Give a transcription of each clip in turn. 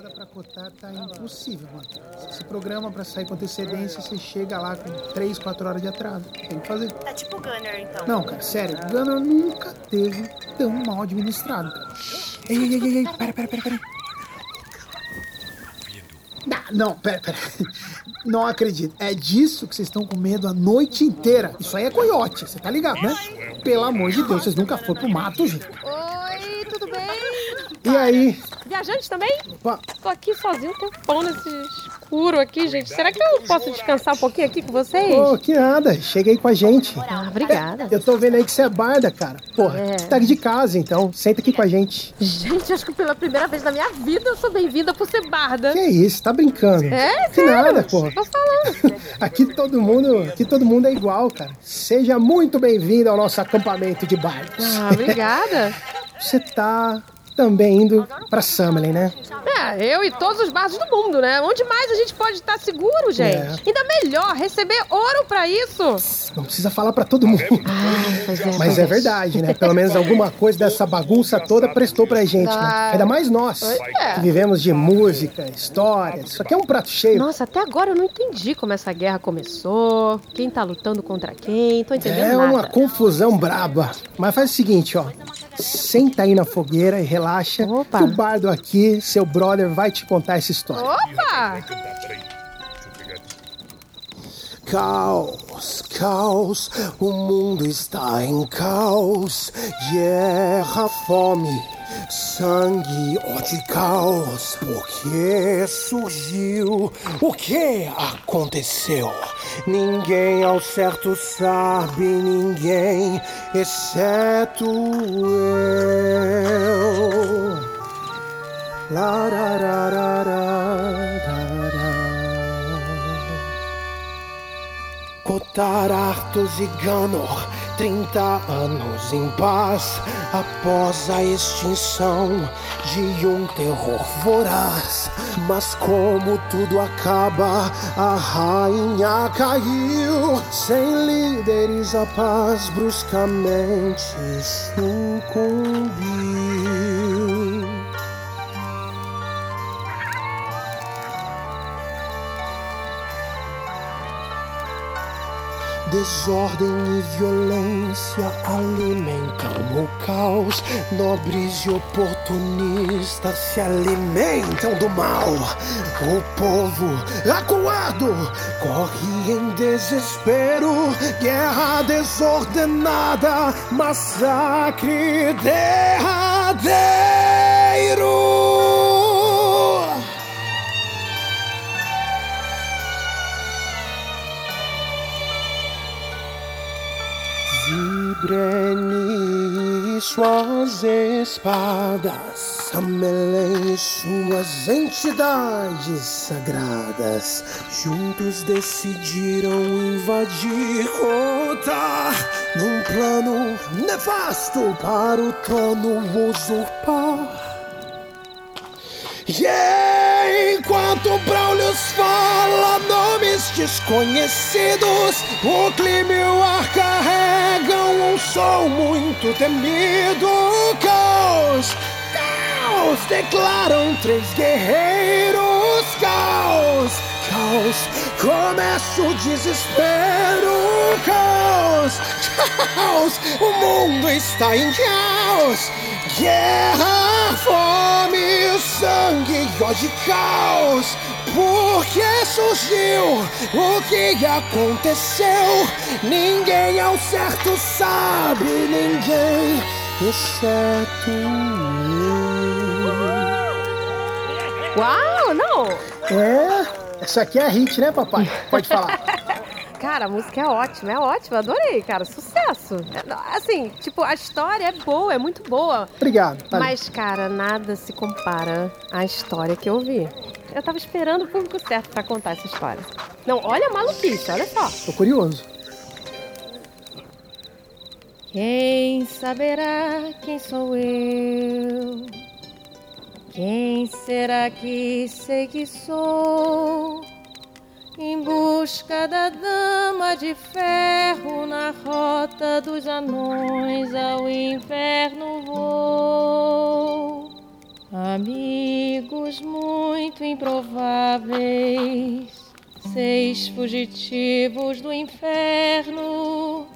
estrada pra Cotar tá impossível, mano. Você se programa pra sair com antecedência, você chega lá com 3, 4 horas de atraso. Tem que fazer. Tá tipo Gunner, então. Não, cara, sério, o Gunner nunca teve tão mal administrado, cara. Ei, ei, ei, ei, ei, pera, pera, pera, pera. Não, não, pera, pera. Não acredito. É disso que vocês estão com medo a noite inteira. Isso aí é coiote, você tá ligado, né? Pelo amor de Deus, vocês nunca foram pro mato, gente. Oi, tudo bem? E aí? Viajante também? Opa, Tô aqui sozinho, tô pão nesse escuro aqui, gente. Será que eu posso descansar um pouquinho aqui com vocês? Pô, que nada. Chega aí com a gente. Ah, obrigada. Eu tô vendo aí que você é barda, cara. Porra, É. você tá de casa, então. Senta aqui com a gente. Gente, acho que pela primeira vez na minha vida eu sou bem-vinda por ser barda. Que isso, tá brincando? É, Que sério? nada, porra. Tô falando. Aqui todo mundo, aqui todo mundo é igual, cara. Seja muito bem-vindo ao nosso acampamento de bardos. Ah, obrigada. Você tá também indo pra Summerlin, né? É, eu e todos os bardos do mundo, né? Onde mais a gente pode estar seguro, gente? É. Ainda melhor, receber ouro pra isso. Não precisa falar pra todo mundo. Ah, é, Mas é verdade, né? Pelo menos alguma coisa dessa bagunça toda prestou pra gente, né? Ainda mais nós, é. que vivemos de música, história. Isso aqui é um prato cheio. Nossa, até agora eu não entendi como essa guerra começou, quem tá lutando contra quem, tô entendendo É nada. uma confusão braba. Mas faz o seguinte, ó. Senta aí na fogueira e relaxa. Opa. Que o bardo aqui, seu brother, vai te contar essa história. Opa! Caos, caos, o mundo está em caos. Guerra, fome, sangue, ódio e caos. Por que surgiu? O que aconteceu? Ninguém ao certo sabe, ninguém, exceto eu. Cotar Arthos e Ganor, 30 anos em paz após a extinção de um terror voraz. Mas como tudo acaba, a rainha caiu. Sem líderes, a paz bruscamente sucumbiu. Desordem e violência alimentam o caos. Nobres e oportunistas se alimentam do mal. O povo, acuado, corre em desespero. Guerra desordenada, massacre derradeiro. Vibrem suas espadas, amelem suas entidades sagradas. Juntos decidiram invadir Kota num plano nefasto para o trono usurpar. E enquanto Braulio fala nomes desconhecidos, o clima e o ar carregam um som muito temido. Caos, caos, declaram três guerreiros. Caos, caos, começa o desespero. Caos, caos, o mundo está em caos. Guerra, fome, sangue, ódio e caos. Por que surgiu? O que aconteceu? Ninguém ao certo sabe, ninguém, exceto Uau, não! eu. É, essa aqui é hit, né, papai? Pode falar. Cara, a música é ótima, é ótima, adorei, cara, sucesso. É, Assim, tipo, a história é boa, é muito boa. Obrigado. Valeu. Mas, cara, nada se compara à história que eu ouvi. Eu tava esperando o público certo pra contar essa história. Não, olha a maluquice, olha só. Tô curioso. Quem saberá quem sou eu? Quem será que sei que sou? Em busca da dama de ferro na rota dos anões ao inferno vou. Amigos muito improváveis, seis fugitivos do inferno.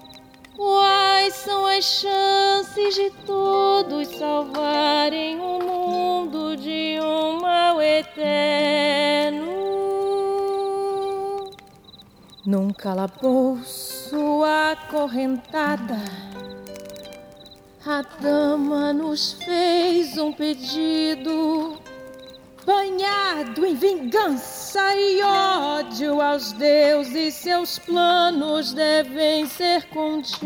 Quais são as chances de todos salvarem o mundo de um mal eterno? Num calabouço acorrentada a dama nos fez um pedido, banhado em vingança e ódio aos deuses, seus planos devem ser contidos.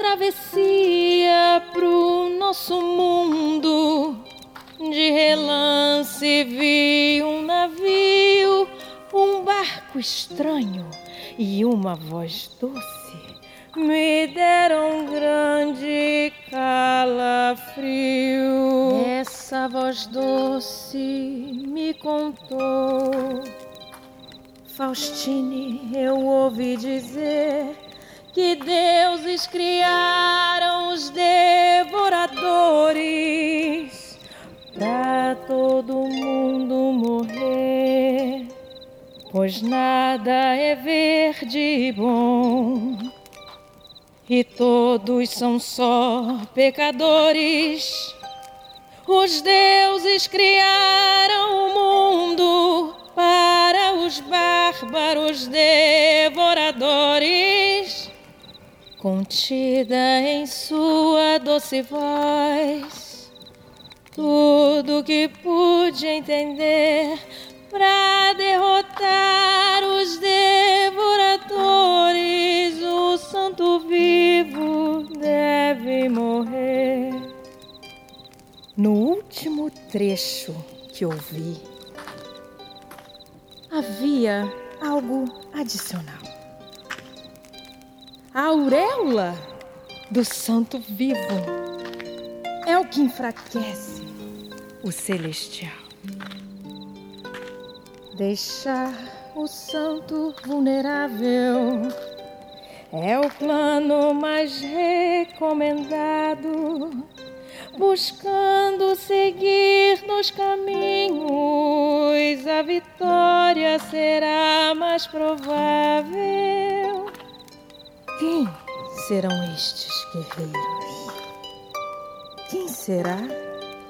Travessia pro nosso mundo. De relance vi um navio, um barco estranho e uma voz doce. Me deram um grande calafrio. Essa voz doce me contou. Faustine, eu ouvi dizer que deuses criaram os devoradores para todo mundo morrer, pois nada é verde e bom. E todos são só pecadores. Os deuses criaram o mundo para os bárbaros devoradores contida em sua doce voz. Tudo que pude entender para derrotar os devoradores, o santo vivo deve morrer. No último trecho que ouvi, havia algo adicional a auréola do santo vivo é o que enfraquece o celestial. Deixar o santo vulnerável é o plano mais recomendado, buscando seguir nos caminhos, a vitória será mais provável. Quem serão estes guerreiros? Quem será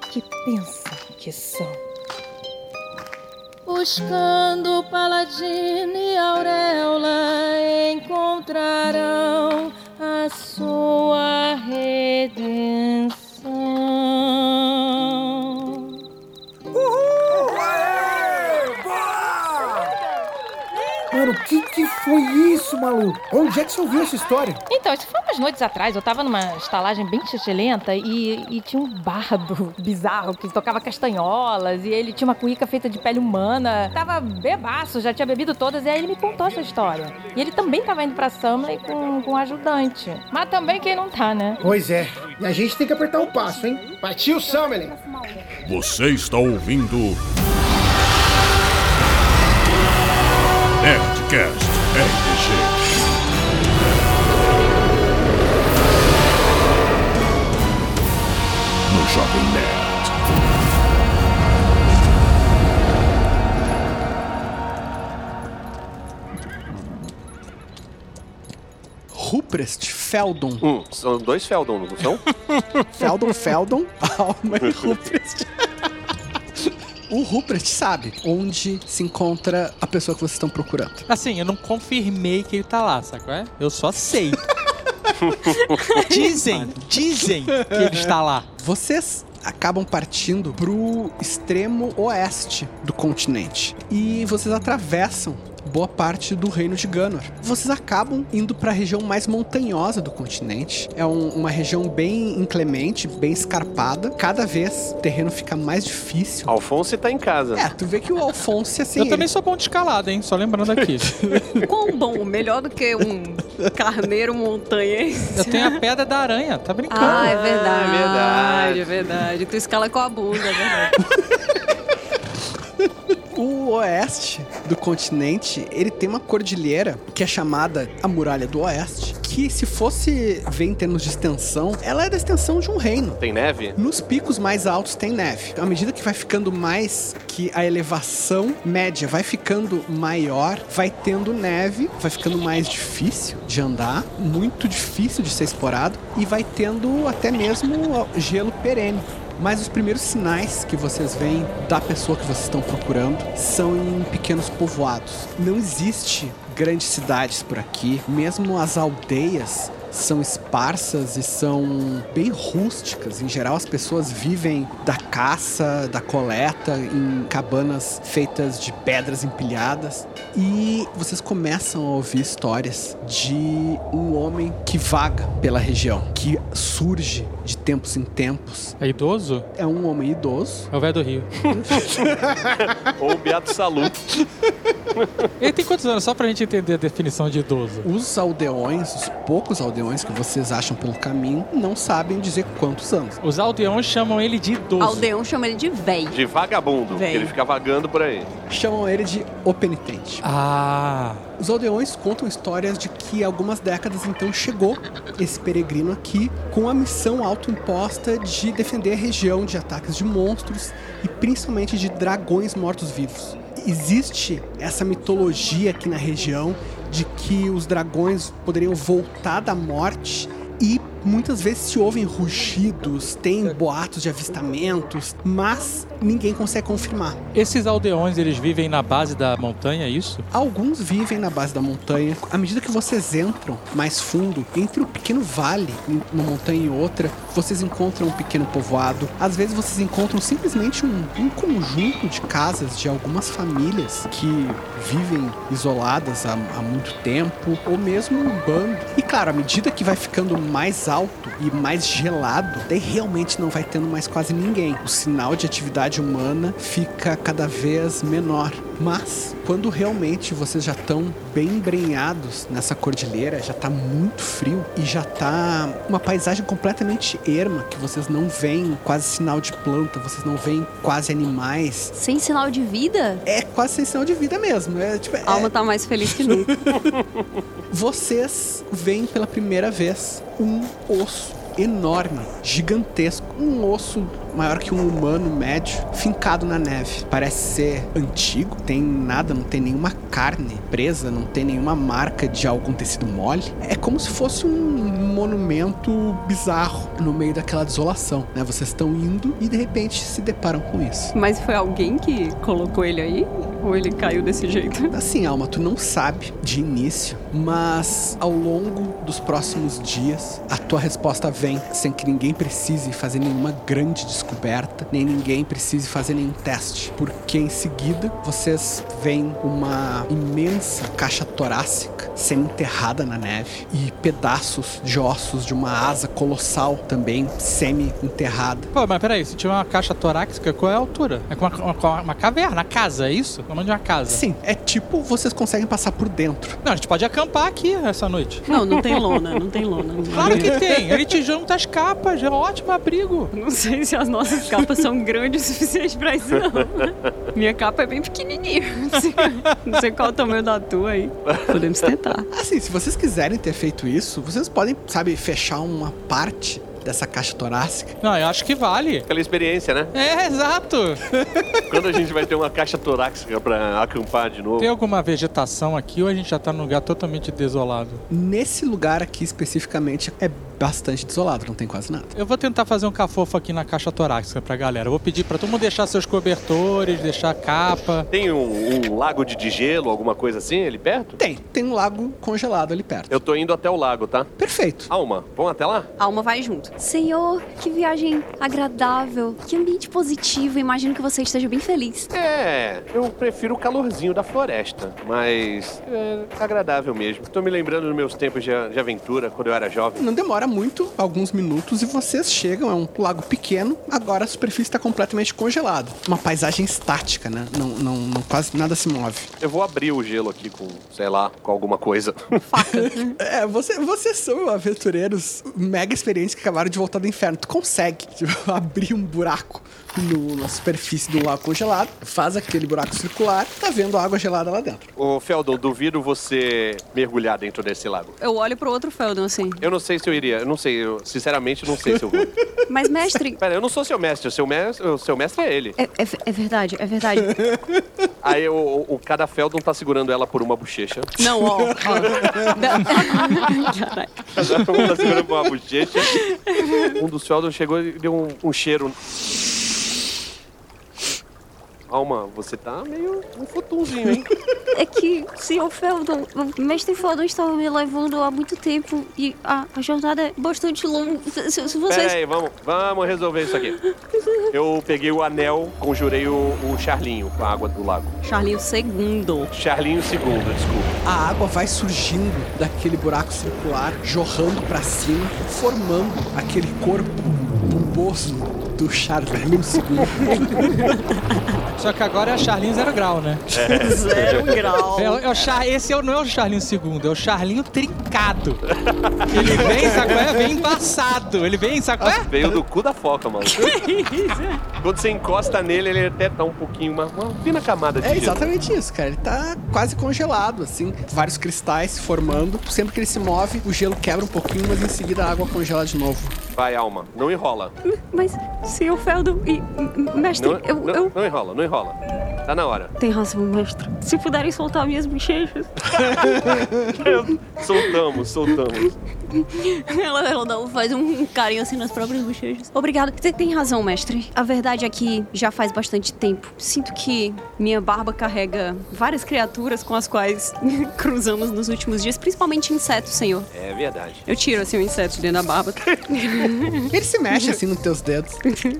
que pensam que são? Buscando Paladino e Auréola, encontrarão a sua que, que foi isso, maluco? Onde é que você ouviu essa história? Então, isso foi umas noites atrás. Eu tava numa estalagem bem xixelenta e, e tinha um bardo bizarro que tocava castanholas e ele tinha uma cuíca feita de pele humana. Tava bebaço, já tinha bebido todas e aí ele me contou essa história. E ele também tava indo pra Samley com, com um ajudante. Mas também quem não tá, né? Pois é. E a gente tem que apertar o passo, hein? Partiu, Samley! Você está ouvindo. Nerdcast RPG. No Jovem Nerd. Ruprecht Feldon. Hum, são dois Feldon, não são? Feldon, Feldon, Alma e Ruprecht. O Rupert sabe onde se encontra a pessoa que vocês estão procurando. Assim, eu não confirmei que ele tá lá, sacou? É? Eu só sei. dizem, dizem que ele está lá. Vocês acabam partindo pro extremo oeste do continente. E vocês atravessam boa parte do reino de Ganor. Vocês acabam indo para a região mais montanhosa do continente. É um- uma região bem inclemente, bem escarpada. Cada vez o terreno fica mais difícil. Alfonso tá em casa. É, tu vê que o Alfonso, assim, eu ele- também sou bom de escalada, hein? Só lembrando aqui. Quão bom, melhor do que um carneiro montanhense. Eu tenho a pedra da aranha, tá brincando? Ah, é verdade, é verdade. é verdade. Tu escala com a bunda, é verdade. O oeste do continente, ele tem uma cordilheira que é chamada a Muralha do Oeste, que se fosse ver em termos de extensão, ela é da extensão de um reino. Tem neve? Nos picos mais altos tem neve. À medida que vai ficando mais, que a elevação média vai ficando maior, vai tendo neve, vai ficando mais difícil de andar, muito difícil de ser explorado e vai tendo até mesmo gelo perene. Mas os primeiros sinais que vocês veem da pessoa que vocês estão procurando são em pequenos povoados. Não existe grandes cidades por aqui, mesmo as aldeias são esparsas e são bem rústicas. Em geral, as pessoas vivem da caça, da coleta, em cabanas feitas de pedras empilhadas. E vocês começam a ouvir histórias de um homem que vaga pela região, que surge de tempos em tempos. É idoso? É um homem idoso. É o velho do Rio. Ou o Beato Salu. Ele tem quantos anos? Só pra gente entender a definição de idoso. Os aldeões, os poucos aldeões que vocês acham pelo caminho, não sabem dizer quantos anos. Os aldeões chamam ele de idoso. Aldeão chama ele de véi. De vagabundo. Velho. Ele fica vagando por aí. Chamam ele de o penitente. Ah, Os aldeões contam histórias de que algumas décadas então chegou esse peregrino aqui com a missão autoimposta de defender a região de ataques de monstros e principalmente de dragões mortos-vivos. Existe essa mitologia aqui na região de que os dragões poderiam voltar da morte e muitas vezes se ouvem rugidos, tem boatos de avistamentos, mas ninguém consegue confirmar. esses aldeões, eles vivem na base da montanha, é isso? Alguns vivem na base da montanha. À medida que vocês entram mais fundo, entre um pequeno vale, uma montanha e outra, vocês encontram um pequeno povoado. Às vezes vocês encontram simplesmente um, um conjunto de casas de algumas famílias que vivem isoladas há, há muito tempo, ou mesmo um bando. E claro, à medida que vai ficando mais alto e mais gelado, daí realmente não vai tendo mais quase ninguém. O sinal de atividade humana fica cada vez menor. Mas quando realmente vocês já estão bem embrenhados nessa cordilheira, já tá muito frio e já tá uma paisagem completamente erma, que vocês não veem quase sinal de planta, vocês não veem quase animais. Sem sinal de vida? É quase sem sinal de vida mesmo. É, tipo, é- A alma tá mais feliz que nunca. vocês veem pela primeira vez um osso enorme, gigantesco, um osso maior que um humano médio, fincado na neve. Parece ser antigo, tem nada, não tem nenhuma carne presa, não tem nenhuma marca de algum tecido mole. É como se fosse um monumento bizarro no meio daquela desolação, né? Vocês estão indo e de repente se deparam com isso. Mas foi alguém que colocou ele aí? Ou ele caiu desse jeito? Assim, Alma, tu não sabe de início, mas ao longo dos próximos dias, a tua resposta vem sem que ninguém precise fazer nenhuma grande descoberta, nem ninguém precise fazer nenhum teste, porque em seguida vocês veem uma imensa caixa torácica sendo enterrada na neve e pedaços de ossos de uma asa colossal também semi-enterrada. Pô, mas peraí, se tiver uma caixa torácica, qual é a altura? É com uma, uma, uma caverna, casa, é isso? O nome de uma casa. Sim, é tipo vocês conseguem passar por dentro. Não, a gente pode acampar aqui essa noite. Não, não tem lona, não tem lona. Claro que tem. A gente junta as capas, é um ótimo abrigo. Não sei se as nossas capas são grandes o suficiente pra isso, não. Minha capa é bem pequenininha. Não sei, não sei qual é o tamanho da tua aí. Podemos tentar. Assim, se vocês quiserem ter feito isso, vocês podem, sabe, fechar uma parte dessa caixa torácica. Não, eu acho que vale. Aquela experiência, né? É, exato. Quando a gente vai ter uma caixa torácica pra acampar de novo. Tem alguma vegetação aqui ou a gente já tá num lugar totalmente desolado? Nesse lugar aqui especificamente é bastante desolado, não tem quase nada. Eu vou tentar fazer um cafofo aqui na caixa torácica pra galera. Eu vou pedir pra todo mundo deixar seus cobertores, deixar a capa. Tem um, um lago de gelo, alguma coisa assim, ali perto? Tem, tem um lago congelado ali perto. Eu tô indo até o lago, tá? Perfeito. Alma, vamos até lá? Alma vai junto. Senhor, que viagem agradável, que ambiente positivo. Imagino que você esteja bem feliz. É, eu prefiro o calorzinho da floresta, mas é agradável mesmo. Tô me lembrando dos meus tempos de, de aventura, quando eu era jovem. Não demora muito, alguns minutos, e vocês chegam. É um lago pequeno. Agora a superfície está completamente congelada. Uma paisagem estática, né? Não, não, não, quase nada se move. Eu vou abrir o gelo aqui com, sei lá, com alguma coisa. É, você, vocês são aventureiros mega experientes que acabaram de voltar do inferno. Tu consegue tipo, abrir um buraco no- na superfície do lago congelado, faz aquele buraco circular, tá vendo a água gelada lá dentro. Ô, Feldon, duvido você mergulhar dentro desse lago. Eu olho pro outro Feldon assim. Eu não sei se eu iria, eu não sei, eu sinceramente não sei se eu vou. Mas, mestre. Pera, eu não sou seu mestre, o seu mestre, o seu mestre é ele. É, é, é verdade, é verdade. Aí o, o, o cada Feldon tá segurando ela por uma bochecha. Não, ó. ó. Caralho. Cada um tá segurando por uma bochecha. Um dos Feldon chegou e deu um, um cheiro. Alma, você tá meio um futunzinho, hein? É que, senhor Feldon, o mestre Feldon estava me levando há muito tempo e a, a jornada é bastante longa. Se, se- vocês. aí, vamos, vamos resolver isso aqui. Eu peguei o anel, conjurei o, o Charlinho com a água do lago. Charlinho segundo. Charlinho segundo, desculpa. A água vai surgindo daquele buraco circular, jorrando pra cima, formando aquele corpo pomposo do Charlinho II. Só que agora é a Charlinho zero grau, né? Zero grau. É, é o Char... Esse é não é o Charlinho segundo, é o Charlinho trincado. Ele vem, sabe qual é? Vem embaçado. Ele vem, sabe qual é? Veio do cu da foca, mano. Quando você encosta nele, ele até tá um pouquinho, uma, uma fina camada de É gelo. exatamente isso, cara. Ele tá quase congelado, assim. Vários cristais se formando. Sempre que ele se move, o gelo quebra um pouquinho, mas em seguida a água congela de novo. Vai, Alma, não enrola. Mas, senhor Feldon e. Mestre, Não, eu, não, eu. não enrola, não enrola. Tá na hora. Tem razão, mestre. Se puderem soltar minhas bochechas. soltamos, soltamos. Ela, ela dá- faz um carinho assim nas próprias bochechas. Obrigada. Você tem razão, mestre. A verdade é que já faz bastante tempo. Sinto que minha barba carrega várias criaturas com as quais cruzamos nos últimos dias, principalmente insetos, senhor. É verdade. Eu tiro assim o inseto de dentro da barba. Ele se mexe assim nos teus dedos.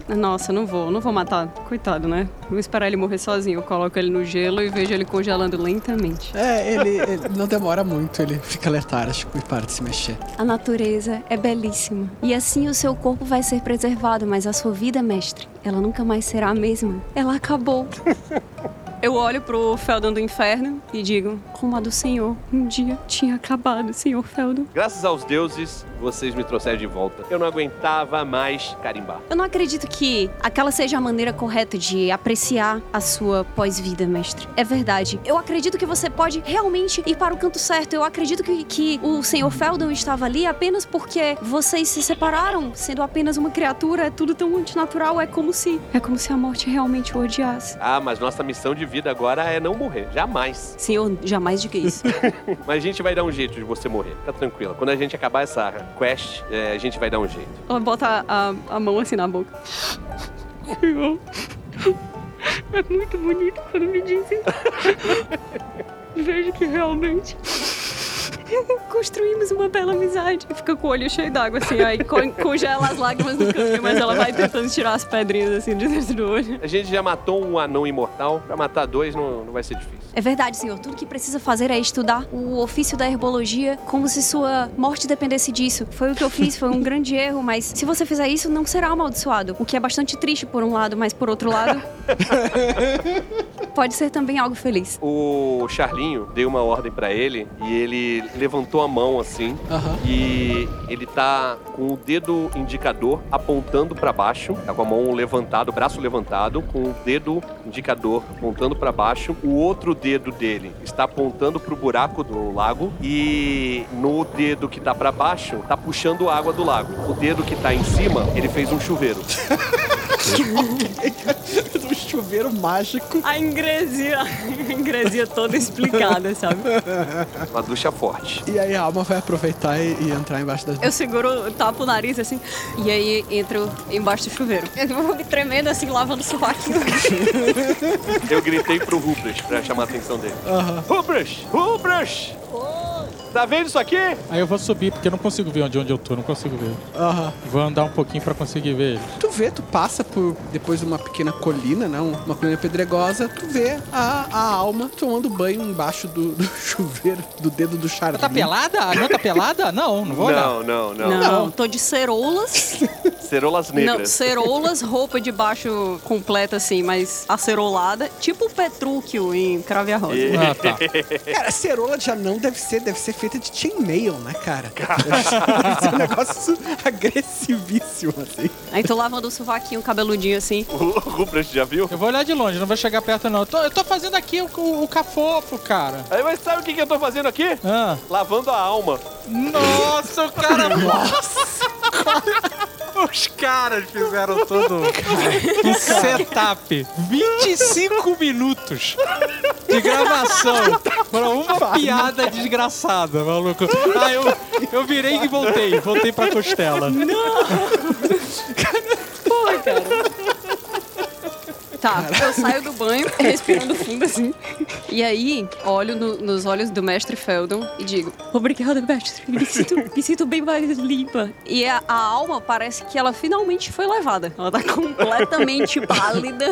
Nossa, não vou, não vou matar. Coitado, né? Vou esperar ele morrer sozinho. Eu coloco ele no gelo e vejo ele congelando lentamente. É, ele, ele não demora muito, ele fica letárgico e para de se mexer. A natureza é belíssima. E assim o seu corpo vai ser preservado, mas a sua vida, mestre, ela nunca mais será a mesma. Ela acabou. Eu olho pro Feldon do inferno e digo: Como a do Senhor um dia tinha acabado, Senhor Feldon. Graças aos deuses, vocês me trouxeram de volta. Eu não aguentava mais carimbar. Eu não acredito que aquela seja a maneira correta de apreciar a sua pós-vida, mestre. É verdade. Eu acredito que você pode realmente ir para o canto certo. Eu acredito que, que o Sr. Feldon estava ali apenas porque vocês se separaram, sendo apenas uma criatura. É tudo tão antinatural. É como se. É como se a morte realmente o odiasse. Ah, mas nossa missão de vida agora é não morrer. Jamais. Senhor, jamais diga isso. Mas a gente vai dar um jeito de você morrer. Fica tranquila. Quando a gente acabar essa quest, é, a gente vai dar um jeito. Ela bota a, a mão assim na boca. Senhor, é muito bonito quando me dizem. Vejo que realmente. Construímos uma bela amizade. E fica com o olho cheio d'água, assim, aí con- congela as lágrimas no canto, mas ela vai tentando tirar as pedrinhas assim de dentro do olho. A gente já matou um anão imortal. Pra matar dois não, não vai ser difícil. É verdade, senhor. Tudo que precisa fazer é estudar o ofício da herbologia como se sua morte dependesse disso. Foi o que eu fiz, foi um grande erro, mas se você fizer isso, não será amaldiçoado. O que é bastante triste por um lado, mas por outro lado. pode ser também algo feliz. O Charlinho deu uma ordem pra ele e ele levantou a mão assim Aham. e ele tá com o dedo indicador apontando pra baixo, tá com a mão levantada, o braço levantado, com o dedo indicador apontando pra baixo. O outro dedo dele está apontando pro buraco do lago e no dedo que tá pra baixo tá puxando água do lago. O dedo que tá em cima, ele fez um chuveiro. um chuveiro mágico. A ingresia, a ingresia toda explicada, sabe? Uma ducha forte. E aí a alma vai aproveitar e, e entrar embaixo das Eu seguro, tapo o nariz assim, e aí entro embaixo do chuveiro. Eu vou me tremendo assim, lavando o sovaquinho. Eu gritei pro Rupert pra chamar a atenção dele. Rupert! Rupert! Tá vendo isso aqui? Aí eu vou subir, porque eu não consigo ver onde, onde eu tô, não consigo ver. Aham. Vou andar um pouquinho pra conseguir ver ele. Tu vê, tu passa por depois de uma pequena colina, né? um- Uma colina pedregosa, tu vê a, a alma tomando banho embaixo do, do chuveiro, do dedo do Charlie. Tá pelada? A Anã tá pelada? Não, não vou olhar. Não, não, não, Não, tô de ceroulas. Cerolas Não, negras. ceroulas, roupa de baixo completa assim, mas acerolada. Tipo o Petrúquio em Crave a Rosa. E- Ah, tá. Cara, cerola de anão deve ser, deve ser feita de chainmail, né, cara? deve ser um negócio agressivíssimo, assim. Aí tô lavando o sovaquinho cabeludinho assim. O Rupert já viu? Eu vou olhar de longe, não vou chegar perto não. Eu tô, eu tô fazendo aqui o, o, o cafofo, cara. Aí, mas sabe o que, que eu tô fazendo aqui? Ah. Lavando a alma. Nossa, o cara... Os caras fizeram todo um setup. 25 minutos de gravação pra uma piada desgraçada, maluco. Ah, eu, eu virei e voltei. Voltei pra costela. Porra, cara. Tá, eu saio do banho, respirando fundo assim. E aí, olho no- nos olhos do mestre Feldon e digo: Obrigada, mestre. Me sinto, me sinto bem mais limpa. E a, a alma parece que ela finalmente foi levada. Ela tá completamente pálida,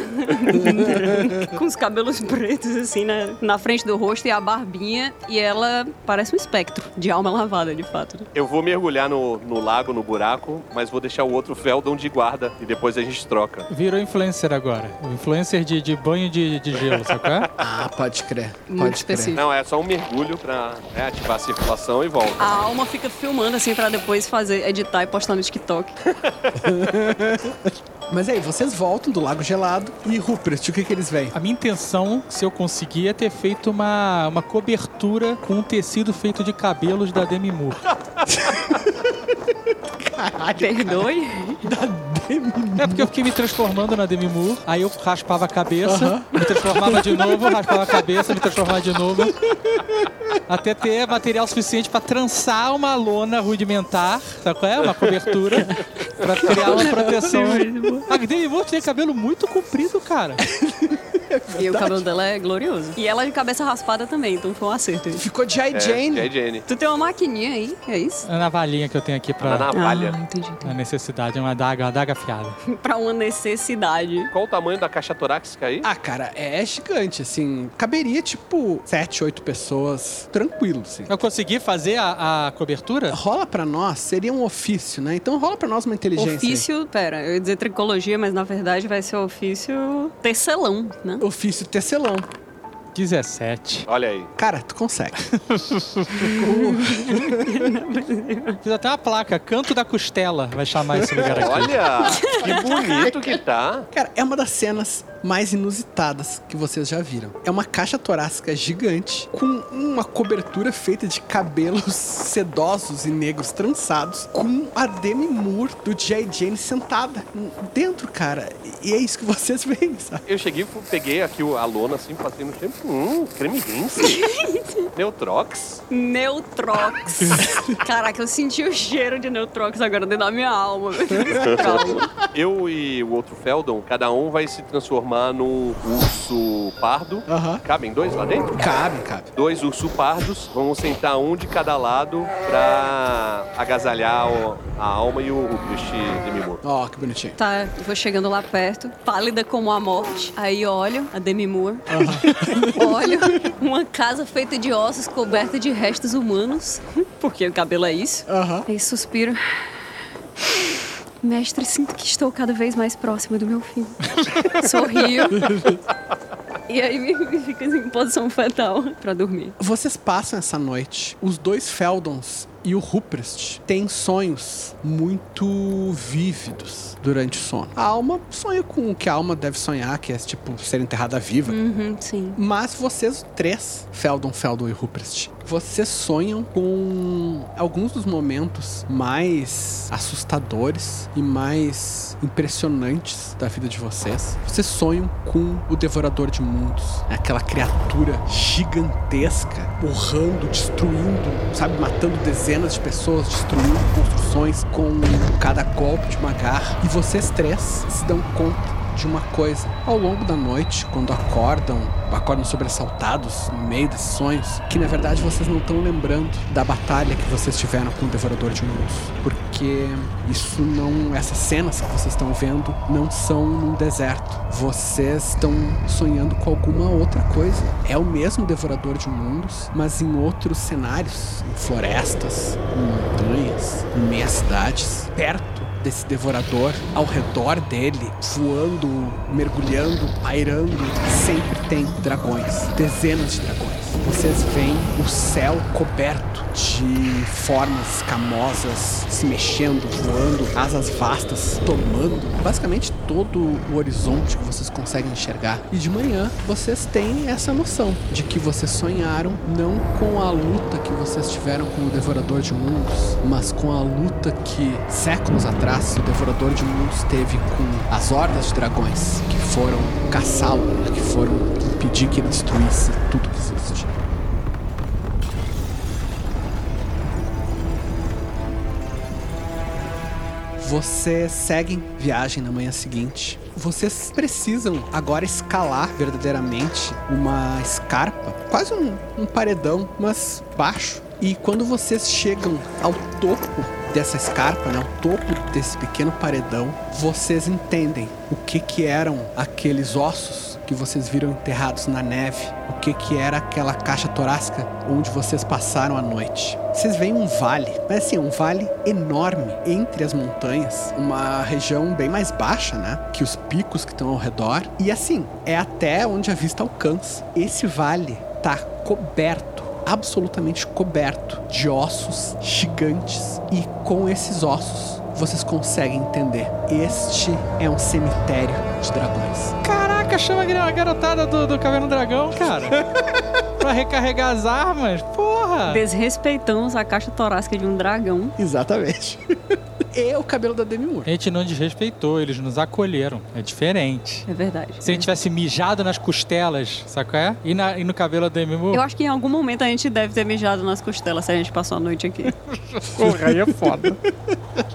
com os cabelos pretos assim na, na frente do rosto e a barbinha. E ela parece um espectro de alma lavada, de fato. né? Eu vou mergulhar no, no lago, no buraco, mas vou deixar o outro Feldon de guarda e depois a gente troca. Virou influencer agora. Influencer de, de banho de, de gelo, qual é? Ah, pode crer. Muito pode específico. Não, é só um mergulho pra né, ativar a circulação e volta. A alma fica filmando assim pra depois fazer, editar e postar no TikTok. Mas aí, vocês voltam do Lago Gelado e Rupert, o que que eles veem? A minha intenção, se eu conseguir, é ter feito uma, uma cobertura com um tecido feito de cabelos da Demi Moore. Perdoe. É porque eu fiquei me transformando na Demi Moore, aí eu raspava a cabeça, me transformava de novo, raspava a cabeça, me transformava de novo. Até ter material suficiente pra trançar uma lona rudimentar, sabe qual é? Uma cobertura, pra criar uma proteção. A Demi Moore tem cabelo muito comprido, cara. E o cabelo dela é glorioso. E ela de cabeça raspada também, então foi um acerto. Ficou J. É, Jane. J. Jane. Tu tem uma maquininha aí, é isso? É a navalhinha que eu tenho aqui Na pra navalha. Ah, entendi. a necessidade, é uma adaga, uma adaga afiada. pra uma necessidade. Qual o tamanho da caixa torácica aí? Ah, cara, é gigante, assim. Caberia, tipo, sete, oito pessoas. Tranquilo, assim. Eu consegui fazer a, a cobertura? Rola pra nós, seria um ofício, né? Então rola pra nós uma inteligência. aí. Ofício, pera, eu ia dizer tricologia, mas na verdade vai ser ofício tecelão, né? Ofício tecelão. 17. Olha aí. Cara, tu consegue. Fiz até uma placa, Canto da Costela, vai chamar esse lugar aqui. Olha, que bonito que tá. Cara, é uma das cenas mais inusitadas que vocês já viram. É uma caixa torácica gigante com uma cobertura feita de cabelos sedosos e negros trançados, com a Demi Moore do J. Jane sentada dentro, cara. E é isso que vocês veem, sabe? Eu cheguei, peguei aqui o- a lona assim, passei no tempo. Hum, creme rinse. Neutrox. Neutrox. Caraca, eu senti o cheiro de Neutrox agora dentro da minha alma. Eu e o outro Feldon, cada um vai se transformar num urso pardo. Aham. Cabem dois lá dentro? Cabe, cabe. Dois ursos pardos. Vamos sentar um de cada lado pra agasalhar o- a alma e o Rupert de Mimor. Ó, que bonitinho. Tá, eu vou chegando lá perto, pálida como a morte. Aí olho a Demi Moore. olho uma casa feita de ossos coberta de restos humanos. Porque o cabelo é isso. Aham. Aí suspiro. Mestre, sinto que estou cada vez mais próxima do meu fim. Sorrio. E aí me, fico assim, em posição fetal pra dormir. Vocês passam essa noite, os dois Feldons e o Ruprest têm sonhos muito vívidos durante o sono. A alma sonha com o que a alma deve sonhar, que é tipo ser enterrada viva. Uhum, sim. Mas vocês três, Feldon, Feldon e Ruprest, vocês sonham com alguns dos momentos mais assustadores e mais impressionantes da vida de vocês. Vocês sonham com o Devorador de Mundos, aquela criatura gigantesca, urrando, destruindo, sabe, matando dezenas de pessoas, destruindo construções com cada golpe de uma garra. E vocês três se dão conta de uma coisa. Ao longo da noite, quando acordam, acordam sobressaltados no meio desses sonhos, que na verdade vocês não estão lembrando da batalha que vocês tiveram com o Devorador de Mundos. Porque isso não. Essas cenas que vocês estão vendo não são num deserto. Vocês estão sonhando com alguma outra coisa. É o mesmo Devorador de Mundos, mas em outros cenários, em florestas, em montanhas, em meias cidades, perto desse devorador ao redor dele, voando, mergulhando, pairando. Sempre tem dragões, dezenas de dragões. Vocês veem o céu coberto de formas escamosas se mexendo, voando, asas vastas tomando basicamente todo o horizonte que vocês conseguem enxergar. E de manhã vocês têm essa noção de que vocês sonharam não com a luta que vocês tiveram com o Devorador de Mundos, mas com a luta que séculos atrás o Devorador de Mundos teve com as hordas de dragões que foram caçá-lo, que foram impedir que ele destruísse tudo que existe. Vocês seguem viagem na manhã seguinte. Vocês precisam agora escalar verdadeiramente uma escarpa, quase um, um paredão, mas baixo. E quando vocês chegam ao topo dessa escarpa, né, ao topo desse pequeno paredão, vocês entendem o que que eram aqueles ossos que vocês viram enterrados na neve, o que que era aquela caixa torácica onde vocês passaram a noite. Vocês veem um vale, mas assim, um vale enorme entre as montanhas, uma região bem mais baixa, né, que os picos que estão ao redor, e assim, é até onde a vista alcança. Esse vale tá coberto absolutamente coberto de ossos gigantes e com esses ossos vocês conseguem entender. Este é um cemitério de dragões. Caraca, chama a garotada do, do Caverna do Dragão, cara. pra recarregar as armas. Porra! Desrespeitamos a caixa torácica de um dragão. Exatamente. e o cabelo da Demi Moore. A gente não desrespeitou, eles nos acolheram. É diferente. É verdade. Se a gente tivesse mijado nas costelas, sabe qual é? E, na- e no cabelo da Demi Moore. Eu acho que em algum momento a gente deve ter mijado nas costelas se a gente passou a noite aqui. Porra, aí é foda.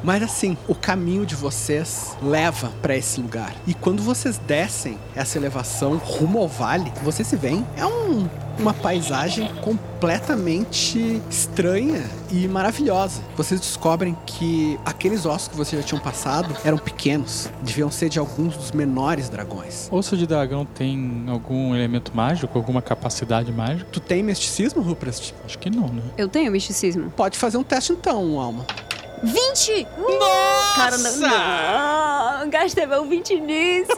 Mas assim, o caminho de vocês leva pra esse lugar. E quando vocês descem essa elevação rumo ao vale, vocês se veem, é um- uma paisagem completamente estranha e maravilhosa. Vocês descobrem que aqueles ossos que vocês já tinham passado eram pequenos, deviam ser de alguns dos menores dragões. Osso de dragão tem algum elemento mágico, alguma capacidade mágica? Tu tem misticismo, Ruprest? Acho que não, né? Eu tenho misticismo. Pode fazer um teste então, Alma. 20! Nossa! Cara, não, não, gastei meu 20 nisso.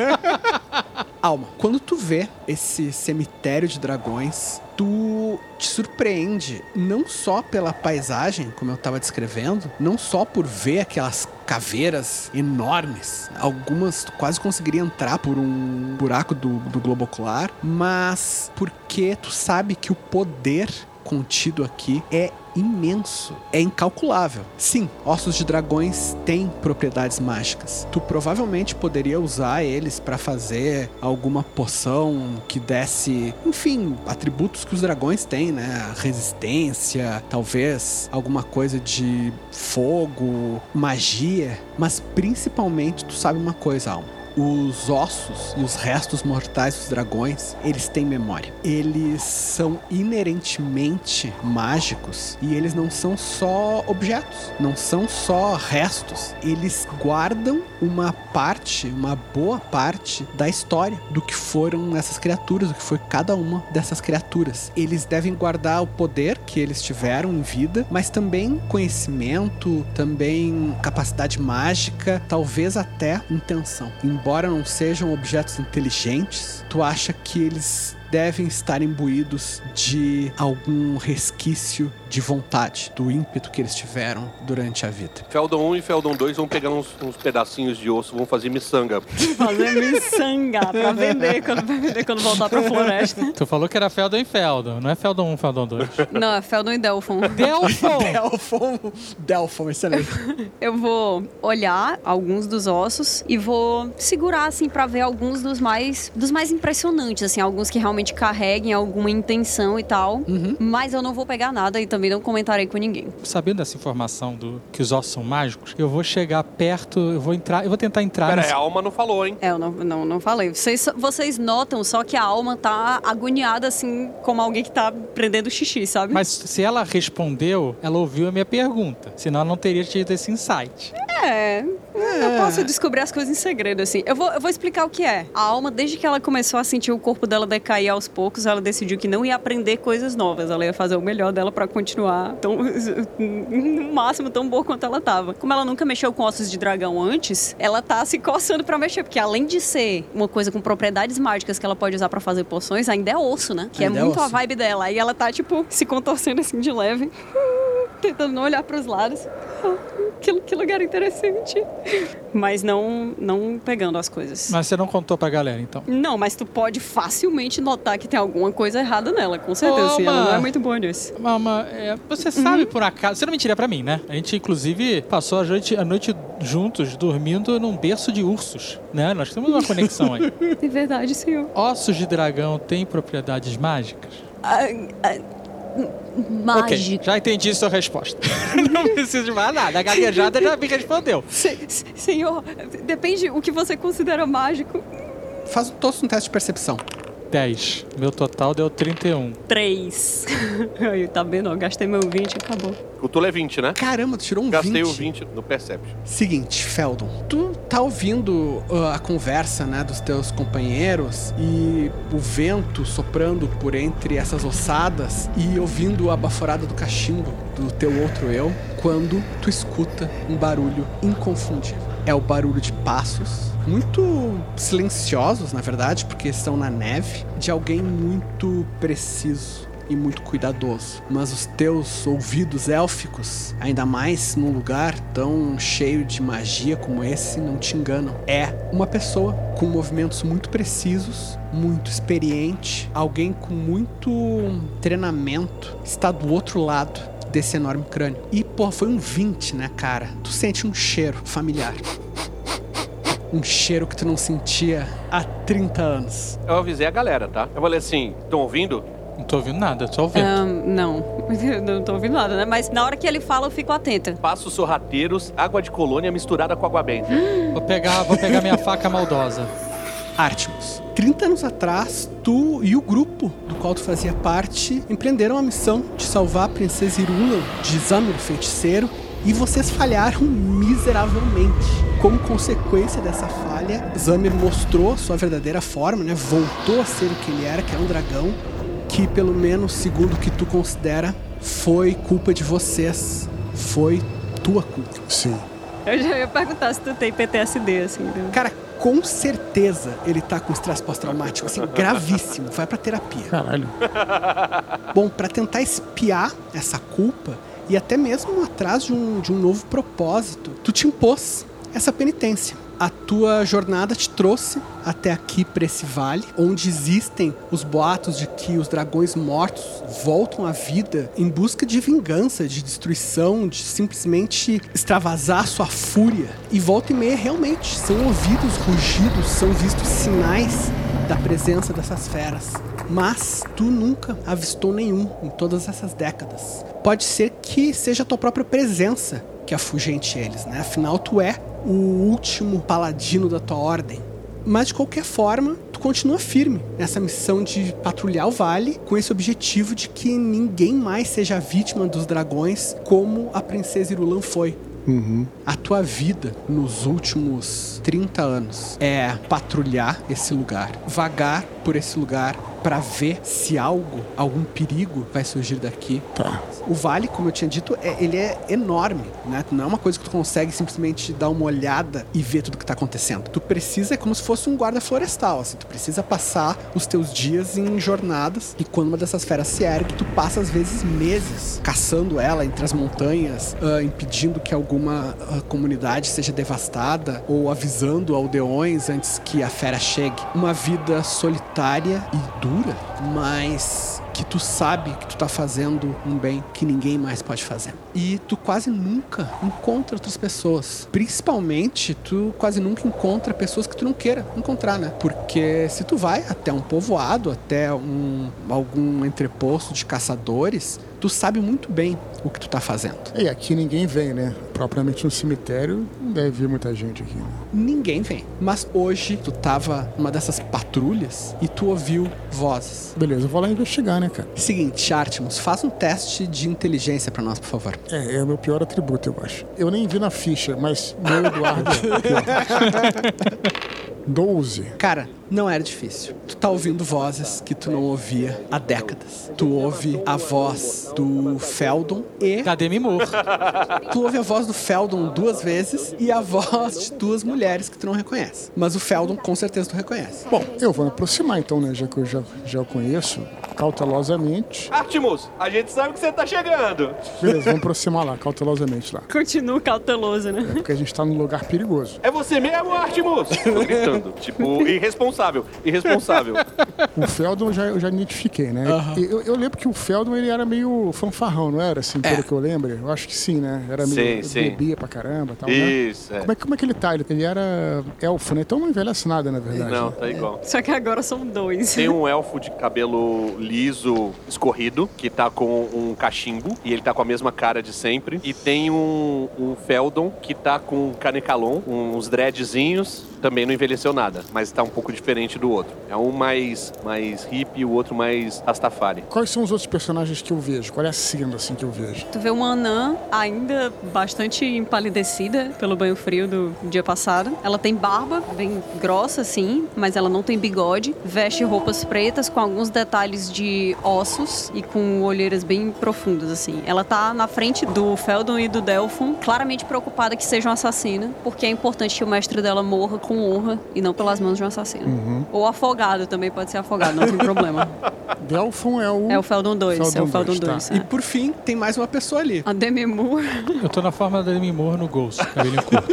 Alma, quando tu vê esse cemitério de dragões, tu te surpreende não só pela paisagem, como eu tava descrevendo, não só por ver aquelas caveiras enormes, algumas tu quase conseguiria entrar por um buraco do, do globo ocular, mas porque tu sabe que o poder contido aqui é imenso, é incalculável. Sim, ossos de dragões têm propriedades mágicas. Tu provavelmente poderia usar eles para fazer alguma poção que desse, enfim, atributos que os dragões têm, né? Resistência, talvez alguma coisa de fogo, magia, mas principalmente tu sabe uma coisa, Alma os ossos e os restos mortais dos dragões, eles têm memória. Eles são inerentemente mágicos e eles não são só objetos, não são só restos. Eles guardam uma parte, uma boa parte da história do que foram essas criaturas, do que foi cada uma dessas criaturas. Eles devem guardar o poder que eles tiveram em vida, mas também conhecimento, também capacidade mágica, talvez até intenção. Embora não sejam objetos inteligentes, tu acha que eles devem estar imbuídos de algum resquício de vontade, do ímpeto que eles tiveram durante a vida. Feldon 1 e Feldon 2 vão pegar uns, uns pedacinhos de osso, vão fazer miçanga. Fazer miçanga pra vender quando, pra vender quando voltar pra floresta. Tu falou que era Feldon e Feldon, não é Feldon 1, Feldon 2. Não, é Feldon e Delphon. Delphon! Delphon, Delphon, excelente. Eu vou olhar alguns dos ossos e vou segurar assim pra ver alguns dos mais dos mais impressionantes, assim, alguns que realmente carreguem alguma intenção e tal. Mas eu não vou pegar nada e também não comentarei com ninguém. Sabendo dessa informação do que os ossos são mágicos, eu vou chegar perto, eu vou entrar, eu vou tentar entrar Pera aí, nesse- a alma não falou, hein? É, eu não, não, não falei. Vocês, vocês notam só que a alma tá agoniada, assim, como alguém que tá prendendo xixi, sabe? Mas se ela respondeu, ela ouviu a minha pergunta. Senão ela não teria tido esse insight. É, eu posso descobrir as coisas em segredo, assim. Eu vou, eu vou explicar o que é. A alma, desde que ela começou a sentir o corpo dela decair aos poucos, ela decidiu que não ia aprender coisas novas. Ela ia fazer o melhor dela pra continuar tão, no máximo tão boa quanto ela tava. Como ela nunca mexeu com ossos de dragão antes, ela tá se coçando pra mexer, porque além de ser uma coisa com propriedades mágicas que ela pode usar pra fazer poções, ainda é osso, né? Que Ainda é é muito a osso. vibe dela. Aí ela tá, tipo, se contorcendo assim de leve, tentando não olhar pros lados. Que, que lugar interessante. Mas não, não pegando as coisas. Mas você não contou pra galera, então. Não, mas tu pode facilmente notar que tem alguma coisa errada nela, com certeza. Ô, assim, ela não é muito boa nisso. Mama, é, você sabe por acaso, você não mentiria pra mim, né? A gente, inclusive, passou a noite, a noite juntos, dormindo num berço de ursos, né? Nós temos uma conexão aí. É verdade, senhor. Ossos de dragão têm propriedades mágicas? Ah, ah, mágico. Ok, já entendi sua resposta. não preciso de mais nada. A gaguejada já me respondeu. Se- se- senhor, depende o que você considera mágico. Faz todos um teste de percepção. 10. Meu total deu 31. Três. Aí, tá vendo? Eu gastei meu 20 e acabou. O Tolo é 20, né? Caramba, tu tirou um Gastei 20. o 20 no Perception. Seguinte, Feldon, tu tá ouvindo uh, a conversa, né, dos teus companheiros e o vento soprando por entre essas ossadas e ouvindo a baforada do cachimbo do teu outro eu, quando tu escuta um barulho inconfundível. É o barulho de passos, muito silenciosos, na verdade, porque estão na neve, de alguém muito preciso e muito cuidadoso. Mas os teus ouvidos élficos, ainda mais num lugar tão cheio de magia como esse, não te enganam. É uma pessoa com movimentos muito precisos, muito experiente, alguém com muito treinamento, está do outro lado desse enorme crânio. E, pô, foi um 20, né, cara? Tu sente um cheiro familiar. Um cheiro que tu não sentia há 30 anos. Eu avisei a galera, tá? Eu falei assim, estão ouvindo? Não tô ouvindo nada, só ouvindo. Ahn, não, não tô ouvindo nada, né? Mas na hora que ele fala, eu fico atenta. Passos sorrateiros, água de colônia misturada com água benta. Vou pegar, vou pegar minha faca maldosa. Artemis. 30 anos atrás, tu e o grupo do qual tu fazia parte empreenderam a missão de salvar a princesa Irula de Zamir, feiticeiro, e vocês falharam miseravelmente. Como consequência dessa falha, Zamir mostrou sua verdadeira forma, né? Voltou a ser o que ele era, que é um dragão, que pelo menos segundo o que tu considera, foi culpa de vocês. Foi tua culpa. Sim. Eu já ia perguntar se tu tem PTSD, assim. né? Cara, com certeza ele tá com estresse pós-traumático, assim, gravíssimo. Vai pra terapia. Caralho. Bom, pra tentar espiar essa culpa e até mesmo atrás de um, de um novo propósito, tu te impôs essa penitência. A tua jornada te trouxe até aqui para esse vale, onde existem os boatos de que os dragões mortos voltam à vida em busca de vingança, de destruição, de simplesmente extravasar sua fúria. E volta e meia realmente são ouvidos rugidos, são vistos sinais da presença dessas feras. Mas tu nunca avistou nenhum em todas essas décadas. Pode ser que seja a tua própria presença que afugente eles, né? Afinal, tu é o último paladino da tua ordem. Mas de qualquer forma, tu continua firme nessa missão de patrulhar o vale com esse objetivo de que ninguém mais seja vítima dos dragões como a princesa Irulan foi. A tua vida nos últimos 30 anos é patrulhar esse lugar, vagar por esse lugar pra ver se algo, algum perigo vai surgir daqui. Tá. O vale, como eu tinha dito, é- ele é enorme, né? Não é uma coisa que tu consegue simplesmente dar uma olhada e ver tudo que tá acontecendo. Tu precisa, é como se fosse um guarda florestal, assim. Tu precisa passar os teus dias em jornadas e quando uma dessas feras se ergue, tu passa às vezes meses caçando ela entre as montanhas, ah, impedindo que alguma ah, comunidade seja devastada ou avisando aldeões antes que a fera chegue. Uma vida solitária e dura, mas que tu sabe que tu tá fazendo um bem que ninguém mais pode fazer. E tu quase nunca encontra outras pessoas. Principalmente, tu quase nunca encontra pessoas que tu não queira encontrar, né? Porque se tu vai até um povoado, até um algum entreposto de caçadores, tu sabe muito bem o que tu tá fazendo. E aqui ninguém vem, né? Propriamente no cemitério, não deve vir muita gente aqui. Né? Ninguém vem. Mas hoje tu tava numa dessas patrulhas e tu ouviu vozes. Beleza, eu vou lá investigar, né, cara? Seguinte, Artemus, faz um teste de inteligência pra nós, por favor. É, é o meu pior atributo, eu acho. Eu nem vi na ficha, mas meu Eduardo é pior. 12. Cara, não era difícil. Tu tá ouvindo vozes que tu não ouvia há décadas. Tu ouve a voz do Feldon e Da Demi Moore. tu ouve a voz do Feldon duas vezes e a voz de duas mulheres que tu não reconhece. Mas o Feldon com certeza tu reconhece. Bom, eu vou me aproximar então, né? Já que eu já, já o conheço, cautelosamente. Artemus, a gente sabe que você tá chegando. Beleza, vamos aproximar lá, cautelosamente lá. Continua cauteloso, né? Porque a gente tá num lugar perigoso. É você mesmo, Artemus? Tô gritando. Tipo, irresponsável. Irresponsável. O Feldon eu já, eu já identifiquei, né? E Eu, eu lembro que o Feldon ele era meio fanfarrão, não era? Assim, pelo que eu lembro. Eu acho que sim, né? Era meio. Sim, sim. bebia pra caramba e tal, né? Isso, é. Como é, como é que ele tá? Ele, ele era elfo, né? Então não envelhece nada, na verdade. Não, tá igual. Só que agora são dois. Tem um elfo de cabelo liso, escorrido, que tá com um cachimbo e ele tá com a mesma cara de sempre. E tem um, um Feldon que tá com um canecalon, uns dreadzinhos, também não envelheceu nada, mas tá um pouco diferente do outro. É um mais, mais hippie e o outro mais Rastafari. Quais são os outros personagens que eu vejo? Qual é a cena, assim, que eu vejo? Tu vê uma anã ainda bastante empalidecida pelo banho frio do dia passado. Ela tem barba bem grossa, assim, mas ela não tem bigode. Veste roupas pretas com alguns detalhes de ossos e com olheiras bem profundas, assim. Ela tá na frente do Feldon e do Delphon, claramente preocupada que seja um assassina, porque é importante que o mestre dela morra com honra e não pelas mãos de um assassino. Ou afogado, também pode ser afogado, não tem problema. Delphon é o. É o Feldon 2, é o Feldon Feldon 2, 2. tá. E por fim, tem mais uma pessoa ali. A Demi Moore Eu tô na forma da Demi Moore no Ghost, cabelinho curto.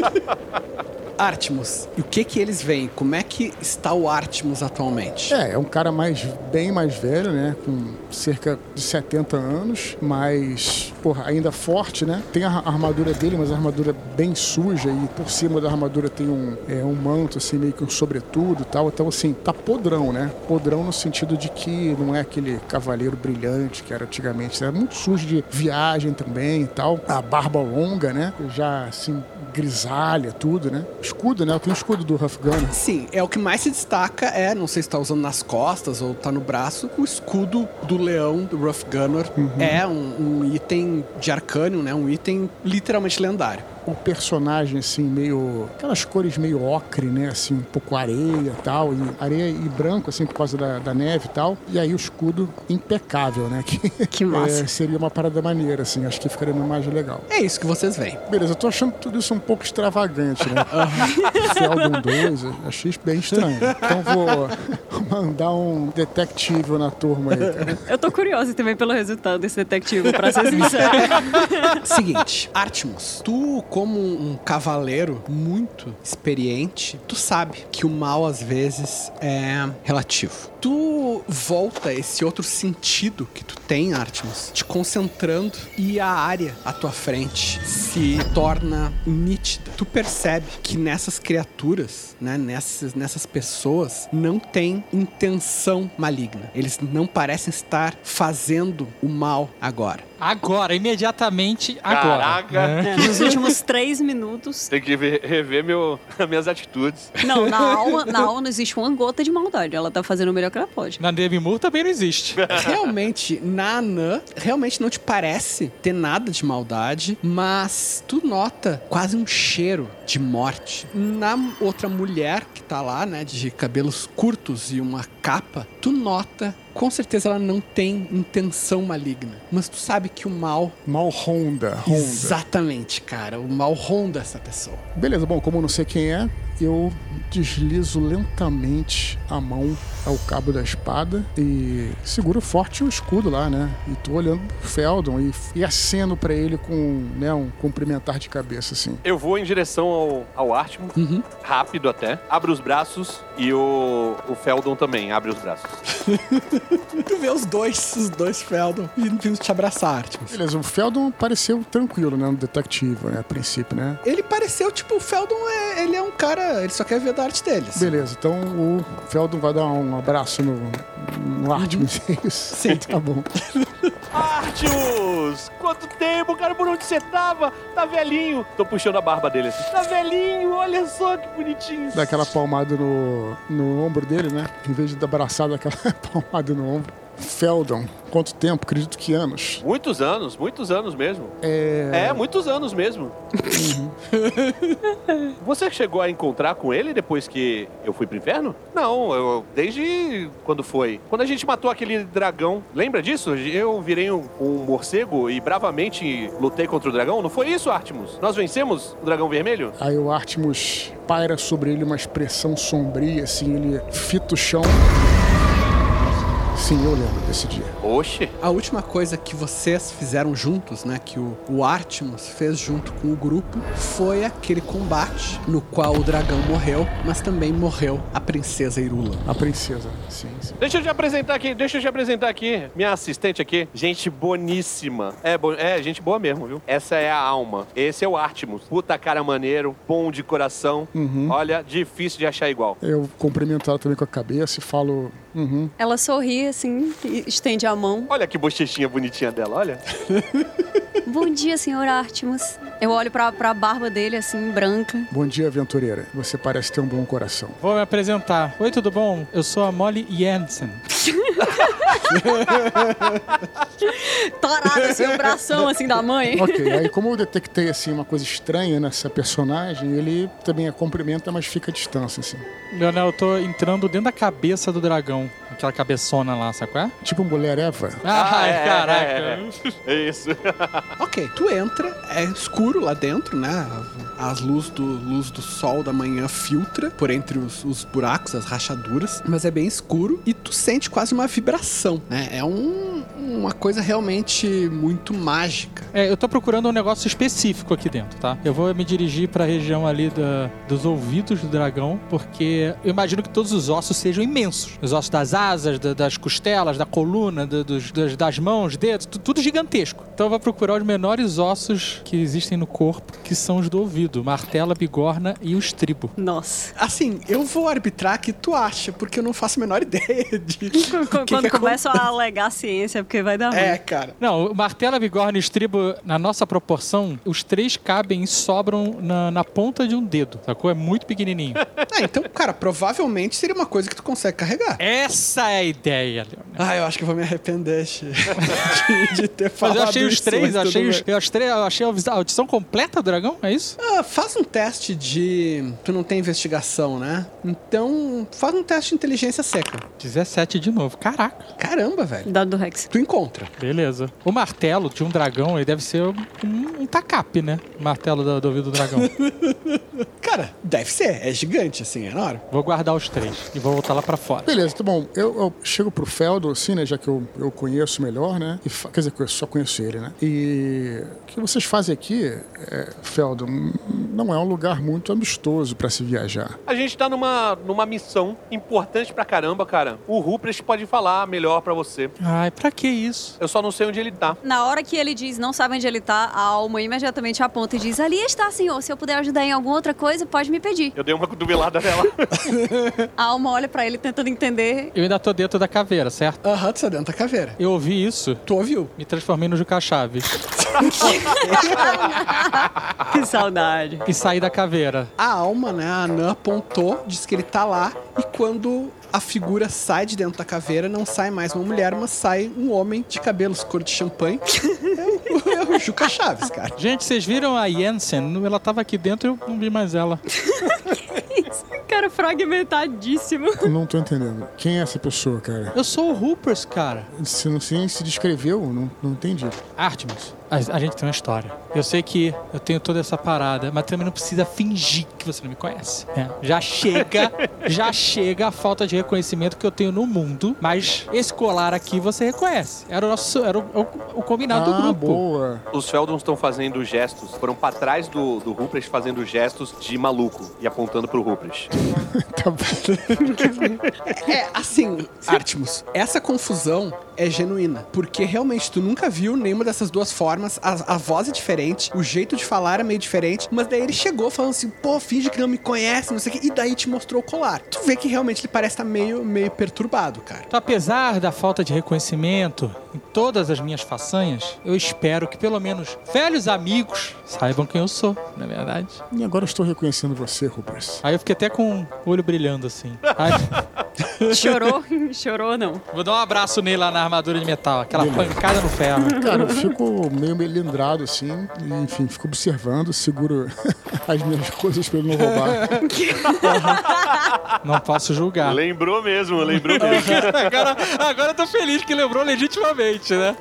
Artemus. E o que que eles veem? Como é que está o Artemus atualmente? É, é um cara mais bem mais velho, né? Com cerca de 70 anos, mas, porra, ainda forte, né? Tem a armadura dele, mas a armadura bem suja e por cima da armadura tem um, é, um manto, assim, meio que um sobretudo tal. Então, assim, tá podrão, né? Podrão no sentido de que não é aquele cavaleiro brilhante que era antigamente. É muito sujo de viagem também e tal. A barba longa, né? Já, assim, grisalha, tudo, né? Escudo, né? Tem o escudo do Huff Gunner. Sim, é o que mais se destaca é, não sei se tá usando nas costas ou tá no braço, o escudo do leão do Rough Gunner. É um, um item de arcânio, né? Um item literalmente lendário. O personagem, assim, meio. aquelas cores meio ocre, né? Assim, um pouco areia e tal. E areia e branco, assim, por causa da, da neve e tal. E aí o escudo impecável, né? Que, Que massa. é, seria uma parada maneira, assim. Acho que ficaria uma imagem legal. É isso que vocês veem. Beleza, eu tô achando tudo isso um pouco extravagante, né? Feldon 2, eu achei bem estranho. Então vou mandar um detective na turma aí, cara. Eu tô curiosa também pelo resultado desse detetivo, pra ser sincero. Seguinte, Artemus, tu como um cavaleiro muito experiente, tu sabe que o mal às vezes é relativo. Tu volta esse outro sentido que tu tem, Artemus, te concentrando e a área à tua frente se torna nítida. Tu percebe que nessas criaturas, né, nessas, nessas pessoas, não tem intenção maligna. Eles não parecem estar fazendo o mal agora. Agora, imediatamente agora. Caraca. né? Nos últimos três minutos. Tem que ver- rever meu, as minhas atitudes. Não, na alma, na alma não existe uma gota de maldade. Ela tá fazendo o melhor que ela pode. Na Demi Moore também não existe. Realmente, na Anã, realmente não te parece ter nada de maldade, mas tu nota quase um cheiro de morte. Na outra mulher que tá lá, né, de cabelos curtos e uma capa, tu nota, com certeza ela não tem intenção maligna, mas tu sabe que o mal. Mal Honda. Honda. Exatamente, cara. O mal ronda essa pessoa. Beleza, bom, como eu não sei quem é, eu deslizo lentamente a mão ao cabo da espada e seguro forte o escudo lá, né? E tô olhando pro Feldon e, e aceno pra ele com né, um cumprimentar de cabeça, assim. Eu vou em direção ao, ao Artimo, rápido até. Abro os braços e o, o Feldon também abre os braços. Tu vê os dois, os dois Feldon, vindo te abraçar, Artemis. Beleza, o Feldon pareceu tranquilo, né? No detectivo, né? A princípio, né? Ele pareceu, tipo, o Feldon é, ele é um cara, ele só quer ver da arte dele. assim. Beleza, então o Feldon vai dar um abraço no, no Artemis. é isso? Sim. Tá bom. Artius! Quanto tempo, cara, por onde você tava? Tá velhinho. Tô puxando a barba dele assim. Tá velhinho, olha só que bonitinho. Dá aquela palmada no, no ombro dele, né? Em vez de abraçar, dá aquela palmada no ombro. Feldon, quanto tempo? Acredito que anos. Muitos anos, muitos anos mesmo. É. É, muitos anos mesmo. Você chegou a encontrar com ele depois que eu fui pro inferno? Não, eu, desde quando foi? Quando a gente matou aquele dragão. Lembra disso? Eu virei um, um morcego e bravamente lutei contra o dragão. Não foi isso, Artemus? Nós vencemos o dragão vermelho? Aí o Artemus paira sobre ele uma expressão sombria, assim, ele fita o chão. Sim, eu lembro desse dia. Oxe. A última coisa que vocês fizeram juntos, né, que o, o Artemus fez junto com o grupo, foi aquele combate no qual o dragão morreu, mas também morreu a princesa Irula. A princesa, sim, sim. Deixa eu te apresentar aqui, deixa eu te apresentar aqui. Minha assistente aqui, gente boníssima. É, bo- é gente boa mesmo, viu? Essa é a alma. Esse é o Artemus. Puta cara maneiro, bom de coração. Olha, difícil de achar igual. Eu cumprimento ela também com a cabeça e falo. Uhum. Ela sorri assim e estende a mão. Olha que bochechinha bonitinha dela, olha. Bom dia, senhor Artemus. Eu olho pra, pra barba dele, assim, branca. Bom dia, aventureira. Você parece ter um bom coração. Vou me apresentar. Oi, tudo bom? Eu sou a Molly Jensen. Torada, assim, o bração, assim, da mãe. Ok, aí como eu detectei assim uma coisa estranha nessa personagem, ele também a cumprimenta, mas fica à distância, assim. Leonel, eu tô entrando dentro da cabeça do dragão. Aquela cabeçona lá, sabe qual é? Tipo mulher Eva. Ai, é, caraca. é, é. Isso. Ok, tu entra, é escuro lá dentro, né? As luzes do, luz do sol da manhã filtra por entre os, os buracos, as rachaduras, mas é bem escuro e tu sente quase uma vibração, né? É um, uma coisa realmente muito mágica. É, eu tô procurando um negócio específico aqui dentro, tá? Eu vou me dirigir pra região ali da- dos ouvidos do dragão, porque eu imagino que todos os ossos sejam imensos. Os ossos das asas, da- das costelas, da coluna, da- dos- das, das mãos, dedos, tu- tudo gigantesco. Então eu vou procurar os menores ossos que existem no corpo, que são os do ouvido: martela, bigorna e o estribo. Nossa. Assim, eu vou arbitrar que tu acha, porque eu não faço a menor ideia de. o que Quando que começam a alegar a ciência, porque vai dar ruim. É, cara. Não, o martela, bigorna e estribo, na nossa proporção, os três cabem e sobram na, na ponta de um dedo, sacou? É muito pequenininho. Ah, então, cara, provavelmente seria uma coisa que tu consegue carregar. Essa é a ideia, Leonel. Ah, eu acho que eu vou me arrepender de, de ter Mas falado eu achei os isso, três, mas eu achei, os, eu achei, eu achei a a audição completa do dragão, é isso? Ah, faz um teste de. Tu não tem investigação, né? Então, faz um teste de inteligência seca. 17 de novo, caraca. Caramba, velho. Dado do Rex. Tu encontra. Beleza. O martelo de um dragão, ele deve ser um, um tacape, né? O martelo do, do ouvido do dragão. Cara, deve ser. É gigante, assim, é enorme. vou guardar os três e vou voltar lá pra fora. Beleza, tá bom. Eu, eu chego pro Feldon, assim, né? Já que eu, eu conheço melhor, né? E fa- quer dizer, que eu só conheço ele, né? E o que vocês fazem aqui, é, Feldon, não é um lugar muito amistoso pra se viajar. A gente tá numa, numa missão importante pra caramba, cara. O Ruprecht pode falar melhor pra você. Ai, pra que isso? Eu só não sei onde ele tá. Na hora que ele diz não sabe onde ele tá, a alma imediatamente aponta e diz: Ali está, senhor. Se eu puder ajudar em alguma outra coisa, pode me pedir. Eu dei uma cotovelada nela. A alma olha pra ele tentando entender. Eu ainda tô dentro da caveira, certo? Aham, tu tá dentro da caveira. Eu ouvi isso, Tu ouviu? me transformei no Juca Chaves Que saudade. e saí da caveira. A alma, né? A Anã apontou, disse que ele tá lá. E quando a figura sai de dentro da caveira, não sai mais uma mulher, mas sai um homem de cabelos cor de champanhe. É o, é o Juca Chaves, cara. Gente, vocês viram a Jensen? Ela tava aqui dentro e eu não vi mais ela. Cara, fragmentadíssimo. Eu não tô entendendo. Quem é essa pessoa, cara? Eu sou o Hoopers, cara. Se não se, se descreveu, não, não entendi. Artemis, a, a gente tem uma história. Eu sei que eu tenho toda essa parada, mas também não precisa fingir que você não me conhece. É. Já chega, já chega a falta de reconhecimento que eu tenho no mundo, mas esse colar aqui você reconhece. Era o nosso, era o, o- o combinado do ah, grupo. boa. Os Feldons estão fazendo gestos, foram pra trás do, do Ruprecht fazendo gestos de maluco e apontando pro Ruprecht. Tá. É, assim, Artemus, essa confusão é genuína. Porque realmente tu nunca viu nenhuma dessas duas formas. A, a voz é diferente, o jeito de falar é meio diferente. Mas daí ele chegou falando assim, pô, finge que não me conhece, não sei o quê. E daí te mostrou o colar. Tu vê que realmente ele parece estar meio, meio perturbado, cara. Então, apesar da falta de reconhecimento em todas as minhas façanhas, eu espero que pelo menos velhos amigos saibam quem eu sou, não é verdade? E agora eu estou reconhecendo você, Rupers. Aí eu fiquei até com o olho brilhando assim. Aí, Chorou? Chorou não. vou dar um abraço nele lá na armadura de metal, aquela pancada no ferro. Cara, eu fico meio melindrado assim, e, enfim, fico observando, seguro as minhas coisas pra ele não roubar. Não posso julgar. Lembrou mesmo, lembrou mesmo. Agora, agora eu tô feliz que lembrou legitimamente, né?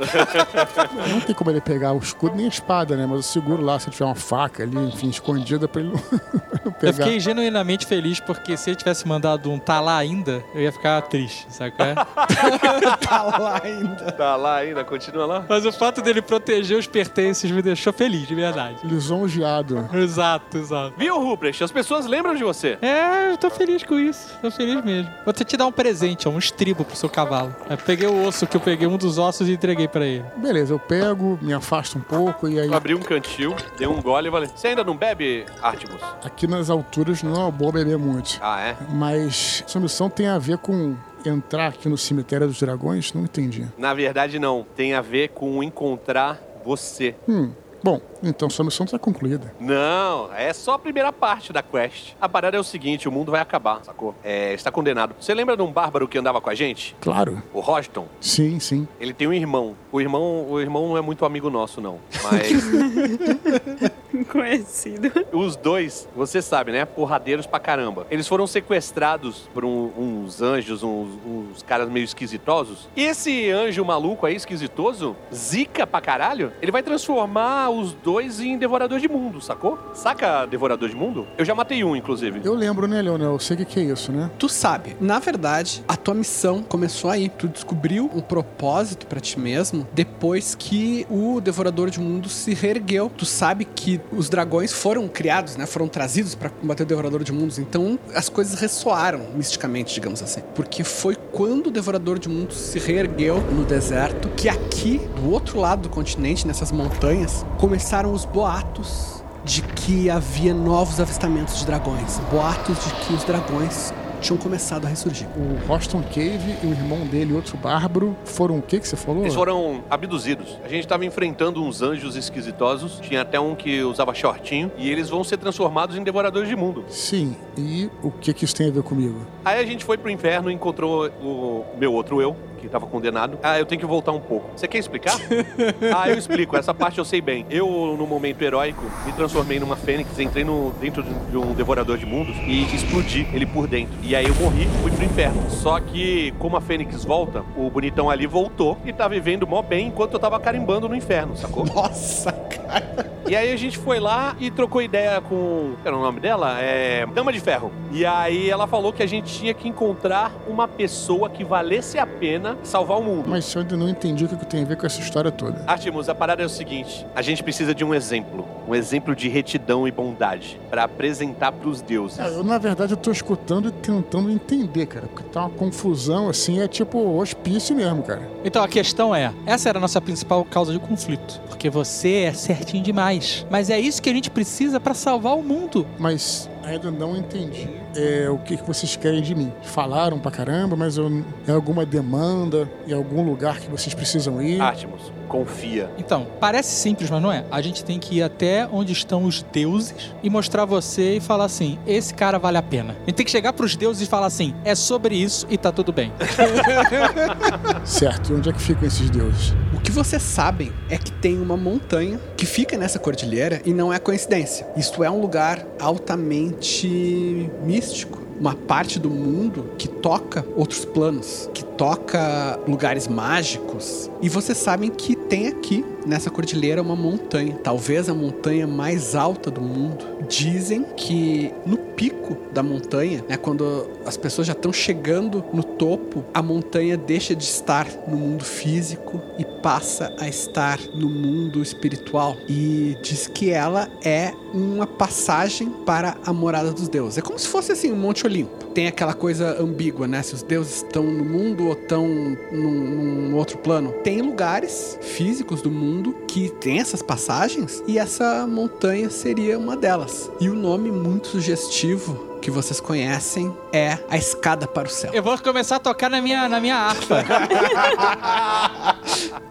Não tem como ele pegar o escudo nem a espada, né? Mas eu seguro lá se tiver uma faca ali, enfim, escondida pra ele não, não Eu pegar. fiquei genuinamente feliz porque se ele tivesse mandado um tá lá ainda, eu ia ficar triste, sabe qual é? Tá lá ainda. Tá lá ainda, continua lá. Mas o fato dele proteger os pertences me deixou feliz, de verdade. Lisonjeado. Exato, exato. Viu, Ruprecht? As pessoas lembram de você. É, eu tô feliz com isso. Tô feliz mesmo. Vou até te dar um presente, ó, um estribo pro seu cavalo. Eu peguei o osso que eu peguei, um dos ossos, e entreguei pra ele. Beleza, eu pego, me afasto um pouco e aí Eu abri um cantil, dei um gole e falei: Você ainda não bebe, Artemus? aqui nas alturas não é uma boa beber muito. Ah, é? Mas sua missão tem a ver com entrar aqui no cemitério dos dragões? Não entendi. Na verdade, não. Tem a ver com encontrar você. Hum, bom, então sua missão está concluída. Não, é só a primeira parte da quest. A parada é o seguinte: o mundo vai acabar, sacou? É, está condenado. Você lembra de um bárbaro que andava com a gente? Claro. O Roston? Sim, sim. Ele tem um irmão. O irmão, o irmão não é muito amigo nosso, não. Mas Conhecido. os dois, você sabe, né? Porradeiros pra caramba. Eles foram sequestrados por um- uns anjos, uns, uns caras meio esquisitosos. E esse anjo maluco aí, esquisitoso, zica pra caralho, ele vai transformar os dois em devorador de mundo, sacou? Saca devorador de mundo? Eu já matei um, inclusive. Eu lembro, né, Leonel? Eu sei o que, que é isso, né? Tu sabe, na verdade, a tua missão começou aí. Tu descobriu um propósito pra ti mesmo depois que o Devorador de Mundos se reergueu. Tu sabe que os dragões foram criados, né? Foram trazidos pra combater o Devorador de Mundos. Então as coisas ressoaram misticamente, digamos assim. Porque foi quando o Devorador de Mundos se reergueu no deserto que aqui, do outro lado do continente, nessas montanhas, começaram os boatos de que havia novos avistamentos de dragões. Boatos de que os dragões tinham começado a ressurgir. O Roston Cave e o irmão dele, outro bárbaro, foram o que que você falou? Eles foram abduzidos. A gente tava enfrentando uns anjos esquisitosos. Tinha até um que usava shortinho. E eles vão ser transformados em devoradores de mundo. Sim, e o que que isso tem a ver comigo? Aí a gente foi pro inferno e encontrou o meu outro eu, que tava condenado. Ah, eu tenho que voltar um pouco. Você quer explicar? ah, eu explico. Essa parte eu sei bem. Eu, no momento heróico, me transformei numa fênix, entrei no, dentro de um devorador de mundos e explodi ele por dentro. E aí eu morri e fui pro inferno. Só que, como a fênix volta, o bonitão ali voltou e tá vivendo mó bem enquanto eu tava carimbando no inferno, sacou? Nossa, cara. E aí a gente foi lá e trocou ideia com. Era o nome dela? É. Dama de Ferro. E aí ela falou que a gente tinha que encontrar uma pessoa que valesse a pena salvar o mundo. Mas eu ainda não entendi o que tem a ver com essa história toda. Artemus, a parada é o seguinte: a gente precisa de um exemplo. Um exemplo de retidão e bondade pra apresentar pros deuses. Ah, Eu, na verdade, eu tô escutando e tentando entender, cara. Porque tá uma confusão, assim, é tipo hospício mesmo, cara. Então a questão é: essa era a nossa principal causa de conflito. Porque você é certinho demais. Mas é isso que a gente precisa pra salvar o mundo. Mas ainda não entendi é, o que, vocês querem de mim. Falaram pra caramba, mas eu, é alguma demanda, em algum lugar que vocês precisam ir. Artemus, confia. Então, parece simples, mas não é. A gente tem que ir até onde estão os deuses e mostrar você e falar assim: esse cara vale a pena. A gente tem que chegar pros deuses e falar assim: é sobre isso e tá tudo bem. Certo, e onde é que ficam esses deuses? O que vocês sabem é que tem uma montanha que fica nessa cordilheira e não é coincidência. Isto é um lugar altamente místico uma parte do mundo que toca outros planos, que toca lugares mágicos. E vocês sabem que tem aqui nessa cordilheira uma montanha, talvez a montanha mais alta do mundo. Dizem que no pico da montanha, né, quando as pessoas já estão chegando no topo, a montanha deixa de estar no mundo físico e passa a estar no mundo espiritual. E diz que ela é uma passagem para a morada dos deuses. É como se fosse assim um Monte Olimpo. Tem aquela coisa ambígua, né? Se os deuses estão no mundo ou estão num, num outro plano. Tem lugares físicos do mundo que tem essas passagens e essa montanha seria uma delas. E o nome muito sugestivo que vocês conhecem é a escada para o céu. Eu vou começar a tocar na minha, na minha harpa.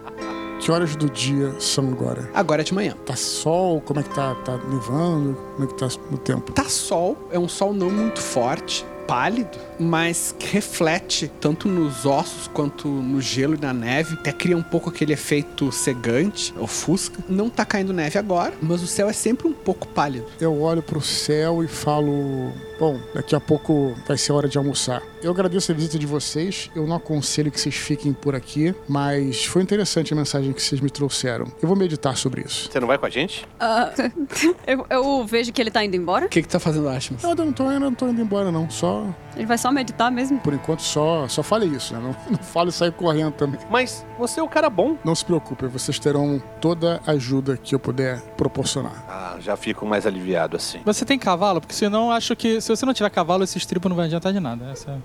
Que horas do dia são agora? Agora é de manhã. Tá sol? Como é que tá? Tá nevando? Como é que tá o tempo? Tá sol, é um sol não muito forte, pálido, mas que reflete tanto nos ossos quanto no gelo e na neve. Até cria um pouco aquele efeito cegante, ofusca. Não tá caindo neve agora, mas o céu é sempre um pouco pálido. Eu olho pro céu e falo: Bom, daqui a pouco vai ser hora de almoçar. Eu agradeço a visita de vocês. Eu não aconselho que vocês fiquem por aqui, mas foi interessante a mensagem que vocês me trouxeram. Eu vou meditar sobre isso. Você não vai com a gente? Ah, eu, eu vejo que ele tá indo embora. O que que tá fazendo, Ashman? Não, eu não tô, eu não tô indo embora, não. Só, Ele vai só meditar mesmo. por enquanto, só, só fale isso, né? Não, não fale sair correndo também. Mas você é o cara bom. Não se preocupe, vocês terão toda a ajuda que eu puder proporcionar. Ah, já fico mais aliviado assim. Você tem cavalo? Porque senão acho que se você não tiver cavalo, esse estribo não vai adiantar de nada. Essa... é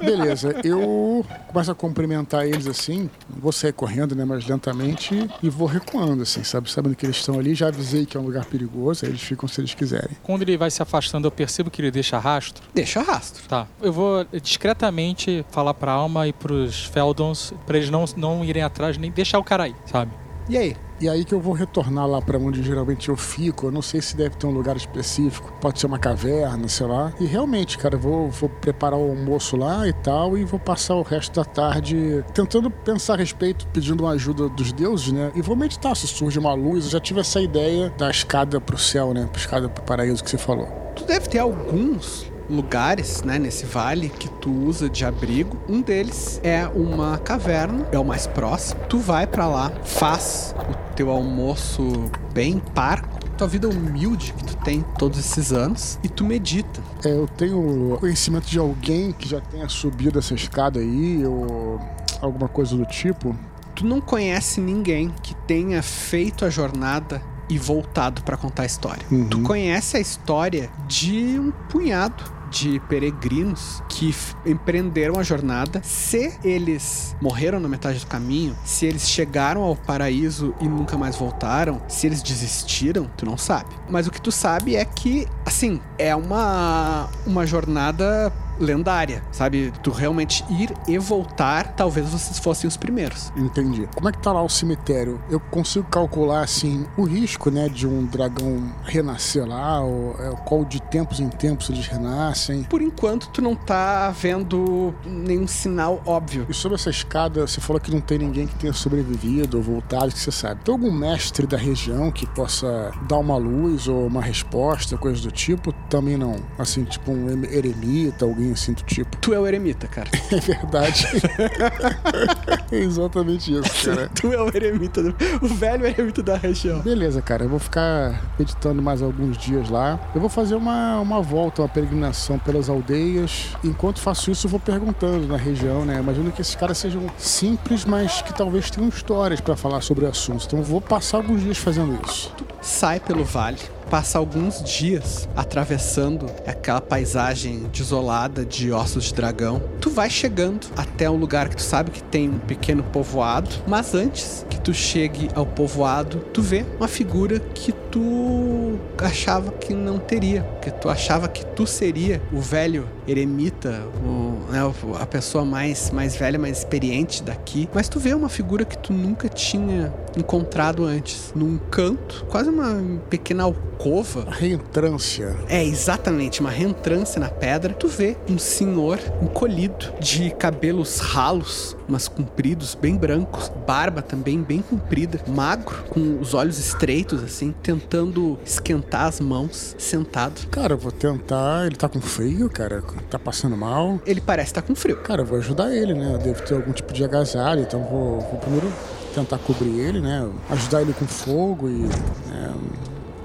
Beleza, eu começo a cumprimentar eles assim, vou sair correndo, né, mais lentamente, e vou recuando, assim, sabe? Sabendo que eles estão ali, já avisei que é um lugar perigoso, aí eles ficam se eles quiserem. Quando ele vai se afastando, eu percebo que ele deixa rastro. Deixa rastro. Tá. Eu vou discretamente falar pra Alma e pros Feldons pra eles não, não irem atrás, nem deixar o cara aí, sabe? E aí? E aí que eu vou retornar lá pra onde geralmente eu fico. Eu não sei se deve ter um lugar específico, pode ser uma caverna, sei lá. E realmente, cara, eu vou, vou preparar o almoço lá e tal, e vou passar o resto da tarde tentando pensar a respeito, pedindo uma ajuda dos deuses, né? E vou meditar se surge uma luz. Eu já tive essa ideia da escada pro céu, né? Escada pro paraíso que você falou. Tu deve ter alguns lugares, né, nesse vale que tu usa de abrigo. Um deles é uma caverna, é o mais próximo. Tu vai pra lá, faz o teu almoço bem parco. Tua vida humilde que tu tem todos esses anos e tu medita. É, eu tenho conhecimento de alguém que já tenha subido essa escada aí, ou alguma coisa do tipo. Tu não conhece ninguém que tenha feito a jornada e voltado pra contar a história. Uhum. Tu conhece a história de um punhado de peregrinos que empreenderam a jornada. Se eles morreram na metade do caminho, se eles chegaram ao paraíso e nunca mais voltaram, se eles desistiram, tu não sabe. Mas o que tu sabe é que, assim, é uma, uma jornada lendária, sabe? Tu realmente ir e voltar, talvez vocês fossem os primeiros. Entendi. Como é que tá lá o cemitério? Eu consigo calcular, assim, o risco, né, de um dragão renascer lá, ou é, qual de tempos em tempos eles renascem. Por enquanto, tu não tá vendo nenhum sinal óbvio. E sobre essa escada, você falou que não tem ninguém que tenha sobrevivido ou voltado, que você sabe. Tem algum mestre da região que possa dar uma luz ou uma resposta, coisa do tipo? Também não. Assim, tipo um em- eremita, alguém assim do tipo. Tu é o eremita, cara. É verdade. é exatamente isso, cara. tu é o eremita, do- o velho eremita da região. Beleza, cara. Eu vou ficar meditando mais alguns dias lá. Eu vou fazer uma, uma volta, uma peregrinação pelas aldeias. Enquanto faço isso, eu vou perguntando na região, né? Imagino que esses caras sejam simples, mas que talvez tenham histórias pra falar sobre o assunto. Então eu vou passar alguns dias fazendo isso. sai pelo vale, passa alguns dias atravessando aquela paisagem desolada de ossos de dragão. Tu vai chegando até um lugar que tu sabe que tem um pequeno povoado, mas antes que tu chegue ao povoado, tu vê uma figura que tu achava que não teria, que tu achava que tu seria o velho eremita, o, né, a pessoa mais, mais velha, mais experiente daqui, mas tu vê uma figura que tu nunca tinha encontrado antes. Num canto, quase uma pequena alcova. Reentrância. É, exatamente, uma reentrância na pedra. Tu vê um senhor encolhido, de cabelos ralos, mas compridos, bem brancos, barba também bem comprida, magro, com os olhos estreitos, assim, tentando esquentar as mãos, sentado. Cara, eu vou tentar. Ele tá com frio, cara. Tá passando mal. Ele parece estar com frio. Cara, eu vou ajudar ele, né? Eu devo ter algum tipo de agasalho, então vou, vou primeiro tentar cobrir ele, né? Ajudar ele com fogo e né,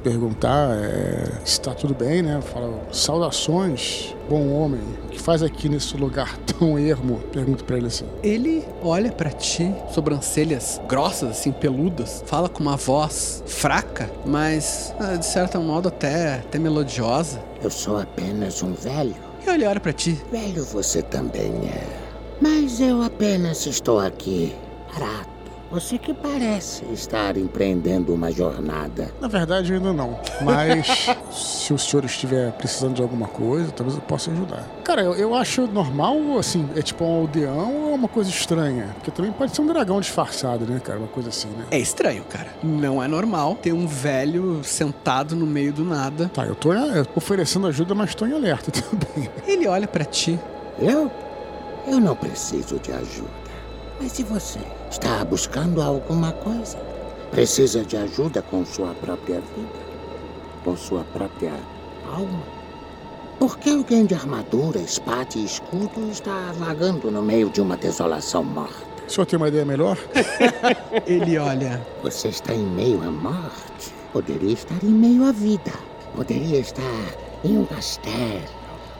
perguntar é, se tá tudo bem, né? Fala, saudações, bom homem. O que faz aqui nesse lugar tão ermo? Pergunto pra ele assim. Ele olha pra ti, sobrancelhas grossas, assim, peludas, fala com uma voz fraca, mas ah, de certo modo até, até melodiosa. Eu sou apenas um velho. E ele olha pra ti. Velho você também é. Mas eu apenas estou aqui, parado. Você que parece estar empreendendo uma jornada. Na verdade, ainda não. Mas se o senhor estiver precisando de alguma coisa, talvez eu possa ajudar. Cara, eu, eu acho normal, assim, é tipo um aldeão ou é uma coisa estranha? Porque também pode ser um dragão disfarçado, né, cara? Uma coisa assim, né? É estranho, cara. Não é normal ter um velho sentado no meio do nada. Tá, eu tô eh, oferecendo ajuda, mas tô em alerta também. Ele olha pra ti. Eu? Eu não preciso de ajuda. Mas e você? Está buscando alguma coisa? Precisa de ajuda com sua própria vida? Com sua própria alma? Por que alguém de armadura, espada e escudo está vagando no meio de uma desolação morta? O senhor tem uma ideia melhor? Ele olha. Você está em meio à morte. Poderia estar em meio à vida. Poderia estar em um castelo,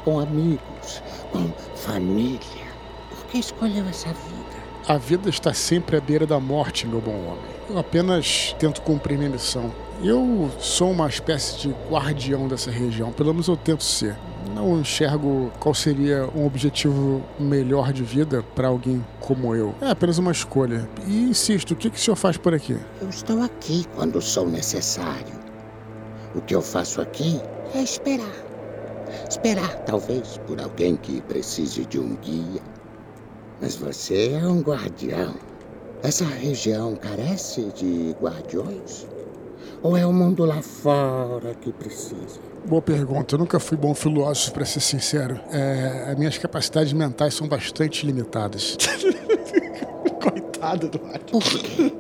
com amigos, com família. Por que escolheu essa vida? A vida está sempre à beira da morte, meu bom homem. Eu apenas tento cumprir minha missão. Eu sou uma espécie de guardião dessa região, pelo menos eu tento ser. Não enxergo qual seria um objetivo melhor de vida para alguém como eu. É apenas uma escolha. E insisto, o que, que o senhor faz por aqui? Eu estou aqui quando sou necessário. O que eu faço aqui é esperar. Esperar, talvez, por alguém que precise de um guia. Mas você é um guardião. Essa região carece de guardiões? Ou é o mundo lá fora que precisa? Boa pergunta. Eu nunca fui bom filósofo, para ser sincero. É, as minhas capacidades mentais são bastante limitadas. Coitado do. Por quê?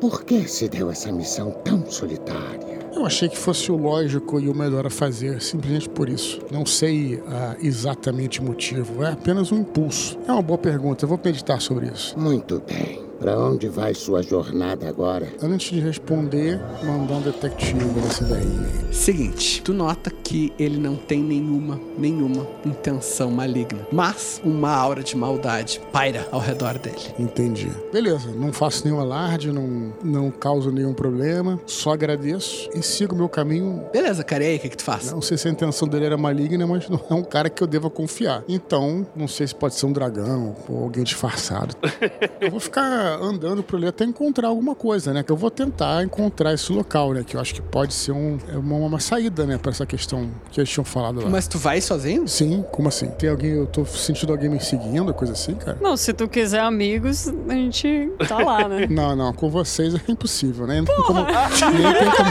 Por que se deu essa missão tão solitária? Eu achei que fosse o lógico e o melhor a fazer, simplesmente por isso. Não sei ah, exatamente o motivo, é apenas um impulso. É uma boa pergunta, eu vou meditar sobre isso. Muito bem. Para onde vai sua jornada agora? Antes de responder, mandar um detective nesse daí. Seguinte, tu nota que ele não tem nenhuma, nenhuma intenção maligna, mas uma aura de maldade paira ao redor dele. Entendi. Beleza, não faço nenhum alarde, não, não causo nenhum problema, só agradeço e sigo meu caminho. Beleza, cara, e aí, o que, que tu faz? Não sei se a intenção dele era maligna, mas não é um cara que eu deva confiar. Então, não sei se pode ser um dragão ou alguém disfarçado. eu vou ficar andando por ali até encontrar alguma coisa, né? Que eu vou tentar encontrar esse local, né? Que eu acho que pode ser um, é uma, uma saída, né? Pra essa questão que eles tinham falado lá. Mas tu vai sozinho? Sim, como assim? Tem alguém, eu tô sentindo alguém me seguindo, coisa assim, cara? Não, se tu quiser amigos, a gente tá lá, né? Não, não, com vocês é impossível, né? Não tem como, nem tem como.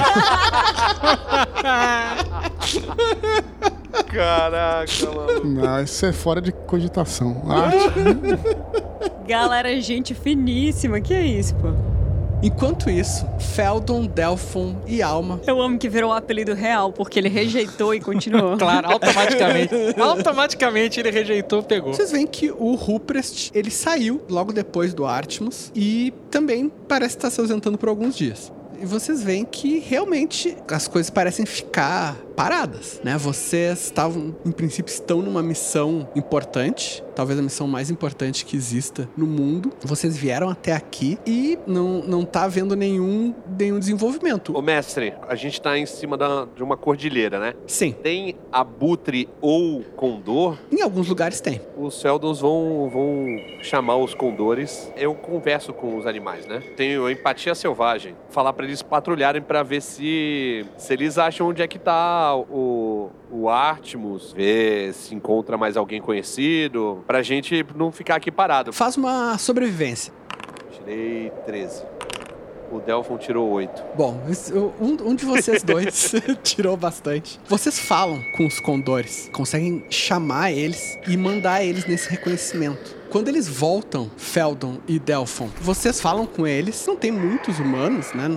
Caraca, mano. Não, isso é fora de cogitação. Ah, Galera, gente finíssima, que é isso, pô? Enquanto isso, Feldon, Delphon e Alma. Eu amo que virou o apelido real, porque ele rejeitou e continuou. Claro, automaticamente. automaticamente ele rejeitou, pegou. Vocês veem que o Ruprest, ele saiu logo depois do Artemis e também parece estar se ausentando por alguns dias. E vocês veem que realmente as coisas parecem ficar paradas, né? Vocês estavam, em princípio, estão numa missão importante, talvez a missão mais importante que exista no mundo. Vocês vieram até aqui e não, não tá havendo nenhum, nenhum desenvolvimento. Ô, mestre, a gente tá em cima da, de uma cordilheira, né? Sim. Tem abutre ou condor? Em alguns lugares tem. Os Feldons vão, vão chamar os condores. Eu converso com os animais, né? Tenho empatia selvagem. Falar pra eles patrulharem pra ver se, se eles acham onde é que tá o, o Artemus, ver se encontra mais alguém conhecido, pra gente não ficar aqui parado. Faz uma sobrevivência. Tirei 13. O Delphon tirou 8. Bom, um, um de vocês dois tirou bastante. Vocês falam com os condores, conseguem chamar eles e mandar eles nesse reconhecimento. Quando eles voltam, Feldon e Delphon, vocês falam com eles, não tem muitos humanos, né,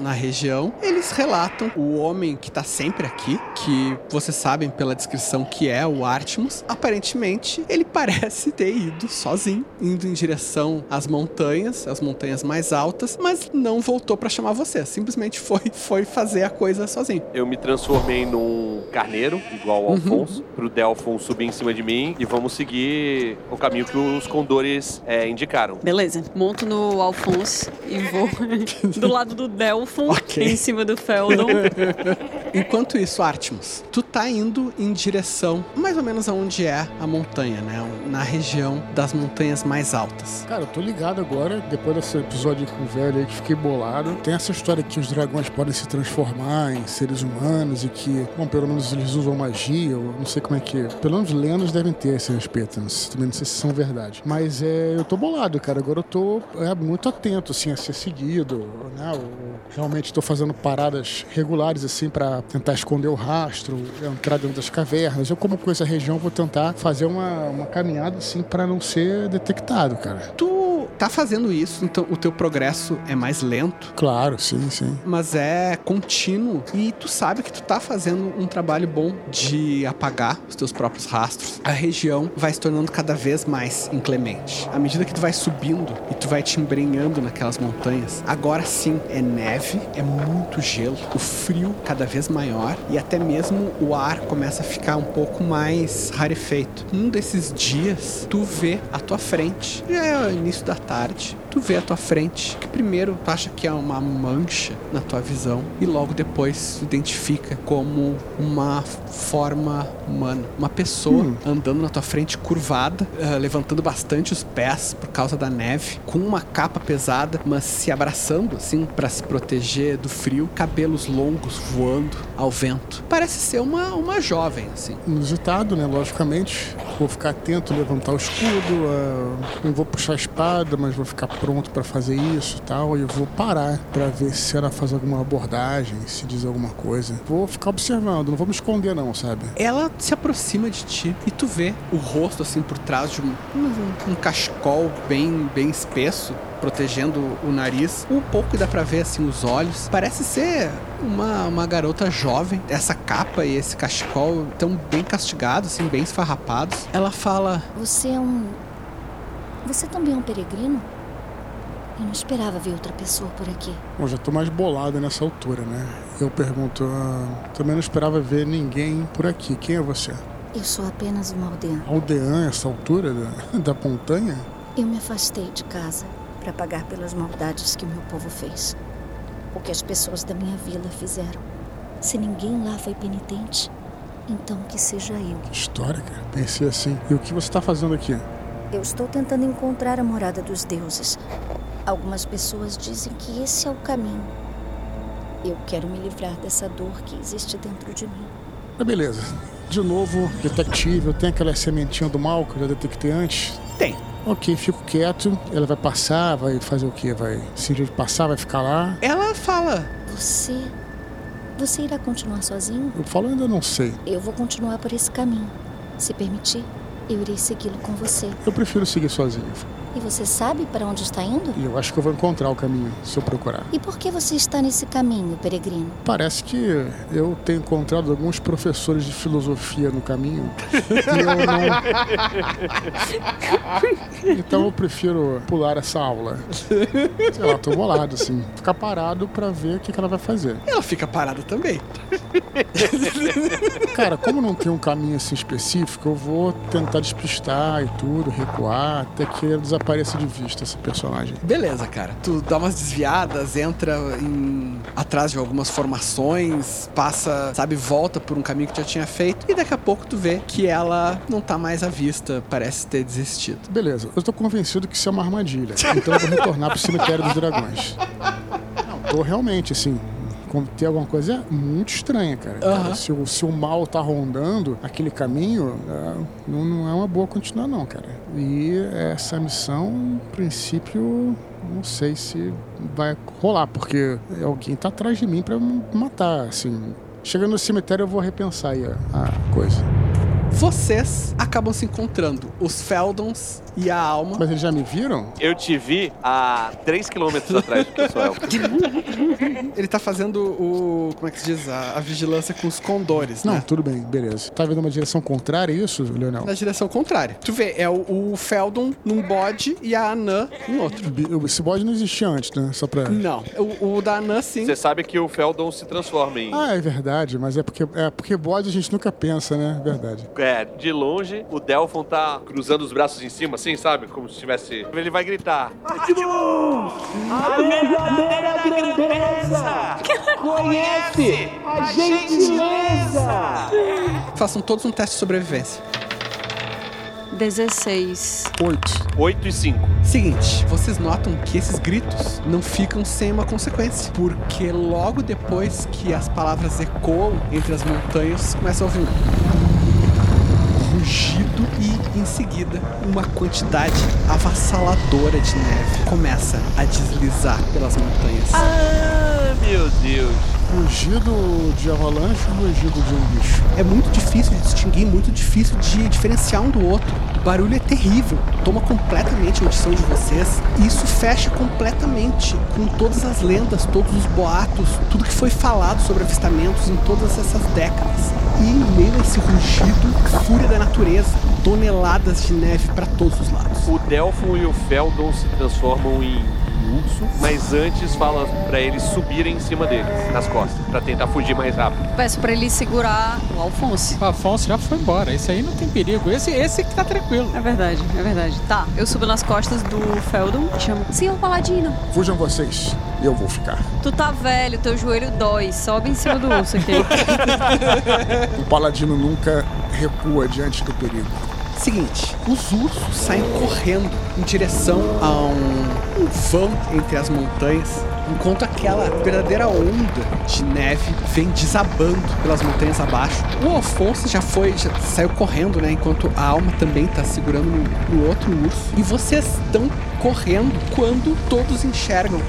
na região. Eles relatam o homem que tá sempre aqui, que vocês sabem pela descrição que é o Artemus. Aparentemente, ele parece ter ido sozinho, indo em direção às montanhas, às montanhas mais altas, mas não voltou pra chamar vocês. Simplesmente foi, foi fazer a coisa sozinho. Eu me transformei num carneiro, igual ao Uhum. Alfonso, pro Delphon subir em cima de mim e vamos seguir o caminho que os condores é, indicaram. Beleza. Monto no Alphonse e vou do lado do Delphon, Ok. em cima do Feldon. Enquanto isso, Artemus, tu tá indo em direção mais ou menos aonde é a montanha, né? Na região das montanhas mais altas. Cara, eu tô ligado agora, depois desse episódio com o velho aí que fiquei bolado. Tem essa história que os dragões podem se transformar em seres humanos e que, bom, pelo menos eles usam magia, eu não sei como é que. Pelo menos lendas devem ter a esse respeito, não sei- também não sei se são verdade. Mas é, eu tô bolado, cara. Agora eu tô é, muito atento, assim, a ser seguido, né? Eu realmente tô fazendo paradas regulares, assim, pra tentar esconder o rastro, entrar dentro das cavernas. Eu, como conheço a região, vou tentar fazer uma, uma caminhada, assim, pra não ser detectado, cara. Tu tá fazendo isso, então o teu progresso é mais lento, Claro, sim, sim. mas é contínuo e tu sabe que tu tá fazendo um trabalho bom de apagar os teus próprios rastros. A região vai se tornando cada vez mais inclemente. À medida que tu vai subindo e tu vai te embrenhando naquelas montanhas, agora sim é neve, é muito gelo, o frio cada vez maior e até mesmo o ar começa a ficar um pouco mais rarefeito. Um desses dias, tu vê à tua frente, já é o início da tarde, tu vê à tua frente que primeiro tu acha que é uma mancha na tua visão e logo depois tu identifica como uma forma humana, uma pessoa andando na tua frente curvada, eh, levantando bastante os pés por causa da neve, com uma capa pesada, mas se abraçando assim para se proteger do frio, cabelos longos voando ao vento. Parece ser uma, uma jovem assim. Inusitado, né? Logicamente. Vou ficar atento, levantar o escudo. ah, não vou puxar a espada, mas vou ficar pronto pra fazer isso e tal. E eu vou parar pra ver se ela faz alguma abordagem, se diz alguma coisa. Vou ficar observando, não vou me esconder, não, sabe? Ela se aproxima de ti e tu vê o rosto assim por trás de um, um, um cachecol bem, bem espesso. Protegendo o nariz. Um pouco dá pra ver assim os olhos. Parece ser uma, uma garota jovem. Essa capa e esse cachecol estão bem castigados, assim, bem esfarrapados. Ela fala: Você é um. Você também é um peregrino? Eu não esperava ver outra pessoa por aqui. Bom, já tô mais bolado nessa altura, né? Eu pergunto, ah, também não esperava ver ninguém por aqui. Quem é você? Eu sou apenas uma aldeã. Aldeã, essa altura da, da montanha? Eu me afastei de casa para pagar pelas maldades que o meu povo fez. O que as pessoas da minha vila fizeram. Se ninguém lá foi penitente, então que seja eu. Que história, cara. Pensei assim. E o que você tá fazendo aqui? Eu estou tentando encontrar a morada dos deuses. Algumas pessoas dizem que esse é o caminho. Eu quero me livrar dessa dor que existe dentro de mim. Ah, beleza. De novo, detetive, eu tenho aquela sementinha do mal que eu já detectei antes? Tem. Ok, fico quieto. Ela vai passar, vai fazer o quê? Vai se de passar, vai ficar lá? Ela fala: Você. Você irá continuar sozinho? Eu falo, ainda não sei. Eu vou continuar por esse caminho. Se permitir, eu irei segui-lo com você. Eu prefiro seguir sozinho. E você sabe para onde está indo? E eu acho que eu vou encontrar o caminho, se eu procurar. E por que você está nesse caminho, peregrino? Parece que eu tenho encontrado alguns professores de filosofia no caminho. eu não. Então eu prefiro pular essa aula. Sei lá, tô bolado, assim. Ficar parado pra ver o que que ela vai fazer. Ela fica parada também. Cara, como não tem um caminho assim específico, eu vou tentar despistar e tudo, recuar, até que ela desapareça de vista esse personagem. Beleza, cara. Tu dá umas desviadas, entra em atrás de algumas formações, passa, sabe, volta por um caminho que já tinha feito e daqui a pouco tu vê que ela não tá mais à vista, parece ter desistido. Beleza, eu tô convencido que isso é uma armadilha. Então eu vou retornar pro cemitério dos dragões. Não, tô realmente, assim. Tem alguma coisa muito estranha, cara. Cara, se, o, se o mal tá rondando aquele caminho, é, não, não é uma boa continuar, não, cara. E essa missão, em princípio, não sei se vai rolar, porque alguém tá atrás de mim pra me matar, assim. Chegando no cemitério eu vou repensar aí a, a coisa. Vocês acabam se encontrando, os Feldons e a Alma. Mas eles já me viram? Eu te vi a 3 km atrás do pessoal. Ele tá fazendo o. Como é que se diz? A, a vigilância com os condores, Não, né? tudo bem, beleza. Tá vendo uma direção contrária isso, Leonel? Na direção contrária. Tu vê, é o, o Feldon num bode e a Anã em outro. Esse bode não existia antes, né? Só pra. Não. O, o da Anã, sim. Você sabe que o Feldon se transforma em. Ah, é verdade, mas é porque, é porque bode a gente nunca pensa, né? Verdade. É, de longe, o Delphon tá cruzando os braços em cima, assim, sabe? Como se tivesse. Ele vai gritar. A verdadeira grandeza conhece a gentileza. Façam todos um teste de sobrevivência. 16. 8. 8 e 5. Seguinte, vocês notam que esses gritos não ficam sem uma consequência. Porque logo depois que as palavras ecoam entre as montanhas, começa a ouvir e, em seguida, uma quantidade avassaladora de neve começa a deslizar pelas montanhas. Ah, meu Deus. Rugido de avalanche ou rugido de um bicho? É muito difícil de distinguir, muito difícil de diferenciar um do outro. O barulho é terrível, toma completamente a audição de vocês. E isso fecha completamente com todas as lendas, todos os boatos, tudo que foi falado sobre avistamentos em todas essas décadas. E em meio a esse rugido, fúria da natureza, toneladas de neve para todos os lados. O Delphon e o Feldon se transformam em urso, mas antes fala pra eles subirem em cima deles, nas costas, pra tentar fugir mais rápido. Peço pra ele segurar o Alfonso. O Afonso já foi embora. Esse aí não tem perigo. Esse, esse que tá tranquilo. É verdade, é verdade. Tá, eu subo nas costas do Feldon e chamo. Senhor Paladino, Fujam vocês, eu vou ficar. tu tá velho, teu joelho dói. Sobe em cima do urso aqui. O paladino nunca recua diante do perigo. Seguinte, os ursos saem correndo em direção a um, vão entre as montanhas, enquanto aquela verdadeira onda de neve vem desabando pelas montanhas abaixo. O Alfonso já foi, já saiu correndo, né? Enquanto a alma também tá segurando no outro urso. E vocês estão correndo quando todos enxergam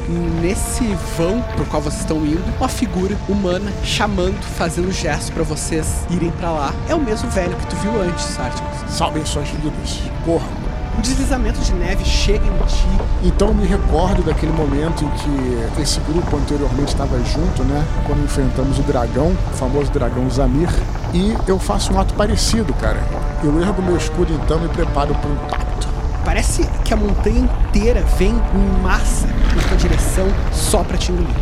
nesse vão pro qual vocês estão indo uma figura humana chamando, fazendo gestos pra vocês irem pra lá. É o mesmo velho que tu viu antes, Artemis. Salvem suas vidas. Corram. O deslizamento de neve chega em ti. Então eu me recordo daquele momento em que esse grupo anteriormente estava junto, né? Quando enfrentamos o dragão, o famoso dragão Zamir. E eu faço um ato parecido, cara. Eu ergo meu escudo então e me preparo para um impacto. Parece que a montanha inteira vem em massa na tua direção só pra te engolir.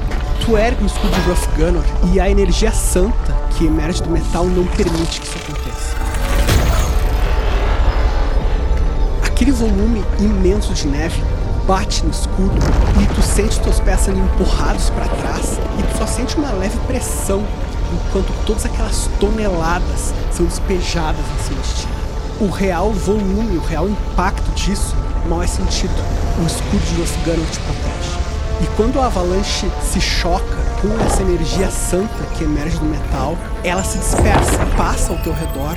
Tu ergue o escudo de Rough Gunner e a energia santa que emerge do metal não permite que isso aconteça. Aquele volume imenso de neve bate no escudo e tu sente teus pés sendo empurrados para trás e tu só sente uma leve pressão enquanto todas aquelas toneladas são despejadas em cima de ti. O real volume, o real impacto disso mal é sentido. O escudo de Gunner te protege. E quando a avalanche se choca com essa energia santa que emerge do metal, ela se dispersa, passa ao teu redor,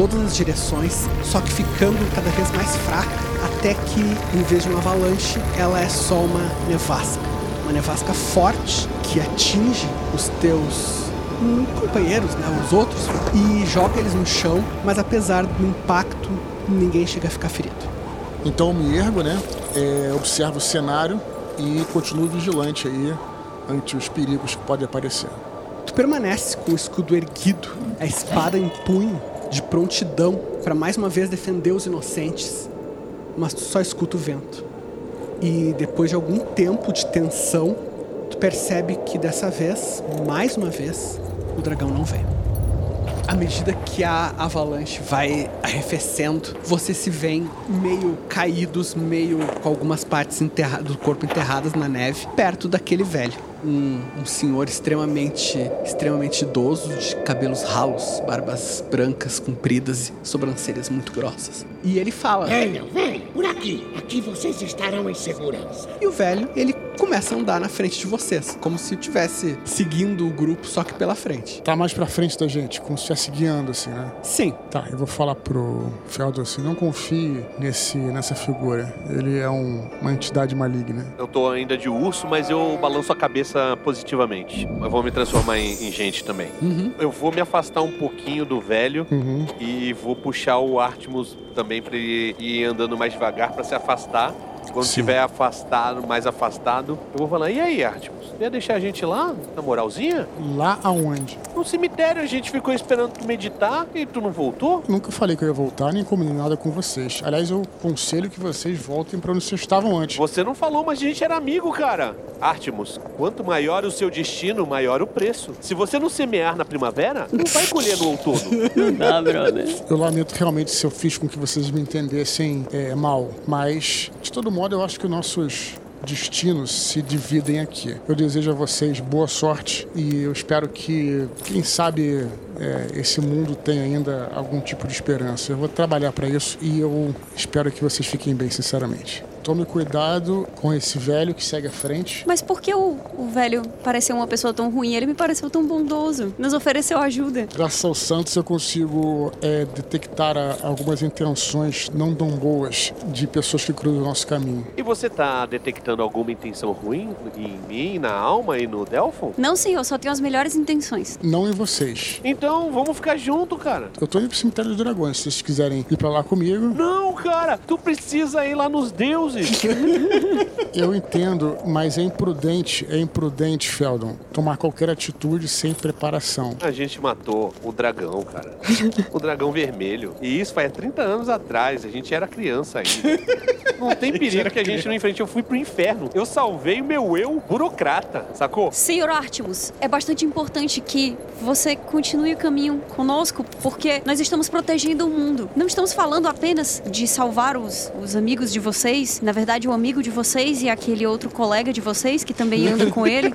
todas as direções, só que ficando cada vez mais fraca, até que, em vez de uma avalanche, ela é só uma nevasca. Uma nevasca forte que atinge os teus hum, companheiros, né, os outros, e joga eles no chão, mas apesar do impacto, ninguém chega a ficar ferido. Então eu me ergo, né? É, observo o cenário e continuo vigilante aí ante os perigos que podem aparecer. Tu permanece com o escudo erguido, a espada em punho, de prontidão para mais uma vez defender os inocentes, mas tu só escuta o vento. E depois de algum tempo de tensão, tu percebe que dessa vez, mais uma vez, o dragão não vem. À medida que a avalanche vai arrefecendo, você se vê meio caídos, meio com algumas partes do corpo enterradas na neve, perto daquele velho. Um, um senhor extremamente, extremamente idoso, de cabelos ralos, barbas brancas compridas e sobrancelhas muito grossas. E ele fala. Venham, venham, por aqui. Aqui vocês estarão em segurança. E o velho, ele começa a andar na frente de vocês, como se estivesse seguindo o grupo, só que pela frente. Tá mais pra frente da gente, como se estivesse guiando, assim, né? Sim. Tá, eu vou falar pro Feldor assim, não confie nesse, nessa figura. Ele é um- uma entidade maligna. Eu tô ainda de urso, mas eu balanço a cabeça positivamente. Eu vou me transformar em, em gente também. Uhum. Eu vou me afastar um pouquinho do velho Uhum. e vou puxar o Artemus também pra ele ir andando mais devagar pra se afastar. Quando estiver afastado, mais afastado, eu vou falar: e aí, Artemus? Ia deixar a gente lá, na moralzinha? Lá aonde? No cemitério a gente ficou esperando tu meditar e tu não voltou? Nunca falei que eu ia voltar, nem combinei nada com vocês. Aliás, eu aconselho que vocês voltem pra onde vocês estavam antes. Você não falou, mas a gente era amigo, cara. Artemus, quanto maior o seu destino, maior o preço. Se você não semear na primavera, não vai colher no outono. Não dá, brother. Eu lamento realmente se eu fiz com que vocês me entendessem é, mal, mas de todo modo eu acho que nossos destinos se dividem aqui. Eu desejo a vocês boa sorte e eu espero que, quem sabe, é, esse mundo tenha ainda algum tipo de esperança. Eu vou trabalhar para isso e eu espero que vocês fiquem bem, sinceramente. Tome cuidado com esse velho que segue à frente. Mas por que o, o velho pareceu uma pessoa tão ruim? Ele me pareceu tão bondoso. Nos ofereceu ajuda. Graças aos santos eu consigo é, detectar a- algumas intenções não tão boas de pessoas que cruzam o nosso caminho. E você tá detectando alguma intenção ruim em mim, na alma e no Delphon? Não, senhor, só tenho as melhores intenções. Não em vocês. Então, vamos ficar junto, cara. Eu tô indo pro cemitério dos dragões. Se vocês quiserem ir pra lá comigo, Não, cara, tu precisa ir lá nos deuses. eu entendo, mas é imprudente, é imprudente, Feldon, tomar qualquer atitude sem preparação. A gente matou o dragão, cara. O dragão vermelho. E isso faz 30 anos atrás. A gente era criança ainda. Não tem perigo que a gente não enfrente. Eu fui pro inferno. Eu salvei o meu eu burocrata, sacou? Senhor Artemus, é bastante importante que você continue o caminho conosco, porque nós estamos protegendo o mundo. Não estamos falando apenas de salvar os, os amigos de vocês, na verdade, o amigo de vocês e aquele outro colega de vocês que também anda com ele,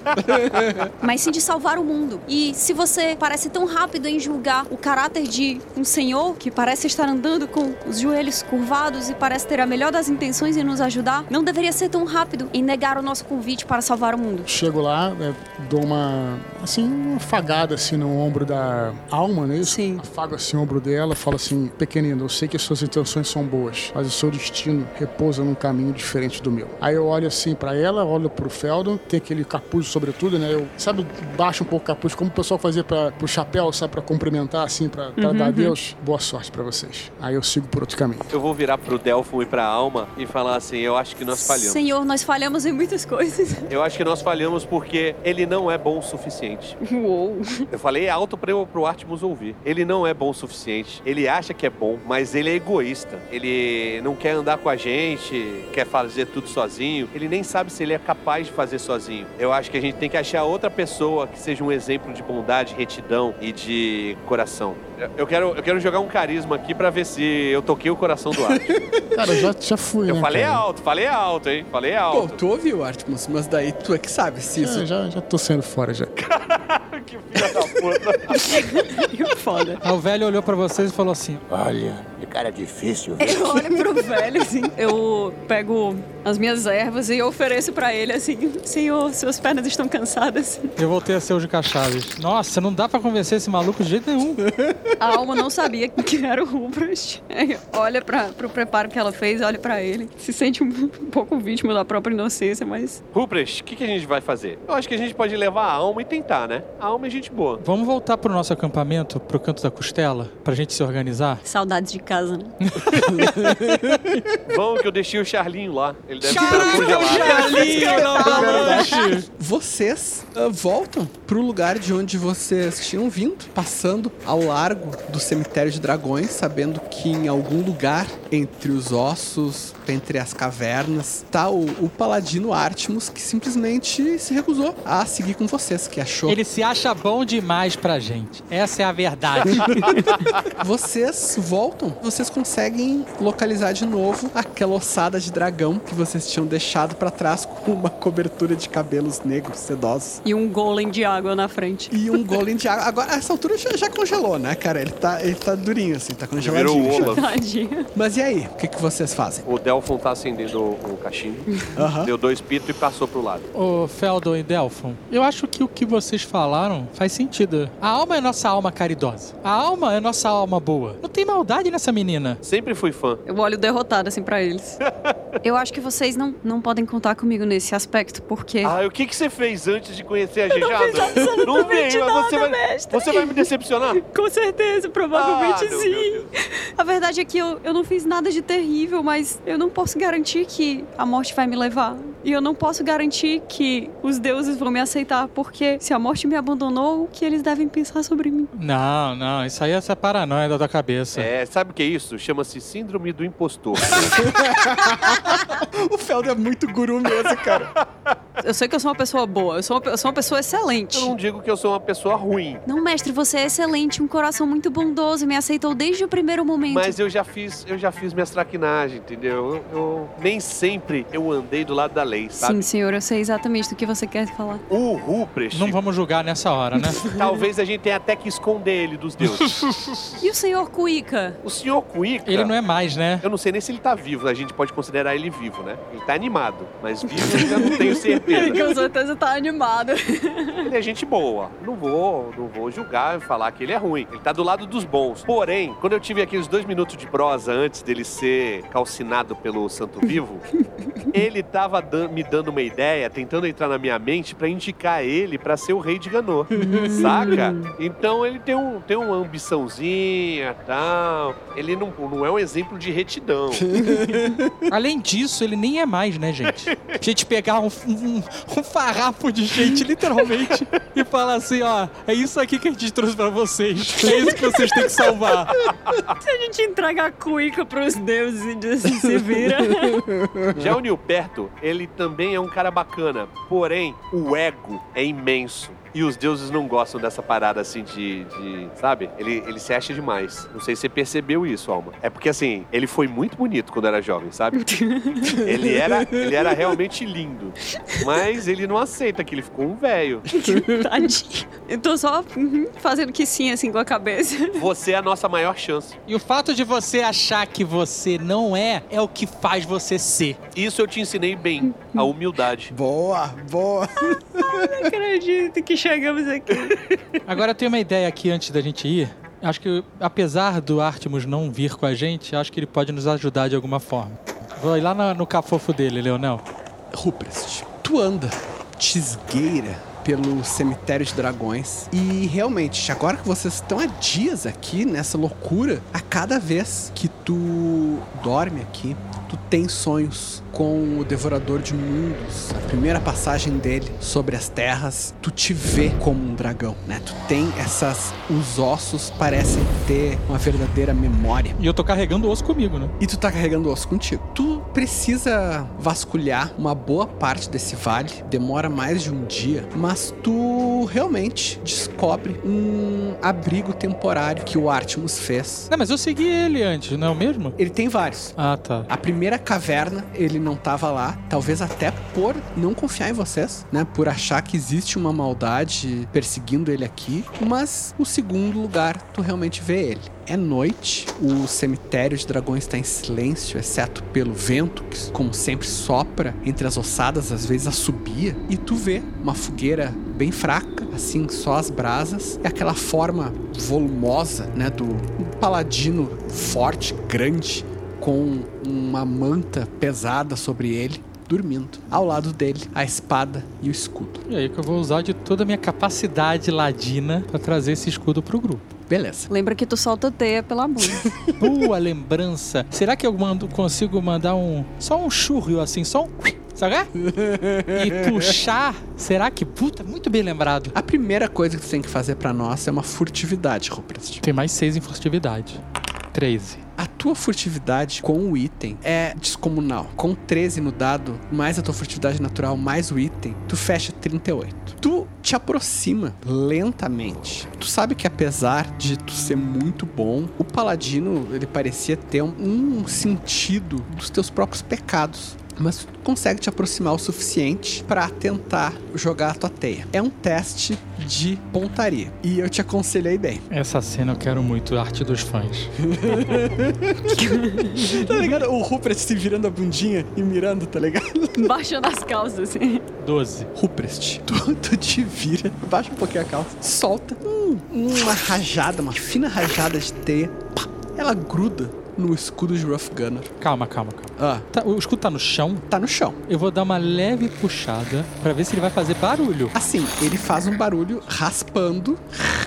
mas sim de salvar o mundo. E se você parece tão rápido em julgar o caráter de um senhor que parece estar andando com os joelhos curvados e parece ter a melhor das intenções em nos ajudar, não deveria ser tão rápido em negar o nosso convite para salvar o mundo. Chego lá, é, dou uma, assim, uma afagada assim no ombro da alma, né? Sim. Afago assim o ombro dela, falo assim, pequenina, eu sei que as suas intenções são boas, mas o seu destino repousa num caminho diferente do meu. Aí eu olho assim pra ela, olho pro Feldon, tem aquele capuz sobretudo, né? Eu, sabe, baixo um pouco o capuz, como o pessoal fazia para pro chapéu, sabe, pra cumprimentar assim, pra, pra Uhum, dar uhum. adeus. Boa sorte pra vocês. Aí eu sigo por outro caminho. Eu vou virar pro Delphon e pra Alma e falar assim: eu acho que nós falhamos. Senhor, nós falhamos em muitas coisas. Eu acho que nós falhamos porque ele não é bom o suficiente. Uou. Eu falei alto pra eu, pro Artemus ouvir. Ele não é bom o suficiente. Ele acha que é bom, mas ele é egoísta. Ele não quer andar com a gente, quer fazer tudo sozinho. Ele nem sabe se ele é capaz de fazer sozinho. Eu acho que a gente tem que achar outra pessoa que seja um exemplo de bondade, retidão e de coração. Eu- Eu quero, eu quero jogar um carisma aqui pra ver se eu toquei o coração do Artemus. Cara, já, já fui, Eu né, falei cara? alto, falei alto, hein? Falei Pô, alto. tu ouviu, Artemus, mas daí tu é que sabe se isso. É, já, já tô saindo fora já. que filha da puta. que foda. Aí o velho olhou pra vocês e falou assim: Olha, que cara difícil. viu? Eu olho pro velho assim. Eu pego as minhas ervas e ofereço pra ele assim: Senhor, suas pernas estão cansadas. Eu voltei a ser o de Chaves. Nossa, não dá pra convencer esse maluco de jeito nenhum. A alma não sabia que era o Rupert. Aí Olha pra, pro preparo que ela fez, olha pra ele. Se sente um, pouco vítima da própria inocência, mas. Ruprecht, o que, que a gente vai fazer? Eu acho que a gente pode levar a alma e tentar, né? A alma é gente boa. Vamos voltar pro nosso acampamento, pro canto da costela, pra gente se organizar? Saudades de casa, né? Vamos que eu deixei o Charlinho lá. Ele deve estar congelado. Vocês ah, voltam pro lugar de onde vocês tinham vindo, passando ao largo do cemitério de dragões, sabendo que em algum lugar entre os ossos, entre as cavernas, tá o, o paladino Artemus que simplesmente se recusou a seguir com vocês, que achou. Ele se acha bom demais pra gente. Essa é a verdade. Vocês voltam, vocês conseguem localizar de novo aquela ossada de dragão que vocês tinham deixado pra trás com uma cobertura de cabelos negros sedosos. E um golem de água na frente. E um golem de água. Agora, essa altura já, já congelou, né, cara? Ele tá, ele tá durinho, assim, tá congeladinho. Virou. Mas e aí? O que, que vocês fazem? O Delfon tá acendendo o cachimbo, Aham. deu dois pitos e passou pro lado. Ô, Feldon e Delphon, eu acho que o que vocês falaram faz sentido. A alma é nossa alma caridosa. A alma é nossa alma boa. Não tem maldade nessa menina. Sempre fui fã. Eu olho derrotado assim pra eles. Eu acho que vocês não, não podem contar comigo nesse aspecto, porque. Ah, o que, que você fez antes de conhecer a gente? não fiz absolutamente mas você vai, mestre. você vai me decepcionar? Com certeza, provavelmente Ah, meu sim. A verdade é que eu, eu não fiz nada de terrível, mas eu não posso garantir que a morte vai me levar. E eu não posso garantir que os deuses vão me aceitar, porque se a morte me abandonou, o que eles devem pensar sobre mim? Não, não, isso aí é essa paranoia da tua cabeça. É, sabe o que é isso? Chama-se síndrome do impostor. o Felder é muito guru mesmo, cara. Eu sei que eu sou uma pessoa boa, eu sou uma, eu sou uma pessoa excelente. Eu não digo que eu sou uma pessoa ruim, Não, mestre, você é excelente, um coração muito bondoso, me aceitou desde o primeiro momento. mas eu já fiz, eu já fiz minhas traquinagens, entendeu? Eu, eu- nem sempre eu andei do lado da lei, sabe? Sim, senhor, eu sei exatamente do que você quer falar. O Ruprecht, Não vamos julgar nessa hora, né? talvez a gente tenha até que esconder ele dos deuses. E o senhor Cuica? o senhor Cuica, Ele não é mais, né? eu não sei nem se ele tá vivo, a gente pode considerar ele vivo, né? Ele tá animado, mas vivo eu ainda não tenho certeza. Com certeza tá animado. Ele é gente boa. Não vou, não vou julgar e falar que ele é ruim. Ele tá do lado dos bons. Porém, quando eu tive aqueles dois minutos de prosa antes dele ser calcinado pelo Santo Vivo, ele tava dan- me dando uma ideia, tentando entrar na minha mente pra indicar ele pra ser o rei de Ganor. Saca? Então ele tem, um, tem uma ambiçãozinha e tal. Ele não, não é um exemplo de retidão. Além disso, ele nem é mais, né, gente? A gente pegar um, um, um farrapo de gente, literalmente, e falar assim, ó, é isso aqui que a gente trouxe pra vocês. É isso que vocês têm que salvar. Se a gente entrega a Cuica pros deuses e diz assim, se vira. Já o Nilperto, ele também é um cara bacana, porém, o ego é imenso. E os deuses não gostam dessa parada assim de. de- sabe? Ele, ele se acha demais. Não sei se você percebeu isso, Alma. É porque assim, ele foi muito bonito quando era jovem, sabe? ele, era, ele era realmente lindo. Mas ele não aceita que ele ficou um velho. Tadinho. Eu tô só uhum, fazendo que sim, assim, com a cabeça. Você é a nossa maior chance. E o fato de você achar que você não é, é o que faz você ser. Isso eu te ensinei bem, a humildade. Boa, boa. Não acredito que chegamos aqui. Agora eu tenho uma ideia aqui antes da gente ir. Acho que, apesar do Artemus não vir com a gente, acho que ele pode nos ajudar de alguma forma. Vou ir lá na- no cafofo dele, Leonel. Ruprest, tu anda, te esgueira pelo cemitério de dragões e realmente, agora que vocês estão há dias aqui nessa loucura, a cada vez que tu dorme aqui, tu tem sonhos com o Devorador de Mundos, a primeira passagem dele sobre as terras, tu te vê como um dragão, né? Tu tem essas os ossos parecem ter uma verdadeira memória. E eu tô carregando o osso comigo, né? E tu tá carregando o osso contigo. Tu precisa vasculhar uma boa parte desse vale, demora mais de um dia, mas tu realmente descobre um abrigo temporário que o Artemus fez. Não, mas eu segui ele antes, não é o mesmo? Ele tem vários. Ah, tá. A primeira caverna, ele não tava lá, talvez até por não confiar em vocês, né? Por achar que existe uma maldade perseguindo ele aqui. Mas o segundo lugar, tu realmente vê ele. É noite, o cemitério de dragões está em silêncio, exceto pelo vento, que como sempre sopra entre as ossadas, às vezes assobia, e tu vê uma fogueira bem fraca, assim, só as brasas, e aquela forma volumosa, né, do paladino forte, grande, com uma manta pesada sobre ele, dormindo. Ao lado dele, a espada e o escudo. E aí que eu vou usar de toda a minha capacidade ladina pra trazer esse escudo pro grupo. Beleza. Lembra que tu solta teia pela bunda. Boa lembrança. Será que eu mando, consigo mandar um. Só um churro assim, só um. Sabe? E puxar. Será que. Puta, muito bem lembrado. A primeira coisa que tu tem que fazer pra nós é uma furtividade, Rupert. Tem mais seis em furtividade. 13. A tua furtividade com o item é descomunal. Com 13 no dado, mais a tua furtividade natural, mais o item, tu fecha 38. Tu te aproxima lentamente. Tu sabe que apesar de tu ser muito bom, o paladino ele parecia ter um, um sentido dos teus próprios pecados. Mas consegue te aproximar o suficiente pra tentar jogar a tua teia. É um teste de pontaria. E eu te aconselhei bem. Essa cena eu quero muito, arte dos fãs. tá ligado? O Rupert se virando a bundinha e mirando, tá ligado? Baixando as calças, assim. 12. Ruprest, tu, tu te vira, baixa um pouquinho a calça, solta hum, uma rajada, uma fina rajada de teia. Pá, ela gruda no escudo de Rough Gunner. Calma, calma, calma. Ah, Tá, o escudo tá no chão? tá no chão. Eu vou dar uma leve puxada pra ver se ele vai fazer barulho. Assim, ele faz um barulho raspando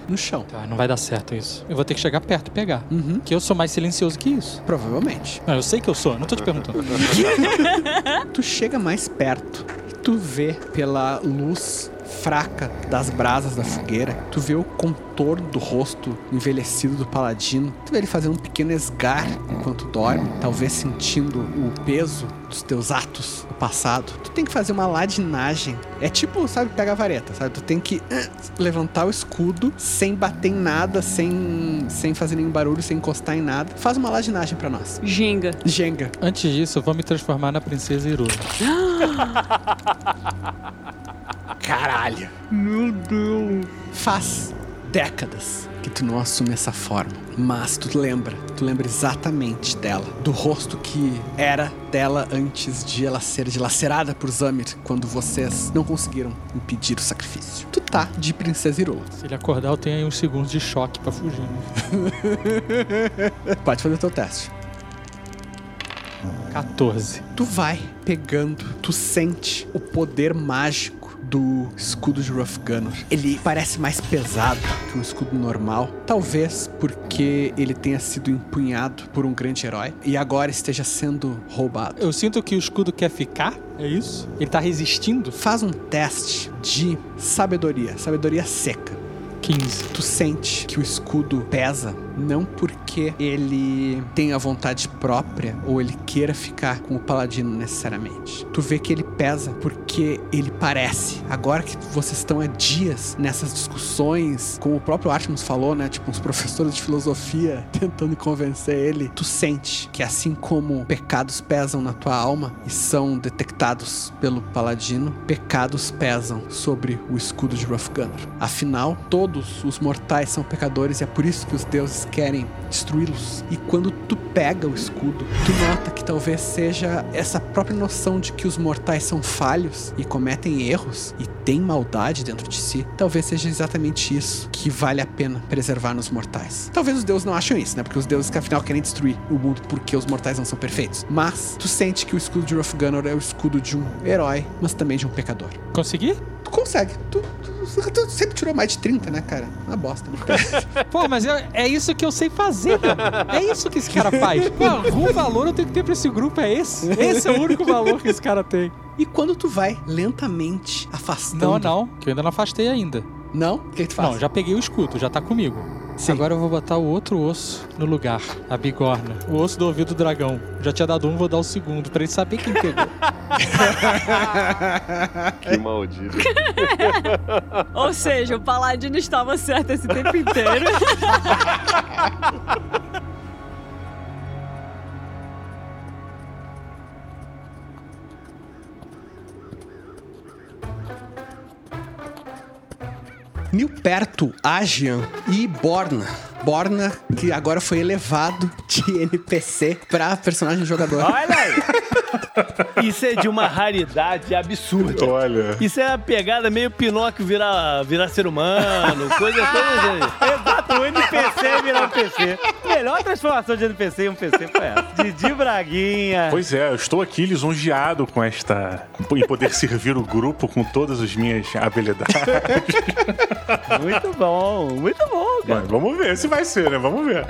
no chão. Tá, não vai dar certo isso. Eu vou ter que chegar perto e pegar. Uhum. Que eu sou mais silencioso que isso. Provavelmente. Não, eu sei que eu sou, não tô te perguntando. Tu chega mais perto e tu vê pela luz fraca das brasas da fogueira, tu vê o contorno do rosto envelhecido do paladino, tu vê ele fazendo um pequeno esgar enquanto dorme, talvez sentindo o peso dos teus atos do passado. Tu tem que fazer uma ladinagem. É tipo, sabe, pega a vareta, sabe? Tu tem que eh, levantar o escudo sem bater em nada, sem, sem fazer nenhum barulho, sem encostar em nada. Faz uma ladinagem pra nós. Jenga. Jenga. Antes disso, eu vou me transformar na princesa Iruna. Caralho. Meu Deus. Faz décadas que tu não assume essa forma. Mas tu lembra, tu lembra exatamente dela. Do rosto que era dela antes de ela ser dilacerada por Zamir, quando vocês não conseguiram impedir o sacrifício. Tu tá de Princesa Irola. Se ele acordar, eu tenho aí uns segundos de choque pra fugir. né? Pode fazer o teu teste. 14. Tu vai pegando, tu sente o poder mágico do escudo de Rough Gunner. Ele parece mais pesado que um escudo normal, talvez porque ele tenha sido empunhado por um grande herói e agora esteja sendo roubado. Eu sinto que o escudo quer ficar, é isso? Ele tá resistindo? Faz um teste de sabedoria, sabedoria seca. 15. Tu sente que o escudo pesa não porque ele tenha vontade própria ou ele queira ficar com o paladino necessariamente. Tu vê que ele pesa porque ele parece. Agora que vocês estão há dias nessas discussões, como o próprio Artemis falou, né? Tipo, uns professores de filosofia tentando convencer ele. Tu sente que assim como pecados pesam na tua alma e são detectados pelo paladino, pecados pesam sobre o escudo de Rough Gunner. Afinal, todos os mortais são pecadores e é por isso que os deuses querem destruí-los. E quando tu pega o escudo, tu nota que talvez seja essa própria noção de que os mortais são falhos e cometem erros e têm maldade dentro de si. Talvez seja exatamente isso que vale a pena preservar nos mortais. Talvez os deuses não acham isso, né? Porque os deuses que afinal querem destruir o mundo porque os mortais não são perfeitos. Mas tu sente que o escudo de Rough Gunner é o escudo de um herói, mas também de um pecador. Consegui? Tu consegue. Tu, tu, tu sempre tirou mais de 30, né, cara? Uma bosta. Pô, mas é, é isso que eu sei fazer, mano. É isso que esse cara faz. Pô, algum valor eu tenho que ter pra esse grupo, é esse. Esse é o único valor que esse cara tem. E quando tu vai lentamente afastando. Não, não, que eu ainda não afastei ainda. Não? O que, que tu faz? Não, já peguei o escudo, já tá comigo. Sim. Agora eu vou botar o outro osso no lugar, a bigorna. O osso do ouvido do dragão. Já tinha dado um, vou dar o segundo, pra ele saber quem pegou. Que maldito. Ou seja, o paladino estava certo esse tempo inteiro. Nilperto, Agian e Borna. Borna, que agora foi elevado de NPC pra personagem jogador. Olha aí! Isso é de uma raridade absurda. Olha. Isso é a pegada meio Pinóquio virar, virar ser humano, coisa toda. Exato, o NPC virar um PC. Melhor transformação de NPC em um PC foi essa. Didi Braguinha. Pois é, eu estou aqui lisonjeado com esta. em poder servir o grupo com todas as minhas habilidades. Muito bom, muito bom, cara. Mas vamos ver se vai ser, né? Vamos ver.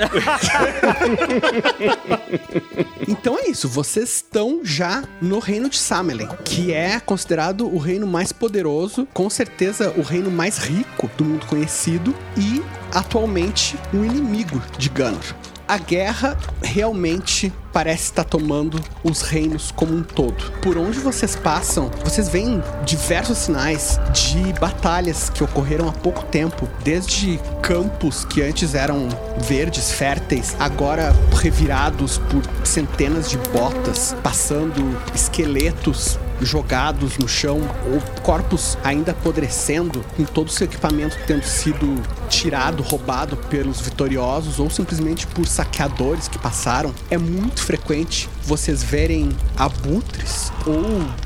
Então é isso, vocês estão já no reino de Samelen, que é considerado o reino mais poderoso, com certeza o reino mais rico do mundo conhecido e atualmente um inimigo de Gunnar. a guerra realmente parece estar tomando os reinos como um todo. Por onde vocês passam, vocês veem diversos sinais de batalhas que ocorreram há pouco tempo, desde campos que antes eram verdes, férteis, agora revirados por centenas de botas, passando esqueletos jogados no chão ou corpos ainda apodrecendo, com todo o seu equipamento tendo sido tirado, roubado pelos vitoriosos ou simplesmente por saqueadores que passaram. É muito frequente vocês verem abutres ou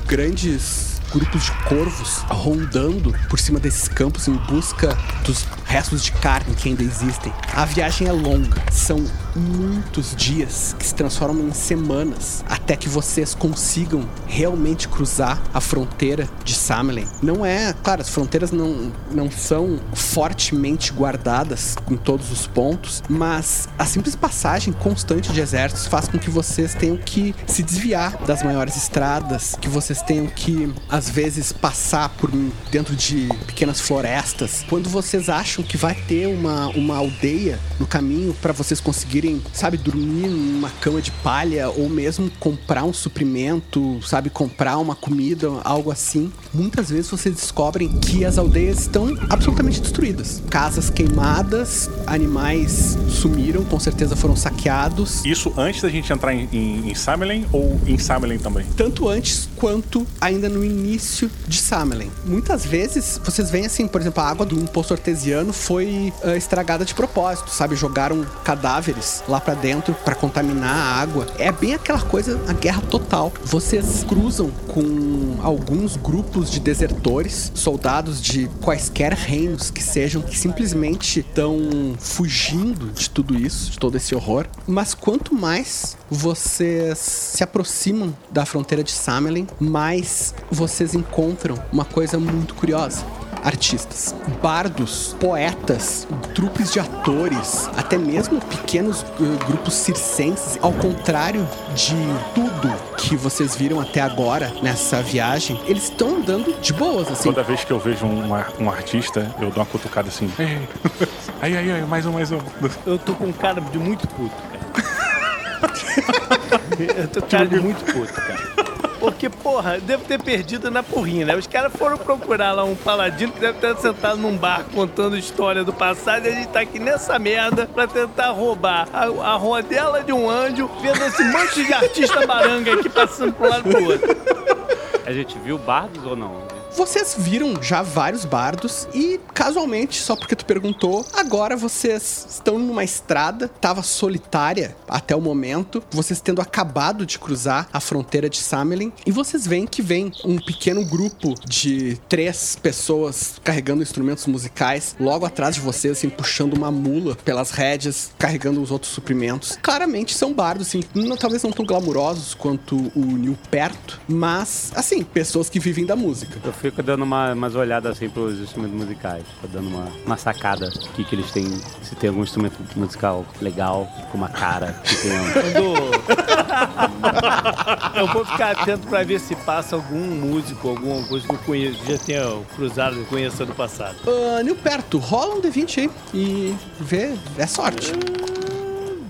grandes grupos de corvos rondando por cima desses campos em busca dos restos de carne que ainda existem. A viagem é longa, são muitos dias que se transformam em semanas até que vocês consigam realmente cruzar a fronteira de Samelen. Não é, claro, as fronteiras não, não são fortemente guardadas em todos os pontos, mas a simples passagem constante de exércitos faz com que vocês tenham que se desviar das maiores estradas, que vocês tenham que às vezes passar por dentro de pequenas florestas. Quando vocês acham que vai ter uma, uma aldeia no caminho para vocês conseguirem, sabe, dormir numa cama de palha ou mesmo comprar um suprimento, sabe, comprar uma comida, algo assim, muitas vezes vocês descobrem que as aldeias estão absolutamente destruídas. Casas queimadas, animais sumiram, com certeza foram saqueados. Isso antes da gente entrar em, em, em Samelen ou em Samelen também? Tanto antes quanto ainda no início de Samelen. Muitas vezes vocês veem assim, por exemplo, a água do poço artesiano foi uh, estragada de propósito, sabe? Jogaram cadáveres lá para dentro para contaminar a água. É bem aquela coisa, a guerra total. Vocês cruzam com alguns grupos de desertores, soldados de quaisquer reinos que sejam, que simplesmente estão fugindo de tudo isso, de todo esse horror. Mas quanto mais vocês se aproximam da fronteira de Samelen, mais vocês encontram uma coisa muito curiosa artistas, bardos, poetas, trupes de atores, até mesmo pequenos uh, grupos circenses. Ao contrário de tudo que vocês viram até agora nessa viagem, eles estão andando de boas, assim. Toda vez que eu vejo um, um artista, eu dou uma cutucada assim. Ai, ai, ai, mais um, mais um. Eu tô com um cara de muito puto, cara. eu tô com cara de muito puto, cara. Porque, porra, devo ter perdido na porrinha, né? Os caras foram procurar lá um paladino que deve ter sentado num bar contando história do passado e a gente tá aqui nessa merda pra tentar roubar a, a rodela de um anjo, vendo esse monte de artista baranga aqui passando pro lado do outro. A gente viu bardos ou não? Vocês viram já vários bardos e, casualmente, só porque tu perguntou, agora vocês estão numa estrada, tava solitária até o momento, vocês tendo acabado de cruzar a fronteira de Samelin, e vocês veem que vem um pequeno grupo de três pessoas carregando instrumentos musicais logo atrás de vocês, assim, puxando uma mula pelas rédeas, carregando os outros suprimentos. Claramente são bardos, assim, não, talvez não tão glamurosos quanto o Nil perto, mas, assim, pessoas que vivem da música. Fico dando uma, umas olhadas assim pros instrumentos musicais. Tô dando uma, uma sacada que, que eles têm. Se tem algum instrumento musical legal, com uma cara que tem um... Eu vou ficar atento pra ver se passa algum músico, alguma coisa que eu conheço, já tenha cruzado e conheça do passado. Uh, Nil perto, rola um D20 aí e vê, é sorte.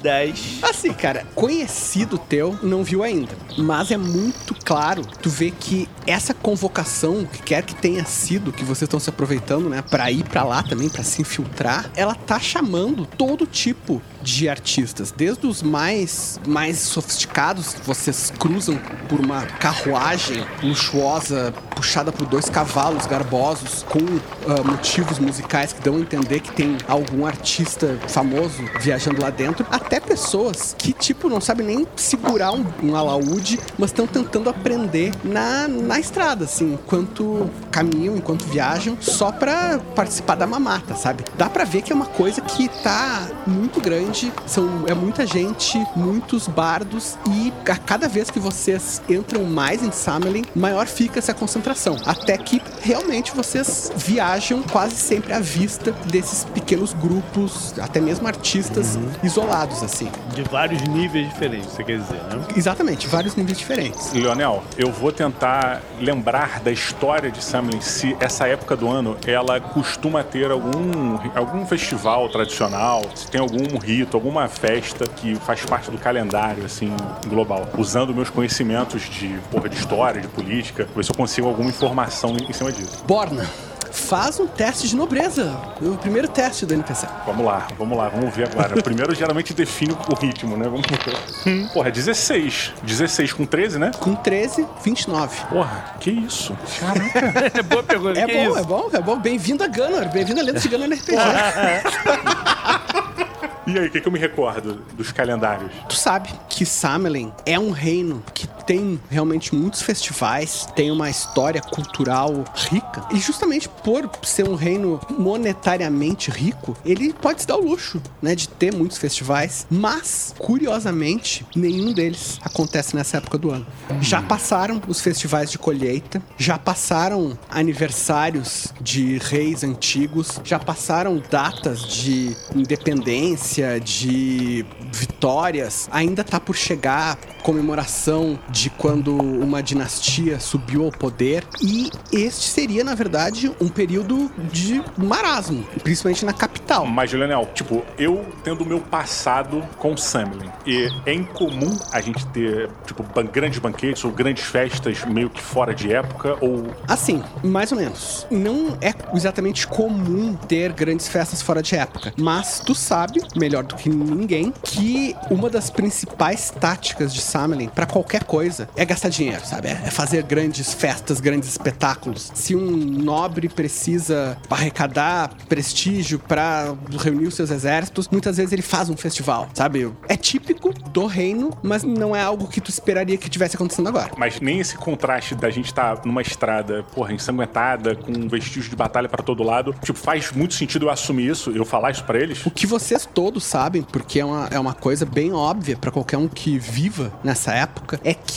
10. Assim, cara, conhecido teu não viu ainda. Mas é muito claro, tu vê que essa convocação, que quer que tenha sido, que vocês estão se aproveitando, né, pra ir pra lá também, pra se infiltrar, ela tá chamando todo tipo de artistas, desde os mais mais sofisticados, vocês cruzam por uma carruagem luxuosa puxada por dois cavalos garbosos com uh, motivos musicais que dão a entender que tem algum artista famoso viajando lá dentro, até pessoas que tipo não sabem nem segurar um, um alaúde, mas estão tentando aprender na, na estrada, assim, enquanto caminham, enquanto viajam, só pra participar da mamata, sabe? Dá pra ver que é uma coisa que tá muito grande são, é muita gente, muitos bardos e a cada vez que vocês entram mais em Samelin, maior fica essa concentração. Até que realmente vocês viajam quase sempre à vista desses pequenos grupos, até mesmo artistas Uhum. isolados, assim. De vários níveis diferentes, você quer dizer, né? Exatamente, vários níveis diferentes. Leonel, eu vou tentar lembrar da história de Samlin, se essa época do ano ela costuma ter algum, algum festival tradicional, se tem algum rito rito, alguma festa que faz parte do calendário, assim, global. Usando meus conhecimentos de, porra, de história, de política, ver se eu consigo alguma informação em cima disso. Borna, faz um teste de nobreza. O primeiro teste do NPC. Vamos lá, vamos lá, vamos ver agora. Primeiro geralmente define o ritmo, né? Vamos ver. Porra, 16. 16 com 13, né? Com 13, 29. Porra, que isso? Caraca. É boa pergunta. É que bom, isso? é bom, é bom. Bem-vindo a Gunner. Bem-vindo a Lenda de Gunner RPG. E aí, o que, que eu me recordo dos calendários? Tu sabe que Samelin é um reino que tem realmente muitos festivais, tem uma história cultural rica. E justamente por ser um reino monetariamente rico, ele pode se dar o luxo, né, de ter muitos festivais. Mas, curiosamente, nenhum deles acontece nessa época do ano. Já passaram os festivais de colheita, já passaram aniversários de reis antigos, já passaram datas de independência, de vitórias. Ainda tá por chegar comemoração de quando uma dinastia subiu ao poder. E este seria, na verdade, um período de marasmo, principalmente na capital. Mas, Leonel, tipo, eu tendo o meu passado com Samlin, e é incomum a gente ter, tipo, grandes banquetes ou grandes festas meio que fora de época, ou Assim, mais ou menos. Não é exatamente comum ter grandes festas fora de época, mas tu sabe, melhor do que ninguém, que uma das principais táticas de Samelin pra qualquer coisa é gastar dinheiro, sabe? É fazer grandes festas, grandes espetáculos. Se um nobre precisa arrecadar prestígio pra reunir os seus exércitos, muitas vezes ele faz um festival, sabe? É típico do reino, mas não é algo que tu esperaria que tivesse acontecendo agora. Mas nem esse contraste da gente estar numa estrada, porra, ensanguentada, com vestígios de batalha pra todo lado, tipo, faz muito sentido eu assumir isso, eu falar isso pra eles. O que vocês todos sabem, porque é uma, é uma coisa bem óbvia pra qualquer um que viva nessa época, é que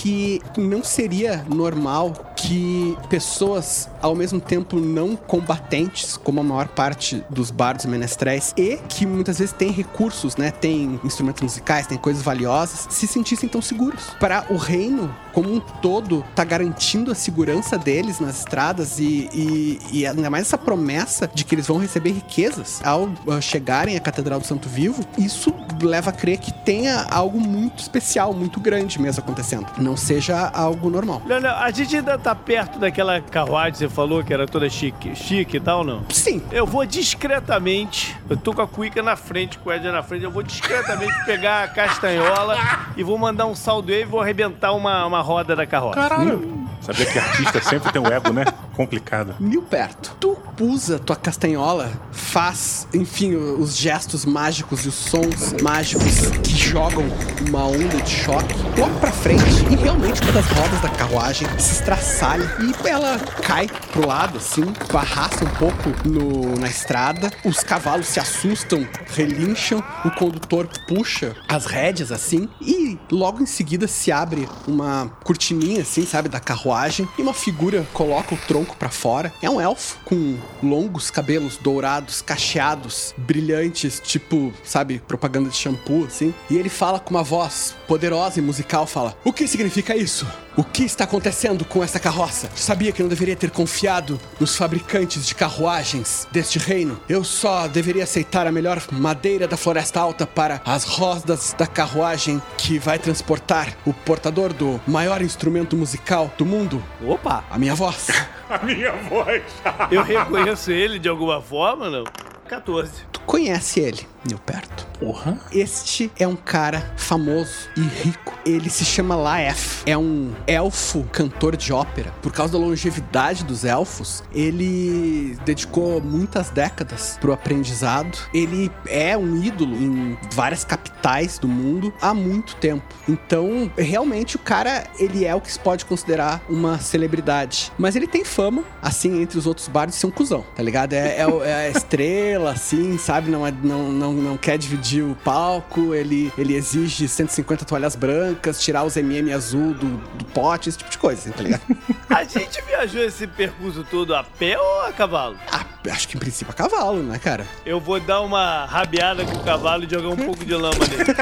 não seria normal que pessoas, ao mesmo tempo não combatentes, como a maior parte dos bardos menestréis, e que muitas vezes têm recursos, né, tem instrumentos musicais, tem coisas valiosas, se sentissem tão seguros. Para o reino como um todo tá garantindo a segurança deles nas estradas e, e, e ainda mais essa promessa de que eles vão receber riquezas ao ah, chegarem à Catedral do Santo Vivo, isso leva a crer que tenha algo muito especial, muito grande mesmo acontecendo. Não seja algo normal. Leonel, a gente ainda tá perto daquela carruagem falou que era toda chique, chique e tal, não? Sim. Eu vou discretamente, eu tô com a cuica na frente, com o Ed na frente, eu vou discretamente pegar a castanhola e vou mandar um saldo aí e vou arrebentar uma, uma roda da carroça. Caralho! Sabia que artista sempre tem um ego, né? Complicado. Mil perto. Tu usa tua castanhola, faz, enfim, os gestos mágicos e os sons mágicos que jogam uma onda de choque logo pra frente e realmente uma das rodas da carruagem se estraçalha e ela cai pro lado, assim, tu arrasta um pouco no, na estrada, os cavalos se assustam, relincham, o condutor puxa as rédeas assim e logo em seguida se abre uma cortininha assim, sabe, da carruagem e uma figura coloca o tronco pra fora. É um elfo com longos cabelos dourados, cacheados, brilhantes, tipo, sabe, propaganda de shampoo assim. E ele fala com uma voz poderosa e musical, fala: "O que significa isso? O que está acontecendo com essa carroça? Sabia que não deveria ter confiado nos fabricantes de carruagens deste reino? Eu só deveria aceitar a melhor madeira da Floresta Alta para as rodas da carruagem que vai transportar o portador do maior instrumento musical do mundo. Opa! A minha voz. A minha voz. Eu reconheço ele de alguma forma, não? 14. Tu conhece ele, Nilperto? Porra. Este é um cara famoso e rico. Ele se chama Laef. É um elfo cantor de ópera. Por causa da longevidade dos elfos, ele dedicou muitas décadas pro aprendizado. Ele é um ídolo em várias capitais do mundo há muito tempo. Então, realmente o cara, ele é o que se pode considerar uma celebridade. Mas ele tem fama, assim, entre os outros bardos, de ser um cuzão, tá ligado? É, é é a estrela, assim, sabe? Não, é- não, não, não quer dividir o palco, ele, ele exige 150 toalhas brancas, tirar os MM azul do, do pote, esse tipo de coisa, tá ligado? A gente viajou esse percurso todo a pé ou a cavalo? Ah, acho que em princípio a cavalo, né, cara? Eu vou dar uma rabiada com o cavalo e jogar um pouco de lama nele.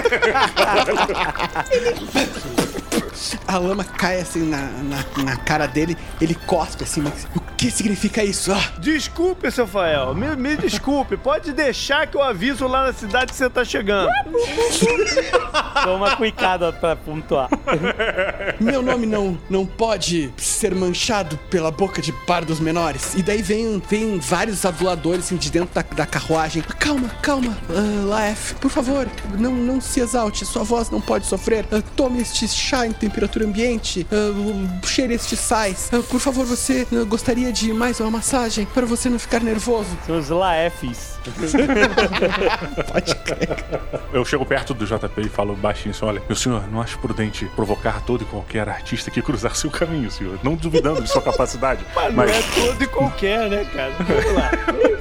a lama cai assim na, na, na cara dele, ele cospe assim, mas o que significa isso? Ah, Desculpe, seu Fael. Me, me desculpe. Pode deixar que eu aviso lá na cidade que você tá chegando. Dou uma cuicada pra pontuar. Meu nome não, não pode ser manchado pela boca de bardos menores. E daí vem, vem vários aduladores assim, de dentro da, da carruagem. Calma, calma, uh, Laef, por favor, não, não se exalte, sua voz não pode sofrer. Ah, tome este chá em temperatura ambiente, uh, cheire estes sais. Ah, por favor, você ah, gostaria de mais uma massagem para você não ficar nervoso? São os Laefs. Pode crer. Eu chego perto do JP e falo baixinho assim: olha, meu senhor, não acho prudente provocar todo e qualquer artista que cruzar seu caminho, senhor. Não duvidando de sua capacidade. Mas não é todo e qualquer, né, cara? Vamos lá. Vamos.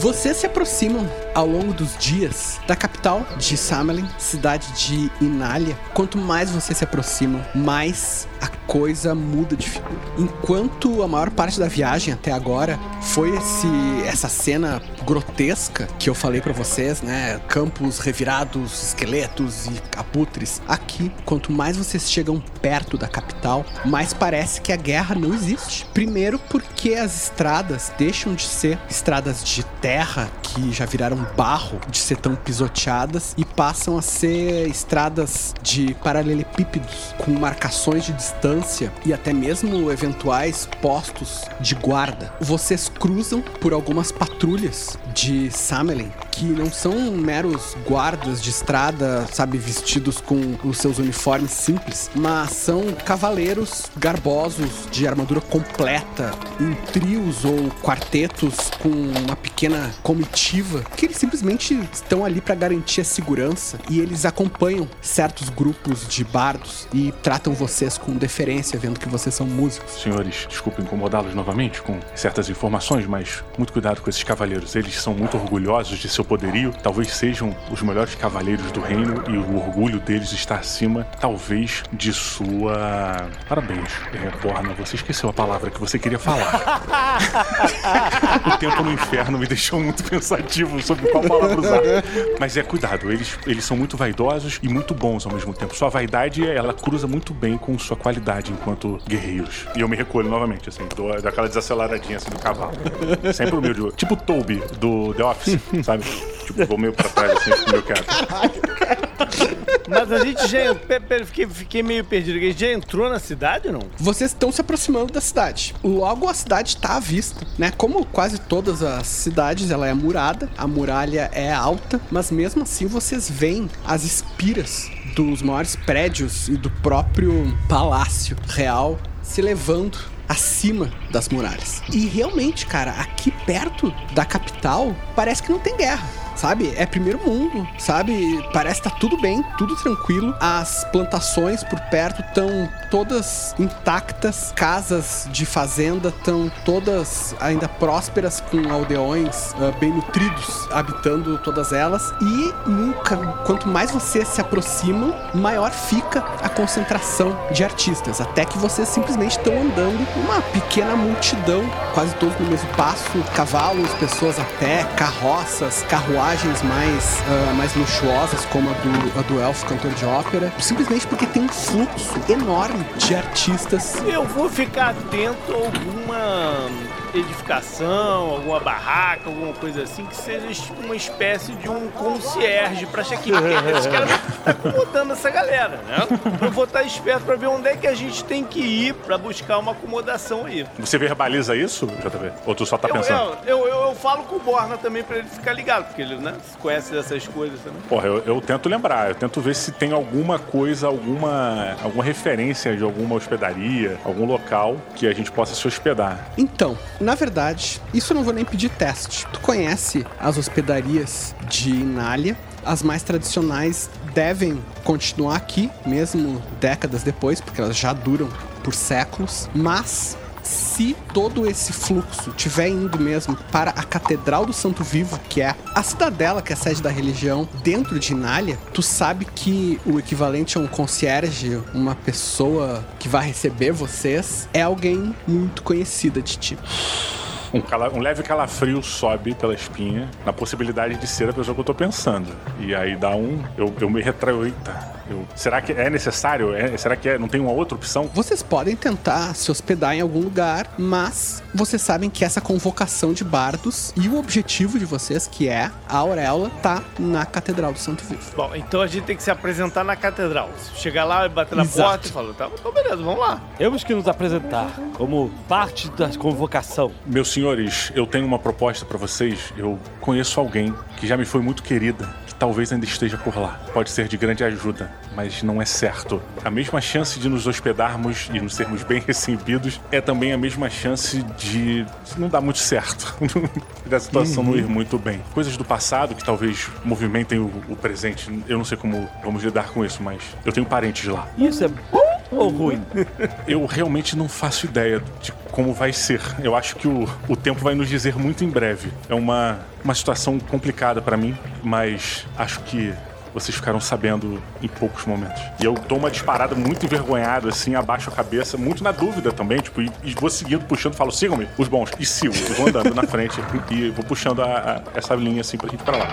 Vocês se aproximam ao longo dos dias da capital de Samelin, cidade de Inália. Quanto mais vocês se aproximam, mais a coisa muda de figura. Enquanto a maior parte da viagem até agora foi esse essa cena grotesca que eu falei pra vocês, né? Campos revirados, esqueletos e abutres. Aqui, quanto mais vocês chegam perto da capital, mais parece que a guerra não existe. Primeiro porque as estradas deixam de ser estradas de terra que já viraram barro de ser tão pisoteadas e passam a ser estradas de paralelepípedos com marcações de distância e até mesmo eventuais postos de guarda. Vocês cruzam por algumas patrulhas de Samelin que não são meros guardas de estrada, sabe, vestidos com os seus uniformes simples, mas são cavaleiros garbosos de armadura completa, em trios ou quartetos com uma pequena comitiva, que eles simplesmente estão ali para garantir a segurança e eles acompanham certos grupos de bardos e tratam vocês com deferência, vendo que vocês são músicos. Senhores, desculpe incomodá-los novamente com certas informações, mas muito cuidado com esses cavaleiros. Eles são muito orgulhosos de seu poderio, talvez sejam os melhores cavaleiros do reino e o orgulho deles está acima, talvez, de sua. Parabéns, é, Borna, você esqueceu a palavra que você queria falar. o tempo no inferno me deixou muito pensativo sobre qual palavra usar. Mas é cuidado, eles, eles são muito vaidosos e muito bons ao mesmo tempo. Sua vaidade, ela cruza muito bem com sua qualidade enquanto guerreiros. E eu me recolho novamente, assim, dou daquela desaceleradinha assim do cavalo. Sempre humilde. Tipo o Toby do The Office, sabe? Tipo, vou meio pra trás assim, como eu quero. Mas a gente já. Pera, pera, fiquei, fiquei meio perdido. A gente já entrou na cidade ou não? Vocês estão se aproximando da cidade. Logo a cidade está à vista, né? Como quase todas as cidades, ela é murada, a muralha é alta, mas mesmo assim vocês veem as espiras dos maiores prédios e do próprio palácio real se levando acima das muralhas. E realmente, cara, aqui perto da capital, parece que não tem guerra. Sabe? É primeiro mundo, sabe? Parece que tá tudo bem, tudo tranquilo. As plantações por perto estão todas intactas. Casas de fazenda estão todas ainda prósperas, com aldeões ah, bem nutridos habitando todas elas. E nunca, quanto mais vocês se aproximam, maior fica a concentração de artistas. Até que vocês simplesmente estão andando uma pequena multidão, quase todos no mesmo passo, cavalos, pessoas a pé, carroças, carruagens mais, ah, mais luxuosas, como a do, a do elfo cantor de ópera, simplesmente porque tem um fluxo enorme de artistas. Eu vou ficar atento a alguma edificação, alguma barraca, alguma coisa assim, que seja uma espécie de um concierge pra check-in. Porque Esse cara tá acomodando essa galera, né? Eu vou estar esperto pra ver onde é que a gente tem que ir pra buscar uma acomodação aí. Você verbaliza isso, JV? Ou tu só tá Eu, pensando? eu, eu, eu falo com o Borna também pra ele ficar ligado, porque ele né, conhece dessas coisas também. Porra, eu, eu tento lembrar, eu tento ver se tem alguma coisa, alguma, alguma referência de alguma hospedaria, algum local que a gente possa se hospedar. Então, na verdade, isso eu não vou nem pedir teste. Tu conhece as hospedarias de Inália? As mais tradicionais devem continuar aqui, mesmo décadas depois, porque elas já duram por séculos. Mas se todo esse fluxo tiver indo mesmo para a Catedral do Santo Vivo, que é a cidadela que é a sede da religião dentro de Inália, tu sabe que o equivalente a um concierge, uma pessoa que vai receber vocês, é alguém muito conhecida de ti. Um, cala- um leve calafrio sobe pela espinha, na possibilidade de ser a pessoa que eu tô pensando. E aí dá um. Eu, eu me retraio. Eita. Eu, será que é necessário? É- será que é- não tem uma outra opção? Vocês podem tentar se hospedar em algum lugar, mas vocês sabem que essa convocação de bardos e o objetivo de vocês, que é a auréola, tá na Catedral do Santo Vivo. Bom, então a gente tem que se apresentar na catedral. Chegar lá, bater na Exato. porta e falar, tá, então beleza, vamos lá. Temos que nos apresentar como parte da convocação. Meus senhores, eu tenho uma proposta pra vocês. Eu conheço alguém que já me foi muito querida, que talvez ainda esteja por lá. Pode ser de grande ajuda, mas não é certo. A mesma chance de nos hospedarmos e nos sermos bem recebidos é também a mesma chance de não dar muito certo. da situação não ir muito bem. Coisas do passado que talvez movimentem o, o presente. Eu não sei como vamos lidar com isso, mas eu tenho parentes lá. Isso é bom ou ruim? Eu realmente não faço ideia de como vai ser. Eu acho que o, o tempo vai nos dizer muito em breve. É uma, uma situação complicada pra mim, mas acho que vocês ficaram sabendo em poucos momentos. E eu dou uma disparada muito envergonhada, assim, abaixo a cabeça, muito na dúvida também, tipo, e, e vou seguindo, puxando, falo, sigam-me, os bons, e sigo, eu vou andando na frente e vou puxando a- a- essa linha, assim, pra gente pra lá.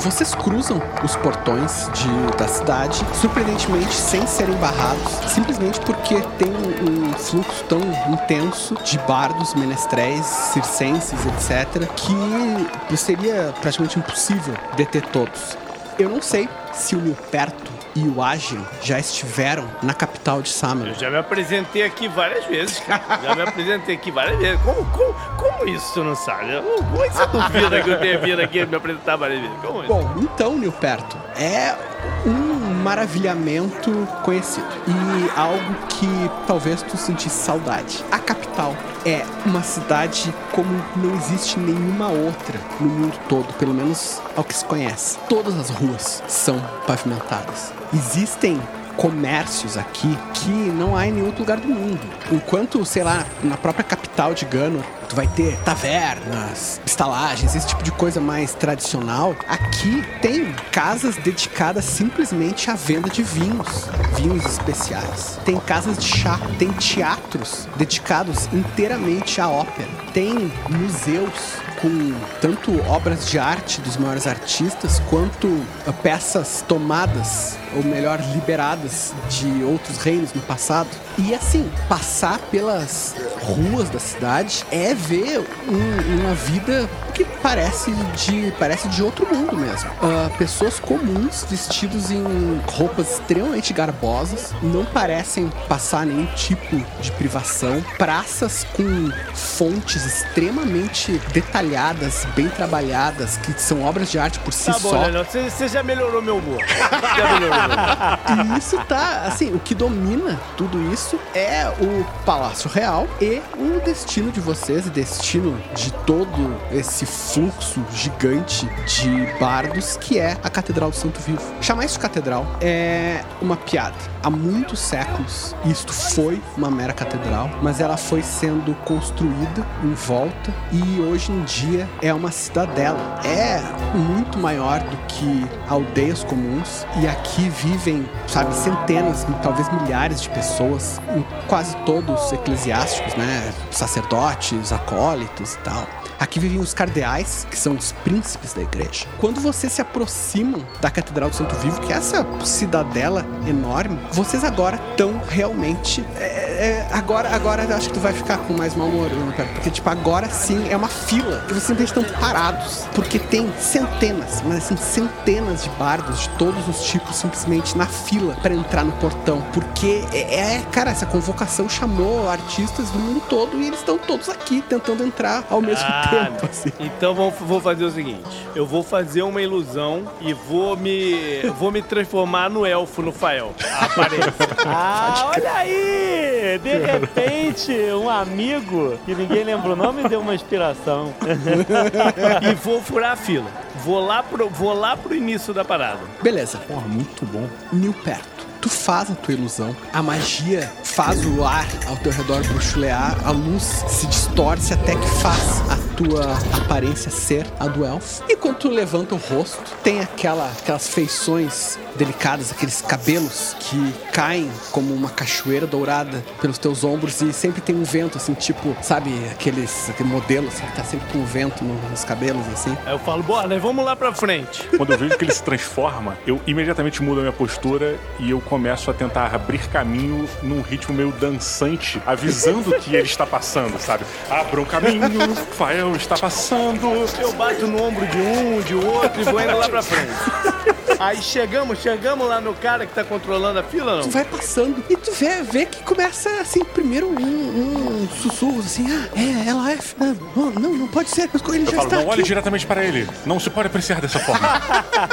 Vocês cruzam os portões de- da cidade, surpreendentemente sem serem barrados, simplesmente porque tem um, um fluxo tão intenso de bardos, menestréis, circenses, etc., que seria praticamente impossível deter todos. Eu não sei se o Milperto e o Agil já estiveram na capital de Eu Samer. já me apresentei aqui várias vezes, cara. Já me apresentei aqui várias vezes. Como, como, como isso você não sabe? Como que você duvida que eu tenha vindo aqui me apresentar várias vezes? Como isso? Bom, então, Nilperto, é um maravilhamento conhecido e algo que talvez tu sentisse saudade. A capital é uma cidade como não existe nenhuma outra no mundo todo, pelo menos ao que se conhece. Todas as ruas são pavimentadas. Existem comércios aqui que não há em nenhum outro lugar do mundo. Enquanto, sei lá, na própria capital de Gano, tu vai ter tavernas, estalagens, esse tipo de coisa mais tradicional. Aqui tem casas dedicadas simplesmente à venda de vinhos, vinhos especiais. Tem casas de chá, tem teatros dedicados inteiramente à ópera. Tem museus com tanto obras de arte dos maiores artistas quanto uh, peças tomadas ou melhor liberadas de outros reinos no passado. E assim, passar pelas ruas da cidade é ver um- uma vida que parece de parece de outro mundo mesmo. Ah, pessoas comuns vestidos em roupas extremamente garbosas, não parecem passar nenhum tipo de privação. Praças com fontes extremamente detalhadas, bem trabalhadas, que são obras de arte por si Tá bom, só. Você, já melhorou meu humor. Já melhorou. E isso tá, assim, o que domina tudo isso é o Palácio Real e o destino de vocês e destino de todo esse fluxo gigante de bardos que é a Catedral do Santo Vivo. Chamar isso de catedral é uma piada. Há muitos séculos isto foi uma mera catedral, mas ela foi sendo construída em volta e hoje em dia é uma cidadela. É muito maior do que aldeias comuns e aqui vivem, sabe, centenas, talvez milhares de pessoas, quase todos eclesiásticos, né? Sacerdotes, acólitos e tal. Aqui vivem os cardeais, que são os príncipes da igreja. Quando vocês se aproximam da Catedral do Santo Vivo, que é essa cidadela enorme, vocês agora estão realmente. é, é, agora, agora acho que tu vai ficar com mais mau humor, Bruno, cara, porque, tipo, agora sim é uma fila. E vocês simplesmente estão parados. Porque tem centenas, mas assim, centenas de bardos de todos os tipos simplesmente na fila para entrar no portão. Porque é, é, cara, essa convocação chamou artistas do mundo todo e eles estão todos aqui tentando entrar ao mesmo Ah, tempo. Assim. Então vamos, vou fazer o seguinte: eu vou fazer uma ilusão e vou me, vou me transformar no elfo no Fael. A aparência. Ah, olha aí! De repente, um amigo que ninguém lembra o nome deu uma inspiração. e vou furar a fila. Vou lá pro, vou lá pro início da parada. Beleza. Porra, muito bom. Nilperto. Tu faz a tua ilusão, a magia faz o ar ao teu redor bruxulear, a luz se distorce até que faz a tua aparência ser a do elfo. E quando tu levanta o rosto, tem aquela, aquelas feições delicadas, aqueles cabelos que caem como uma cachoeira dourada pelos teus ombros e sempre tem um vento, assim, tipo, sabe, aqueles aquele modelo assim, que tá sempre com o vento no- nos cabelos, assim. Aí eu falo, bora, né, vamos lá pra frente. Quando eu vejo que ele se transforma, eu imediatamente mudo a minha postura e eu começo a tentar abrir caminho num ritmo meio dançante, avisando que ele está passando, sabe? Abra um caminho, Fael está passando. Eu bato no ombro de um, de outro e vou indo lá pra frente. Aí chegamos, chegamos lá no cara que tá controlando a fila, Tu não? vai passando e tu vê, vê que começa assim, primeiro um, um sussurro assim, ah, é, ela é. ah, não, não, não pode ser, mas ele Eu já falo, está não olhe aqui. diretamente para ele. Não se pode apreciar dessa forma.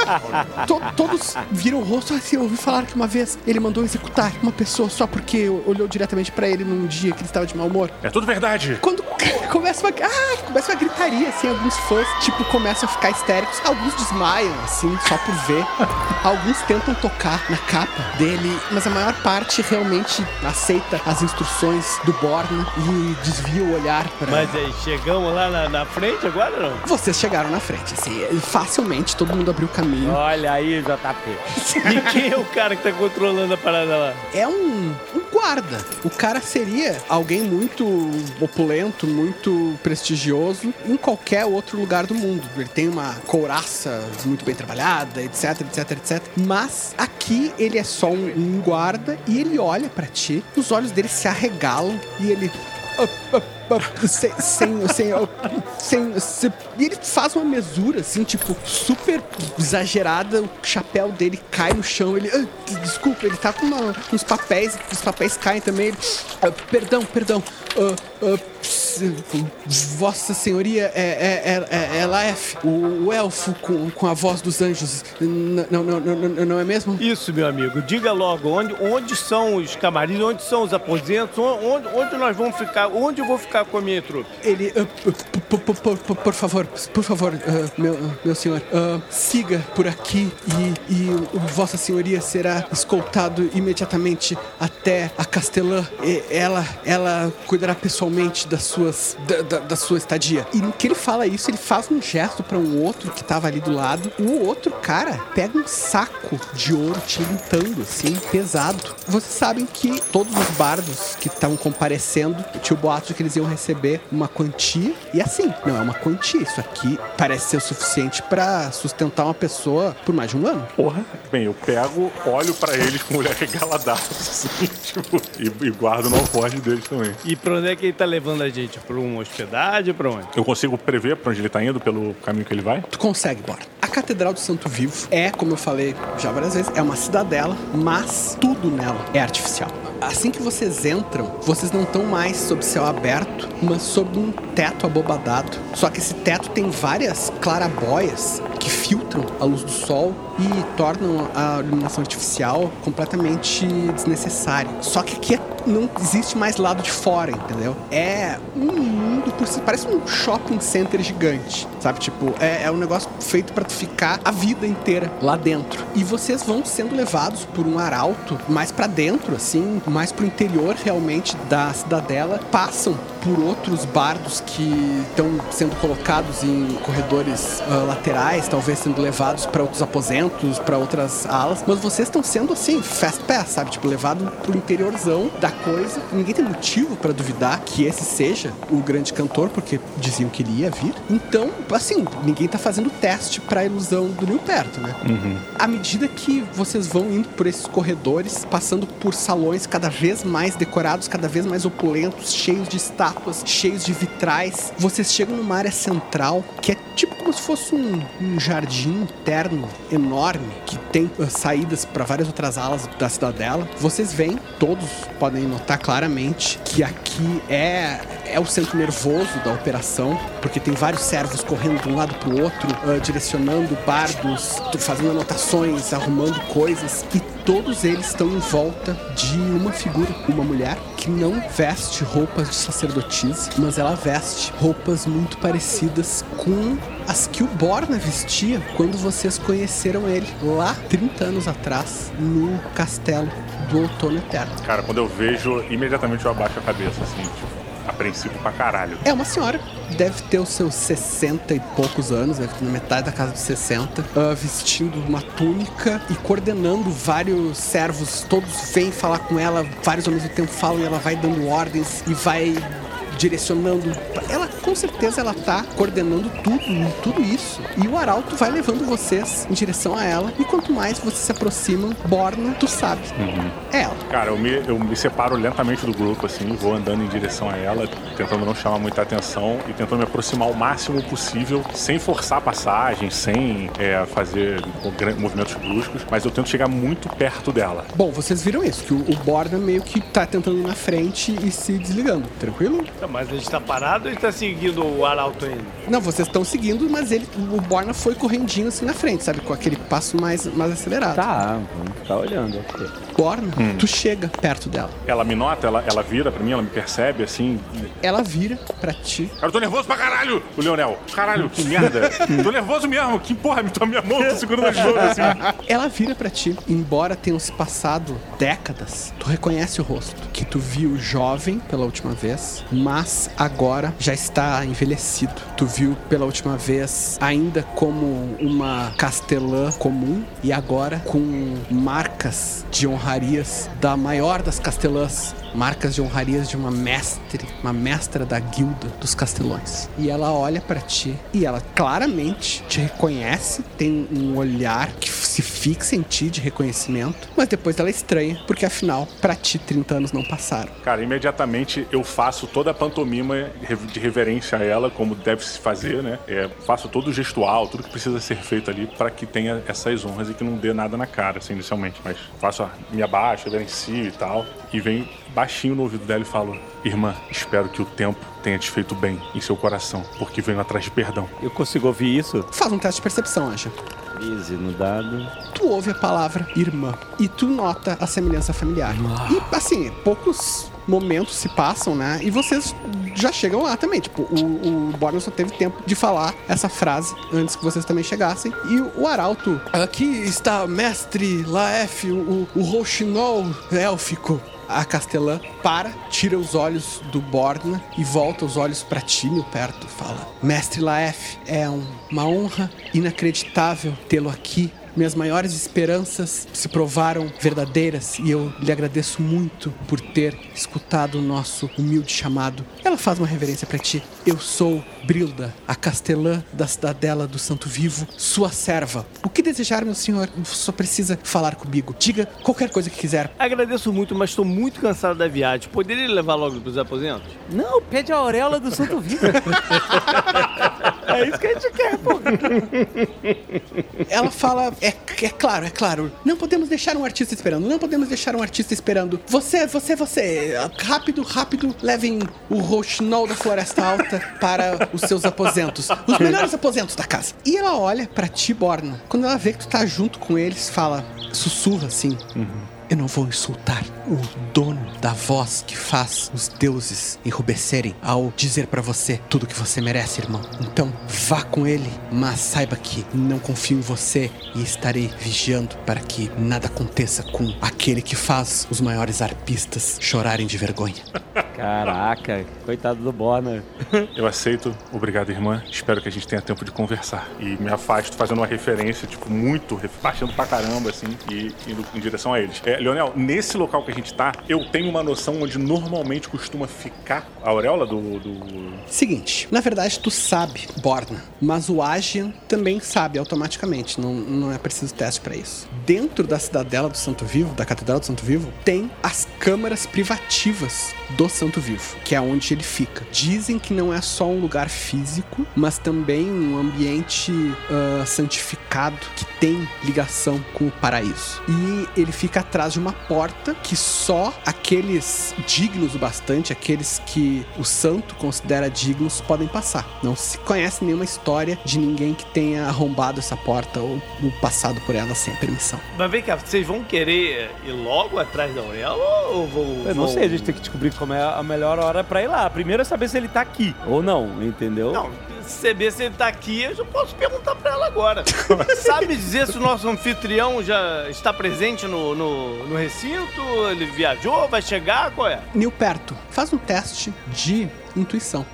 To- todos viram o rosto assim, eu ouvi falar que uma vez ele mandou executar uma pessoa só porque olhou diretamente pra ele num dia que ele estava de mau humor. É tudo verdade. Quando começa uma, ah, começa uma gritaria, assim, alguns fãs, tipo, começam a ficar histéricos, alguns desmaiam, assim, só por ver. Alguns tentam tocar na capa dele, mas a maior parte realmente aceita as instruções do Borna e desvia o olhar para. Mas aí, chegamos lá na, na frente agora não? Vocês chegaram na frente, assim, facilmente todo mundo abriu o caminho. Olha aí, JP. E quem é o cara que tá controlando a parada lá? é um, um guarda. O cara seria alguém muito opulento, muito prestigioso em qualquer outro lugar do mundo. Ele tem uma couraça muito bem trabalhada, etc, etc, etc. Mas aqui ele é só um, um guarda e ele olha pra ti, os olhos dele se arregalam e ele. "Ah, ah, ah", sem, sem, sem, sem, se- e ele faz uma mesura assim, tipo, super exagerada. O chapéu dele cai no chão. Ele, "Ah, des- desculpa, ele tá com uma- uns papéis, os papéis caem também. Ele, "Ah, perdão, perdão. Ah, ah, Vossa Senhoria é, é, é, é Elaef, o, o elfo com, com a voz dos anjos. Não, não, não, não é mesmo? Isso, meu amigo. Diga logo, onde, onde são os camarins, onde são os aposentos, onde, onde nós vamos ficar, onde eu vou ficar com? Ele, por favor, por favor, ah, meu, meu senhor, ah, siga por aqui e, e Vossa Senhoria será escoltado imediatamente até a Castelã. Ela, ela cuidará pessoalmente das suas, da, da- da sua estadia. E no que ele fala isso, ele faz um gesto para um outro que tava ali do lado. O outro cara pega um saco de ouro tilintando, assim, pesado. Vocês sabem que todos os bardos que estavam comparecendo tinha o boato de que eles iam receber uma quantia. E assim, não é uma quantia. Isso aqui parece ser o suficiente para sustentar uma pessoa por mais de um ano. Porra. Bem, eu pego, olho pra eles com o olhar regaladaço, assim, tipo, e, e guardo no alforje deles também. E pra onde é que ele tá levando a gente? Pra uma hospedagem, pra onde? Eu consigo prever pra onde ele tá indo, pelo caminho que ele vai? Tu consegue, bora. A Catedral do Santo Vivo é, como eu falei já várias vezes, é uma cidadela, mas tudo nela é artificial. Assim que vocês entram, vocês não estão mais sob céu aberto, mas sob um teto abobadado. Só que esse teto tem várias clarabóias que filtram a luz do sol e tornam a iluminação artificial completamente desnecessária. Só que aqui é- não existe mais lado de fora, entendeu? É um mundo por si, parece um shopping center gigante, sabe? Tipo, é, é um negócio feito pra tu ficar a vida inteira lá dentro. E vocês vão sendo levados por um arauto mais pra dentro, assim, mais pro interior realmente da cidadela, passam por outros bardos que estão sendo colocados em corredores ah, laterais, talvez sendo levados pra outros aposentos, pra outras alas, mas vocês estão sendo assim, fast pass, sabe? Tipo, levado pro interiorzão da coisa. Ninguém tem motivo pra duvidar que esse seja o grande cantor, porque diziam que ele ia vir. Então, assim, ninguém tá fazendo teste pra ilusão do New Perto, né? Uhum. À medida que vocês vão indo por esses corredores, passando por salões cada vez mais decorados, cada vez mais opulentos, cheios de estátuas, cheios de vitrais, vocês chegam numa área central que é tipo como se fosse um, um jardim interno enorme que tem uh, saídas para várias outras alas da cidadela. Vocês veem, todos podem notar claramente que aqui é é o centro nervoso da operação, porque tem vários servos correndo de um lado pro outro, uh, direcionando bardos, fazendo anotações, arrumando coisas, e todos eles estão em volta de uma figura, uma mulher que não veste roupas de sacerdotisa, mas ela veste roupas muito parecidas com as que o Borna vestia quando vocês conheceram ele lá 30 anos atrás no castelo do Outono Eterno. Cara, quando eu vejo, imediatamente eu abaixo a cabeça, assim, tipo, apreensivo pra caralho. É uma senhora, deve ter os seus 60 e poucos anos, deve ter na metade da casa dos 60, ah, vestindo uma túnica e coordenando vários servos. Todos vêm falar com ela, vários ao mesmo tempo falam e ela vai dando ordens e vai direcionando. Ela com certeza ela tá coordenando tudo, tudo isso. E o arauto vai levando vocês em direção a ela. E quanto mais vocês se aproximam, Borna, tu sabe. É ela. Cara, eu me, eu me separo lentamente do grupo, assim, vou andando em direção a ela, tentando não chamar muita atenção e tentando me aproximar o máximo possível, sem forçar a passagem, sem é, fazer movimentos bruscos, mas eu tento chegar muito perto dela. Bom, vocês viram isso, que o, o Borna meio que tá tentando ir na frente e se desligando. Tranquilo? Tá, Mas a gente tá parado ou a gente tá seguindo o arauto ainda? Não, vocês estão seguindo, mas ele, o Borna foi correndinho assim na frente, sabe? Com aquele passo mais, mais acelerado. Tá, vamos ficar olhando aqui. Hum. tu chega perto dela. Ela me nota, ela, ela vira pra mim, ela me percebe, assim. Ela vira pra ti. Eu tô nervoso pra caralho! O Leonel, caralho, que merda! tô nervoso mesmo, que porra, me toma minha mão, tô segurando as mãos assim. Ela vira pra ti, embora tenham se passado décadas, tu reconhece o rosto que tu viu jovem pela última vez, mas agora já está envelhecido. Tu viu pela última vez ainda como uma castelã comum e agora com marcas de honrarias da maior das castelãs. Marcas de honrarias de uma mestre, uma mestra da guilda dos castelões. E ela olha pra ti e ela claramente te reconhece, tem um olhar que se fixa em ti de reconhecimento, mas depois ela estranha, porque afinal, pra ti 30 anos não passaram. Cara, imediatamente eu faço toda a pantomima de reverência a ela, como deve se fazer, né? É, faço todo o gestual, tudo que precisa ser feito ali para que tenha essas honras e que não dê nada na cara, assim, inicialmente. Mas faço, a, me abaixo, reverencio e tal, e venho baixinho no ouvido dela e falo: Irmã, espero que o tempo tenha te feito bem em seu coração, porque venho atrás de perdão. Eu consigo ouvir isso? Faz um teste de percepção, Anja. Easy no dado. Tu ouve a palavra irmã e tu nota a semelhança familiar. E assim, poucos momentos se passam, né? E vocês já chegam lá também. Tipo, o, o Borne só teve tempo de falar essa frase antes que vocês também chegassem. E o, Arauto, aqui está mestre Laef, o, o Rochinol élfico. A Castelã para, tira os olhos do Borna e volta os olhos para meu perto. Fala: Mestre Laef, é um- uma honra inacreditável tê-lo aqui. Minhas maiores esperanças se provaram verdadeiras e eu lhe agradeço muito por ter escutado o nosso humilde chamado. Ela faz uma reverência para ti. Eu sou Brilda, a castelã da cidadela do Santo Vivo, sua serva. O que desejar, meu senhor? Só precisa falar comigo. Diga qualquer coisa que quiser. Agradeço muito, mas estou muito cansado da viagem. Poderia levar logo pros aposentos? Não, pede a auréola do Santo Vivo. É isso que a gente quer, pô. Ela fala, é, é claro, é claro. Não podemos deixar um artista esperando. Não podemos deixar um artista esperando. Você, você, você. Rápido, rápido. Levem o Rochinol da Floresta Alta para os seus aposentos. Os melhores aposentos da casa. E ela olha pra ti, Borna. Quando ela vê que tu tá junto com eles, fala, sussurra assim. Eu não vou insultar o dono da voz que faz os deuses enrubescerem ao dizer pra você tudo que você merece, irmão. Então, vá com ele, mas saiba que não confio em você e estarei vigiando para que nada aconteça com aquele que faz os maiores arpistas chorarem de vergonha. Caraca, coitado do Borna. Eu aceito, obrigado, irmã. Espero que a gente tenha tempo de conversar. E me afasto fazendo uma referência, tipo, muito, baixando pra caramba, assim, e indo em direção a eles. É, Leonel, nesse local que a gente tá, eu tenho uma noção onde normalmente costuma ficar a auréola do. do... Seguinte, na verdade tu sabe, Borna, mas o Agian também sabe automaticamente, não, não é preciso teste pra isso. Dentro da cidadela do Santo Vivo, da Catedral do Santo Vivo, tem as câmaras privativas do Santo Vivo, que é onde ele fica. Dizem que não é só um lugar físico, mas também um ambiente ah, santificado que tem ligação com o paraíso. E ele fica atrás de uma porta que só aqueles dignos o bastante, aqueles que o santo considera dignos, podem passar. Não se conhece nenhuma história de ninguém que tenha arrombado essa porta ou, ou passado por ela sem permissão. Mas vem cá, vocês vão querer ir logo atrás da Auréola ou vou. Eu não vou- sei, a gente tem que descobrir como é a melhor hora pra ir lá. Primeiro é saber se ele tá aqui ou não, entendeu? Não, saber se ele tá aqui, eu já posso perguntar pra ela agora. Sabe dizer se o nosso anfitrião já está presente no, no, no recinto? Ele viajou, vai chegar? Qual é? Nilperto, faz um teste de intuição.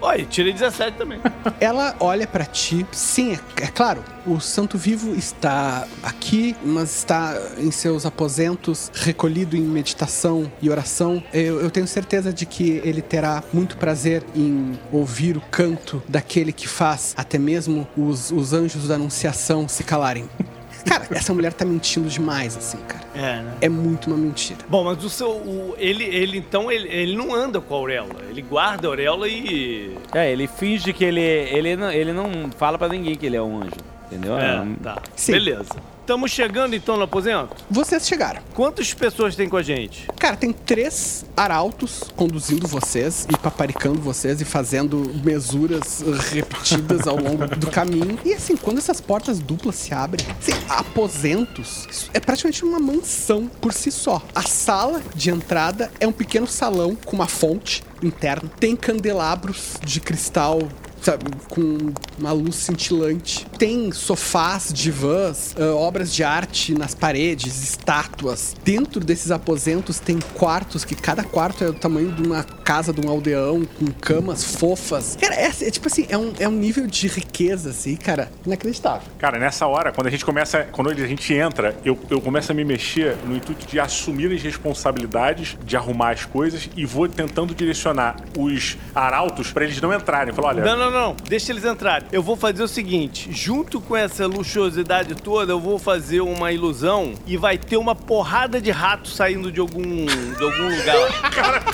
Oi, tirei 17 também. Ela olha pra ti. Sim, é, é claro, o Santo Vivo está aqui, mas está em seus aposentos, recolhido em meditação e oração. Eu, eu tenho certeza de que ele terá muito prazer em ouvir o canto daquele que faz até mesmo os, os anjos da Anunciação se calarem. Cara, essa mulher tá mentindo demais, assim, cara. É, né? É muito uma mentira. Bom, mas o seu. o- ele, ele então, ele, ele não anda com a auréola. Ele guarda a auréola e. É, ele finge que ele, ele, não, ele não fala pra ninguém que ele é um anjo. Entendeu? É, Não- tá. Beleza. Estamos chegando então no aposento? Vocês chegaram. Quantas pessoas tem com a gente? Cara, tem três arautos conduzindo vocês e paparicando vocês e fazendo mesuras repetidas ao longo do caminho. E assim, quando essas portas duplas se abrem, assim, aposentos, é praticamente uma mansão por si só. A sala de entrada é um pequeno salão com uma fonte interna. Tem candelabros de cristal sabe, com uma luz cintilante. Tem sofás, divãs, ah, obras de arte nas paredes, estátuas. Dentro desses aposentos tem quartos que cada quarto é do tamanho de uma casa de um aldeão, com camas fofas. Cara, é, é tipo assim, é um, é um nível de riqueza, assim, cara, inacreditável. Cara, nessa hora, quando a gente começa, quando a gente entra, eu, eu começo a me mexer no intuito de assumir as responsabilidades, de arrumar as coisas e vou tentando direcionar os arautos pra eles não entrarem. Falar, olha, Não, não, não. Deixa eles entrarem. Eu vou fazer o seguinte: junto com essa luxuosidade toda, eu vou fazer uma ilusão e vai ter uma porrada de rato saindo de algum, de algum lugar.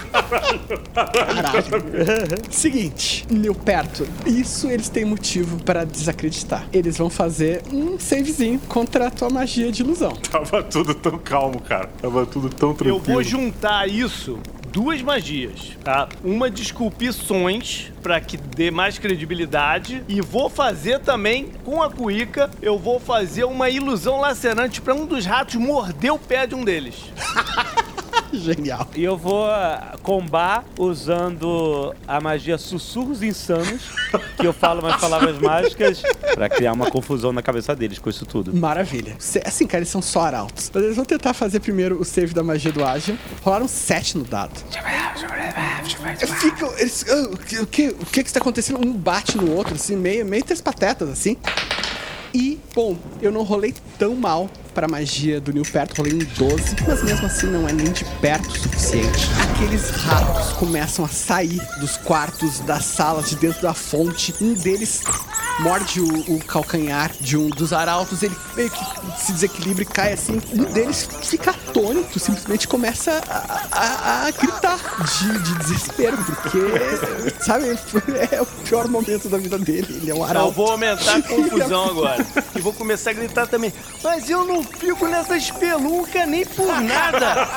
Caralho. Seguinte, Nilperto, isso eles têm motivo para desacreditar. Eles vão fazer um savezinho contra a tua magia de ilusão. Tava tudo tão calmo, cara. Tava tudo tão Eu tranquilo. vou juntar isso duas magias, tá? Uma de esculpições para que dê mais credibilidade e vou fazer também com a cuíca, eu vou fazer uma ilusão lacerante para um dos ratos morder o pé de um deles. Genial. E eu vou ah, combar usando a magia Sussurros Insanos, que eu falo umas palavras mágicas pra criar uma confusão na cabeça deles com isso tudo. Maravilha. Assim, cara, eles são só arautos. Mas eles vão tentar fazer primeiro o save da magia do ágil. Rolaram 7 no dado. Ficam. Eles, ah, o, que, o, que, o que que está acontecendo? Um bate no outro, assim, meio, meio três patetas, assim. E, bom, eu não rolei tão mal pra magia do Nilperto, rolei um 12, mas mesmo assim não é nem de perto o suficiente. Aqueles ratos começam a sair dos quartos, das salas, de dentro da fonte. Um deles morde o, o calcanhar de um dos arautos, ele meio que se desequilibra e cai assim. Um deles fica atônito, simplesmente começa a, a- a gritar de, de desespero, porque, sabe, é o pior momento da vida dele. Ele é um arauto. Eu vou aumentar a confusão agora. E vou começar a gritar também. Mas eu não fico nessa espelunca nem por nada.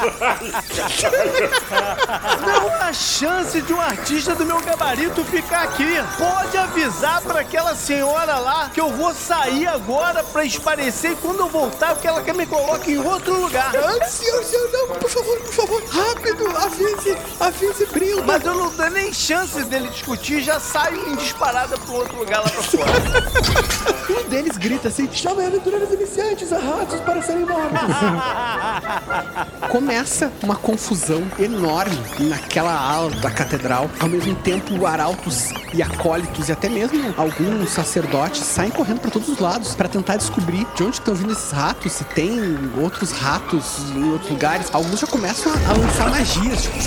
Não há chance de um artista do meu gabarito ficar aqui. Pode avisar pra aquela senhora lá que eu vou sair agora pra esparecer e quando eu voltar que ela me coloque em outro lugar. Ah, senhor, senhor, não, por favor, por favor, rápido, avise, avise, Brilda. Mas eu não dou nem chance dele discutir, já saio em disparada pro outro lugar lá pra fora. Um deles grita assim: chama aventureiros iniciantes a ratos para serem mortos. Começa uma confusão enorme naquela ala da catedral. Ao mesmo tempo, arautos e acólitos e até mesmo alguns sacerdotes saem correndo para todos os lados para tentar descobrir de onde estão vindo esses ratos, se tem outros ratos em outros lugares. Alguns já começam a, lançar magias, tipo,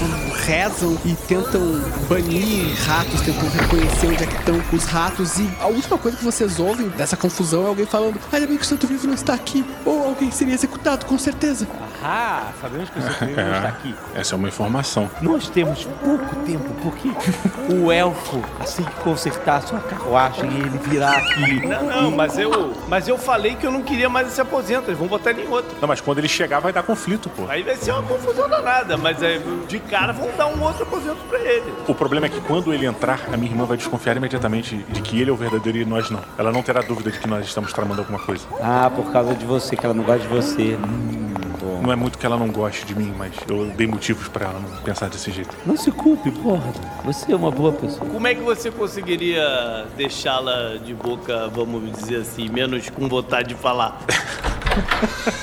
rezam e tentam banir ratos, tentam reconhecer onde é que estão os ratos. E a última coisa que vocês ouvem dessa confusão é alguém falando: ainda bem que o Santo Vivo não está aqui. Ou alguém seria executado, com certeza. Ah, sabemos que o seu não está aqui. Essa é uma informação. Nós temos pouco tempo, porque o elfo, assim que consertar sua carruagem, ele virá aqui. Não, não, mas eu, mas eu falei que eu não queria mais esse aposento, eles vão botar ele em outro. Não, mas quando ele chegar vai dar conflito, pô. Aí vai ser uma confusão danada, mas é, de cara vão dar um outro aposento pra ele. O problema é que quando ele entrar, a minha irmã vai desconfiar imediatamente de que ele é o verdadeiro e nós não. Ela não terá dúvida de que nós estamos tramando alguma coisa. Ah, por causa de você, que ela não gosta de você. Hum. Não é muito que ela não goste de mim, mas eu dei motivos pra ela não pensar desse jeito. Não se culpe, porra. Você é uma boa pessoa. Como é que você conseguiria deixá-la de boca, vamos dizer assim, menos com vontade de falar?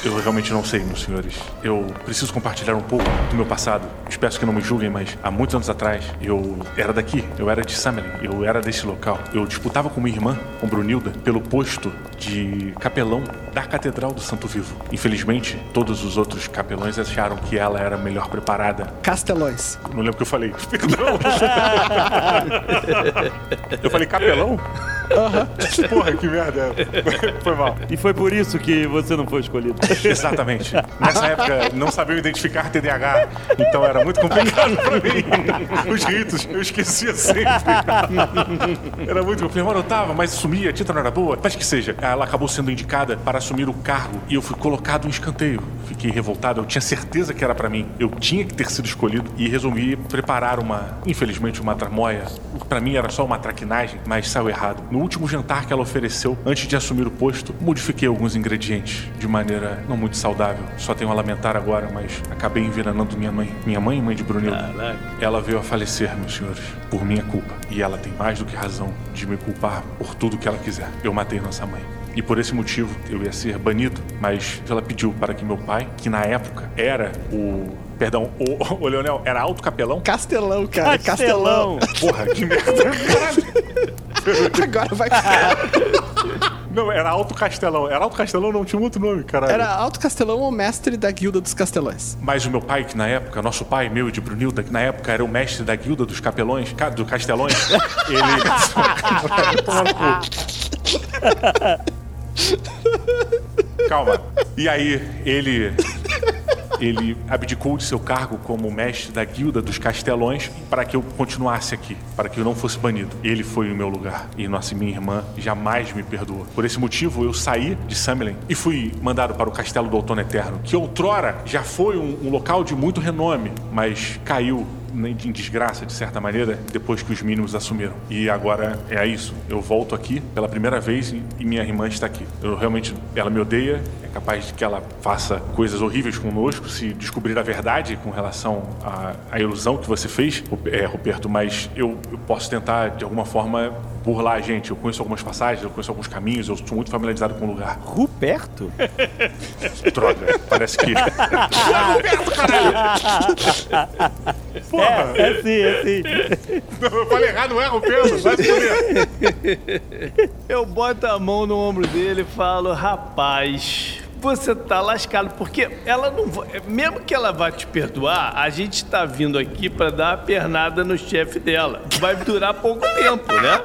Eu realmente não sei, meus senhores. Eu preciso compartilhar um pouco do meu passado. Espero que não me julguem, mas há muitos anos atrás eu era daqui, eu era de Summerlin, eu era desse local. Eu disputava com minha irmã, com Brunilda, pelo posto de capelão da Catedral do Santo Vivo. Infelizmente, todos os outros capelões acharam que ela era melhor preparada. Castelões. Não lembro o que eu falei. Perdão. eu falei capelão? Aham. Porra, que merda. Foi mal. E foi por isso que você não foi escolhido. Exatamente. Nessa época não sabiam identificar TDAH, então era muito complicado pra mim. Os ritos, eu esquecia sempre. Era muito complicado. Eu anotava, mas sumia, a tinta não era boa. Mas que seja, ela acabou sendo indicada para assumir o cargo e eu fui colocado em escanteio. Fiquei revoltado, eu tinha certeza que era pra mim. Eu tinha que ter sido escolhido e resolvi preparar uma, infelizmente, uma tramóia. Pra mim era só uma traquinagem, mas saiu errado. No último jantar que ela ofereceu, antes de assumir o posto, modifiquei alguns ingredientes de maneira não muito saudável. Só tenho a lamentar agora, mas acabei envenenando minha mãe. Minha mãe, mãe de Brunilda. Ela veio a falecer, meus senhores, por minha culpa. E ela tem mais do que razão de me culpar por tudo que ela quiser. Eu matei nossa mãe. E por esse motivo eu ia ser banido, mas ela pediu para que meu pai, que na época era o. Perdão, o, o Leonel era alto capelão? Castelão, cara. Castelão. Porra, que merda. Agora vai ficar. Não, era Alto Castelão. Era Alto Castelão, não tinha um outro nome, caralho. Era Alto Castelão ou mestre da Guilda dos Castelões? Mas o meu pai, que na época, nosso pai, meu e de Brunilda, que na época era o mestre da guilda dos capelões, ca- do Castelões, ele. Calma. E aí, ele. Ele abdicou de seu cargo como mestre da guilda dos castelões para que eu continuasse aqui, para que eu não fosse banido. Ele foi no meu lugar e nossa minha irmã jamais me perdoou. Por esse motivo, eu saí de Summerlin e fui mandado para o Castelo do Outono Eterno, que outrora já foi um, um local de muito renome, mas caiu em desgraça, de certa maneira, depois que os mínimos assumiram. E agora é isso. Eu volto aqui pela primeira vez e minha irmã está aqui. Eu realmente, ela me odeia, é capaz de que ela faça coisas horríveis conosco se descobrir a verdade com relação à, à ilusão que você fez, é, Ruperto, mas eu, eu posso tentar, de alguma forma, burlar a gente. Eu conheço algumas passagens, eu conheço alguns caminhos, eu estou muito familiarizado com o lugar. Ruperto? Droga, parece que... Ruperto, caralho! Porra! É, é sim, é sim. Eu falei errado, não é Ruperto? Vai se. Eu boto a mão no ombro dele e falo, rapaz, você tá lascado, porque ela não vai. Mesmo que ela vá te perdoar, a gente tá vindo aqui pra dar uma pernada no chefe dela. Vai durar pouco tempo, né?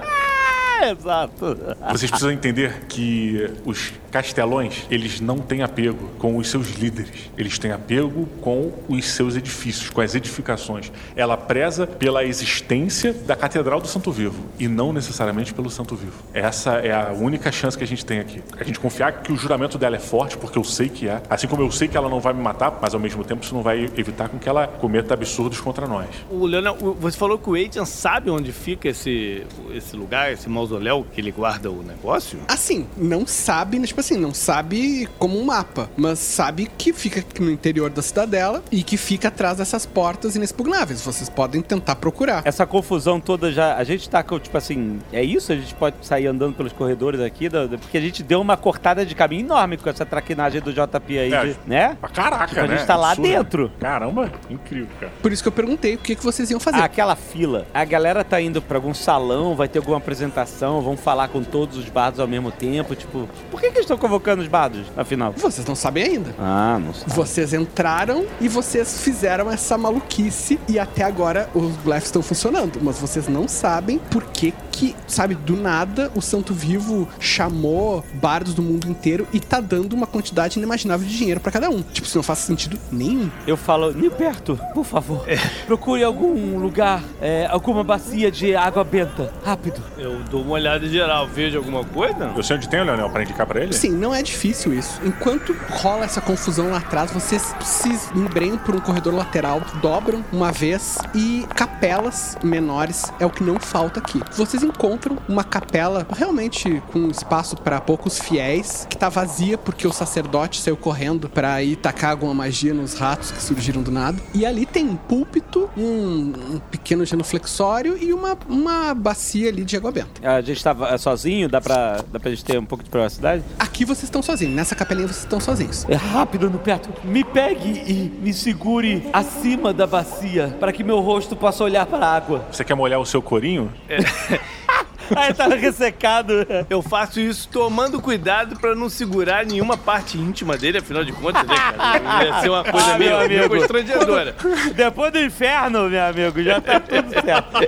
Exato. Vocês precisam entender que os castelões, eles não têm apego com os seus líderes. Eles têm apego com os seus edifícios, com as edificações. Ela preza pela existência da Catedral do Santo Vivo e não necessariamente pelo Santo Vivo. Essa é a única chance que a gente tem aqui. A gente confiar que o juramento dela é forte, porque eu sei que é. Assim como eu sei que ela não vai me matar, mas ao mesmo tempo isso não vai evitar com que ela cometa absurdos contra nós. O Leonel, você falou que o Adrian sabe onde fica esse, esse lugar, esse mausoléu que ele guarda o negócio? Assim, não sabe, né, tipo assim, não sabe como um mapa, mas sabe que fica aqui no interior da cidadela e que fica atrás dessas portas inexpugnáveis. Vocês podem tentar procurar. Essa confusão toda já. A gente tá com, tipo assim, é isso? A gente pode sair andando pelos corredores aqui, da- da- porque a gente deu uma cortada de caminho enorme com essa traquinagem do JP aí, É, de- né? Caraca, Tipo, a né? gente tá lá Absurdo. dentro. Caramba, incrível, cara. Por isso que eu perguntei o que, que vocês iam fazer. Ah, aquela fila. A galera tá indo pra algum salão, vai ter alguma apresentação, vão falar com todos os bardos ao mesmo tempo. Tipo, por que, que eles estão convocando os bardos, afinal? Vocês não sabem ainda. Ah, não sei. Vocês entraram e vocês fizeram essa maluquice e até agora os blefe estão funcionando, mas vocês não sabem por que que, sabe, do nada o Santo Vivo chamou bardos do mundo inteiro e tá dando uma quantidade inimaginável de dinheiro pra cada um. Tipo, isso não faz sentido nenhum. Eu falo, Nilberto, por favor, procure algum lugar, é, alguma bacia de água benta. Rápido. Eu dou uma olhada geral. Vejo alguma coisa? Eu sei onde tem o Leonel pra indicar pra ele? Sim, não é difícil isso. Enquanto rola essa confusão lá atrás, vocês se embrenham por um corredor lateral, dobram uma vez e capelas menores é o que não falta aqui. Vocês encontram uma capela realmente com espaço para poucos fiéis, que tá vazia porque o sacerdote saiu correndo para ir tacar alguma magia nos ratos que surgiram do nada. E ali tem um púlpito, um, um pequeno genuflexório e uma, uma bacia ali de água benta. A gente tava sozinho, dá pra, dá pra gente ter um pouco de privacidade? Aqui vocês estão sozinhos, nessa capelinha vocês estão sozinhos. É rápido, no Petro. Me pegue e me segure acima da bacia para que meu rosto possa olhar para a água. Você quer molhar o seu corinho? Aí tá ressecado. Eu faço isso tomando cuidado pra não segurar nenhuma parte íntima dele, afinal de contas, né, cara? Ia ser uma coisa Ah, meio, amigo. constrangedora. Depois do inferno, meu amigo, já tá tudo certo.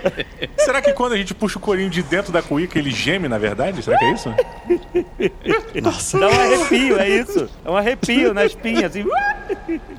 Será que quando a gente puxa o corinho de dentro da cuíca, ele geme, na verdade? Será que é isso? Nossa. Dá um arrepio, é isso. É um arrepio na espinha, assim.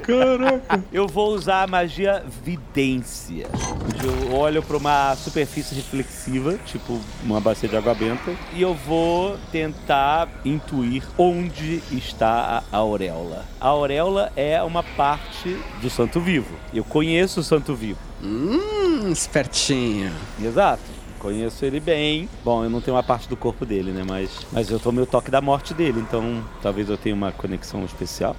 Caraca. Eu vou usar a magia vidência. Onde eu olho pra uma superfície reflexiva, tipo uma bacia de água benta, e eu vou tentar intuir onde está a auréola. A auréola é uma parte do santo vivo. Eu conheço o santo vivo. Hum, espertinho. Exato. Conheço ele bem. Bom, eu não tenho uma parte do corpo dele, né? Mas, mas eu tomei o toque da morte dele, então talvez eu tenha uma conexão especial.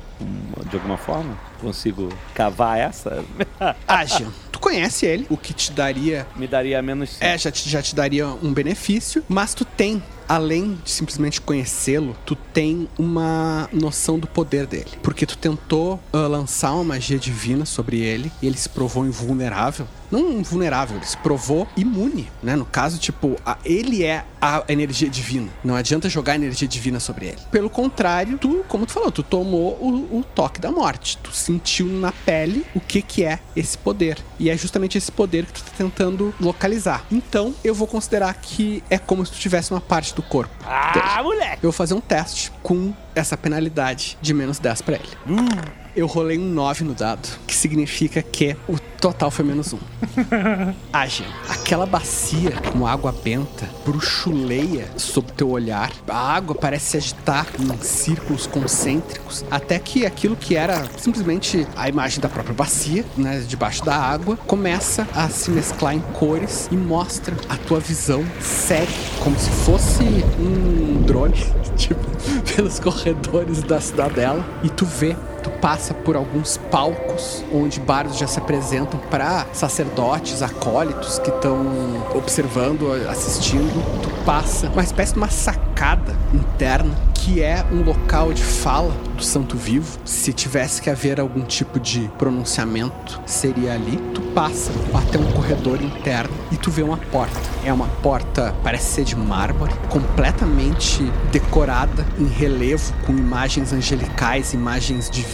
De alguma forma. Consigo cavar essa. Ágil. Tu conhece ele, o que te daria. Me daria menos. cinco. É, já te, já te daria um benefício, mas tu tem. Além de simplesmente conhecê-lo, tu tem uma noção do poder dele. Porque tu tentou ah, lançar uma magia divina sobre ele e ele se provou invulnerável. Não invulnerável, ele se provou imune, né? No caso, tipo, a- ele é a energia divina. Não adianta jogar energia divina sobre ele. Pelo contrário, tu, como tu falou, tu tomou o, o toque da morte. Tu sentiu na pele o que que é esse poder. E é justamente esse poder que tu tá tentando localizar. Então, eu vou considerar que é como se tu tivesse uma parte do corpo. Ah, moleque! Eu vou fazer um teste com essa penalidade de menos 10 pra ele. Eu rolei um 9 no dado, que significa que o total foi menos 1. Ágil. Aquela bacia com água benta bruxuleia sob teu olhar. A água parece se agitar em círculos concêntricos, até que aquilo que era simplesmente a imagem da própria bacia, né, debaixo da água, começa a se mesclar em cores e mostra a tua visão segue como se fosse um drone, tipo, pelos corredores da cidadela e tu vê Tu passa por alguns palcos onde bardos já se apresentam para sacerdotes, acólitos que estão observando, assistindo. Tu passa uma espécie de uma sacada interna que é um local de fala do Santo Vivo. Se tivesse que haver algum tipo de pronunciamento, seria ali. Tu passa até um corredor interno e tu vê uma porta. É uma porta, parece ser de mármore, completamente decorada em relevo com imagens angelicais, imagens divinas,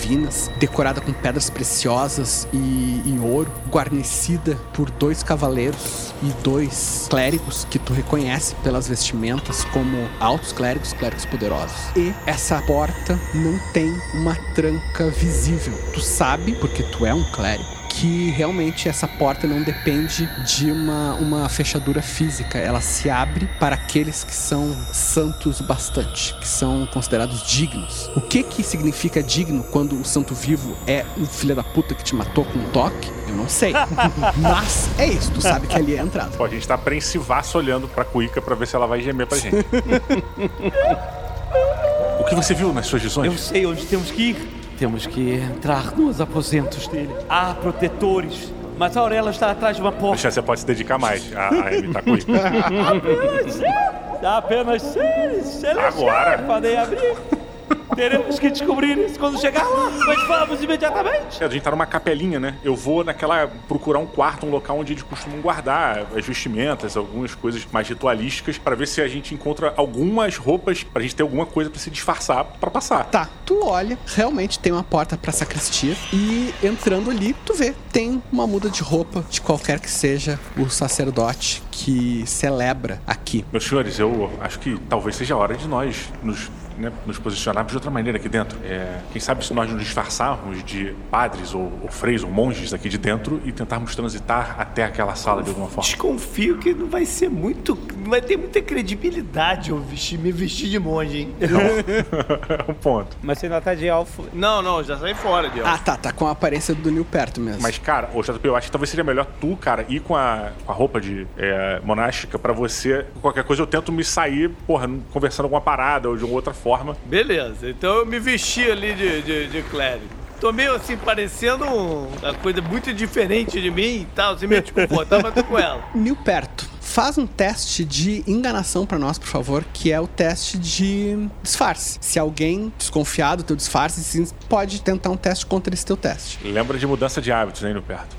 decorada com pedras preciosas e, e ouro, guarnecida por dois cavaleiros e dois clérigos que tu reconhece pelas vestimentas como altos clérigos, clérigos poderosos. E essa porta não tem uma tranca visível. Tu sabe, porque tu é um clérigo, que realmente essa porta não depende de uma, uma fechadura física. Ela se abre para aqueles que são santos bastante, que são considerados dignos. O que que significa digno quando o santo vivo é um filho da puta que te matou com um toque? Eu não sei. Mas é isso, tu sabe que ali é a entrada. Pô, a gente tá apreensivaço olhando pra cuíca pra ver se ela vai gemer pra gente. o que você viu nas suas visões? Eu sei onde temos que ir. Temos que entrar nos aposentos dele. Há protetores. Mas a Aurela está atrás de uma porta. Deixa, você pode se dedicar mais a, a imitar cuíca. apenas seis. Apenas seis. Celestiais Agora. podem abrir. Teremos que descobrir isso quando chegar lá. Mas vamos imediatamente. É, A gente tá numa capelinha, né? Eu vou naquela. procurar um quarto, um local onde eles costumam guardar as vestimentas, algumas coisas mais ritualísticas, pra ver se a gente encontra algumas roupas, pra gente ter alguma coisa pra se disfarçar pra passar. Tá, tu olha, realmente tem uma porta pra sacristia e entrando ali, tu vê, tem uma muda de roupa de qualquer que seja o sacerdote que celebra aqui. Meus senhores, eu acho que talvez seja a hora de nós nos, né, nos posicionarmos de outra maneira aqui dentro. É, quem sabe se nós nos disfarçarmos de padres ou, ou freis ou monges aqui de dentro e tentarmos transitar até aquela sala de alguma forma. Desconfio que não vai ser muito. não vai ter muita credibilidade eu vestir, me vestir de monge, hein? um ponto. Mas você ainda tá de elfo. Não, não, já saí fora de Ah, tá, tá com a aparência do Nil perto mesmo. Mas, cara, ô JP, eu acho que talvez seria melhor tu, cara, ir com a, com a roupa de é, monástica pra você. Qualquer coisa eu tento me sair, porra, conversando alguma parada ou de outra forma. Beleza, então eu me vesti ali de, de, de clérigo. Tô meio assim, parecendo um- uma coisa muito diferente de mim e tal. Você me desconfortável, mas tô com ela. Nil perto. Faz um teste de enganação pra nós, por favor, que é o teste de disfarce. Se alguém desconfiar do teu disfarce, sim, pode tentar um teste contra esse teu teste. Lembra de mudança de hábitos, né, no perto.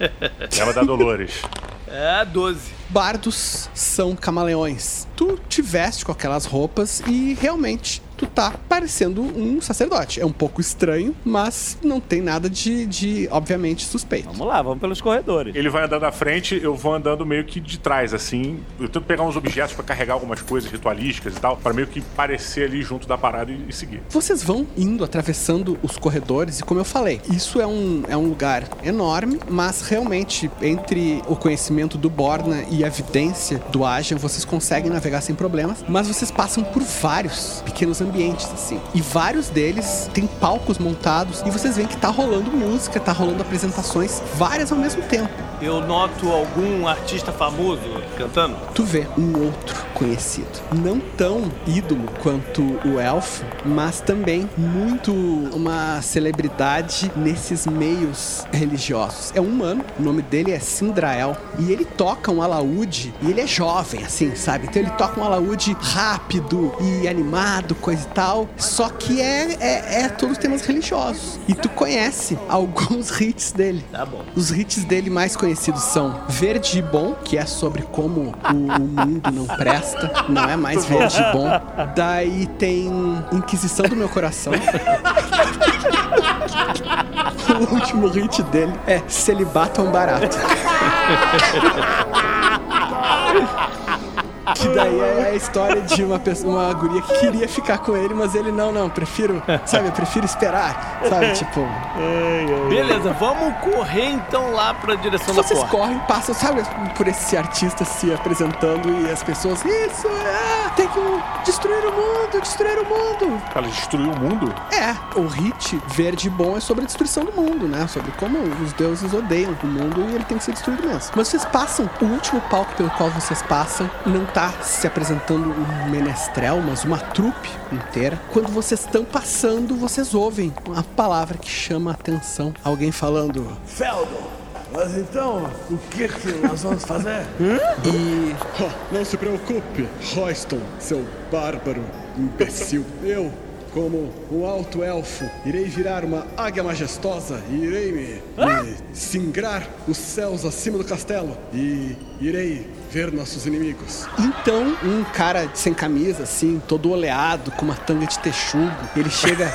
Lembra da Dolores. É, 12. Bardos são camaleões. Tu te veste com aquelas roupas e realmente tu tá parecendo um sacerdote. É um pouco estranho, mas não tem nada de, de obviamente, suspeito. Vamos lá, vamos pelos corredores. Ele vai andando à frente, eu vou andando meio que de trás, assim. Eu tento pegar uns objetos pra carregar algumas coisas ritualísticas e tal, pra meio que parecer ali junto da parada e, e seguir. Vocês vão indo, atravessando os corredores, e como eu falei, isso é um, é um lugar enorme, mas realmente, entre o conhecimento do Borna e a evidência do Ajan, vocês conseguem navegar sem problemas, mas vocês passam por vários pequenos ambientes, assim. E vários deles têm palcos montados, e vocês veem que tá rolando música, tá rolando apresentações, várias ao mesmo tempo. Eu noto algum artista famoso cantando? Tu vê um outro conhecido. Não tão ídolo quanto o elfo, mas também muito uma celebridade nesses meios religiosos. É um humano, o nome dele é Sindrael, e ele toca um alaúde, e ele é jovem, assim, sabe? Então ele toca um alaúde rápido e animado, coisa e tal, só que é, é, é todos temas religiosos. E tu conhece alguns hits dele. Tá bom. Os hits dele mais conhecidos são Verde e Bom, que é sobre como o, o mundo não presta, não é mais verde e bom. Daí tem Inquisição do Meu Coração. o último hit dele é Celibato é um Barato. Que daí é a história de uma pessoa, uma guria que queria ficar com ele, mas ele não, não, prefiro, sabe, eu prefiro esperar, sabe, tipo. Beleza, vamos correr então lá pra direção da Vocês porta. correm, passam, sabe, por esse artista se apresentando e as pessoas, isso, é, tem que destruir o mundo, destruir o mundo. Cara, destruiu o mundo? É, o hit verde bom é sobre a destruição do mundo, né? Sobre como os deuses odeiam o mundo e ele tem que ser destruído mesmo. Mas vocês passam, o último palco pelo qual vocês passam não tá se apresentando um menestrel, mas uma trupe inteira. Quando vocês estão passando, vocês ouvem uma palavra que chama a atenção. Alguém falando. Feldon, mas então, o que, que nós vamos fazer? E. Não se preocupe, Royston, seu bárbaro imbecil. Eu, como um alto elfo, irei virar uma águia majestosa e irei me, me singrar os céus acima do castelo e irei ver nossos inimigos. Então, um cara sem camisa, assim, todo oleado, com uma tanga de texugo, ele chega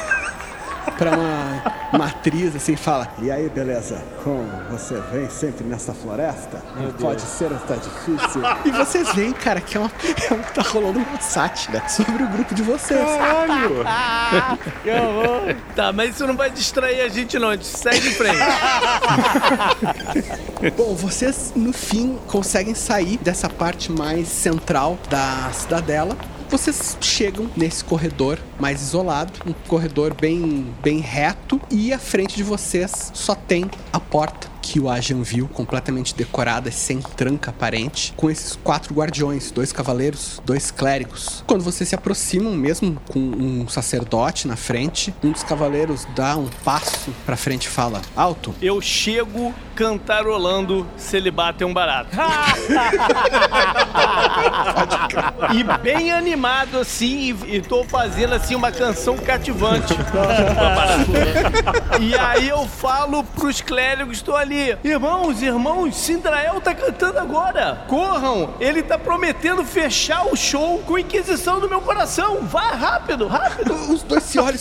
pra uma, uma atriz, assim, e fala: E aí, beleza? Como você vem sempre nessa floresta? Não pode ser esta difícil. E vocês veem, cara, que é uma, é um- tá rolando uma sátira sobre o grupo de vocês. Caralho! Que horror. Tá, mas isso não vai distrair a gente não, a gente segue em frente. Bom, vocês no fim conseguem sair dessa parte mais central da cidadela. Vocês chegam nesse corredor mais isolado, um corredor bem, bem reto, e à frente de vocês só tem a porta que o Ajan viu, completamente decorada, sem tranca aparente, com esses quatro guardiões, dois cavaleiros, dois clérigos. Quando vocês se aproximam, mesmo com um sacerdote na frente, um dos cavaleiros dá um passo pra frente e fala: Alto. Eu chego cantarolando Celibato é um barato. e bem animado assim, e, e tô fazendo assim uma canção cativante. e aí eu falo pros clérigos, tô ali, irmãos, irmãos, Sindrael tá cantando agora. Corram, ele tá prometendo fechar o show com Inquisição do meu coração. Vá rápido, rápido. Os dois se olham.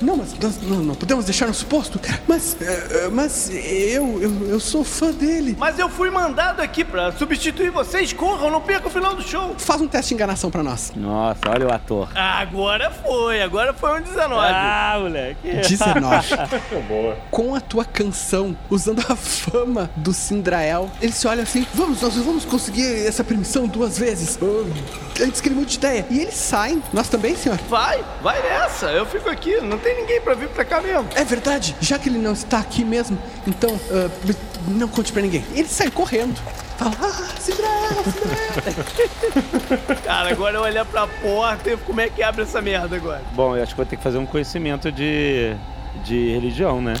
Não, mas nós não, não podemos deixar no suposto. Mas, eh, mas eu, eu, eu sou fã dele. Mas eu fui mandado aqui pra substituir vocês. Corram, não perca o final do show. Faz um teste de enganação pra nós. Nossa, olha o ator. Agora foi, agora foi um 19. Ah, moleque. 19. Boa. Com a tua canção, usando a fama do Sindrael, ele se olha assim: Vamos, nós vamos conseguir essa permissão duas vezes. Antes que ele mude de ideia. E eles saem. Nós também, senhor? Vai, vai nessa. Eu fico aqui, não tem ninguém pra vir pra cá mesmo. É verdade, já que ele não está aqui mesmo, então ah, não conte pra ninguém. Ele sai correndo. Fala, ah, Sindrael, Sindrael. Cara, agora eu olhar pra porta e como é que abre essa merda agora? Bom, eu acho que vou ter que fazer um conhecimento de, de religião, né?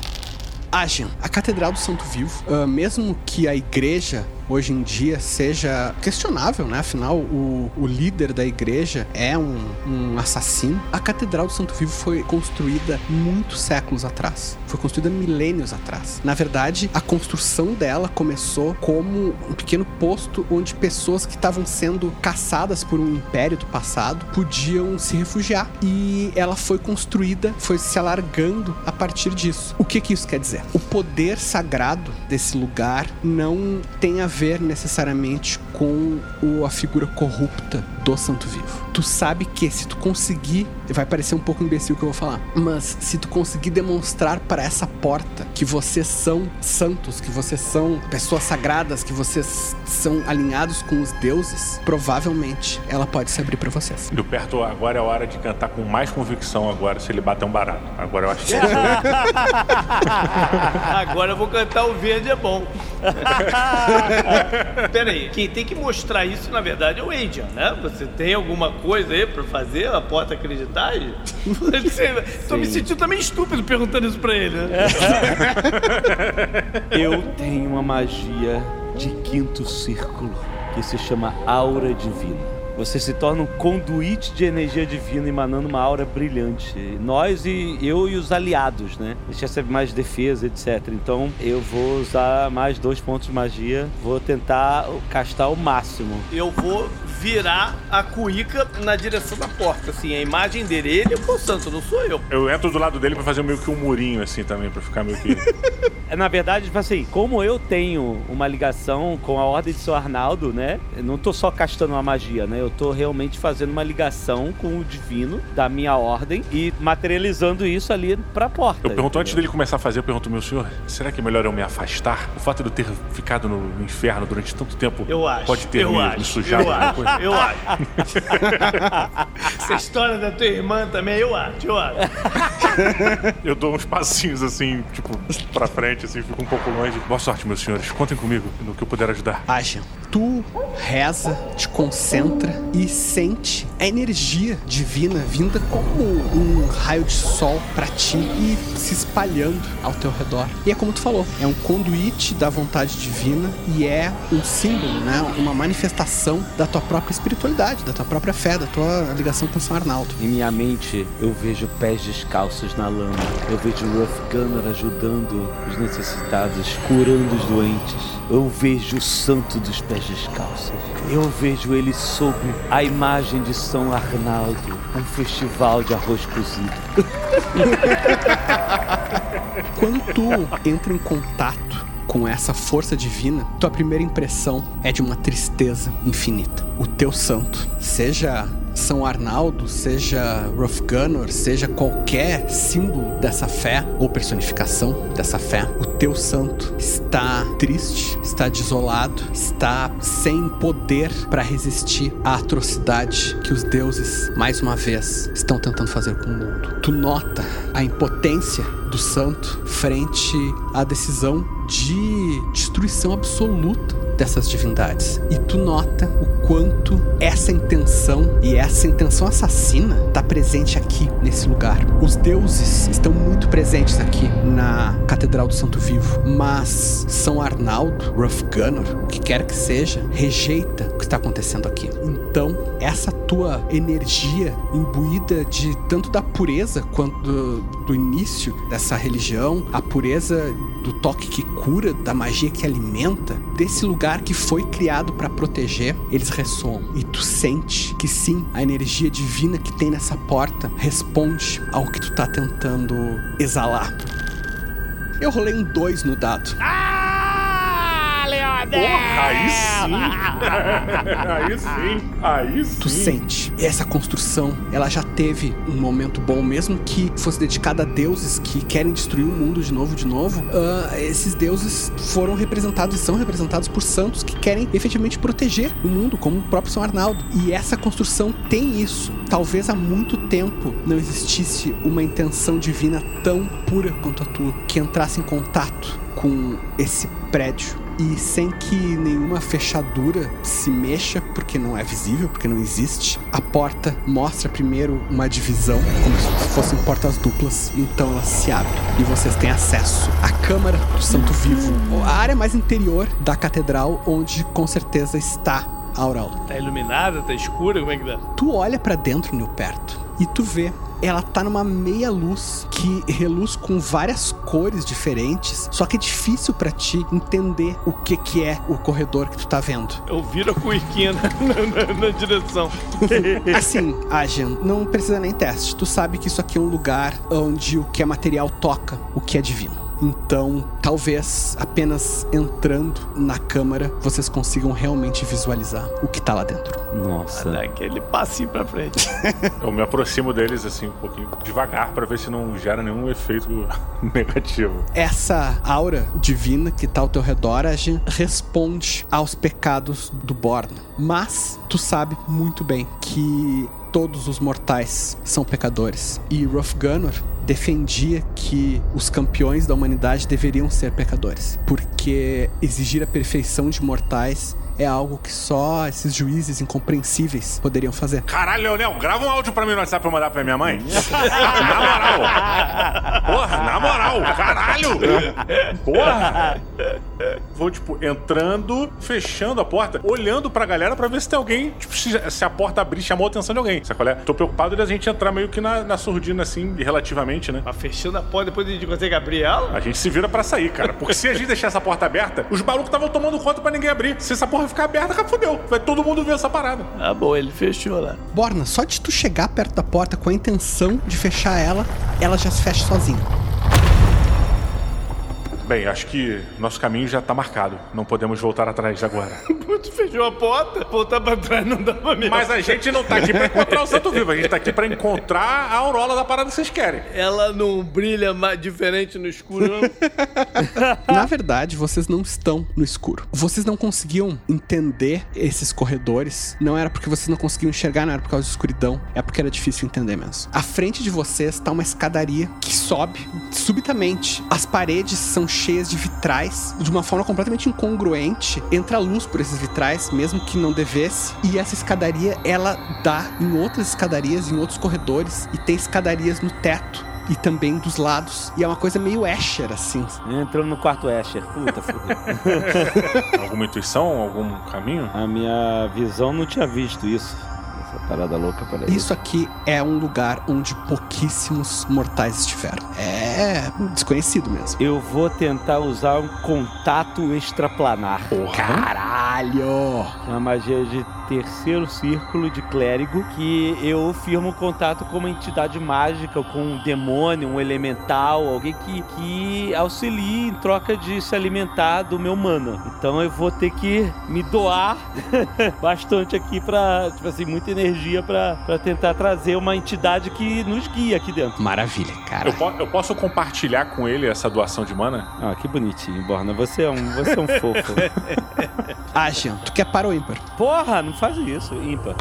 Agian, a Catedral do Santo Vivo, ah, mesmo que a igreja hoje em dia seja questionável, né? Afinal, o, o líder da igreja é um, um assassino. A Catedral do Santo Vivo foi construída muitos séculos atrás. Foi construída milênios atrás. Na verdade, a construção dela começou como um pequeno posto onde pessoas que estavam sendo caçadas por um império do passado podiam se refugiar. E ela foi construída, foi se alargando a partir disso. O que, que isso quer dizer? O poder sagrado desse lugar não tem a necessariamente com o, a figura corrupta do Santo Vivo. Tu sabe que se tu conseguir, vai parecer um pouco imbecil o que eu vou falar, mas se tu conseguir demonstrar para essa porta que vocês são santos, que vocês são pessoas sagradas, que vocês são alinhados com os deuses, provavelmente ela pode se abrir para vocês. Gilberto, agora é a hora de cantar com mais convicção agora se ele bater um barato. Agora eu acho que Agora eu vou cantar o verde é bom. Pera aí, quem tem que mostrar isso, na verdade, é o Adrian, né? Você tem alguma coisa aí pra fazer a porta acreditar? Tô me sentindo também estúpido perguntando isso pra ele, né? Eu tenho uma magia de quinto círculo que se chama Aura Divina. Você se torna um conduíte de energia divina emanando uma aura brilhante. Nós e eu e os aliados, né? A gente recebe mais defesa, etc. Então eu vou usar mais dois pontos de magia. Vou tentar castar o máximo. Eu vou virar a cuíca na direção da porta, assim, a imagem dele. Ele é o santo, não sou eu. Eu entro do lado dele pra fazer meio que um murinho, assim, também, pra ficar meio que. É, Na verdade, tipo assim, como eu tenho uma ligação com a Ordem de São Arnaldo, né? Eu não tô só castando uma magia, né? Eu tô realmente fazendo uma ligação com o divino da minha ordem e materializando isso ali pra porta. Eu pergunto antes entendeu? dele começar a fazer, eu pergunto, meu senhor, será que é melhor eu me afastar? O fato de eu ter ficado no inferno durante tanto tempo Eu acho. pode ter eu me, acho, me sujado eu alguma acho, coisa? Eu acho. Essa história da tua irmã também, eu acho, eu acho. Eu dou uns passinhos assim, tipo, pra frente, assim, fico um pouco longe. Boa sorte, meus senhores. Contem comigo no que eu puder ajudar. Agian, tu reza, te concentra e sente a energia divina vinda como um raio de sol pra ti e se espalhando ao teu redor. E é como tu falou, é um conduíte da vontade divina e é um símbolo, né? Uma manifestação da tua própria espiritualidade, da tua própria fé, da tua ligação com São Arnaldo. Em minha mente, eu vejo pés descalços na lama. Eu vejo Ruff Gunner ajudando os necessitados, curando os doentes. Eu vejo o santo dos pés descalços. Eu vejo ele sob a imagem de São Arnaldo, um festival de arroz cozido. Quando tu entra em contato com essa força divina, tua primeira impressão é de uma tristeza infinita. O teu santo, seja São Arnaldo, seja Rough Gunner, seja qualquer símbolo dessa fé ou personificação dessa fé, o teu santo está triste, está desolado, está sem poder para resistir à atrocidade que os deuses, mais uma vez, estão tentando fazer com o mundo. Tu nota a impotência do santo frente à decisão de destruição absoluta dessas divindades. E tu nota o quanto essa intenção e essa intenção assassina está presente aqui nesse lugar. Os deuses estão muito presentes aqui na Catedral do Santo Vivo, mas São Arnaldo, Rough Gunner, o que quer que seja, rejeita o que está acontecendo aqui. Então, essa tua energia imbuída de tanto da pureza quanto do, do início dessa religião, a pureza do toque que cura, da magia que alimenta, desse lugar lugar que foi criado pra proteger, eles ressoam. E tu sente que sim, a energia divina que tem nessa porta responde ao que tu tá tentando exalar. Eu rolei um 2 no dado. Porra, aí sim! aí sim! Aí sim! Tu sente. Essa construção, ela já teve um momento bom, mesmo que fosse dedicada a deuses que querem destruir o mundo de novo, de novo. ah, esses deuses foram representados e são representados por santos que querem efetivamente proteger o mundo, como o próprio São Arnaldo. E essa construção tem isso. Talvez há muito tempo não existisse uma intenção divina tão pura quanto a tua, que entrasse em contato com esse prédio e sem que nenhuma fechadura se mexa, porque não é visível, porque não existe. A porta mostra primeiro uma divisão, como se fossem portas duplas, então ela se abre e vocês têm acesso à Câmara do Santo Vivo, a área mais interior da catedral, onde com certeza está a Aurora. Tá iluminada, tá escura, como é que tá? Tu olha pra dentro, Nilperto, e tu vê. Ela tá numa meia luz que reluz com várias cores diferentes, só que é difícil pra ti entender o que que é o corredor que tu tá vendo. Eu viro a cuiquinha na, na- na- na direção. Assim, Agen, não precisa nem teste. Tu sabe que isso aqui é um lugar onde o que é material toca o que é divino. Então, talvez apenas entrando na câmara vocês consigam realmente visualizar o que tá lá dentro. Nossa. Dá aquele passinho pra frente. Eu me aproximo deles assim um pouquinho devagar pra ver se não gera nenhum efeito negativo. Essa aura divina que tá ao teu redor, responde aos pecados do Borna. Mas tu sabe muito bem que todos os mortais são pecadores. E Gunnar defendia que os campeões da humanidade deveriam ser pecadores, porque exigir a perfeição de mortais é algo que só esses juízes incompreensíveis poderiam fazer. Caralho, Leonel, grava um áudio pra mim no WhatsApp pra eu mandar pra minha mãe. na moral. Porra, na moral, caralho. Porra. Vou, tipo, entrando, fechando a porta, olhando pra galera pra ver se tem alguém, tipo, se, se a porta abrir, chamou a atenção de alguém. Sabe qual é? Tô preocupado de a gente entrar meio que na, na surdina, assim, relativamente, né? Mas fechando a porta, depois a gente consegue abrir ela? A gente se vira pra sair, cara. Porque se a gente deixar essa porta aberta, os malucos estavam tomando conta pra ninguém abrir. Se essa porra ficar aberta, cara, fudeu. Vai todo mundo ver essa parada. Ah, bom, ele fechou lá. Borna, só de tu chegar perto da porta com a intenção de fechar ela, ela já se fecha sozinha. Bem, acho que nosso caminho já tá marcado. Não podemos voltar atrás agora. Tu fechou a porta, voltar pra trás não dá pra mim. Mas a gente não tá aqui pra encontrar o Santo Vivo, a gente tá aqui pra encontrar a aurola da parada que vocês querem. Ela não brilha mais diferente no escuro, não? Na verdade, vocês não estão no escuro. Vocês não conseguiam entender esses corredores. Não era porque vocês não conseguiam enxergar, não era por causa de escuridão. É porque era difícil entender mesmo. À frente de vocês tá uma escadaria que sobe subitamente. As paredes são cheias de vitrais de uma forma completamente incongruente. Entra luz por esses vitrais, mesmo que não devesse. E essa escadaria, ela dá em outras escadarias, em outros corredores. E tem escadarias no teto e também dos lados. E é uma coisa meio Escher, assim. Entrou no quarto Escher. Puta, fudeu. Alguma intuição? Algum caminho? A minha visão não tinha visto isso. Essa parada louca, peraí. Isso aqui é um lugar onde pouquíssimos mortais estiveram. É desconhecido mesmo. Eu vou tentar usar um contato extraplanar. Caralho! É uma magia de terceiro círculo de clérigo que eu firmo contato com uma entidade mágica, com um demônio, um elemental, alguém que, que auxilie em troca de se alimentar do meu mana. Então eu vou ter que me doar bastante aqui pra, tipo assim, muita energia pra, pra tentar trazer uma entidade que nos guia aqui dentro. Maravilha, cara. Eu, po- eu posso compartilhar com ele essa doação de mana? Ah, que bonitinho, Borna. Você é um, você é um fofo. Ah, Jean, tu quer para o ímpar? Porra, não faz isso, ímpar.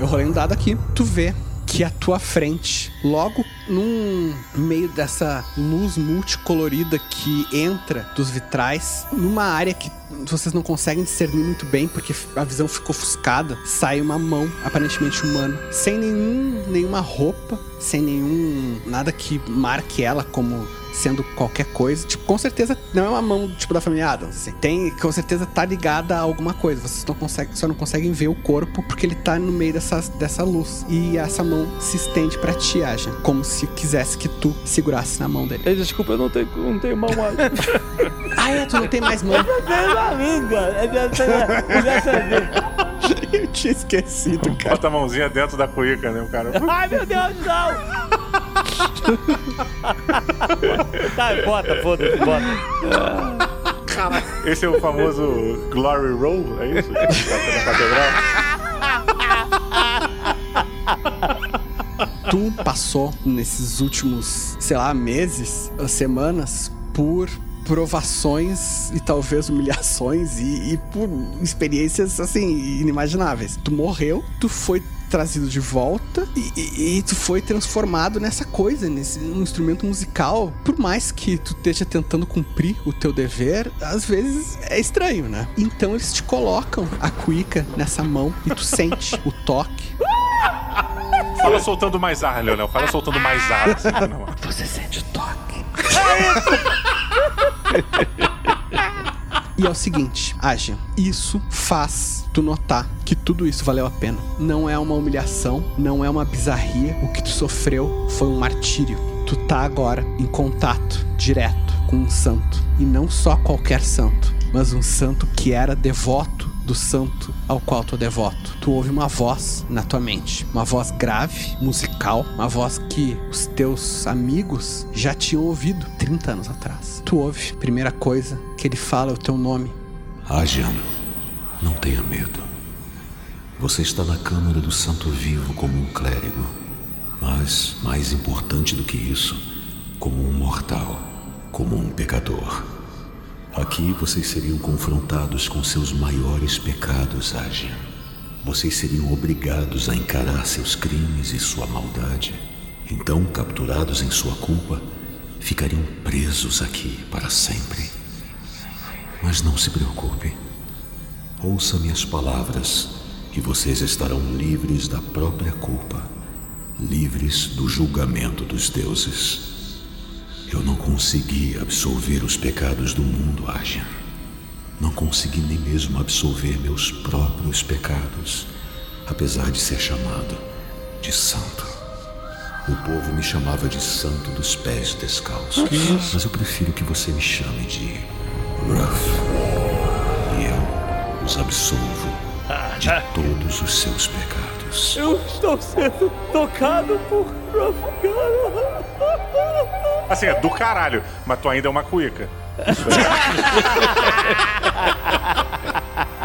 Eu rolei um dado aqui. Tu vê que à tua frente, logo num meio dessa luz multicolorida que entra dos vitrais, numa área que vocês não conseguem discernir muito bem porque a visão ficou ofuscada, sai uma mão aparentemente humana, sem nenhum nenhuma roupa, sem nenhum nada que marque ela como sendo qualquer coisa. Tipo, com certeza não é uma mão tipo da família Adams, assim. Tem, com certeza tá ligada a alguma coisa. Vocês não conseguem, só não conseguem ver o corpo porque ele tá no meio dessa, dessa luz. E essa mão se estende pra ti, Aja, como se quisesse que tu segurasse na mão dele. Desculpa, eu não tenho, não tenho mão mais. ah, é, tu não tem mais mão. sua língua. É dessa, dessa vez. Eu tinha esquecido, cara. Bota a mãozinha dentro da cuíca, né, o cara? Ai, meu Deus, não! tá, bota, foda-se, bota. Cara, esse é o famoso Glory Roll, é isso? Bota na catedral. Tu passou nesses últimos, sei lá, meses, semanas, por provações e talvez humilhações e, e por experiências assim inimagináveis. Tu morreu, tu foi trazido de volta e, e- e tu foi transformado nessa coisa, nesse um instrumento musical. Por mais que tu esteja tentando cumprir o teu dever, às vezes é estranho, né? Então eles te colocam a cuíca nessa mão e tu sente o toque. Fala soltando mais ar, Leonel. Fala soltando mais ar. Assim, não. Você sente o toque. E é o seguinte, Agia, isso faz tu notar que tudo isso valeu a pena. Não é uma humilhação, não é uma bizarria. O que tu sofreu foi um martírio. Tu tá agora em contato direto com um santo. E não só qualquer santo, mas um santo que era devoto do santo ao qual tu é devoto. Tu ouve uma voz na tua mente, uma voz grave, musical, uma voz que os teus amigos já tinham ouvido 30 anos atrás. Tu ouve, primeira coisa que ele fala é o teu nome. Ajian, não tenha medo. Você está na Câmara do Santo Vivo como um clérigo. Mas, mais importante do que isso, como um mortal, como um pecador. Aqui vocês seriam confrontados com seus maiores pecados, Ajian. Vocês seriam obrigados a encarar seus crimes e sua maldade. Então, capturados em sua culpa, ficariam presos aqui para sempre. Mas não se preocupe. Ouça minhas palavras e vocês estarão livres da própria culpa, livres do julgamento dos deuses. Eu não consegui absolver os pecados do mundo, Ajian. Não consegui nem mesmo absolver meus próprios pecados, apesar de ser chamado de santo. O povo me chamava de santo dos pés descalços, mas eu prefiro que você me chame de Ruff. E eu os absolvo de todos os seus pecados. Eu estou sendo tocado por Rafgana. Assim, é do caralho, mas tu ainda é uma cuíca.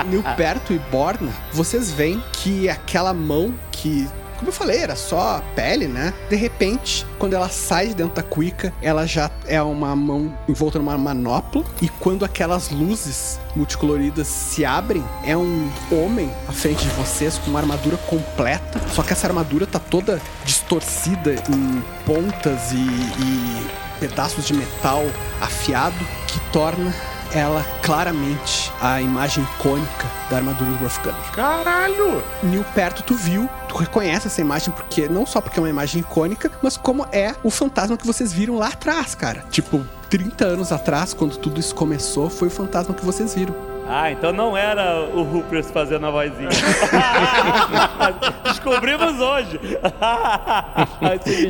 Nilperto e Borna, vocês veem que aquela mão que, como eu falei, era só pele, né? De repente, quando ela sai de dentro da cuica, ela já é uma mão envolta numa manopla. E quando aquelas luzes multicoloridas se abrem, é um homem à frente de vocês com uma armadura completa. Só que essa armadura tá toda distorcida em pontas e, e pedaços de metal afiado que torna ela claramente a imagem icônica da armadura do Rough Gunner. Caralho! Nil perto tu viu, tu reconhece essa imagem porque não só porque é uma imagem icônica, mas como é o fantasma que vocês viram lá atrás, cara. Tipo, 30 anos atrás, quando tudo isso começou, foi o fantasma que vocês viram. Ah, então não era o Rupert fazendo a vozinha. Descobrimos hoje.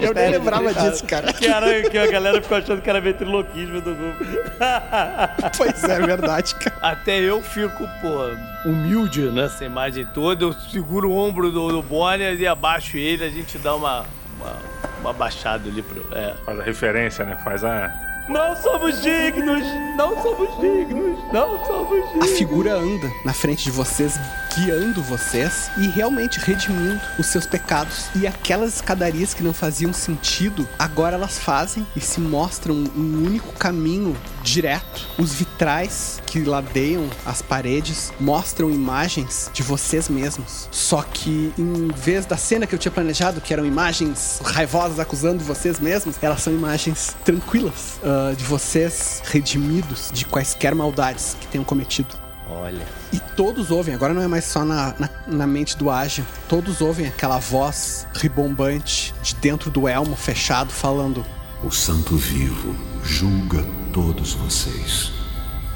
Eu nem lembrava disso, cara. Que, era, que a galera ficou achando que era ventriloquismo do Rupert. Pois é, verdade, cara. Até eu fico, pô, humilde nessa imagem toda. Eu seguro o ombro do, do Bonner e abaixo ele, a gente dá uma, uma, uma baixada ali pro. É. Faz a referência, né? Faz a. Não somos dignos! Não somos dignos! Não somos dignos! A figura anda na frente de vocês, guiando vocês e realmente redimindo os seus pecados. E aquelas escadarias que não faziam sentido, agora elas fazem e se mostram um único caminho direto. Os vitrais que ladeiam as paredes mostram imagens de vocês mesmos. Só que em vez da cena que eu tinha planejado, que eram imagens raivosas acusando vocês mesmos, elas são imagens tranquilas ah, de vocês redimidos de quaisquer maldades que tenham cometido. Olha. E todos ouvem, agora não é mais só na, na, na mente do Ágil, todos ouvem aquela voz ribombante de dentro do elmo fechado falando: O Santo Vivo julga todos vocês,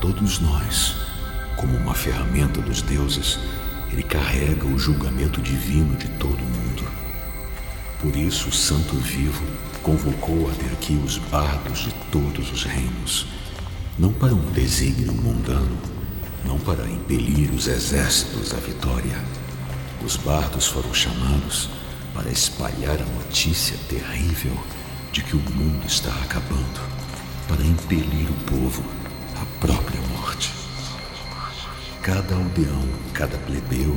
todos nós. Como uma ferramenta dos deuses, ele carrega o julgamento divino de todo mundo. Por isso, o Santo Vivo convocou até aqui os bardos de todos os reinos, não para um desígnio mundano, não para impelir os exércitos à vitória. Os bardos foram chamados para espalhar a notícia terrível de que o mundo está acabando, para impelir o povo à própria morte. Cada aldeão, cada plebeu,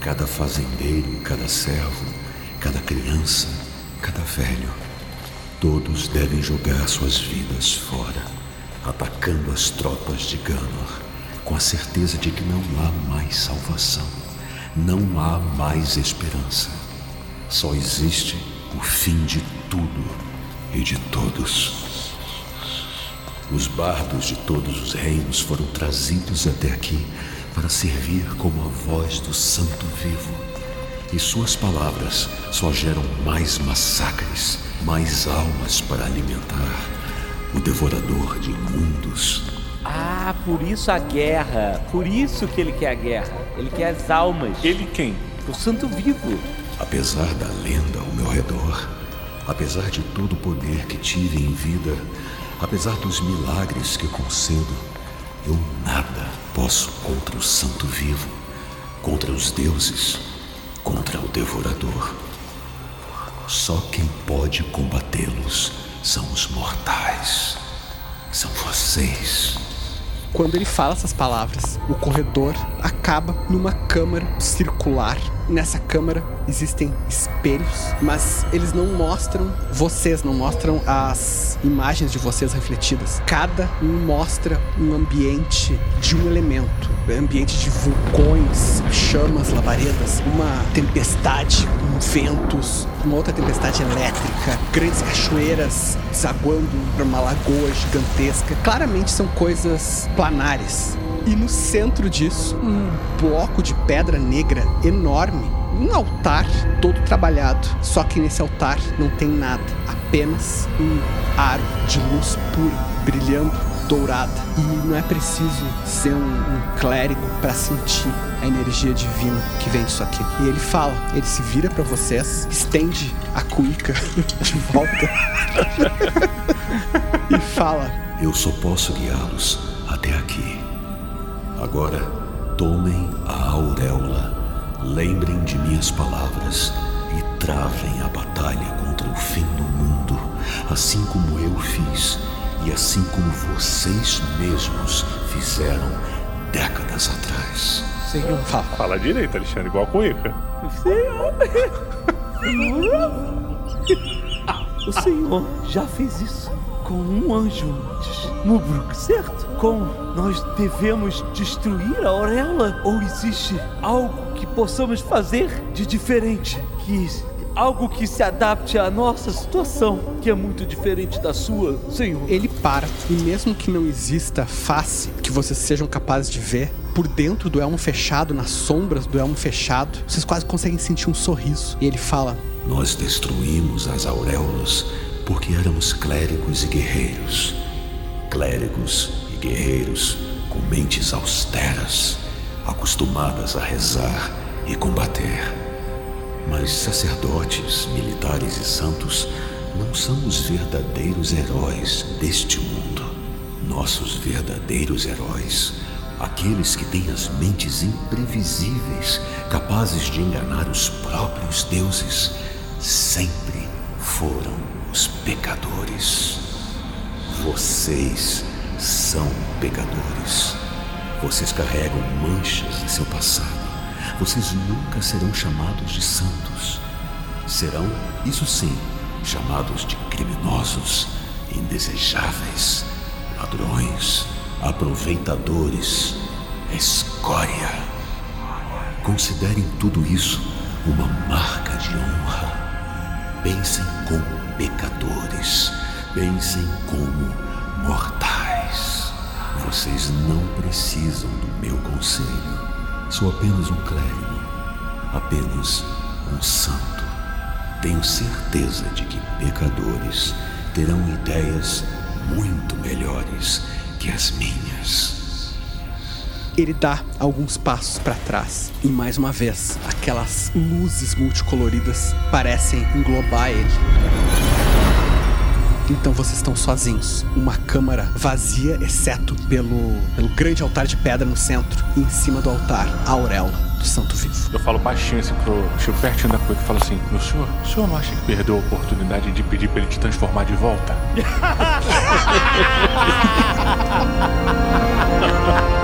cada fazendeiro, cada servo, cada criança, cada velho, todos devem jogar suas vidas fora, atacando as tropas de Ganor, com a certeza de que não há mais salvação, não há mais esperança. Só existe o fim de tudo e de todos. Os bardos de todos os reinos foram trazidos até aqui para servir como a voz do Santo Vivo. E suas palavras só geram mais massacres, mais almas para alimentar o devorador de mundos. Ah, por isso a guerra. Por isso que ele quer a guerra. Ele quer as almas. Ele quem? O Santo Vivo. Apesar da lenda ao meu redor, apesar de todo o poder que tive em vida, apesar dos milagres que concedo, eu nada posso contra o Santo Vivo, contra os deuses, contra o Devorador. Só quem pode combatê-los são os mortais. São vocês. Quando ele fala essas palavras, o corredor acaba numa câmara circular. Nessa câmara existem espelhos, mas eles não mostram vocês, não mostram as imagens de vocês refletidas. Cada um mostra um ambiente de um elemento, um ambiente de vulcões, chamas, labaredas, uma tempestade com ventos, uma outra tempestade elétrica, grandes cachoeiras desaguando para uma lagoa gigantesca. Claramente são coisas planares. E no centro disso, um bloco de pedra negra enorme, um altar todo trabalhado. Só que nesse altar não tem nada, apenas um aro de luz pura, brilhando, dourada. E não é preciso ser um, um clérigo para sentir a energia divina que vem disso aqui. E ele fala, ele se vira para vocês, estende a cuíca de volta e fala: Eu só posso guiá-los até aqui. Agora, tomem a auréola, lembrem de minhas palavras e travem a batalha contra o fim do mundo, assim como eu fiz e assim como vocês mesmos fizeram décadas atrás. Senhor, fala. Fala direito, Alexandre, igual a cuíca. Senhor. O Senhor já fez isso com um anjo antes. Mubruk, certo? Com nós devemos destruir a auréola? Ou existe algo que possamos fazer de diferente? Que algo que se adapte à nossa situação, que é muito diferente da sua, Senhor? Ele para, e mesmo que não exista face que vocês sejam capazes de ver, por dentro do elmo fechado, nas sombras do elmo fechado, vocês quase conseguem sentir um sorriso. E ele fala: Nós destruímos as auréolas porque éramos clérigos e guerreiros. Clérigos e guerreiros com mentes austeras, acostumadas a rezar e combater. Mas sacerdotes, militares e santos não são os verdadeiros heróis deste mundo. Nossos verdadeiros heróis, aqueles que têm as mentes imprevisíveis, capazes de enganar os próprios deuses, sempre foram os pecadores. Vocês são pecadores. Vocês carregam manchas em seu passado. Vocês nunca serão chamados de santos. Serão, isso sim, chamados de criminosos, indesejáveis, ladrões, aproveitadores, escória. Considerem tudo isso uma marca de honra. Pensem como pecadores, pensem como mortais. Vocês não precisam do meu conselho. Sou apenas um clérigo, apenas um santo. Tenho certeza de que pecadores terão ideias muito melhores que as minhas. Ele dá alguns passos para trás e mais uma vez aquelas luzes multicoloridas parecem englobar ele. Então vocês estão sozinhos. Uma câmara vazia, exceto pelo, pelo grande altar de pedra no centro. E em cima do altar, a auréola do Santo Vivo. Eu falo baixinho assim pro Chico, pertinho da cueca, e falo assim: Meu senhor, o senhor não acha que perdeu a oportunidade de pedir pra ele te transformar de volta?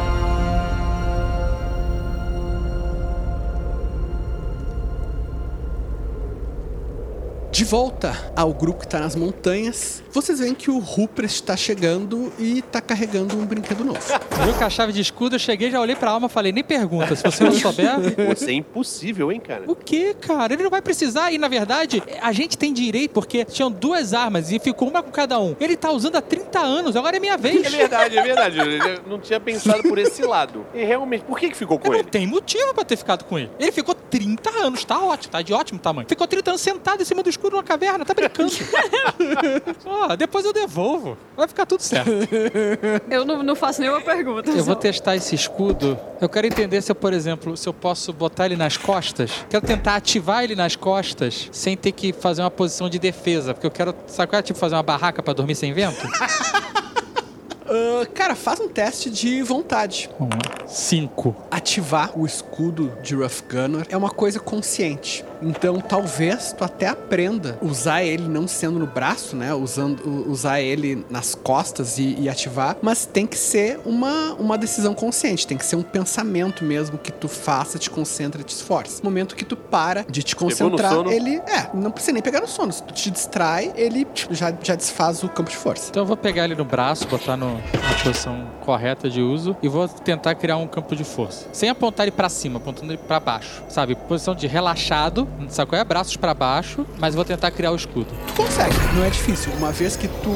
volta ao grupo que tá nas montanhas, vocês veem que o Rupert está chegando e tá carregando um brinquedo novo. Viu com a chave de escudo, eu cheguei, já olhei pra alma e falei, nem pergunta, se você não souber... Você é impossível, hein, cara? O que, cara? Ele não vai precisar e, na verdade, a gente tem direito, porque tinham duas armas e ficou uma com cada um. Ele tá usando há 30 anos, agora é minha vez. É verdade, é verdade. Eu não tinha pensado por esse lado. E realmente, por que, que ficou com ele? Tem motivo pra ter ficado com ele. Ele ficou 30 anos, tá ótimo, tá de ótimo tamanho. Ficou 30 anos sentado em cima do escudo numa caverna, tá brincando. Depois eu devolvo. Vai ficar tudo certo. Eu não, não faço nenhuma pergunta. Eu vou só. testar esse escudo. Eu quero entender se eu, por exemplo, se eu posso botar ele nas costas. Quero tentar ativar ele nas costas sem ter que fazer uma posição de defesa. Porque eu quero, sabe qual é? Tipo, fazer uma barraca pra dormir sem vento? Ah, cara, faz um teste de vontade. Cinco. Ativar o escudo de Rough Gunner é uma coisa consciente. Então, talvez tu até aprenda usar ele não sendo no braço, né? Usando, usar ele nas costas e, e ativar. Mas tem que ser uma, uma decisão consciente. Tem que ser um pensamento mesmo que tu faça, te concentra, te esforce. No momento que tu para de te concentrar, sono? ele... É, não precisa nem pegar no sono. Se tu te distrai, ele tipo, já, já desfaz o campo de força. Então eu vou pegar ele no braço, botar no, na posição correta de uso e vou tentar criar um campo de força. Sem apontar ele pra cima, apontando ele pra baixo. Sabe? Posição de relaxado, qual é? Braços pra baixo, mas vou tentar criar o escudo. Tu consegue, não é difícil. Uma vez que tu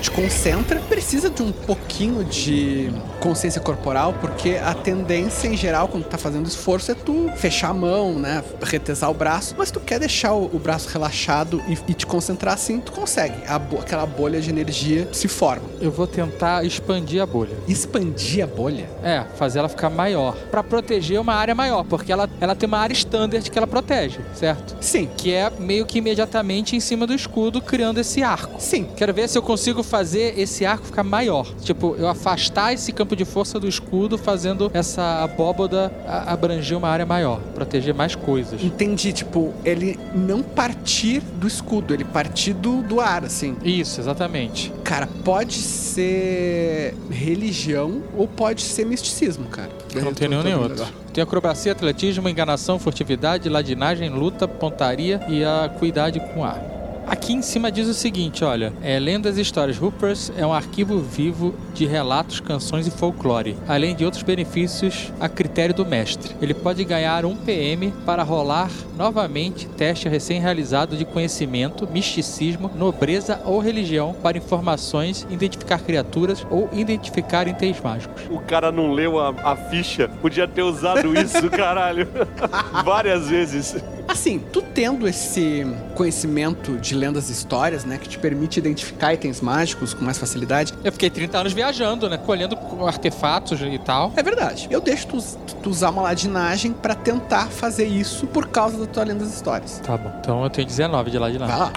te concentra, precisa de um pouquinho de consciência corporal, porque a tendência em geral, quando tu tá fazendo esforço, é tu fechar a mão, né? Retesar o braço. Mas tu quer deixar o, o braço relaxado e, e te concentrar assim, tu consegue. Bo- aquela bolha de energia se forma. Eu vou tentar expandir a bolha. Expandir a bolha? É, fazer ela ficar maior. Pra proteger uma área maior, porque ela, ela tem uma área standard que ela protege, certo? Sim. Que é meio que imediatamente em cima do escudo, criando esse arco. Sim. Quero ver se eu consigo fazer esse arco ficar maior. Tipo, eu afastar esse campo de força do escudo, fazendo essa abóboda abranger uma área maior, proteger mais coisas. Entendi, tipo, ele não partir do escudo, ele partir do, do ar, assim. Isso, exatamente. Cara, pode ser religião ou pode ser misticismo, cara. Eu não tenho nenhum nem outro. Tem acrobacia, atletismo, enganação, furtividade, ladinagem, luta, pontaria e a cuidade com ar. Aqui em cima diz o seguinte, olha, é Lendas e Histórias. Hoopers é um arquivo vivo de relatos, canções e folclore, além de outros benefícios a critério do mestre. Ele pode ganhar um PM para rolar novamente teste recém-realizado de conhecimento, misticismo, nobreza ou religião para informações, identificar criaturas ou identificar itens mágicos. O cara não leu a, a ficha. Podia ter usado isso, caralho. Várias vezes. Assim, tu tendo esse conhecimento de lendas e histórias, né, que te permite identificar itens mágicos com mais facilidade. Eu fiquei 30 anos viajando, né? Colhendo artefatos e tal. É verdade. Eu deixo tu, tu usar uma ladinagem pra tentar fazer isso por causa da tua lenda das histórias. Tá bom. Então eu tenho 19 de ladinagem. Vai lá.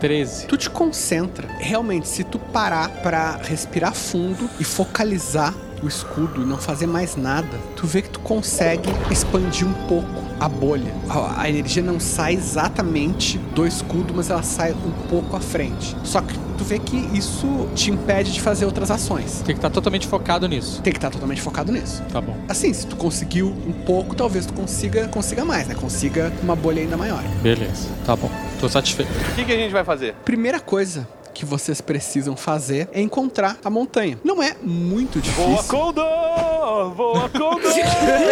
13. Tu te concentra. Realmente, se tu parar pra respirar fundo e focalizar o escudo e não fazer mais nada, tu vê que tu consegue expandir um pouco a bolha. A, a energia não sai exatamente do escudo, mas ela sai um pouco à frente. Só que tu vê que isso te impede de fazer outras ações. Tem que estar totalmente focado nisso. Tem que estar totalmente focado nisso. Tá bom. Assim, se tu conseguiu um pouco, talvez tu consiga, consiga mais, né? Consiga uma bolha ainda maior. Beleza. Tá bom. Tô satisfeito. O que, que a gente vai fazer? Primeira coisa que vocês precisam fazer é encontrar a montanha. Não é muito Voa difícil. Condor! Voa Condor!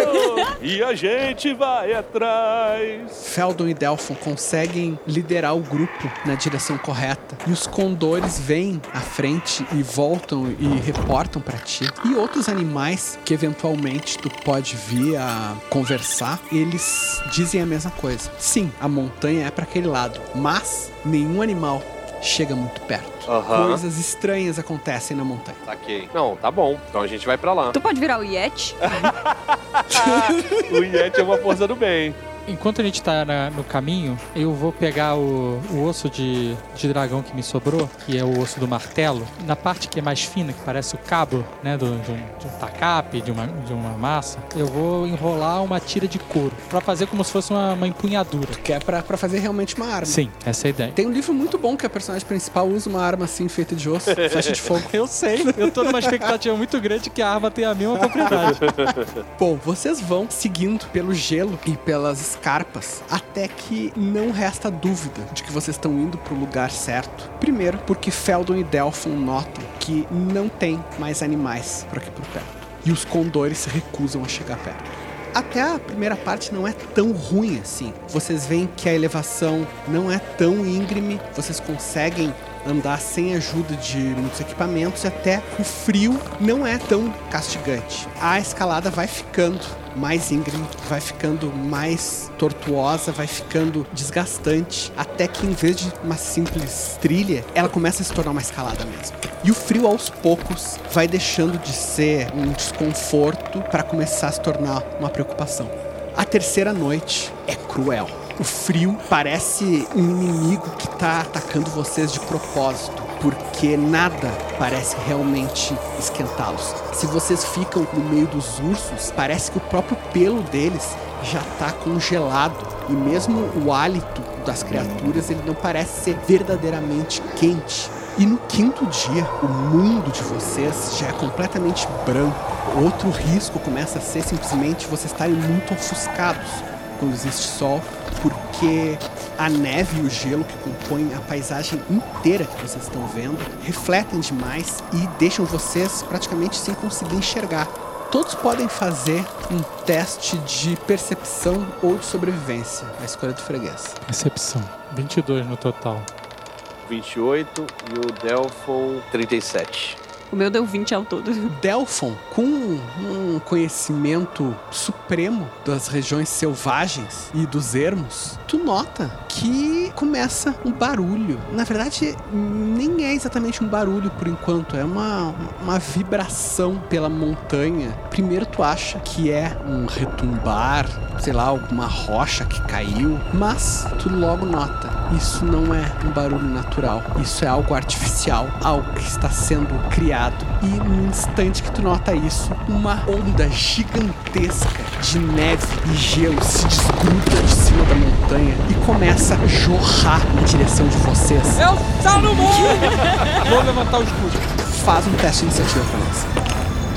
e a gente vai atrás. Feldon e Delphon conseguem liderar o grupo na direção correta. E os condores vêm à frente e voltam e reportam pra ti. E outros animais que eventualmente tu pode vir a conversar, eles dizem a mesma coisa. Sim, a montanha é pra aquele lado, mas nenhum animal chega muito perto. Aham. Coisas estranhas acontecem na montanha. Saquei. Não, tá bom. Então a gente vai pra lá. Tu pode virar o Yeti? o Yeti é uma força do bem. Enquanto a gente tá na- no caminho, eu vou pegar o, o osso de, de dragão que me sobrou, que é o osso do martelo, na parte que é mais fina, que parece o cabo, né, do, de, um, de um tacape, de uma, de uma massa, eu vou enrolar uma tira de couro, pra fazer como se fosse uma, uma empunhadura. Que é pra, pra fazer realmente uma arma. Sim, essa é a ideia. Tem um livro muito bom que a personagem principal usa uma arma assim feita de osso, flecha de fogo. Eu sei, eu tô numa expectativa muito grande que a arma tenha a mesma propriedade. Bom, vocês vão seguindo pelo gelo e pelas escarpas até que não resta dúvida de que vocês estão indo pro lugar certo. Primeiro, porque Feldon e Delphon notam que não tem mais animais por aqui por perto. E os condores se recusam a chegar perto. Até a primeira parte não é tão ruim assim. Vocês veem que a elevação não é tão íngreme, vocês conseguem andar sem ajuda de muitos equipamentos e até o frio não é tão castigante. A escalada vai ficando mais íngreme, vai ficando mais tortuosa, vai ficando desgastante, até que em vez de uma simples trilha, ela começa a se tornar uma escalada mesmo. E o frio aos poucos vai deixando de ser um desconforto para começar a se tornar uma preocupação. A terceira noite é cruel. O frio parece um inimigo que tá atacando vocês de propósito, porque nada parece realmente esquentá-los. Se vocês ficam no meio dos ursos, parece que o próprio pelo deles já tá congelado e mesmo o hálito das criaturas ele não parece ser verdadeiramente quente. E no quinto dia, o mundo de vocês já é completamente branco. Outro risco começa a ser simplesmente vocês estarem muito ofuscados quando existe sol, porque a neve e o gelo que compõem a paisagem inteira que vocês estão vendo refletem demais e deixam vocês praticamente sem conseguir enxergar. Todos podem fazer um teste de percepção ou de sobrevivência, a escolha do freguês. Recepção. 22 no total. 28 e o Delphon 37. O meu deu 20 ao todo. Delphon, com um conhecimento supremo das regiões selvagens e dos ermos, tu nota que começa um barulho. Na verdade, nem é exatamente um barulho por enquanto, é uma, uma vibração pela montanha. Primeiro tu acha que é um retumbar, sei lá, alguma rocha que caiu, mas tu logo nota, isso não é um barulho natural, isso é algo artificial, algo que está sendo criado. E no instante que tu nota isso, uma onda gigantesca de neve e gelo se desgruda de cima da montanha e começa a jorrar na direção de vocês. Eu Salomão! Vou levantar o escudo. Faz um teste de iniciativa pra nós.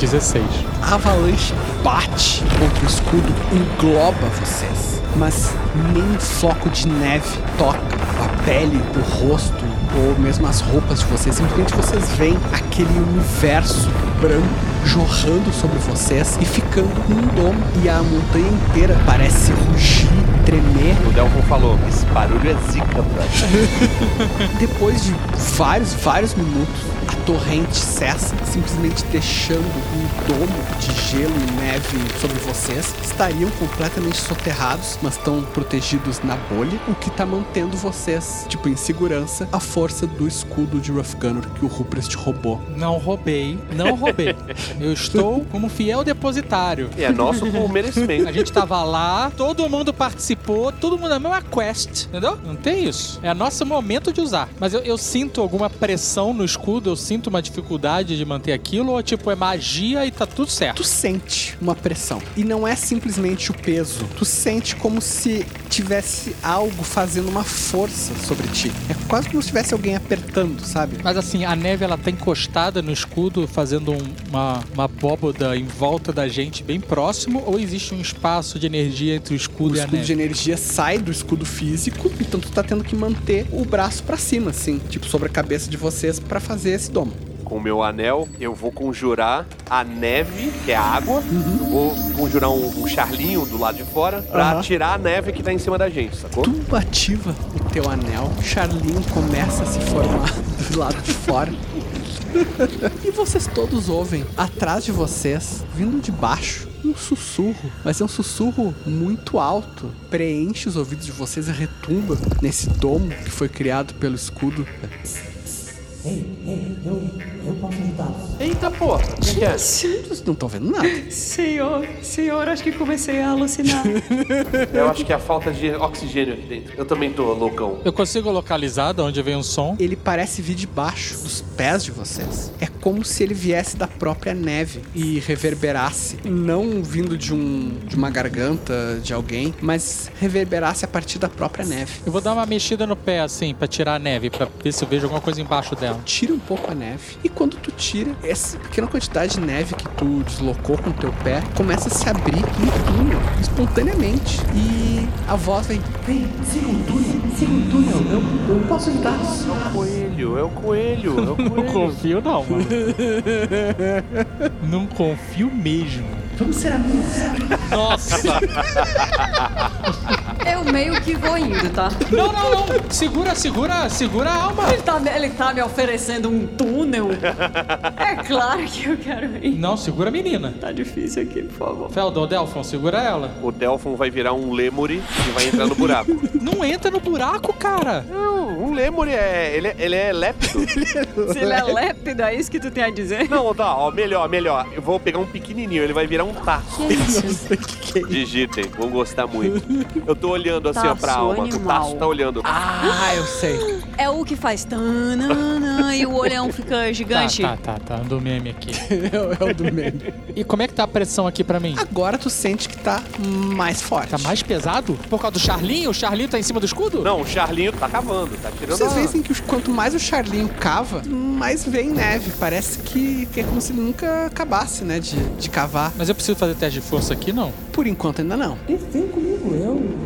16. A avalanche bate contra o escudo, engloba vocês, mas nem um floco de neve toca a pele, o rosto ou mesmo as roupas de vocês. Simplesmente vocês veem aquele universo branco jorrando sobre vocês e ficando num domo. E a montanha inteira parece rugir, tremer. O Delphon falou, esse barulho é zica, brother. Depois de vários, vários minutos, a torrente cessa, simplesmente deixando um domo de gelo e neve sobre vocês. Estariam completamente soterrados, mas estão protegidos na bolha, o que tá mantendo vocês, tipo, em segurança, a força do escudo de Rough Gunner que o Ruprest roubou. Não roubei, não roubei. Eu estou como fiel depositário. E é nosso por merecimento. A gente tava lá, todo mundo participou, todo mundo na mesma quest, entendeu? Não tem isso. É nosso momento de usar. Mas eu, eu sinto alguma pressão no escudo, eu sinto uma dificuldade de manter aquilo, ou tipo, é magia e tá tudo certo. Tu sente uma pressão. E não é simplesmente o peso. Tu sente como se tivesse algo fazendo uma força sobre ti. É quase como se tivesse alguém apertando, sabe? Mas assim, a neve ela tá encostada no escudo, fazendo um- uma, uma abóboda em volta da gente bem próximo, ou existe um espaço de energia entre o escudo O e a escudo neve? de energia sai do escudo físico, então tu tá tendo que manter o braço pra cima, assim, tipo, sobre a cabeça de vocês pra fazer esse domo. Com o meu anel, eu vou conjurar a neve, que é a água. Eu vou conjurar um, um charlinho do lado de fora pra Aham. tirar a neve que tá em cima da gente, sacou? Tu ativa o teu anel, o Charlinho começa a se formar do lado de fora. e vocês todos ouvem, atrás de vocês, vindo de baixo, um sussurro. Mas é um sussurro muito alto. Preenche os ouvidos de vocês e retumba nesse domo que foi criado pelo escudo. Ei, ei, eu, eu posso ajudá-los. Eita porra, o que que é? Vocês não estão vendo nada. Senhor, senhor, acho que comecei a alucinar. Eu acho que é a falta de oxigênio aqui dentro. Eu também tô loucão. Eu consigo localizar de onde vem o som? Ele parece vir debaixo dos pés de vocês. É como se ele viesse da própria neve e reverberasse, não vindo de um de uma garganta de alguém, mas reverberasse a partir da própria neve. Eu vou dar uma mexida no pé assim pra tirar a neve, pra ver se eu vejo alguma coisa embaixo dela. Tira um pouco a neve e quando tu tira, essa pequena quantidade de neve que tu deslocou com o teu pé começa a se abrir um túnel espontaneamente e a voz vem: Vem, siga o túnel, siga o túnel, eu, eu posso ajudá-los. É o coelho, é o coelho, é o coelho. Não confio não, mano. não confio mesmo. Vamos ser amigos. Nossa! Eu meio que vou indo, tá? Não, não, não. Segura, segura, segura a alma. Ele tá, ele tá me oferecendo um túnel. É claro que eu quero ir. Não, segura a menina. Tá difícil aqui, por favor. Feldo, Delfon, segura ela. O Delfon vai virar um lemure e vai entrar no buraco. Não entra no buraco, cara. Não, um lemure é. Ele, é- ele é lépido. Se ele é lépido, é isso que tu tem a dizer? Não, tá, ó, melhor, melhor. Eu vou pegar um pequenininho, ele vai virar um taço. Que isso? Digitem, vão gostar muito. Eu tô olhando assim, ó, pra alma. O animal. taço tá olhando. Ah, eu sei. É o que faz tanana e o olhão fica gigante. Tá, tá, tá, tá. Do meme aqui. é o do meme. E como é que tá a pressão aqui pra mim? Agora tu sente que tá mais forte. Tá mais pesado? Por causa do Charlinho? O Charlinho tá em cima do escudo? Não, o Charlinho tá cavando, tá tirando Vocês a- veem assim, que os- quanto mais o Charlinho cava, mais vem neve. Parece que, que é como se ele nunca acabasse, né, de, de cavar. Mas eu preciso fazer teste de força aqui, não? Por enquanto ainda não. Vem comigo, eu.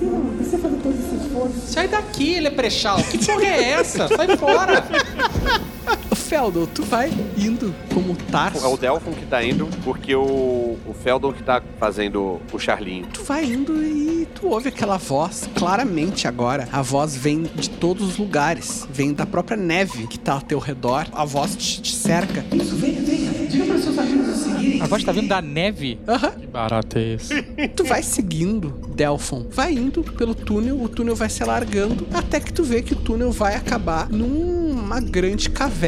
Precisa, não precisa fazer todo esse esforço. Sai daqui, Leprechal. Que porra é essa? Sai fora. Feldon, tu vai indo como Tarso. É o Delfon que tá indo, porque o, o Feldon que tá fazendo o Charlinho. Tu vai indo e tu ouve aquela voz, claramente agora. A voz vem de todos os lugares. Vem da própria neve que tá ao teu redor. A voz te, te cerca. Isso, venha, venha. Diga para seus amigos o seguirem. A voz tá vindo da neve? Aham. Que barato é esse? Tu vai seguindo, Delfon. Vai indo pelo túnel, o túnel vai se alargando, até que tu vê que o túnel vai acabar numa grande caverna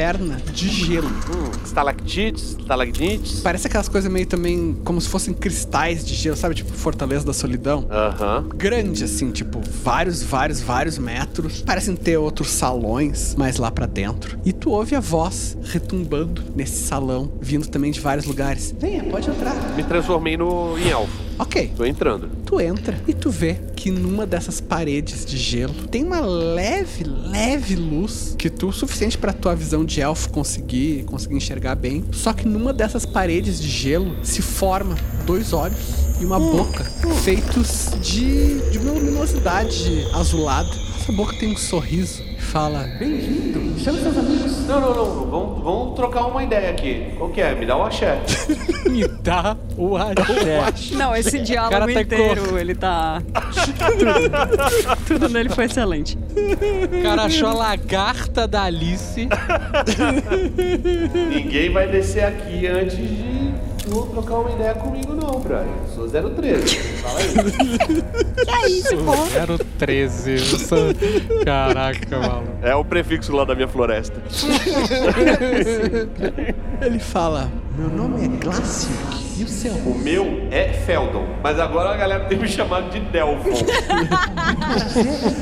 de gelo. Hum, estalactites, estalagnites. Parece aquelas coisas meio também como se fossem cristais de gelo, sabe? Tipo Fortaleza da Solidão. Aham. Grande, assim, tipo, vários, vários, vários metros. Parecem ter outros salões mais lá pra dentro. E tu ouve a voz retumbando nesse salão, vindo também de vários lugares. Venha, pode entrar. Me transformei no, em elfo. Ok. Tô entrando. Tu entra e tu vê que numa dessas paredes de gelo tem uma leve, leve luz que tu o suficiente pra tua visão de elfo conseguir, conseguir enxergar bem. Só que numa dessas paredes de gelo se forma dois olhos e uma boca feitos de, de uma luminosidade azulada. Essa boca tem um sorriso e fala: Bem-vindo. Chame seus amigos. Não, não, não. Vamos, vamos trocar uma ideia aqui. Qual que é? Me dá um axé. Me dá o axé. Não, esse diálogo cara tá inteiro, cor- ele tá. Tudo, tudo nele foi excelente. O cara achou a lagarta da Alice. Ninguém vai descer aqui antes de tu trocar uma ideia comigo, não, Brian. Eu sou 013. Fala aí. Que é isso, pô? 013. Eu sou- Caraca, maluco. É o prefixo lá da minha floresta. Ele fala: Meu nome é Glacic. E o seu? O meu é Feldon, mas agora a galera tem me chamado de Delfon.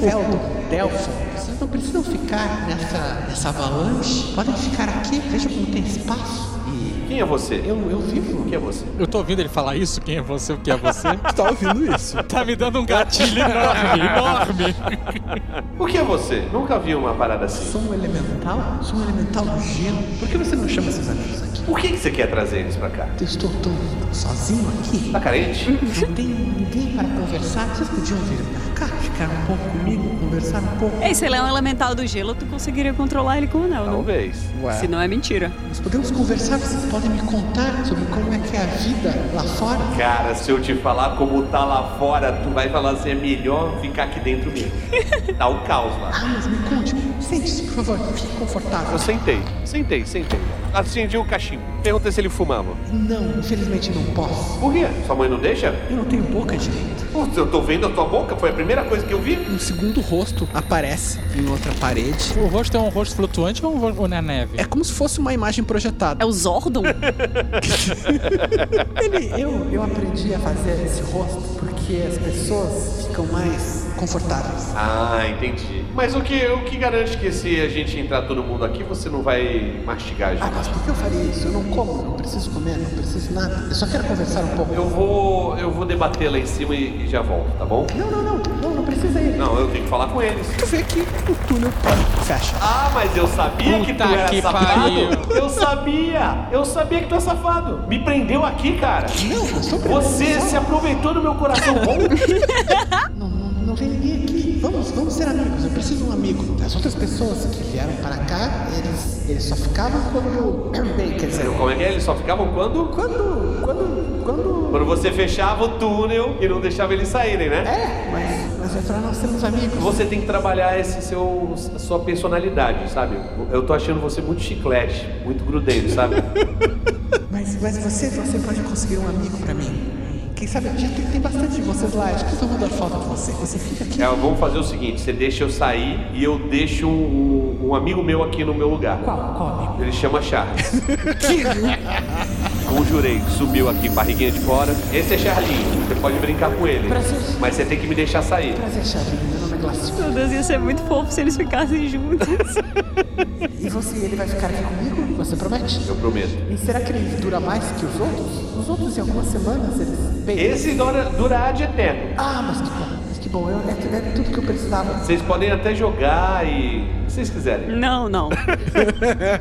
Feldon, Delfo, vocês não precisam ficar nessa, nessa avalanche. Podem ficar aqui, veja como tem espaço. Quem é você? eu, eu vivo. Quem é você? Eu tô ouvindo ele falar isso? Quem é você? O que é você? Tu tá ouvindo isso? Tá me dando um gatilho enorme, enorme. O que é você? Nunca vi uma parada assim. Sou um elemental? Sou um elemental do gelo. Por que você não chama seus amigos aqui? Por que, que você quer trazer eles pra cá? Eu estou tão sozinho aqui. Tá carente? Não tem ninguém para conversar. Vocês podiam vir pra cá, ficar um pouco comigo, conversar um pouco. Ei, se ele é um elemental do gelo, tu conseguiria controlar ele com o anel, não? Talvez. Ué. Se não é mentira. Nós podemos conversar, vocês podem me contar sobre como é que é a vida lá fora. Cara, se eu te falar como tá lá fora, tu vai falar assim, é melhor ficar aqui dentro mesmo. Tá o caos lá. Ah, mas me conte, Sente-se, por favor. Fique confortável. Eu sentei, sentei, sentei. Acendi o cachimbo. Perguntei se ele fumava. Não, infelizmente não posso. Por quê? Sua mãe não deixa? Eu não tenho boca direito. Putz, eu tô vendo a tua boca, foi a primeira coisa que eu vi. Um segundo rosto aparece em outra parede. O rosto é um rosto flutuante ou, um ou na neve? É como se fosse uma imagem projetada. É o Zordon? Ele, eu, eu aprendi a fazer esse rosto porque as pessoas ficam mais confortáveis. Ah, entendi. Mas o que, o que garante que se a gente entrar todo mundo aqui, você não vai mastigar a gente? Ah, mas por que eu faria isso? Eu não como, não preciso comer, não preciso nada. Eu só quero conversar um pouco. Eu vou. Eu vou debater lá em cima e, e já volto, tá bom? Não, não, não, não, não precisa ir. Não, eu tenho que falar com eles. Tu vê que o túnel fecha. Ah, mas eu sabia que tu Puta era que safado. pariu. Eu sabia. Eu sabia que tu é safado. Me prendeu aqui, cara. Não, eu sou Você se aproveitou do meu coração bom. Não, vem ninguém aqui. Vamos, vamos ser amigos. Eu preciso de um amigo. As outras pessoas que vieram para cá, eles, eles só ficavam quando eu. Bem, quer dizer, Como é que é? Eles só ficavam quando? quando. Quando. Quando. Quando você fechava o túnel e não deixava eles saírem, né? É, mas, mas é pra nós sermos amigos. Você tem que trabalhar esse seu, sua personalidade, sabe? Eu tô achando você muito chiclete, muito grudeiro, sabe? Mas, mas você, você pode conseguir um amigo pra mim. Sabe já tem, tem bastante de vocês lá. Acho que eu vou dar falta com você. Você fica aqui. É, vamos fazer o seguinte: você deixa eu sair e eu deixo um, um amigo meu aqui no meu lugar. Qual? Qual amigo? Ele chama Charles. Conjurei, subiu aqui, barriguinha de fora. Esse é Charlinho, você pode brincar com ele. Prazer. Mas você tem que me deixar sair. Prazer, Charlinho. Glacio. Meu Deus, ia ser muito fofo se eles ficassem juntos. E você, ele vai ficar aqui comigo? Você promete? Eu prometo. E será que ele dura mais que os outros? Os outros, em algumas semanas, eles... Bem, Esse dura, dura ad eterno. Ah, mas que bom. Bom. Eu, é, é tudo que eu precisava. Vocês podem até jogar e. Se vocês quiserem. Não, não.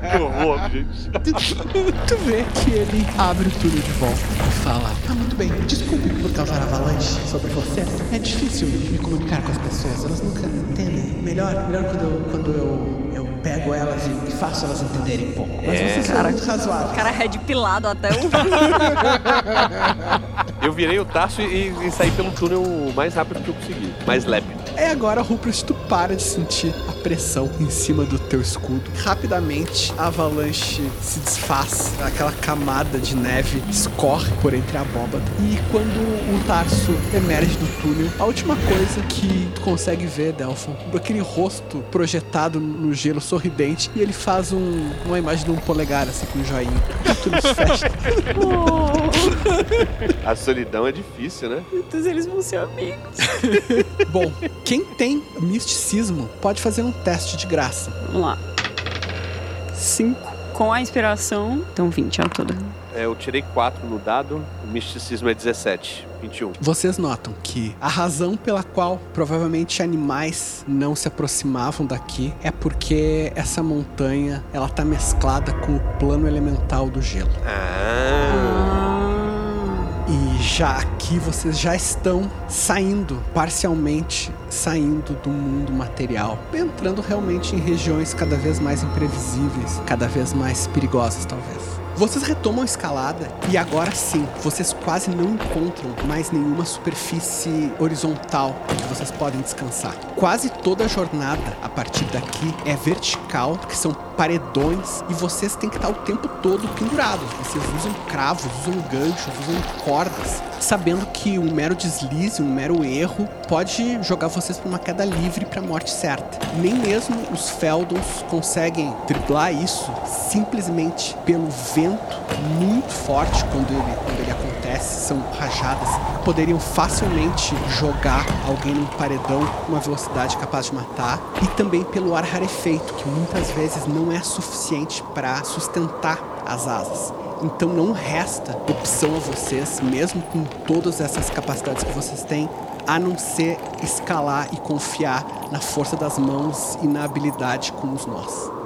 Que horror, gente. Tu vê que ele abre o túnel de volta e fala: Ah, muito bem, desculpe por causar avalanche sobre você. É difícil me comunicar com as pessoas, elas nunca entendem. Melhor, melhor quando eu, quando eu, eu pego elas e, faço elas entenderem um pouco. Mas É. vocês são Cara, muito razoáveis. O cara é de pilado até o. Eu virei o Tarso e, e saí pelo túnel o mais rápido que eu consegui. Mais leve. É agora, Rupert, tu para de sentir a pressão em cima do teu escudo. Rapidamente, a avalanche se desfaz, aquela camada de neve escorre por entre a abóbada. E quando o Tarso emerge do túnel, a última coisa que tu consegue ver, Delphon, aquele rosto projetado no gelo sorridente, e ele faz um- uma imagem de um polegar, assim, com um joinha. E se fecha. A solidão é difícil, né? Então eles vão ser amigos. Bom, quem tem misticismo pode fazer um teste de graça. Vamos lá. Cinco. Com a inspiração. Então 20 ao todo. É, eu tirei 4 no dado, o misticismo é 17, 21. Vocês notam que a razão pela qual provavelmente animais não se aproximavam daqui é porque essa montanha ela tá mesclada com o plano elemental do gelo. Ah. E já aqui vocês já estão saindo, parcialmente saindo do mundo material, entrando realmente em regiões cada vez mais imprevisíveis, cada vez mais perigosas talvez. Vocês retomam a escalada e agora sim, vocês quase não encontram mais nenhuma superfície horizontal que vocês podem descansar. Quase toda a jornada a partir daqui é vertical, que são paredões, e vocês têm que estar o tempo todo pendurados. Vocês usam cravos, usam ganchos, usam cordas, sabendo que um mero deslize, um mero erro pode jogar vocês para uma queda livre para a morte certa. Nem mesmo os Feldons conseguem driblar isso simplesmente pelo vento muito forte quando ele, quando ele acontece. São rajadas que poderiam facilmente jogar alguém num paredão com uma velocidade capaz de matar. E também pelo ar rarefeito, que muitas vezes não é suficiente para sustentar as asas. Então não resta opção a vocês, mesmo com todas essas capacidades que vocês têm, a não ser escalar e confiar na força das mãos e na habilidade com os nós.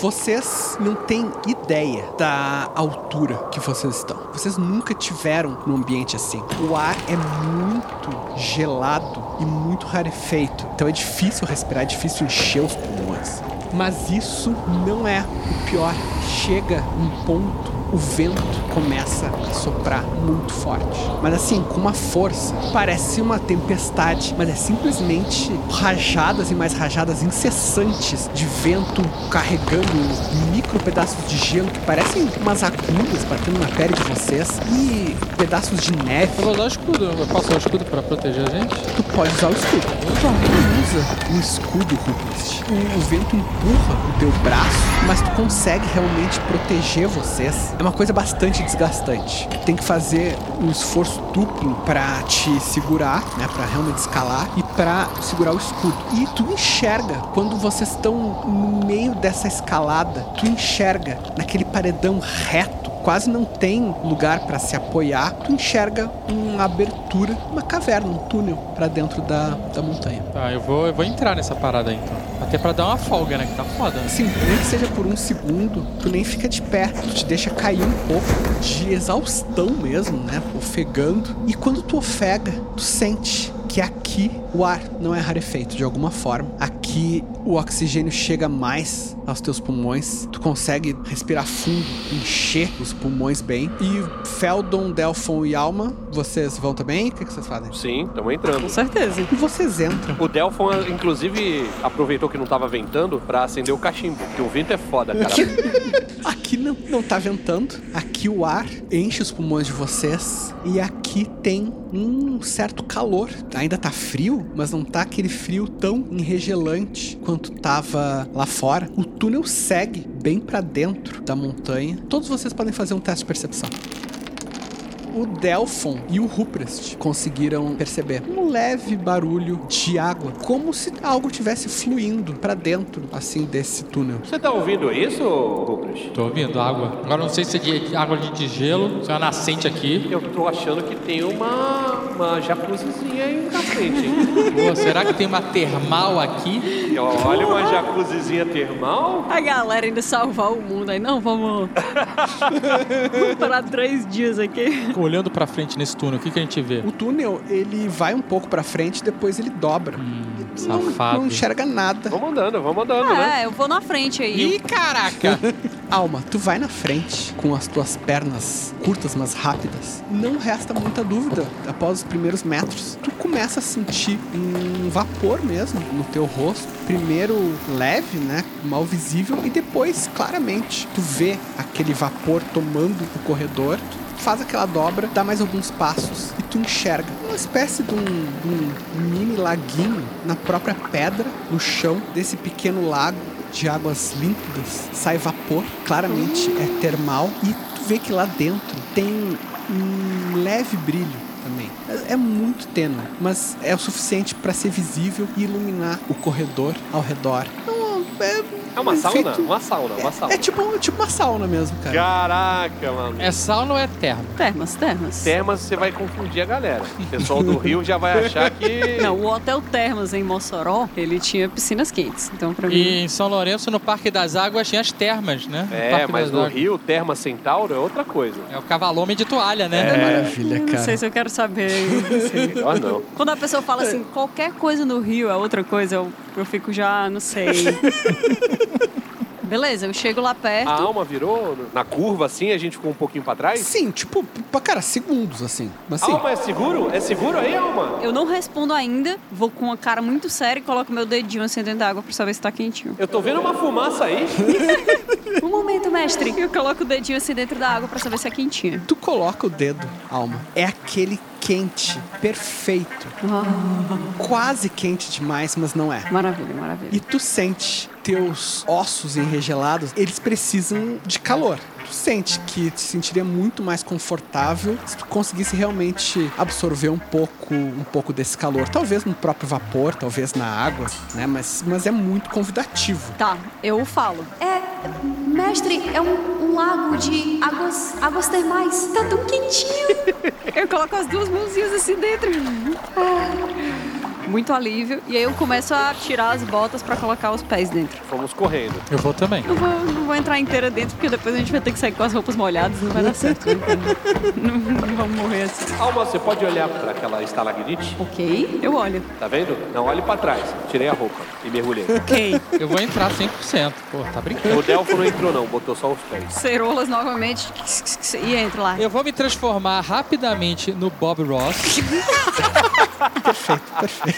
Vocês não têm ideia da altura que vocês estão. Vocês nunca tiveram num ambiente assim. O ar é muito gelado e muito rarefeito. Então é difícil respirar, é difícil encher os pulmões. Mas isso não é o pior. Chega um ponto o vento começa a soprar muito forte. Mas assim, com uma força. Parece uma tempestade, mas é simplesmente rajadas e mais rajadas incessantes de vento carregando micro pedaços de gelo que parecem umas agulhas batendo na pele de vocês e pedaços de neve. Eu vou usar o escudo. Eu posso usar o escudo pra proteger a gente? Tu pode usar o escudo. Tu usa um escudo. O, o vento empurra o teu braço, mas tu consegue realmente proteger vocês. É uma coisa bastante desgastante. Tem que fazer um esforço duplo pra te segurar, né, Pra realmente escalar e pra segurar o escudo. E tu enxerga quando vocês estão no meio dessa escalada, tu enxerga naquele paredão reto quase não tem lugar pra se apoiar, tu enxerga uma abertura, uma caverna, um túnel pra dentro da, da montanha. Tá, eu vou, eu vou entrar nessa parada aí então. Até pra dar uma folga, né? Que tá foda. né? Sim, nem que seja por um segundo, tu nem fica de pé, tu te deixa cair um pouco de exaustão mesmo, né? Ofegando. E quando tu ofega, tu sente que aqui o ar não é rarefeito de alguma forma. Aqui o oxigênio chega mais aos teus pulmões. Tu consegue respirar fundo, encher os pulmões bem. E Feldon, Delphon e Alma, vocês vão também? O que, que vocês fazem? Sim, estamos entrando. Com certeza. E vocês entram. O Delphon, inclusive, aproveitou que não tava ventando pra acender o cachimbo, porque o vento é foda, cara. Aqui não, não tá ventando. Aqui o ar enche os pulmões de vocês. E aqui tem um certo calor. Ainda tá frio, mas não tá aquele frio tão enregelante quanto tava lá fora. O túnel segue bem pra dentro da montanha. Todos vocês podem fazer um teste de percepção. O Delphon e o Ruprest conseguiram perceber um leve barulho de água, como se algo tivesse fluindo pra dentro, assim, desse túnel. Você tá ouvindo isso, Rupert? Tô ouvindo água. Agora não sei se é de água de gelo, se é uma nascente aqui. Eu tô achando que tem uma, uma jacuzzizinha aí na frente, hein? Pô, será que tem uma termal aqui? E Olha uma jacuzzizinha termal. A galera indo salvar o mundo aí. Não, vamos. vamos parar três dias aqui. Olhando pra frente nesse túnel, o que, que a gente vê? O túnel, ele vai um pouco pra frente, depois ele dobra. não, safado. não enxerga nada. Vamos andando, vamos andando, né? É, eu vou na frente aí. Ih, caraca! Alma, tu vai na frente com as tuas pernas curtas, mas rápidas. Não resta muita dúvida. Após os primeiros metros, tu começa a sentir um vapor mesmo no teu rosto. Primeiro leve, né? Mal visível. E depois, claramente, tu vê aquele vapor tomando o corredor. Tu faz aquela dobra, dá mais alguns passos e tu enxerga uma espécie de um, um mini laguinho na própria pedra, no chão desse pequeno lago de águas límpidas. Sai vapor, claramente é termal e tu vê que lá dentro tem um leve brilho também. É- É muito tênue, mas é o suficiente para ser visível e iluminar o corredor ao redor. É, É uma feito- sauna? Uma sauna, uma sauna. É tipo, tipo uma sauna mesmo, cara. Caraca, mano. É sauna ou é termo? Termas, termas. Termas, você vai confundir a galera. O pessoal do Rio já vai achar que... Não, o Hotel Termas em Mossoró, ele tinha piscinas quentes. Então, pra mim. E em São Lourenço, no Parque das Águas, tinha as termas, né? No É, Parque mas no Águas. Rio, Terma Centauro é outra coisa. É o cavalome de toalha, né? É. Maravilha, Eu não cara. sei se eu quero saber. não sei. Ah, não. Quando a pessoa fala assim, qualquer coisa no Rio é outra coisa, eu, eu fico já, não sei. Beleza, eu chego lá perto. A alma virou na curva assim, a gente ficou um pouquinho pra trás? Sim, tipo, pra cara, segundos assim. Mas sim. Alma é seguro? É seguro aí, Alma? Eu não respondo ainda, vou com uma cara muito séria e coloco meu dedinho assim dentro da água pra saber se tá quentinho. Eu tô vendo uma fumaça aí. Um momento, mestre. Eu coloco o dedinho assim dentro da água pra saber se é quentinha. Tu coloca o dedo, alma. É aquele quente, perfeito. Quase quente demais, mas não é. Maravilha, maravilha. E tu sente teus ossos enregelados, eles precisam de calor. Tu sente que te sentiria muito mais confortável se tu conseguisse realmente absorver um pouco, um pouco desse calor. Talvez no próprio vapor, talvez na água, né? Mas, mas é muito convidativo. Tá, eu falo. É, mestre, é um, um lago de águas, águas termais. Tá tão quentinho. Eu coloco as duas mãozinhas assim dentro. Muito alívio. E aí eu começo a tirar as botas pra colocar os pés dentro. Fomos correndo. Eu vou também. Não vou, não vou entrar inteira dentro, porque depois a gente vai ter que sair com as roupas molhadas, não vai dar certo. não, não vamos morrer assim. Alma, você pode olhar pra aquela estalagmite? Ok, eu olho. Tá vendo? Não, olhe pra trás. Tirei a roupa e mergulhei. Ok. Eu vou entrar 100%. Pô, tá brincando. O Delfo não entrou não, botou só os pés. Cerolas novamente e entro lá. Eu vou me transformar rapidamente no Bob Ross. Perfeito, perfeito.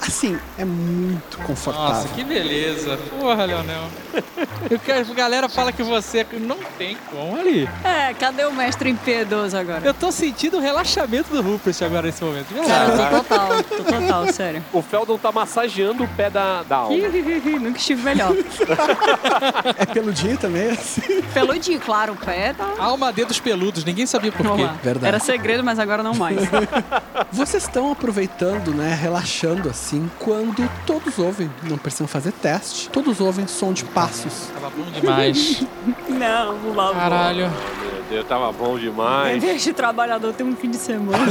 Assim, é muito confortável. Nossa, que beleza. Porra, Leonel. Eu quero, a galera fala que você não tem como ali. É, cadê o mestre impiedoso agora? Eu tô sentindo o relaxamento do Rupert agora nesse momento. Cara, tô total, tô total, sério. O Feldon tá massageando o pé da, da alma. Nunca estive melhor. É peludinho também, assim. Peludinho, claro, o pé tá... Alma dedos peludos, ninguém sabia por quê. Verdade. Era segredo, mas agora não mais. Vocês estão aproveitando, né, relaxando assim, quando todos ouvem, não precisam fazer teste, todos ouvem som de passos. Tava bom demais. não, lá. Caralho. Meu Deus, tava bom demais. O trabalhador ter um fim de semana.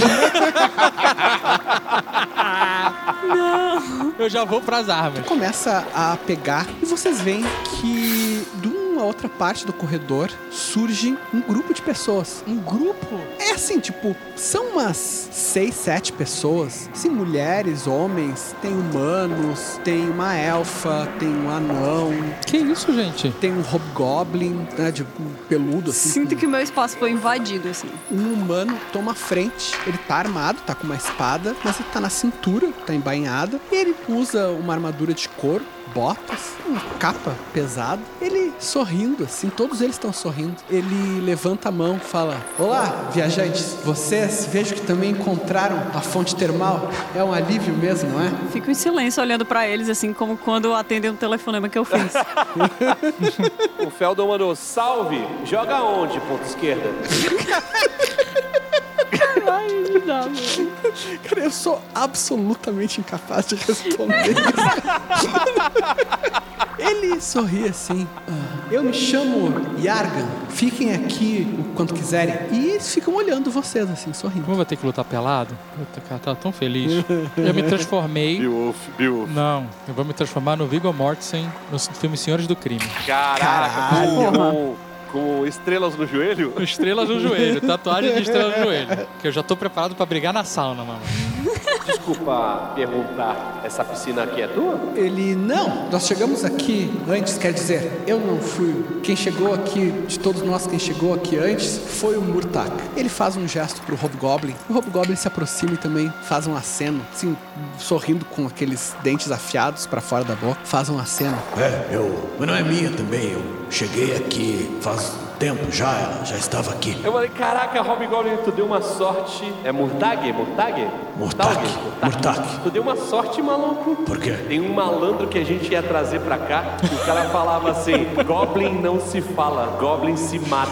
não. Eu já vou pras armas. Começa a pegar e vocês veem que de uma outra parte do corredor surge um grupo de pessoas. Um grupo? É assim, tipo, são umas seis, sete pessoas. Assim, mulheres, homens, tem humanos, tem uma elfa, tem um anão. Que isso, gente? Tem um hobgoblin, né, de um peludo, assim. Sinto que meu espaço foi invadido, assim. Um humano toma frente, ele tá armado, tá com uma espada, mas ele tá na cintura, tá embainhada, e ele usa uma armadura de couro, botas, uma capa pesada. Ele sorrindo, assim, todos eles estão sorrindo. Ele levanta a mão, fala: Olá, viajantes, vocês vejo que também encontraram a fonte termal. É um alívio mesmo, não é? Fico em silêncio olhando pra eles, assim como quando atendem um telefonema que eu fiz. O Feldon mandou, salve, joga onde, ponta esquerda? Não dá, mano. Cara, eu sou absolutamente incapaz de responder isso. Ele sorri assim. "Ah, eu me chamo Yargan. Fiquem aqui o quanto quiserem. E eles ficam olhando vocês assim, sorrindo. Como eu vou ter que lutar pelado? Puta, cara, tava tão feliz. Eu me transformei. Beowulf, Beowulf. Não, eu vou me transformar no Viggo Mortensen no filme Senhores do Crime. Caraca, Caralho. com, com estrelas no joelho? Estrelas no joelho, tatuagem de estrelas no joelho. Que eu já tô preparado pra brigar na sauna, mano. Desculpa perguntar, essa piscina aqui é tua? Ele, não, nós chegamos aqui antes, quer dizer, eu não fui. Quem chegou aqui, de todos nós, quem chegou aqui antes, foi o Murtak. Ele faz um gesto pro Hobgoblin. O Hobgoblin se aproxima e também faz um aceno, assim, sorrindo com aqueles dentes afiados pra fora da boca. Faz um aceno. É, eu. Mas não é minha também. Eu cheguei aqui faz tempo já, ela já estava aqui. Eu falei, caraca, Hobgoblin, tu deu uma sorte. É Murtag? Murtag? Murtak, Murtak. Tu deu uma sorte, maluco. Por quê? Tem um malandro que a gente ia trazer pra cá. e O cara falava assim: Goblin não se fala, Goblin se mata.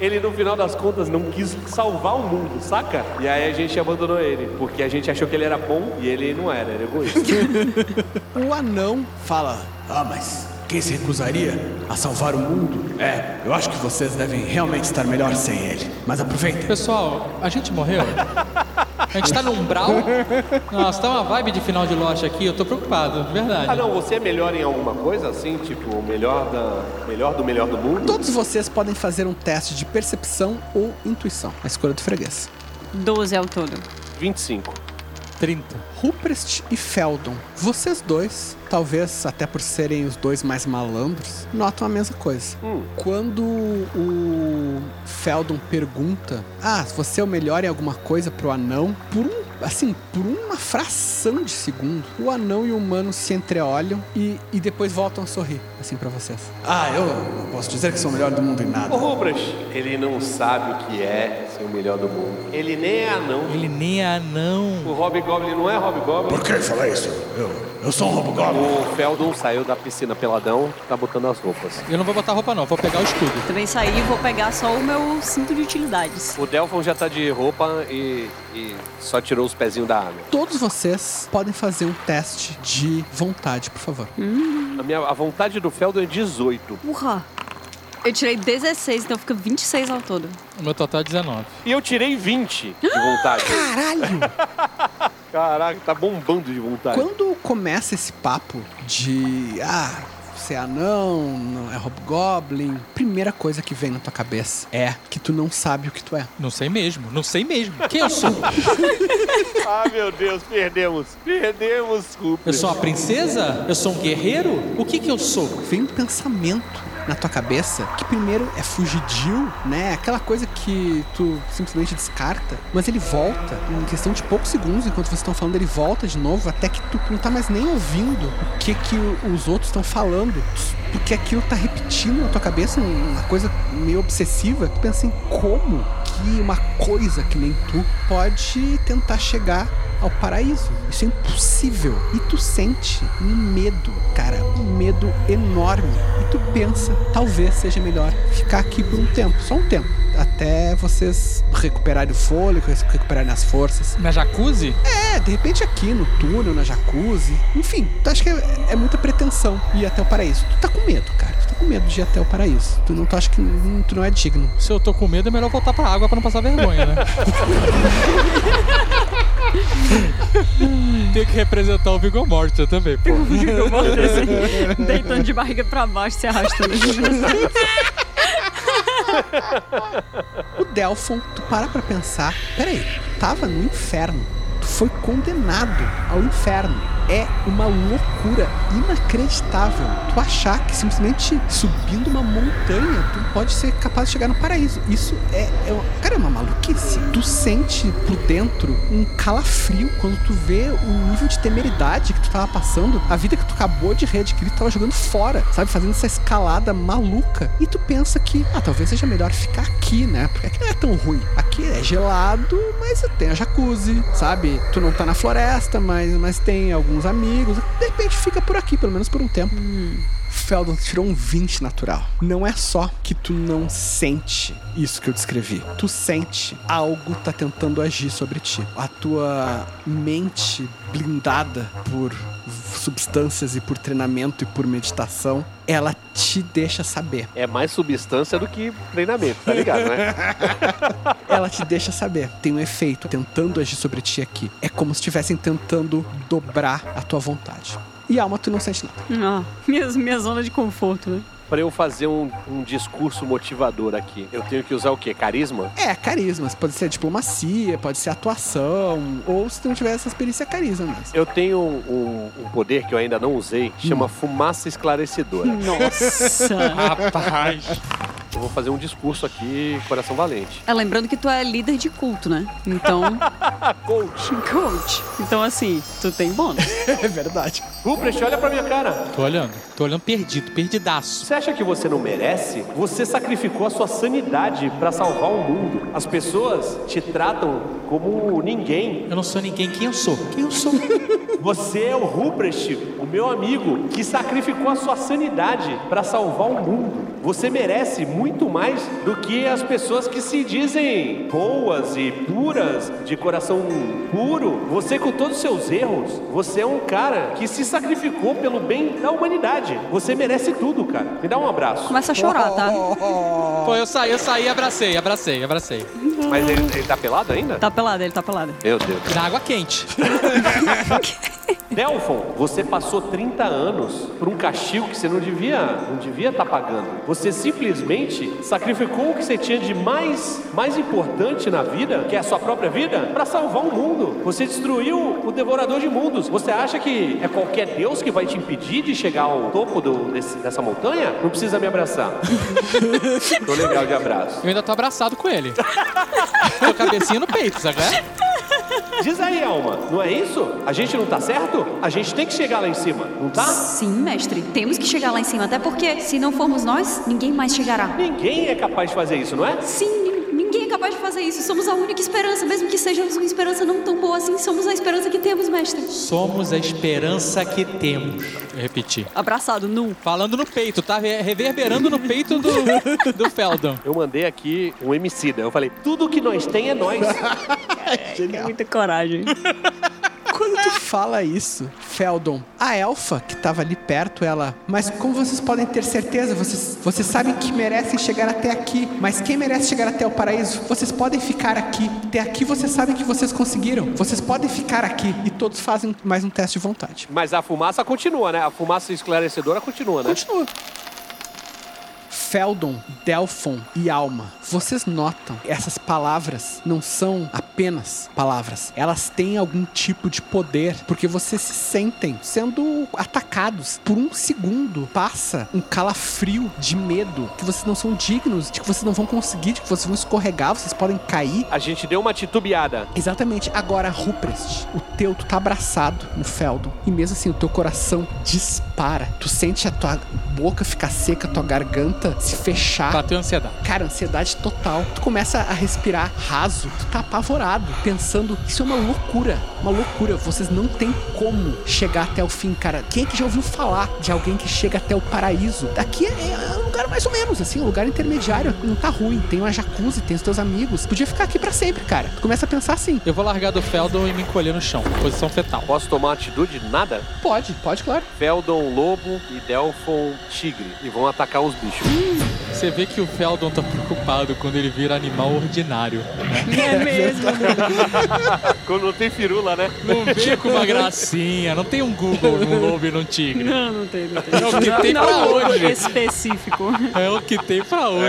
Ele, no final das contas, não quis salvar o mundo, saca? E aí a gente abandonou ele, porque a gente achou que ele era bom e ele não era, era egoísta. O anão fala: Ah, mas quem se recusaria a salvar o mundo? É, eu acho que vocês devem realmente estar melhor sem ele. Mas aproveitem. Pessoal, a gente morreu? A gente tá no umbral? Nossa, tá uma vibe de final de Lost aqui, eu tô preocupado, de verdade. ah, não, você é melhor em alguma coisa, assim? Tipo, o melhor, da, melhor do melhor do mundo? Todos vocês podem fazer um teste de percepção ou intuição. A escolha do freguês. 12 ao todo. 25. 30. Ruprecht e Feldon, vocês dois, talvez até por serem os dois mais malandros, notam a mesma coisa. Hum. Quando o Feldon pergunta: Ah, você é o melhor em alguma coisa pro anão? Por um, assim, por uma fração de segundo, o anão e o humano se entreolham e, e depois voltam a sorrir, assim, pra vocês. Ah, eu não posso dizer que sou o melhor do mundo em nada. O Rubras, ele não sabe o que é ser o melhor do mundo. Ele nem é anão. Ele nem é anão. O Hobgoblin não é Hobgoblin. Por que falar isso? Eu, eu sou um Hobgoblin. O Feldon saiu da piscina peladão, tá botando as roupas. Eu não vou botar roupa não, vou pegar o escudo. Também saí e vou pegar só o meu cinto de utilidades. O Delphon já tá de roupa e, e só tirou os pezinhos da água. Todos vocês podem fazer um teste de vontade, por favor. A, minha, a vontade do Feldon é 18. Urra! Eu tirei 16, então fica 26 ao todo. O meu total é 19. E eu tirei 20 de vontade. Caralho! Caraca, tá bombando de vontade. Quando começa esse papo de. Ah, você é anão, não é hobgoblin. Primeira coisa que vem na tua cabeça é que tu não sabe o que tu é. Não sei mesmo, não sei mesmo. Quem eu sou? ah, meu Deus, perdemos. Perdemos, Rupert. Eu sou uma princesa? Eu sou um guerreiro? O que que eu sou? Vem um pensamento na tua cabeça que primeiro é fugidio, né? Aquela coisa que tu simplesmente descarta, mas ele volta em questão de poucos segundos enquanto vocês estão falando, ele volta de novo até que tu não tá mais nem ouvindo o que que os outros estão falando, porque aquilo tá repetindo na tua cabeça uma coisa meio obsessiva. Tu pensa assim, como que uma coisa que nem tu pode tentar chegar ao paraíso. Isso é impossível. E tu sente um medo, cara, um medo enorme. E tu pensa, talvez seja melhor ficar aqui por um tempo, só um tempo. Até vocês recuperarem o fôlego, recuperarem as forças. Na jacuzzi? É, de repente aqui no túnel, na jacuzzi. Enfim, tu acha que é, é muita pretensão ir até o paraíso. Tu tá com medo, cara. Tu tá com medo de ir até o paraíso. Tu não tu acha que tu não é digno. Se eu tô com medo, é melhor voltar pra água pra não passar vergonha, né? Tem que representar o Vigor Mortis também, pô. Vigor Mortis, assim, deitando de barriga pra baixo, se arrastando. O Delphon, tu para pra pensar, peraí, tava no inferno. Foi condenado ao inferno. É uma loucura inacreditável tu achar que simplesmente subindo uma montanha tu pode ser capaz de chegar no paraíso. Isso é, é uma, cara, é uma maluquice. Tu sente por dentro um calafrio quando tu vê o nível de temeridade que tu tava passando, a vida que tu acabou de readquirir, tu tava jogando fora, sabe? Fazendo essa escalada maluca. E tu pensa que, ah, talvez seja melhor ficar aqui, né? Porque aqui não é tão ruim. Aqui é gelado, mas tem a jacuzzi, sabe? Tu não tá na floresta, mas, mas tem alguns amigos. De repente fica por aqui, pelo menos por um tempo. Feldon tirou um 20 natural. Não é só que tu não sente isso que eu descrevi. Tu sente algo tá tentando agir sobre ti. A tua mente blindada por substâncias e por treinamento e por meditação, ela te deixa saber. É mais substância do que treinamento, tá ligado, né? ela te deixa saber. Tem um efeito tentando agir sobre ti aqui. É como se estivessem tentando dobrar a tua vontade. E alma, tu não sente nada. Ah, minha, minha zona de conforto, né? Pra eu fazer um, um discurso motivador aqui, eu tenho que usar o quê? Carisma? É, carisma. Pode ser diplomacia, pode ser atuação, ou se tu não tiver essas perícias, é carisma mesmo. Eu tenho um, um poder que eu ainda não usei, chama fumaça esclarecedora. Nossa! Rapaz! Eu vou fazer um discurso aqui, coração valente. É, lembrando que tu é líder de culto, né? Então. Coach. Coach. Então, assim, tu tem bônus. é verdade. Ruprecht, olha pra minha cara. Tô olhando. Tô olhando perdido, perdidaço. Você acha que você não merece? Você sacrificou a sua sanidade pra salvar o mundo. As pessoas te tratam como ninguém. Eu não sou ninguém. Quem eu sou? Quem eu sou? Você é o Ruprecht, o meu amigo, que sacrificou a sua sanidade pra salvar o mundo. Você merece muito mais do que as pessoas que se dizem boas e puras, de coração puro. Você, com todos os seus erros, você é um cara que se sacrificou pelo bem da humanidade. Você merece tudo, cara. Me dá um abraço. Começa a chorar, tá? Pô, eu saí, eu saí, abracei, abracei, abracei. Mas ele, ele tá pelado ainda? Tá pelado, ele tá pelado. Meu Deus. Na água quente. Delfon, você passou 30 anos por um castigo que você não devia não devia estar pagando. Você simplesmente sacrificou o que você tinha de mais, mais importante na vida, que é a sua própria vida, para salvar o mundo. Você destruiu o devorador de mundos. Você acha que é qualquer Deus que vai te impedir de chegar ao topo do- desse- dessa montanha? Não precisa me abraçar. Tô legal de abraço. Eu ainda tô abraçado com ele. tô cabecinha no peito, sabe? Diz aí, Alma, não é isso? A gente não tá certo? A gente tem que chegar lá em cima, não tá? Sim, mestre. Temos que chegar lá em cima, até porque se não formos nós, ninguém mais chegará. Ninguém é capaz de fazer isso, não é? Sim, capaz de fazer isso. Somos a única esperança, mesmo que sejamos uma esperança não tão boa assim, somos a esperança que temos, mestre. Somos a esperança que temos. Eu repeti. Abraçado, nu. Falando no peito, tá re- reverberando no peito do, do Feldon. Eu mandei aqui um homicida. Eu falei, tudo que nós tem é nós. Muita coragem. Quando tu fala isso, Feldon, a elfa que tava ali perto, ela, mas como vocês podem ter certeza? Vocês, vocês sabem que merecem chegar até aqui, mas quem merece chegar até o paraíso? Vocês podem ficar aqui. Até aqui vocês sabem que vocês conseguiram. Vocês podem ficar aqui. E todos fazem mais um teste de vontade. Mas a fumaça continua, né? A fumaça esclarecedora continua, né? Continua. Feldon, Delphon e Alma, vocês notam essas palavras não são apenas palavras, elas têm algum tipo de poder, porque vocês se sentem sendo atacados. Por um segundo passa um calafrio de medo, que vocês não são dignos, de que vocês não vão conseguir, de que vocês vão escorregar, vocês podem cair. A gente deu uma titubeada. Exatamente. Agora, Ruprest, o teu, tu tá abraçado no Feldon. E mesmo assim, o teu coração dispara. Tu sente a tua boca ficar seca, a tua garganta se fechar. Bateu ansiedade. Cara, ansiedade total. Tu começa a respirar raso. Tu tá apavorado, pensando, isso é uma loucura. Uma loucura. Vocês não têm como chegar até o fim, cara. Quem é que já ouviu falar de alguém que chega até o paraíso? Daqui é, é um lugar mais ou menos, assim, um lugar intermediário. Não tá ruim. Tem uma jacuzzi, tem os teus amigos. Podia ficar aqui pra sempre, cara. Tu começa a pensar assim. Eu vou largar do Feldon e me encolher no chão, posição fetal. Posso tomar uma atitude? Nada? Pode, pode, claro. Feldon, lobo e Delphon, tigre. E vão atacar os bichos. Você vê que o Feldon tá preocupado quando ele vira animal ordinário. É mesmo. Quando não tem firula, né? Não vem com uma gracinha, não tem um Google num lobo e num tigre. Não, não tem, não tem. É o que tem não, pra não, hoje. específico. É o que tem pra hoje.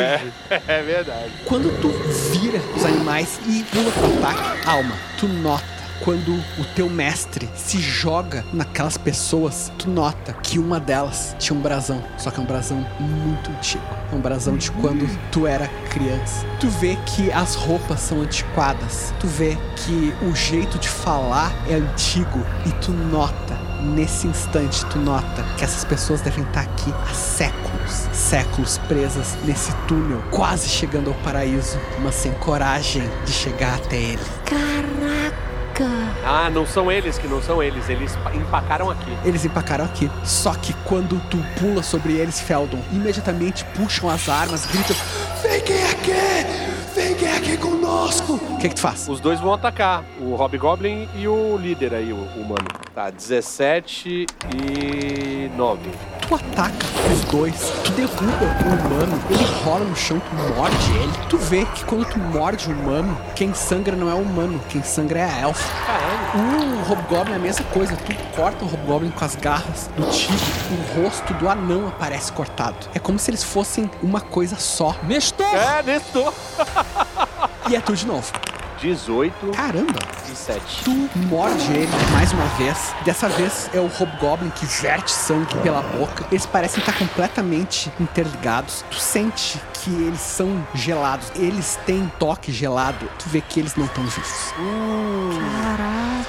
É, é verdade. Quando tu vira os animais e pula pro ataque, alma, tu nota. Quando o teu mestre se joga naquelas pessoas, tu nota que uma delas tinha um brasão, só que é um brasão muito antigo. É um brasão de quando tu era criança. Tu vê que as roupas são antiquadas. Tu vê que o jeito de falar é antigo e tu nota Nesse instante, tu nota que essas pessoas devem estar aqui há séculos, séculos presas nesse túnel, quase chegando ao paraíso, mas sem coragem de chegar até ele. Caraca! Ah, não são eles que não são eles. Eles pa- empacaram aqui. Eles empacaram aqui. Só que quando tu pula sobre eles, Feldon, imediatamente puxam as armas, gritam: Fiquem aqui! Fiquem aqui conosco! O que, que tu faz? Os dois vão atacar. O Hobgoblin e o líder aí, o humano. Tá, 17 e 9. Tu ataca os dois, tu derruba o humano, ele rola no chão, tu morde ele. Tu vê que quando tu morde o humano, quem sangra não é o humano, quem sangra é a elfa. O Hobgoblin é a mesma coisa, tu corta o Hobgoblin com as garras do tigre, o rosto do anão aparece cortado. É como se eles fossem uma coisa só. Nestor! É, Nestor! E é tudo de novo. 18 Caramba! 7. Tu morde ele mais uma vez. Dessa vez é o Hobgoblin que verte sangue pela boca. Eles parecem estar completamente interligados. Tu sente que eles são gelados. Eles têm toque gelado. Tu vê que eles não estão vivos. Caraca!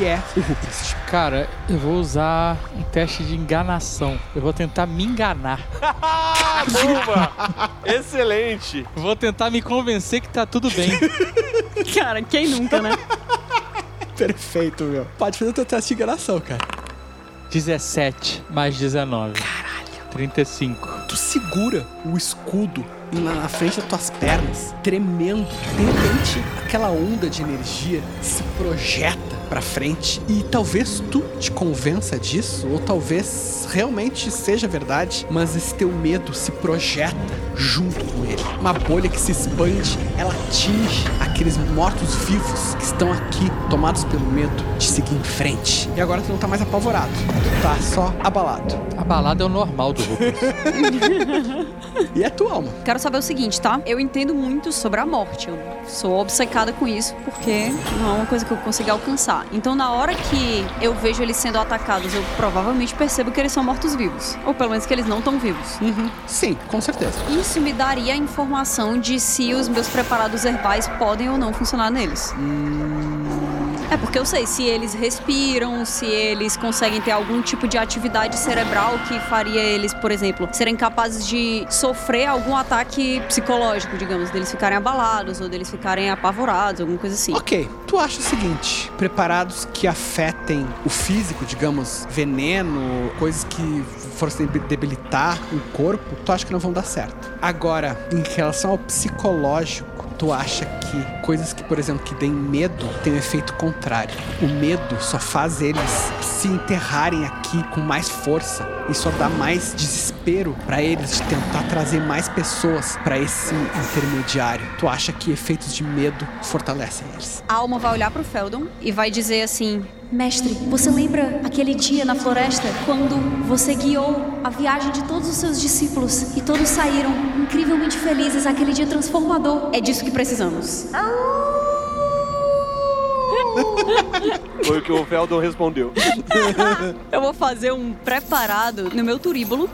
E é o. Cara, eu vou usar um teste de enganação. Eu vou tentar me enganar. Boa! Excelente! Vou tentar me convencer que tá tudo bem. Cara, quem nunca, né? Perfeito, meu. Pode fazer o teu teste de enganação, cara. 17 mais 19. Caralho. 35. Tu segura o escudo na, na frente das tuas pernas, tremendo. De repente, aquela onda de energia se projeta pra frente e talvez tu te convença disso, ou talvez realmente seja verdade, mas esse teu medo se projeta junto com ele. Uma bolha que se expande, ela atinge aqueles mortos-vivos que estão aqui, tomados pelo medo de seguir em frente. E agora tu não tá mais apavorado, tu tá só abalado. A balada é o normal do Rupert. E é tua alma. Quero saber o seguinte, tá? Eu entendo muito sobre a morte. Eu sou obcecada com isso porque não é uma coisa que eu consigo alcançar. Então, na hora que eu vejo eles sendo atacados, eu provavelmente percebo que eles são mortos-vivos. Ou pelo menos que eles não estão vivos. Sim, com certeza. Isso me daria a informação de se os meus preparados herbais podem ou não funcionar neles. É porque eu sei se eles respiram, se eles conseguem ter algum tipo de atividade cerebral que faria eles, por exemplo, serem capazes de sofrer algum ataque psicológico, digamos, deles ficarem abalados ou deles ficarem apavorados, alguma coisa assim. Ok, tu acha o seguinte: preparados que afetem o físico, digamos, veneno, coisas que deb- debilitar o corpo, tu acha que não vão dar certo. Agora, em relação ao psicológico, tu acha que coisas que, por exemplo, que deem medo tem um efeito contrário. O medo só faz eles se enterrarem aqui com mais força e só dá mais desespero pra eles de tentar trazer mais pessoas pra esse intermediário. Tu acha que efeitos de medo fortalecem eles? A alma vai olhar pro Feldon e vai dizer assim: Mestre, você lembra aquele dia na floresta quando você guiou a viagem de todos os seus discípulos e todos saíram incrivelmente felizes aquele dia transformador? É disso que precisamos. Foi o que o Feldon respondeu. Eu vou fazer um preparado no meu turíbulo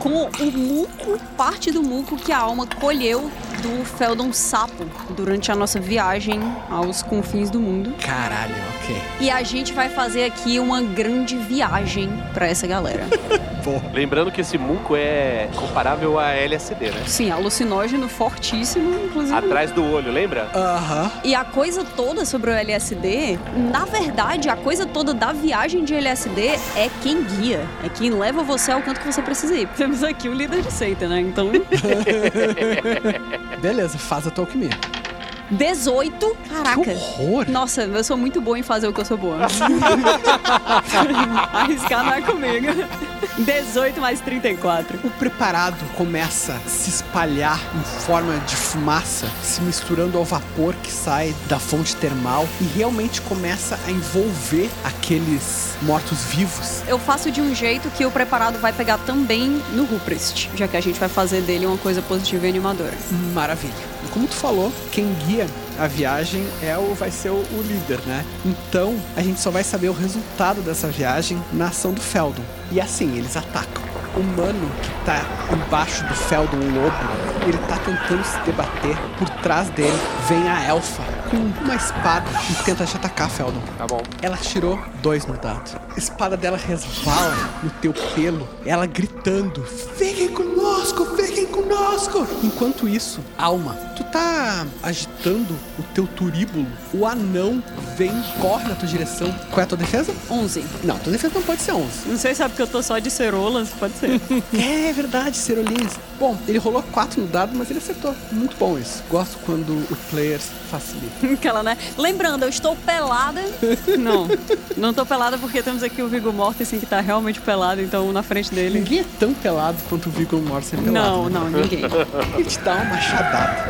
com o muco, parte do muco que a alma colheu do Feldon Sapo durante a nossa viagem aos confins do mundo. Caralho, ok. E a gente vai fazer aqui uma grande viagem pra essa galera. Lembrando que esse muco é comparável a LSD, né? Sim, alucinógeno fortíssimo, inclusive. Atrás do olho, lembra? Aham. E a coisa toda sobre o LSD, na verdade, a coisa toda da viagem de LSD é quem guia, é quem leva você ao canto que você precisa ir. Temos aqui o líder de seita, né? Então. Beleza, faz a tua alquimia. 18. Caraca. Que horror. Nossa, eu sou muito boa em fazer o que eu sou boa. Arriscar não é comigo. 18 mais 34. O preparado começa a se espalhar em forma de fumaça, se misturando ao vapor que sai da fonte termal e realmente começa a envolver aqueles mortos-vivos. Eu faço de um jeito que o preparado vai pegar também no Ruprest, já que a gente vai fazer dele uma coisa positiva e animadora. Maravilha. Como tu falou, quem guia a viagem é o vai ser o, o líder, né? Então, a gente só vai saber o resultado dessa viagem na ação do Feldon. E assim, eles atacam. O humano que tá embaixo do Feldon, o lobo, ele tá tentando se debater. Por trás dele vem a elfa com uma espada e tenta te atacar, Feldon. Tá bom. Ela tirou dois no dado. A espada dela resvala no teu pelo, ela gritando: Fiquem conosco, fiquem conosco! Enquanto isso, Alma, tu tá agitando o teu turíbulo, o anão vem, corre na tua direção. Qual é a tua defesa? 11. Não, tua defesa não pode ser 11. Não sei se é porque eu tô só de cerolas, pode ser. É verdade, cerolinhas. Bom, ele rolou 4 no dado, mas ele acertou. Muito bom isso. Gosto quando o player facilita. Aquela, né? Lembrando, eu estou pelada. Não, não tô pelada porque temos aqui o Viggo Mortensen que tá realmente pelado, então na frente dele. Ninguém é tão pelado quanto o Viggo Mortensen pelado. Não, né? não, ninguém. Ele te dá uma machadada.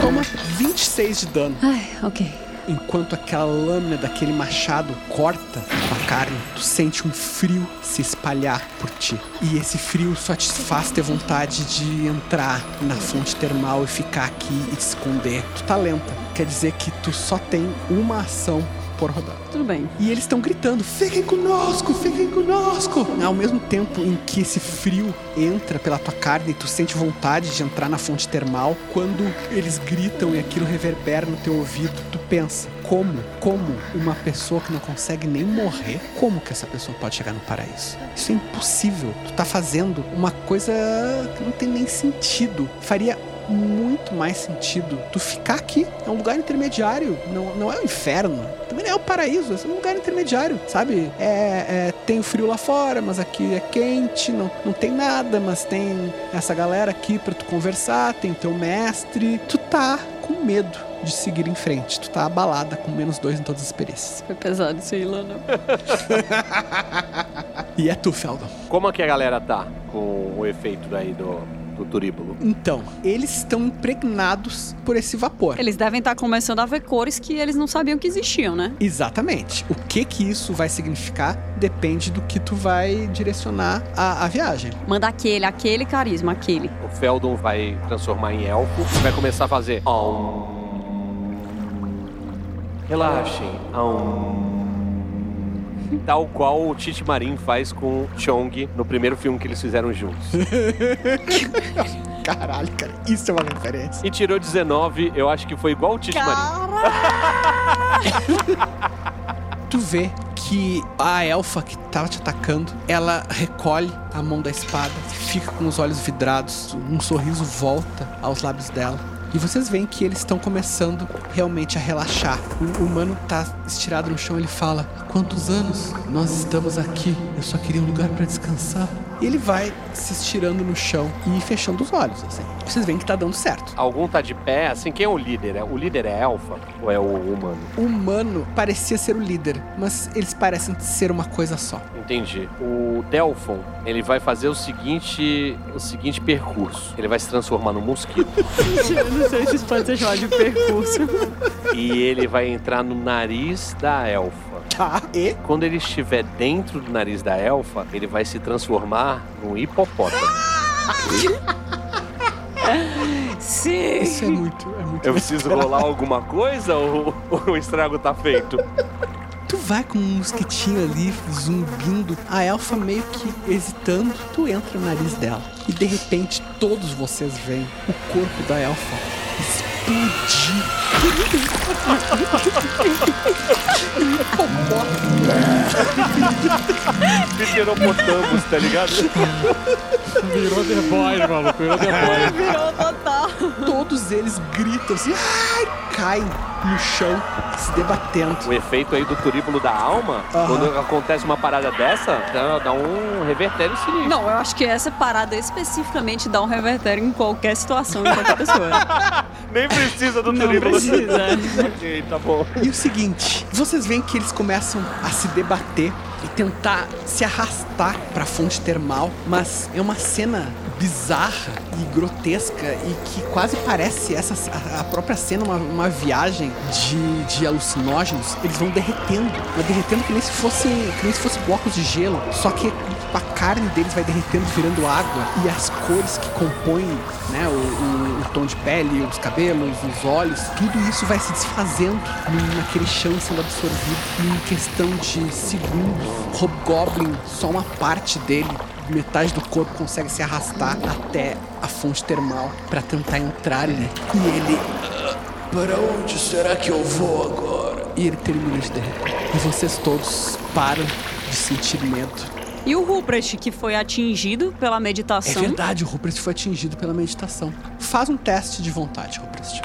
Toma 26 de dano. Ai, ok. Enquanto aquela lâmina daquele machado corta a carne, tu sente um frio se espalhar por ti. E esse frio só te faz ter vontade de entrar na fonte termal e ficar aqui e te esconder. Tu tá lenta. Quer dizer que tu só tem uma ação por rodada. Tudo bem. E eles estão gritando: fiquem conosco, fiquem conosco. Ao mesmo tempo em que esse frio entra pela tua carne e tu sente vontade de entrar na fonte termal, quando eles gritam e aquilo reverbera no teu ouvido, tu pensa: como, como uma pessoa que não consegue nem morrer, como que essa pessoa pode chegar no paraíso? Isso é impossível. Tu tá fazendo uma coisa que não tem nem sentido. Faria muito mais sentido tu ficar aqui. É um lugar intermediário, não, não é o inferno. Também não é o paraíso, é um lugar intermediário, sabe? É, é, tem o frio lá fora, mas aqui é quente, não, não tem nada, mas tem essa galera aqui pra tu conversar, tem o teu mestre. Tu tá com medo de seguir em frente. Tu tá abalada com menos dois em todas as experiências. Foi pesado isso aí, Lana. E é tu, Feldon. Como é que a galera tá com o efeito daí do, do turíbulo? Então, eles estão impregnados por esse vapor. Eles devem estar começando a ver cores que eles não sabiam que existiam, né? Exatamente. O que que isso vai significar depende do que tu vai direcionar a, a viagem. Manda aquele, aquele carisma, aquele. O Feldon vai transformar em elfo e vai começar a fazer. Aum. Relaxem. Aum. Tal qual o Tite Marin faz com o Chong no primeiro filme que eles fizeram juntos. Caralho, cara, isso é uma referência. E tirou 19, eu acho que foi igual o Tite Marin. Tu vê que a elfa que tava te atacando, ela recolhe a mão da espada, fica com os olhos vidrados, um sorriso volta aos lábios dela. E vocês veem que eles estão começando realmente a relaxar. O humano tá estirado no chão, ele fala: "Quantos anos nós estamos aqui? Eu só queria um lugar para descansar." E ele vai se estirando no chão e fechando os olhos, assim. Vocês veem que tá dando certo. Algum tá de pé, assim, quem é o líder? É- O líder é elfa ou é o humano? O humano parecia ser o líder, mas eles parecem ser uma coisa só. Entendi. O Delphon, ele vai fazer o seguinte, o seguinte percurso. Ele vai se transformar num mosquito Eu não sei se isso pode ser chamado de percurso. e ele vai entrar no nariz da elfa. Tá, e? Quando ele estiver dentro do nariz da elfa, ele vai se transformar num hipopótamo. Sim. Isso é muito, é muito Eu preciso rolar alguma coisa ou ou o estrago tá feito? Tu vai com um mosquitinho ali, zumbindo, a elfa meio que hesitando, tu entra no nariz dela. E de repente todos vocês veem o corpo da elfa Pteropotamus, tá ligado? Virou The Boys, maluco. Virou The Boys. Virou total. Todos eles gritam assim, ai, caem no chão, se debatendo. O efeito aí do turíbulo da alma, Aham. quando acontece uma parada dessa, dá, dá um revertério sinistro. Não, eu acho que essa parada especificamente dá um revertério em qualquer situação, em qualquer pessoa. Nem precisa do Não turíbulo. precisa. ok, tá bom. E o seguinte, vocês veem que eles começam a se debater e tentar se arrastar pra fonte termal, mas é uma cena bizarra e grotesca e que quase parece essa a- própria cena uma, uma viagem de, de alucinógenos. Eles vão derretendo, mas derretendo que nem se fosse que nem se fosse blocos de gelo, só que a carne deles vai derretendo, virando água e as cores que compõem, né, o, o- o tom de pele, os cabelos, os olhos, tudo isso vai se desfazendo naquele chão sendo absorvido em questão de segundos. Hobgoblin, só uma parte dele, metade do corpo consegue se arrastar até a fonte termal para tentar entrar ali. E ele Para onde será que eu vou agora? e ele termina de derreter. E vocês todos param de sentir medo. E o Ruprecht, que foi atingido pela É meditação. verdade, o Ruprecht foi atingido pela meditação. Faz um teste de vontade, Ruprecht.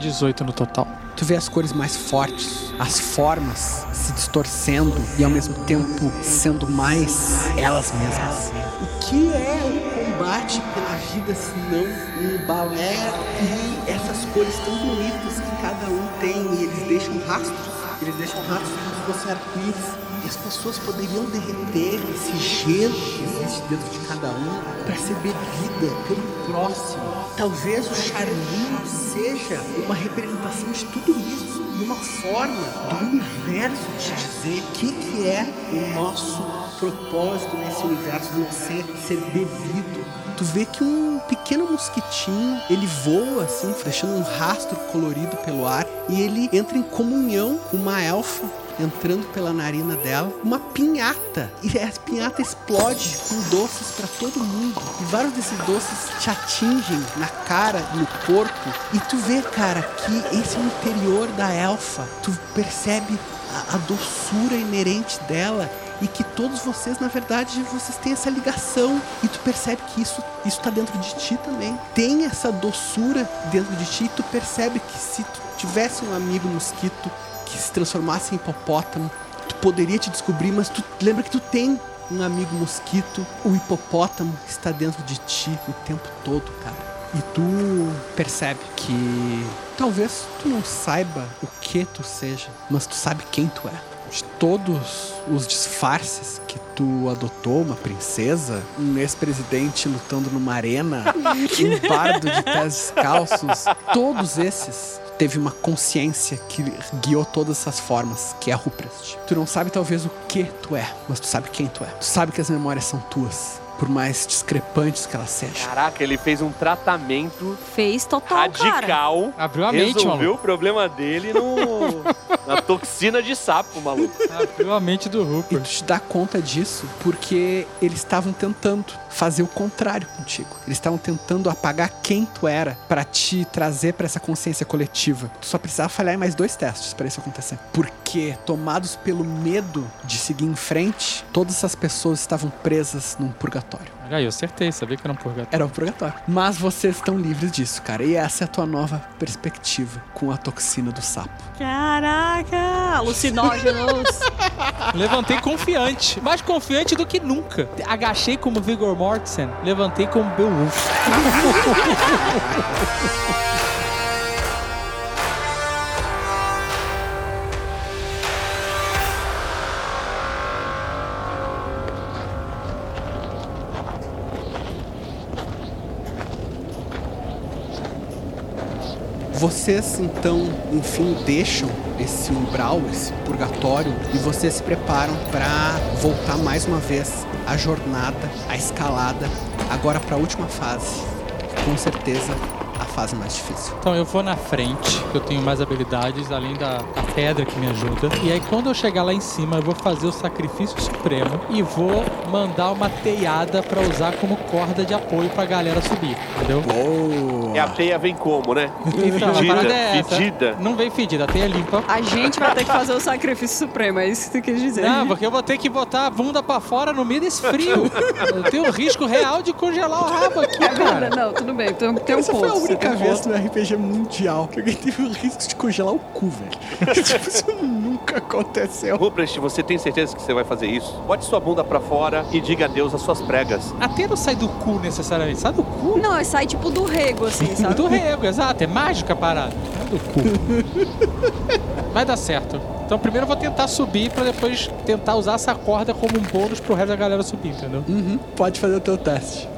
18 no total. Tu vê as cores mais fortes, as formas se distorcendo e ao mesmo tempo sendo mais elas mesmas. O que é o combate pela vida se não um balé e essas cores tão bonitas que cada um tem e eles deixam rastros? Eles deixam rastros como se fossem arco-íris. E as pessoas poderiam derreter esse gelo que existe dentro de cada um para ser bebida pelo próximo. Talvez o charminho seja uma representação de tudo isso e uma forma do universo te dizer o que, que é o nosso propósito nesse universo de você ser bebido. Tu vê que um pequeno mosquitinho, ele voa assim, deixando um rastro colorido pelo ar e ele entra em comunhão com uma elfa entrando pela narina dela, uma pinhata. E a pinhata explode com doces pra todo mundo. E vários desses doces te atingem na cara, no corpo. E tu vê, cara, que esse é o interior da elfa. Tu percebe a, a doçura inerente dela e que todos vocês, na verdade, vocês têm essa ligação e tu percebe que isso isso tá dentro de ti também. Tem essa doçura dentro de ti e tu percebe que se tu tivesse um amigo mosquito que se transformasse em hipopótamo, tu poderia te descobrir, mas tu lembra que tu tem um amigo mosquito, o hipopótamo está dentro de ti o tempo todo, cara. E tu percebe que talvez tu não saiba o que tu seja, mas tu sabe quem tu é. De todos os disfarces que tu adotou, uma princesa, um ex-presidente lutando numa arena, um bardo de pés descalços, todos esses teve uma consciência que guiou todas essas formas, que é Ruprecht. Tu não sabe talvez o que tu é, mas tu sabe quem tu é. Tu sabe que as memórias são tuas, por mais discrepantes que elas sejam. Caraca, ele fez um tratamento Fez total, radical. Abriu a mente, Resolveu maluco. o problema dele no, na toxina de sapo, maluco. Abriu a mente do E Rupert. tu te dá conta disso porque eles estavam tentando fazer o contrário contigo. Eles estavam tentando apagar quem tu era pra te trazer pra essa consciência coletiva. Tu só precisava falhar em mais dois testes pra isso acontecer. Porque tomados pelo medo de seguir em frente, todas essas pessoas estavam presas num purgatório. Olha aí, eu acertei, sabia que era um purgatório. Era um purgatório. Mas vocês estão livres disso, cara. E essa é a tua nova perspectiva com a toxina do sapo. Caraca! Alucinógenos! Levantei confiante. Mais confiante do que nunca. Agachei como Vigor Mortensen. Levantei como Beowulf. Vocês então, enfim, deixam esse umbral, esse purgatório e vocês se preparam para voltar mais uma vez à jornada, à escalada, agora para a última fase. Com certeza a fase mais difícil. Então eu vou na frente, que eu tenho mais habilidades, além da, da pedra que me ajuda. E aí quando eu chegar lá em cima, eu vou fazer o sacrifício supremo e vou mandar uma teiada pra usar como corda de apoio pra galera subir, entendeu? E a teia vem como, né? Então, fedida, é fedida. Não vem fedida, a teia é limpa. A gente vai ter que fazer o sacrifício supremo, é isso que tu quis dizer. Não, porque eu vou ter que botar a bunda pra fora no meio desse frio. Eu tenho o risco real de congelar o rabo aqui, É cara. não, tudo bem, tem, tem um Essa ponto. foi a única ponto. no RPG mundial que alguém teve o risco de congelar o cu, velho. tipo, isso nunca aconteceu. Ruprecht, você tem certeza que você vai fazer isso? Bote sua bunda pra fora e diga adeus às suas pregas. A teia não sai do cu necessariamente, sai do cu. Não, é sai tipo do rego, assim, sabe? Do rego, exato. É mágica a parada. É do cu. Vai dar certo. Então primeiro eu vou tentar subir pra depois tentar usar essa corda como um bônus pro resto da galera subir, entendeu? Uhum, pode fazer o teu teste.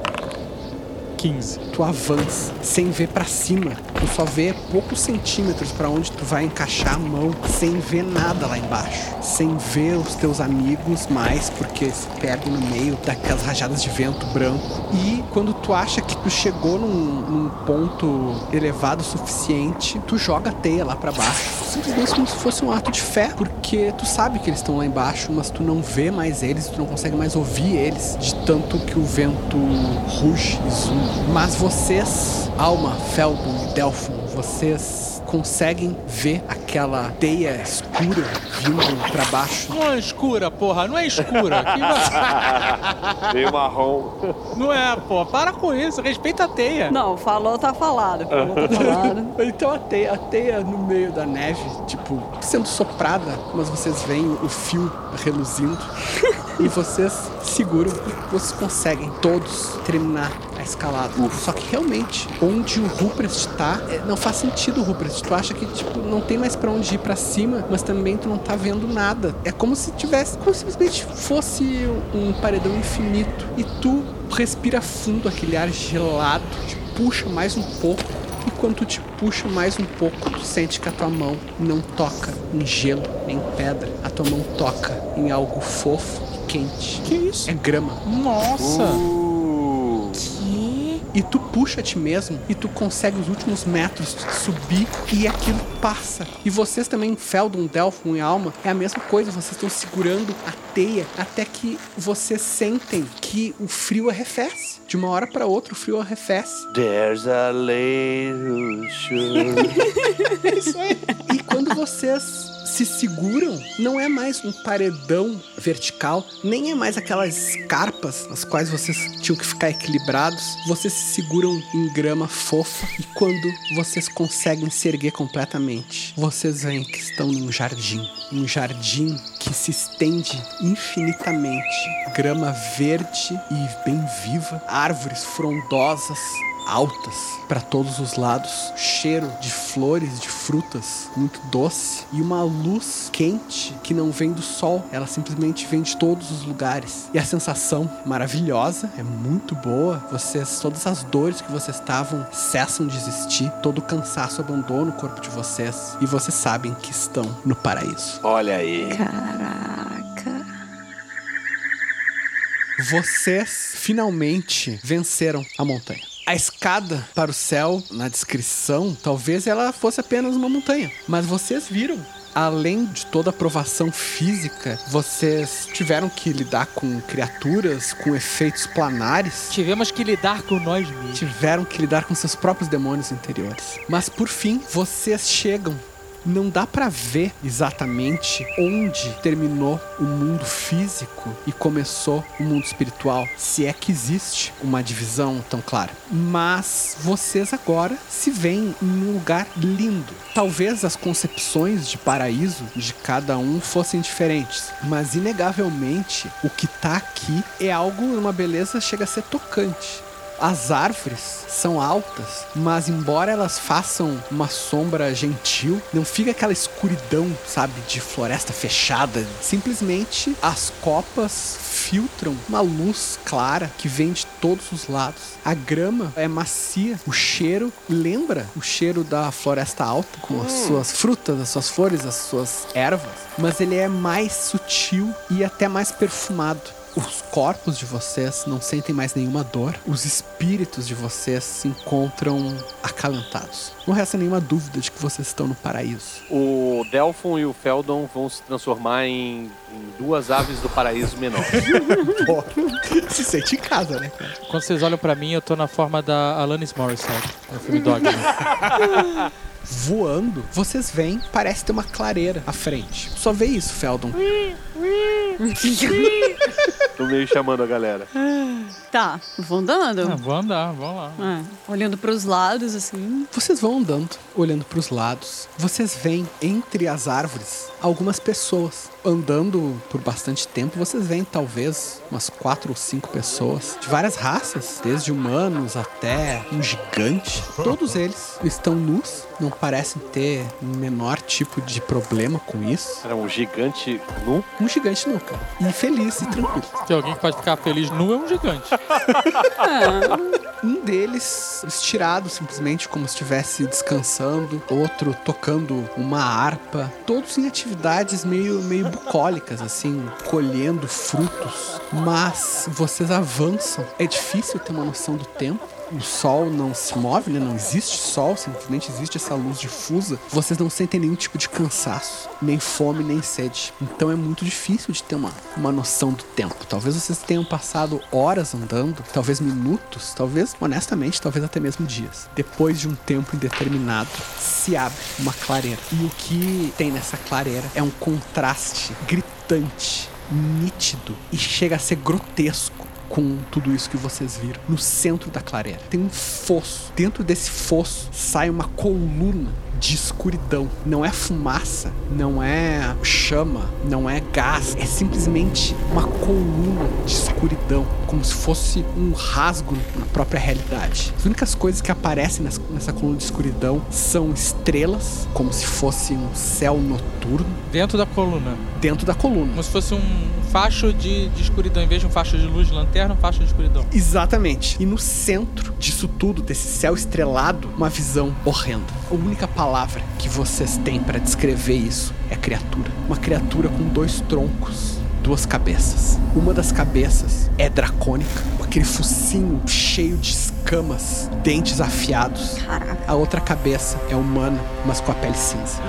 15. Tu avança sem ver pra cima. Tu só vê poucos centímetros pra onde tu vai encaixar a mão, sem ver nada lá embaixo. Sem ver os teus amigos mais, porque se perdem no meio daquelas rajadas de vento branco. E quando tu acha que tu chegou num, num ponto elevado o suficiente, tu joga a teia lá pra baixo. Simplesmente como se fosse um ato de fé, porque tu sabe que eles estão lá embaixo, mas tu não vê mais eles, tu não consegue mais ouvir eles, de tanto que o vento ruge e zumba. Mas vocês, Alma, Feldon e Delphon, vocês conseguem ver aquela teia escura vindo pra baixo. Não é escura, porra, não é escura. Que Meio marrom. Não é, pô. Para com isso, respeita a teia. Não, falou, tá falado. Falou, tá falado. Então a teia, a teia no meio da neve, tipo, sendo soprada, mas vocês veem o fio reluzindo e vocês seguram e vocês conseguem todos terminar a escalada. Só que realmente, onde o Ruprecht tá, é, não faz sentido o Ruprecht. Tu acha que, tipo, não tem mais pra onde ir pra cima, mas também tu não tá vendo nada. É como se tivesse, como se simplesmente fosse um paredão infinito e tu respira fundo aquele ar gelado, te puxa mais um pouco e quando tu te puxa mais um pouco, tu sente que a tua mão não toca em gelo nem em pedra. A tua mão toca em algo fofo e quente. Que isso? É grama. Nossa. E tu puxa a ti mesmo e tu consegue os últimos metros subir e aquilo passa. E vocês também, Feldon, Delphon e Alma, é a mesma coisa. Vocês estão segurando a teia até que vocês sentem que o frio arrefece. De uma hora para outra, o frio arrefece. There's a little sugar. É isso aí. E quando vocês se seguram, não é mais um paredão vertical, nem é mais aquelas carpas nas quais vocês tinham que ficar equilibrados. Vocês se seguram em grama fofa e quando vocês conseguem se erguer completamente, vocês veem que estão num jardim. Um jardim que se estende infinitamente. Grama verde e bem viva, árvores frondosas, altas para todos os lados, cheiro de flores, de frutas muito doce e uma luz quente que não vem do sol, ela simplesmente vem de todos os lugares. E a sensação maravilhosa, é muito boa. Vocês, todas as dores que vocês estavam cessam de existir, todo o cansaço abandona o corpo de vocês e vocês sabem que estão no paraíso. Olha aí. Caraca. Vocês finalmente venceram a montanha. A escada para o céu, na descrição, talvez ela fosse apenas uma montanha. Mas vocês viram. Além de toda a provação física, vocês tiveram que lidar com criaturas, com efeitos planares. Tivemos que lidar com nós mesmos. Tiveram que lidar com seus próprios demônios interiores. Mas por fim, vocês chegam Não dá pra ver exatamente onde terminou o mundo físico e começou o mundo espiritual, se é que existe uma divisão tão clara. Mas vocês agora se veem em um lugar lindo. Talvez as concepções de paraíso de cada um fossem diferentes, mas inegavelmente o que tá aqui é algo, uma beleza chega a ser tocante. As árvores são altas, mas embora elas façam uma sombra gentil, não fica aquela escuridão, sabe, de floresta fechada. Simplesmente as copas filtram uma luz clara que vem de todos os lados. A grama é macia, o cheiro lembra o cheiro da floresta alta, com as suas frutas, as suas flores, as suas ervas, mas ele é mais sutil e até mais perfumado. Os corpos de vocês não sentem mais nenhuma dor. Os espíritos de vocês se encontram acalentados. Não resta nenhuma dúvida de que vocês estão no paraíso. O Delphon e o Feldon vão se transformar em, em duas aves do paraíso menor. se sente em casa, né, cara? Quando vocês olham pra mim, eu tô na forma da Alanis Morissette, no filme Dogma. Voando, vocês veem, parece ter uma clareira à frente. Só vê isso, Feldon. Tô meio chamando a galera. Tá, vou andando. Ah, vou andar, vamos lá. É, olhando pros lados, assim. Vocês vão andando, olhando para os lados. Vocês veem entre as árvores algumas pessoas andando por bastante tempo. Vocês veem talvez umas quatro ou cinco pessoas de várias raças, desde humanos até um gigante. Todos eles estão nus, não parecem ter o menor tipo de problema com isso. Era um gigante nu? Um gigante nu, cara. E feliz e tranquilo. Se alguém que pode ficar feliz nu é um gigante. Um deles estirado simplesmente como se estivesse descansando, outro tocando uma harpa, todos em atividades meio meio bucólicas assim, colhendo frutos. Mas vocês avançam. É difícil ter uma noção do tempo. O sol não se move, né? Não existe sol, simplesmente existe essa luz difusa. Vocês não sentem nenhum tipo de cansaço, nem fome, nem sede. Então é muito difícil de ter uma, uma noção do tempo. Talvez vocês tenham passado horas andando, talvez minutos, talvez, honestamente, talvez até mesmo dias. Depois de um tempo indeterminado, se abre uma clareira. E o que tem nessa clareira é um contraste gritante, nítido e chega a ser grotesco com tudo isso que vocês viram. No centro da clareira tem um fosso. Dentro desse fosso sai uma coluna de escuridão. Não é fumaça, não é chama, não é gás. É simplesmente uma coluna de escuridão, como se fosse um rasgo na própria realidade. As únicas coisas que aparecem nessa, coluna de escuridão são estrelas, como se fosse um céu noturno. Dentro da coluna. Dentro da coluna. Como se fosse um facho de, de escuridão. Em vez de um facho de luz de lanterna, um facho de escuridão. Exatamente. E no centro disso tudo, desse céu estrelado, uma visão horrenda. A única palavra que vocês têm para descrever isso é criatura. Uma criatura com dois troncos, duas cabeças. Uma das cabeças é dracônica, com aquele focinho cheio de escamas, dentes afiados. A outra cabeça é humana, mas com a pele cinza.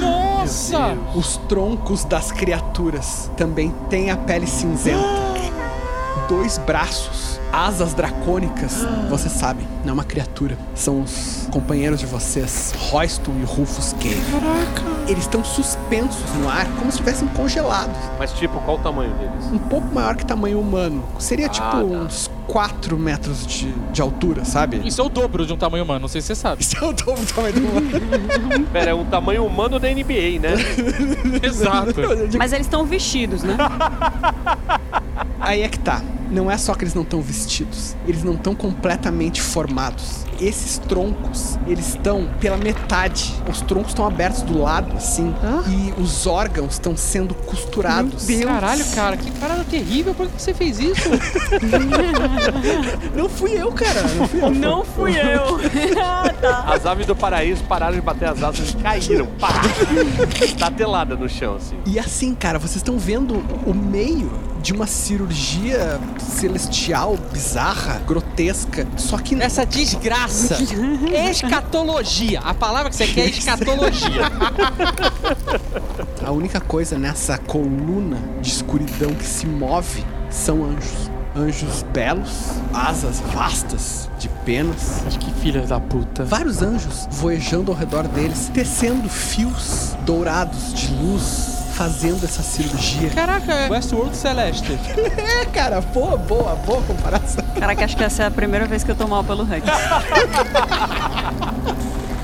Nossa! Os troncos das criaturas também têm a pele cinzenta. Dois braços, asas dracônicas. Vocês sabem, não é uma criatura. São os companheiros de vocês, Royston e Rufus Cave. Eles estão suspensos no ar, como se estivessem congelados. Mas tipo, qual o tamanho deles? Um pouco maior que tamanho humano. Seria tipo tá. uns 4 metros de, de altura, sabe? Isso é o dobro de um tamanho humano, não sei se você sabe. Isso é o dobro do tamanho do humano. Pera, é um tamanho humano da NBA, né? Exato. Mas eles estão vestidos, né? Aí é que tá. Não é só que eles não estão vestidos, eles não estão completamente formados. Esses troncos, eles estão pela metade. Os troncos estão abertos do lado, assim, e os órgãos estão sendo costurados. Caralho, cara, que parada terrível. Por que você fez isso? Não fui eu, cara. Não fui eu. Não fui eu. Ah, tá. As aves do paraíso pararam de bater as asas e caíram. Pá! Tá telada no chão, assim. E assim, cara, vocês estão vendo o meio de uma cirurgia celestial, bizarra, grotesca. Só que Essa desgraça. Escatologia. A palavra que você quer é escatologia. a única coisa nessa coluna de escuridão que se move são anjos. anjos belos, asas vastas de penas. Mas que filha da puta. Vários anjos voejando ao redor deles, tecendo fios dourados de luz, fazendo essa cirurgia. Caraca, é Westworld Celeste. é, cara, boa, boa, boa comparação. Caraca, acho que essa é a primeira vez que eu tô mal pelo Rex.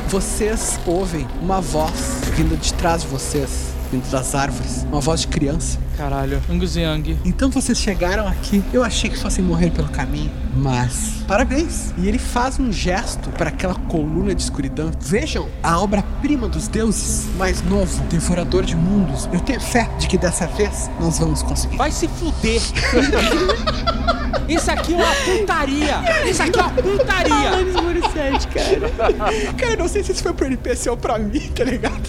Vocês ouvem uma voz vindo de trás de vocês, vindo das árvores, uma voz de criança. Caralho, Angus Young. Então vocês chegaram aqui. Eu achei que fossem morrer pelo caminho, mas parabéns. E ele faz um gesto para aquela coluna de escuridão. Vejam a obra-prima dos deuses, mais novo, devorador de mundos. Eu tenho fé de que dessa vez nós vamos conseguir. Vai se fuder. Isso aqui é uma putaria. Isso aqui é uma putaria. Alanis Morissette, cara. Cara, eu não sei se isso foi pro NPC ou pra mim, tá ligado?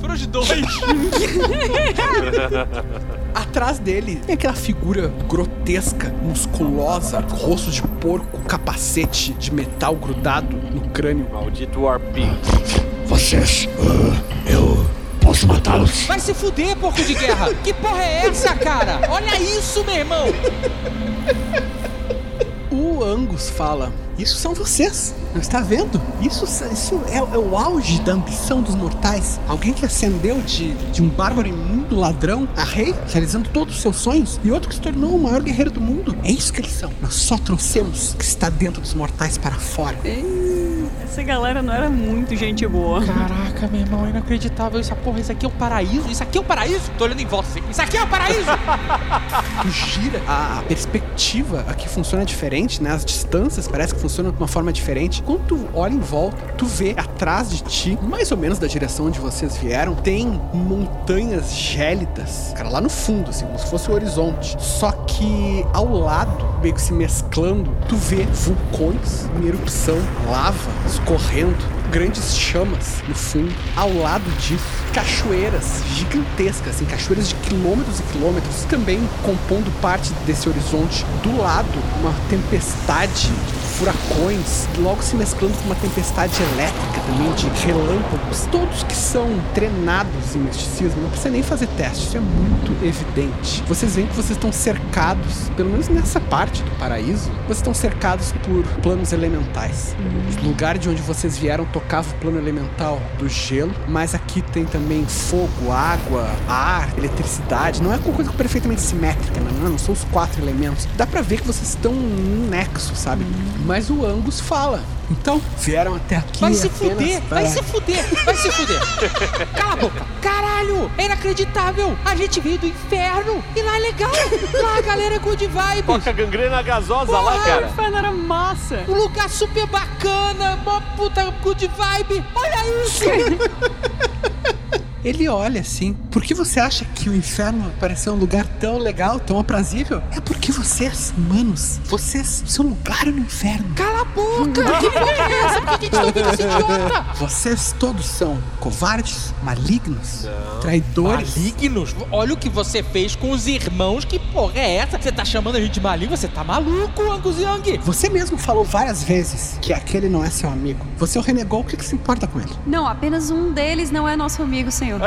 Foram os dois. Atrás dele tem aquela figura grotesca, musculosa, rosto de porco, capacete de metal grudado no crânio. Maldito Warpig. Vocês, ah, eu posso matá-los. Vai se fuder, porco de guerra. Que porra é essa, cara? Olha isso, meu irmão. O Angus fala: Isso são vocês. Não está vendo? Isso, isso é, é o auge da ambição dos mortais. Alguém que ascendeu de, de um bárbaro imundo ladrão a rei, realizando todos os seus sonhos, e outro que se tornou o maior guerreiro do mundo. É isso que eles são. Nós só trouxemos o que está dentro dos mortais para fora. Essa galera não era muito gente boa. Caraca, meu irmão, é inacreditável. Isso, porra, isso aqui é o paraíso? Isso aqui é o paraíso? Tô olhando em volta assim. Isso aqui é o paraíso? tu gira, a perspectiva aqui funciona diferente, né? As distâncias parece que funcionam de uma forma diferente. Quando tu olha em volta, tu vê atrás de ti, mais ou menos da direção onde vocês vieram, tem montanhas gélidas, cara, lá no fundo, assim, como se fosse o horizonte. Só que ao lado, meio que se mesclando, tu vê vulcões em erupção, lava escorrendo, grandes chamas no fundo. Ao lado disso, cachoeiras gigantescas, assim, cachoeiras de quilômetros e quilômetros, também compondo parte desse horizonte. Do lado, uma tempestade furacões, logo se mesclando com uma tempestade elétrica também, de relâmpagos. Todos que são treinados em misticismo, não precisa nem fazer teste, isso é muito evidente. Vocês veem que vocês estão cercados, pelo menos nessa parte do paraíso, vocês estão cercados por planos elementais. O lugar de onde vocês vieram tocava o plano elemental do gelo, mas aqui tem também fogo, água, ar, eletricidade. Não é uma coisa perfeitamente simétrica, não, não são os quatro elementos. Dá pra ver que vocês estão num nexo, sabe? Mas o Angus fala. Então, vieram até aqui. Vai se fuder, para- vai se fuder, vai se fuder. Cala a boca. Caralho, é inacreditável. A gente veio do inferno e lá é legal. Lá a galera é good vibes. Toca gangrena gasosa lá, cara. inferno era massa. Um lugar super bacana, mó puta good vibe. Olha isso. Ele olha assim. Por que você acha que o inferno pareceu um lugar tão legal, tão aprazível? É porque vocês, humanos, vocês, seu lugar é no inferno. Cala a boca. Que porra é essa? Por que a gente tá ouvindo esse idiota? Vocês todos são covardes, malignos, traidores. Malignos? Olha o que você fez com os irmãos. Que porra é essa? Você tá chamando a gente de maligno? Você tá maluco, Angus Young? Você mesmo falou várias vezes que aquele não é seu amigo. Você o renegou, o que, que se importa com ele? Não, apenas um deles não é nosso amigo, senhor. you.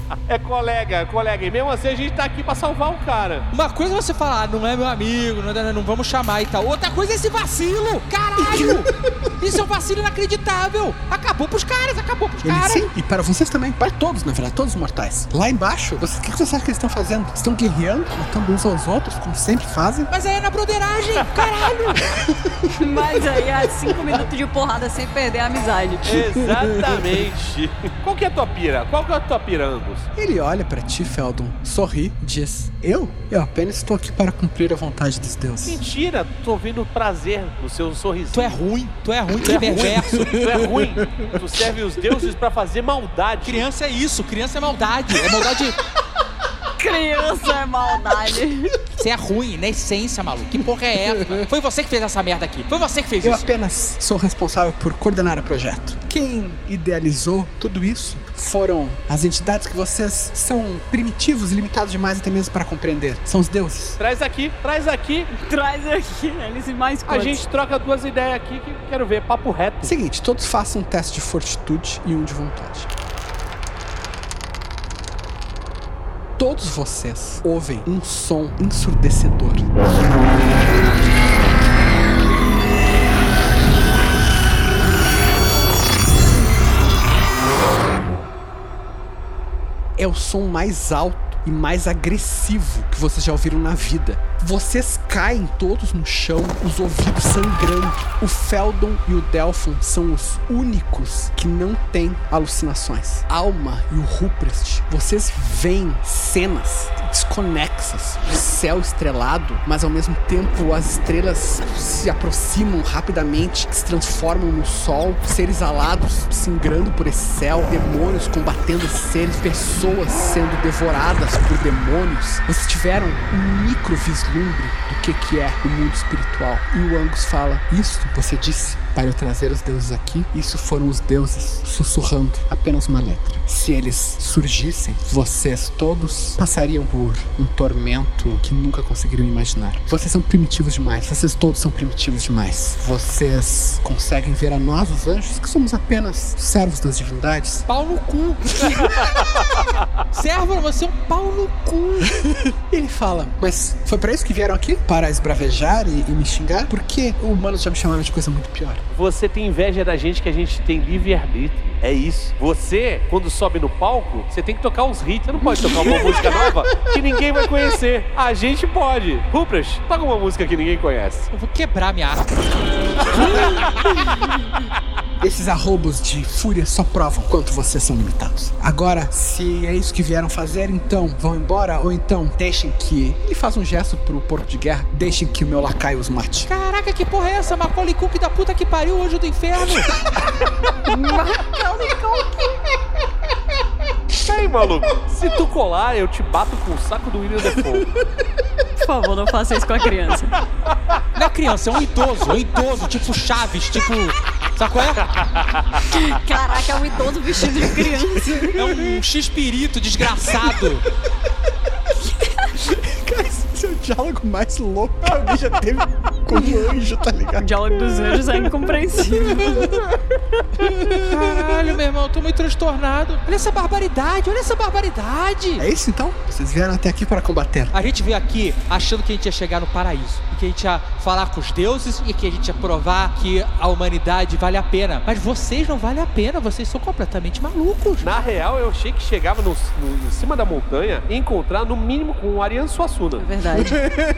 É colega, é colega. E mesmo assim a gente tá aqui pra salvar o cara. Uma coisa é você falar, ah, não é meu amigo, não, não, não vamos chamar e tal. Outra coisa é esse vacilo. Caralho! Isso é um vacilo inacreditável. Acabou pros caras, acabou pros Ele caras. sim, e para vocês também, para todos, na verdade, todos os mortais. Lá embaixo, vocês- o que que vocês acham que eles estão fazendo? Estão guerreando, matando uns aos outros, como sempre fazem? Mas aí é na broderagem, caralho! Mas aí é cinco minutos de porrada sem perder a amizade. Exatamente. Qual que é a tua pira? Qual que é a tua pira, Angus? Ele olha para ti, Feldon, sorri, diz: Eu? Eu apenas estou aqui para cumprir a vontade dos deuses. Mentira, tô vendo prazer no seu sorriso. Tu é ruim, tu é ruim, Tu tu é é perverso. tu é ruim. Tu serve os deuses pra fazer maldade. Criança é isso, criança é maldade. É maldade. Criança é maldade. Você é ruim, na essência, maluco. Que porra é essa? Foi você que fez essa merda aqui. Foi você que fez Eu isso. apenas sou responsável por coordenar o projeto. Quem idealizou tudo isso foram as entidades que vocês são primitivos e limitados demais até mesmo para compreender. São os deuses. Traz aqui, traz aqui. Traz aqui, eles e mais A quantos? gente troca duas ideias aqui que eu quero ver. Papo reto. Seguinte, todos façam um teste de fortitude e um de vontade. Todos vocês ouvem um som ensurdecedor. É o som mais alto e mais agressivo que vocês já ouviram na vida. Vocês caem todos no chão, os ouvidos sangrando. O Feldon e o Delphon são os únicos que não têm alucinações. Alma e o Ruprecht, vocês veem cenas desconexas de céu estrelado, mas ao mesmo tempo as estrelas se aproximam rapidamente, se transformam no sol, seres alados singrando por esse céu, demônios combatendo esses seres, pessoas sendo devoradas por demônios. Vocês tiveram um micro vislumbre do que, que é o mundo espiritual. E o Angus fala: Isso você disse para eu trazer os deuses aqui. Isso foram os deuses sussurrando apenas uma letra. Se eles surgissem, vocês todos passariam por um tormento que nunca conseguiriam imaginar. Vocês são primitivos demais. Vocês todos são primitivos demais. Vocês conseguem ver a nós, os anjos, que somos apenas servos das divindades. Pau no cu. Servo, você é um pau no cu. Ele fala, mas foi para isso que vieram aqui? Para esbravejar e, e me xingar? Porque humanos já me chamaram de coisa muito pior. Você tem inveja da gente que a gente tem livre-arbítrio. É isso. Você, quando sobe no palco, você tem que tocar uns hits. Você não pode tocar uma música nova que ninguém vai conhecer. A gente pode. Ruprecht, toca uma música que ninguém conhece. Eu vou quebrar minha arma. Esses arrobos de fúria só provam quanto vocês são limitados. Agora, se é isso que vieram fazer, então vão embora ou então deixem que. Ele faz um gesto pro porco de guerra. Deixem que o meu lacaio os mate. Caraca, que porra é essa? Macaulay Culkin da puta que pariu, anjo do inferno. Macaulay Culkin. Aí, maluco, se tu colar, eu te bato com o saco do William Defoe. Por favor, não faça isso com a criança. Não é criança, é um idoso. É um idoso, tipo Chaves, tipo... Sabe qual é? Caraca, é um idoso vestido de criança. É um X-pirito desgraçado. Cara, esse é o diálogo mais louco que alguém já teve com o anjo, tá ligado? O diálogo dos anjos é incompreensível. Caralho, meu irmão, eu tô muito transtornado. Olha essa barbaridade, olha essa barbaridade. É isso então? Vocês vieram até aqui para combater. A gente veio aqui achando que a gente ia chegar no paraíso. E que a gente ia falar com os deuses e que a gente ia provar que a humanidade vale a pena. Mas vocês não valem a pena, vocês são completamente malucos. Na real, eu achei que chegava no, no- em cima da montanha e encontrar no mínimo com o Ariano Suassuna. É verdade.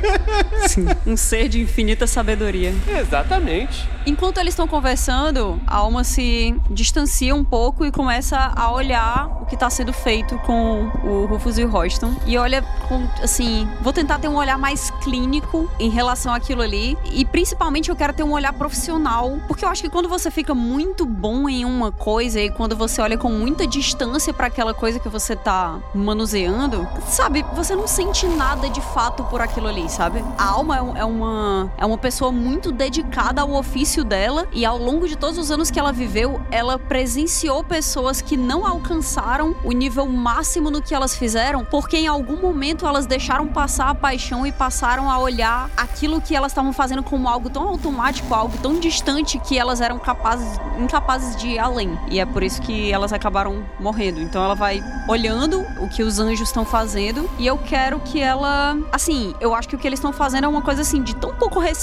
Sim. Um ser de infinita sabedoria. Exatamente. Enquanto eles estão conversando, a alma se distancia um pouco e começa a olhar o que está sendo feito com o Rufus e o Royston. E olha com, assim, vou tentar ter um olhar mais clínico em relação àquilo ali. E principalmente eu quero ter um olhar profissional. Porque eu acho que quando você fica muito bom em uma coisa e quando você olha com muita distância para aquela coisa que você tá manuseando, sabe, você não sente nada de fato por aquilo ali, sabe? A alma é, é uma, é uma pessoa muito dedicada ao ofício dela e ao longo de todos os anos que ela viveu, ela presenciou pessoas que não alcançaram o nível máximo no que elas fizeram, porque em algum momento elas deixaram passar a paixão e passaram a olhar aquilo que elas estavam fazendo como algo tão automático, algo tão distante que elas eram capazes, incapazes de ir além. E é por isso que elas acabaram morrendo. Então ela vai olhando o que os anjos estão fazendo e eu quero que ela, assim, eu acho que o que eles estão fazendo é uma coisa assim de tão pouco respeito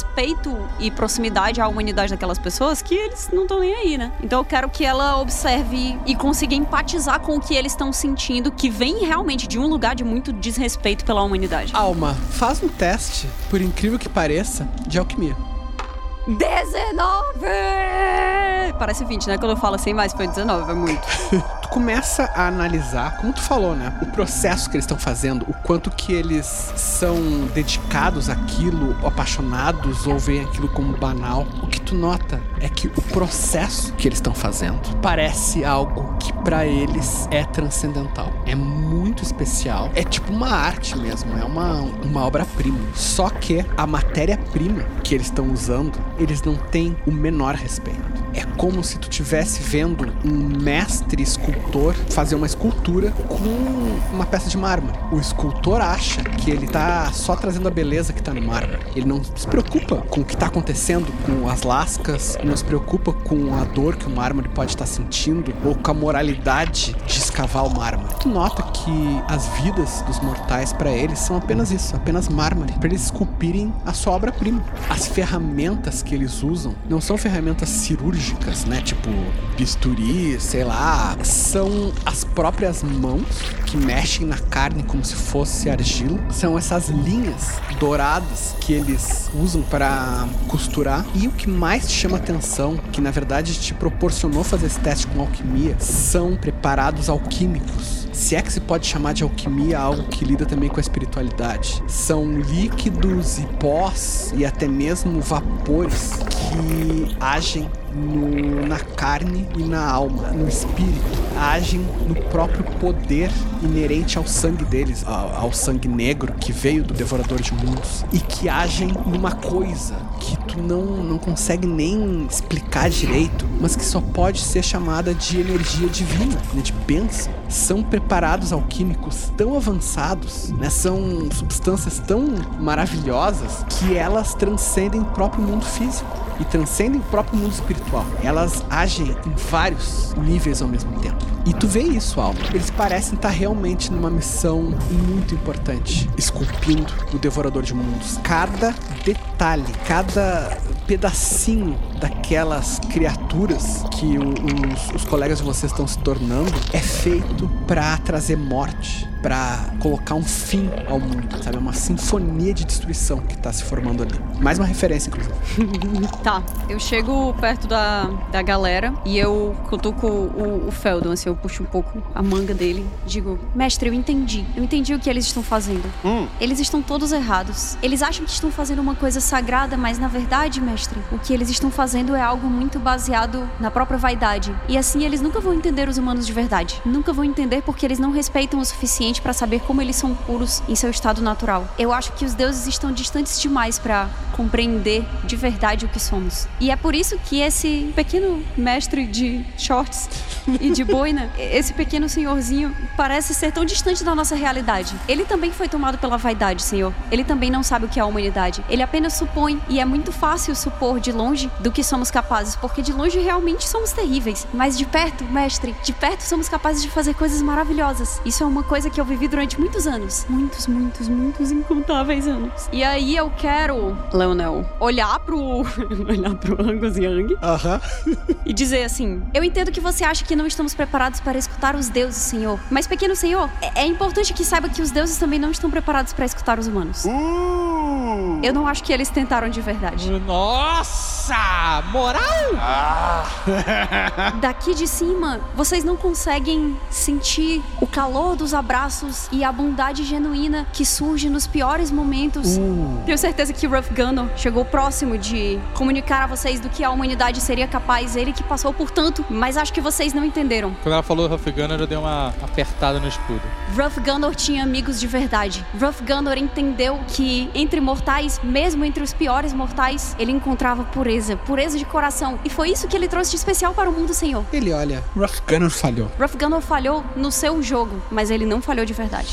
e proximidade à humanidade daquelas pessoas que eles não estão nem aí, né? Então eu quero que ela observe e consiga empatizar com o que eles estão sentindo, que vem realmente de um lugar de muito desrespeito pela humanidade. Alma, faz um teste, por incrível que pareça, de alquimia. 19! Parece 20, né? Quando eu falo assim, mas foi 19, é muito. tu começa a analisar, como tu falou, né? O processo que eles estão fazendo, o quanto que eles são dedicados àquilo, apaixonados ou veem aquilo como banal. O que tu nota é que o processo que eles estão fazendo parece algo que pra eles é transcendental. É muito especial. É tipo uma arte mesmo, é uma, uma obra-prima. Só que a matéria-prima que eles estão usando, eles não têm o menor respeito. É como se tu tivesse vendo um mestre escultor fazer uma escultura com uma peça de mármore. O escultor acha que ele tá só trazendo a beleza que tá no mármore. Ele não se preocupa com o que tá acontecendo com as lascas, não se preocupa com a dor que o mármore pode estar sentindo ou com a moralidade de escavar o mármore. Tu nota que as vidas dos mortais para eles são apenas isso, apenas mármore, para eles esculpirem a sua obra-prima. As ferramentas que eles usam não são ferramentas cirúrgicas, né? Tipo bisturi, sei lá, são as próprias mãos que mexem na carne como se fosse argila. São essas linhas douradas que eles usam para costurar. E o que mais te chama atenção, que na verdade te proporcionou fazer esse teste com alquimia, são preparados alquímicos. Se é que se pode chamar de alquimia algo que lida também com a espiritualidade. São líquidos e pós e até mesmo vapores que agem no, na carne e na alma, no espírito, agem no próprio poder inerente ao sangue deles, ao, ao sangue negro que veio do Devorador de Mundos, e que agem numa coisa que tu não, não consegue nem explicar direito, mas que só pode ser chamada de energia divina, né, de bênção. São preparados alquímicos tão avançados, né, são substâncias tão maravilhosas que elas transcendem o próprio mundo físico e transcendem o próprio mundo espiritual. Elas agem em vários níveis ao mesmo tempo. E tu vê isso, Alma. Eles parecem estar realmente numa missão muito importante, esculpindo o Devorador de Mundos. Cada detalhe, cada pedacinho daquelas criaturas que os, os colegas de vocês estão se tornando é feito para trazer morte, para colocar um fim ao mundo, sabe? É uma sinfonia de destruição que tá se formando ali. Mais uma referência, inclusive. Tá, eu chego perto da, da galera e eu cutuco o, o Feldon, assim, eu puxo um pouco a manga dele. Digo, mestre, eu entendi. Eu entendi o que eles estão fazendo. Eles estão todos errados. Eles acham que estão fazendo uma coisa sagrada, mas na verdade, mestre, o que eles estão fazendo é algo muito baseado na própria vaidade. E assim eles nunca vão entender os humanos de verdade. Nunca vão entender porque eles não respeitam o suficiente para saber como eles são puros em seu estado natural. Eu acho que os deuses estão distantes demais para compreender de verdade o que somos. E é por isso que esse pequeno mestre de shorts e de boina, esse pequeno senhorzinho, parece ser tão distante da nossa realidade. Ele também foi tomado pela vaidade, senhor. Ele também não sabe o que é a humanidade. Ele apenas supõe, e é muito fácil supor de longe do que somos capazes, porque de longe realmente somos terríveis. Mas de perto, mestre, de perto somos capazes de fazer coisas maravilhosas. Isso é uma coisa que eu vivi durante muitos anos. Muitos, muitos, muitos incontáveis anos. E aí eu quero, Leonel, olhar pro. olhar pro Angus Young. Aham. e dizer assim: Eu entendo que você acha que não estamos preparados para escutar os deuses, senhor. Mas, pequeno senhor, é, é importante que saiba que os deuses também não estão preparados para escutar os humanos. Eu não acho que eles tentaram de verdade. Nossa! Moral? Daqui de cima, vocês não conseguem sentir o calor dos abraços e a bondade genuína que surge nos piores momentos. Tenho certeza que Ruff Gunner chegou próximo de comunicar a vocês do que a humanidade seria capaz, ele que passou por tanto, mas acho que vocês não entenderam. Quando ela falou Huff Gunner, eu dei uma apertada no escudo. Ruff Gunner tinha amigos de verdade. Ruff Gunner entendeu que entre mortais, mesmo entre os piores mortais, ele encontrava pureza, pureza de coração. E foi isso que ele trouxe de especial para o mundo, Senhor. Ele olha, Rough Gunner falhou. Ruff Gunner falhou no seu jogo, mas ele não falhou de verdade.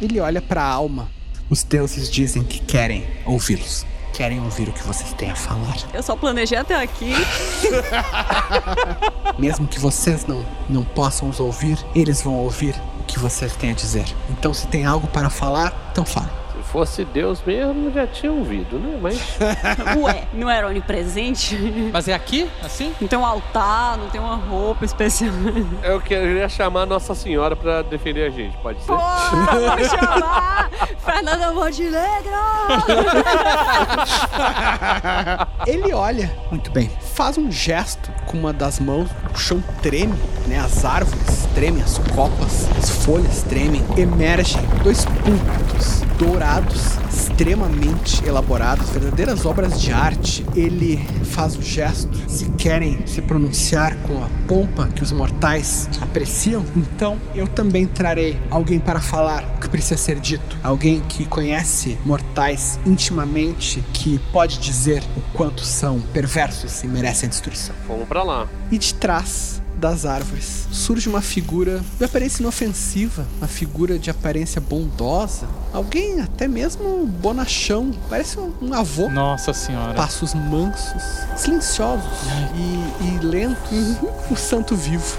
Ele olha pra alma. Os deuses dizem que querem ouvi-los. Querem ouvir o que vocês têm a falar. Eu só planejei até aqui. Mesmo que vocês não, não possam os ouvir, eles vão ouvir o que vocês têm a dizer. Então, se tem algo para falar, então fale. Se fosse Deus mesmo, já tinha ouvido, né? Mas. Ué, não era onipresente? Mas é aqui? Assim? Não tem um altar, não tem uma roupa especial. Eu queria chamar Nossa Senhora pra defender a gente, pode ser? Vamos chamar Fernanda Montenegro! Ele olha, muito bem, faz um gesto com uma das mãos, o chão treme, né? As árvores tremem, as copas, as folhas tremem, emergem dois púlpitos dourados, extremamente elaboradas, verdadeiras obras de arte. Ele faz o gesto. Se querem se pronunciar com a pompa que os mortais apreciam, então eu também trarei alguém para falar o que precisa ser dito. Alguém que conhece mortais intimamente, que pode dizer o quanto são perversos e merecem a destruição. Vamos pra lá. E de trás das árvores surge uma figura de aparência inofensiva, uma figura de aparência bondosa, alguém até mesmo bonachão, parece um, um avô. Nossa senhora. Passos mansos, silenciosos e, e lentos, o santo vivo.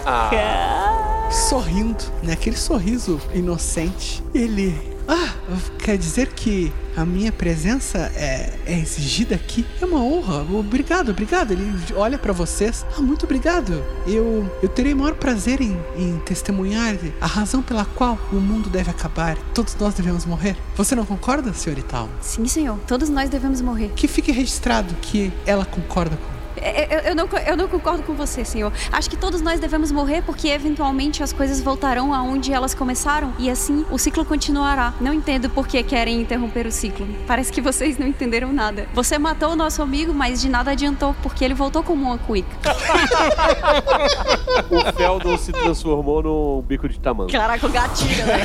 Sorrindo, né? Aquele sorriso inocente. Ele. Ah, quer dizer que a minha presença é, é exigida aqui? É uma honra. Obrigado, obrigado. Ele olha pra vocês. Ah, muito obrigado. Eu, eu terei maior prazer em, em testemunhar a razão pela qual o mundo deve acabar. Todos nós devemos morrer. Você não concorda, senhorita Alma? Sim, senhor. Todos nós devemos morrer. Que fique registrado que ela concorda com Eu, eu não, eu não concordo com você, senhor. Acho que todos nós devemos morrer porque eventualmente as coisas voltarão aonde elas começaram e assim o ciclo continuará. Não entendo por que querem interromper o ciclo. Parece que vocês não entenderam nada. Você matou o nosso amigo, mas de nada adiantou porque ele voltou como uma cuica. O Feldon se transformou num bico de tamanho. Caraca, o gatilho, né?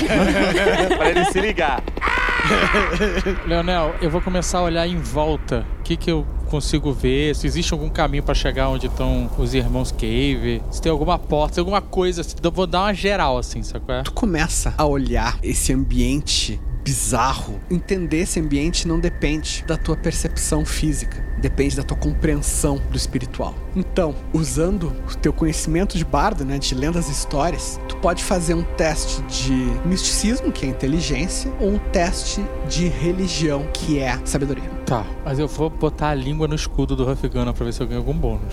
pra ele se ligar. Leonel, eu vou começar a olhar em volta. O que, que eu consigo ver? Se existe algum caminho pra chegar onde estão os irmãos Cave? Se tem alguma porta, alguma coisa. assim, Eu vou dar uma geral, assim, sacou? Tu começa a olhar esse ambiente bizarro. Entender esse ambiente não depende da tua percepção física, depende da tua compreensão do espiritual. Então, usando o teu conhecimento de bardo, né, de lendas e histórias, tu pode fazer um teste de misticismo, que é inteligência, ou um teste de religião, que é sabedoria. Tá, mas eu vou botar a língua no escudo do Gunner pra ver se eu ganho algum bônus.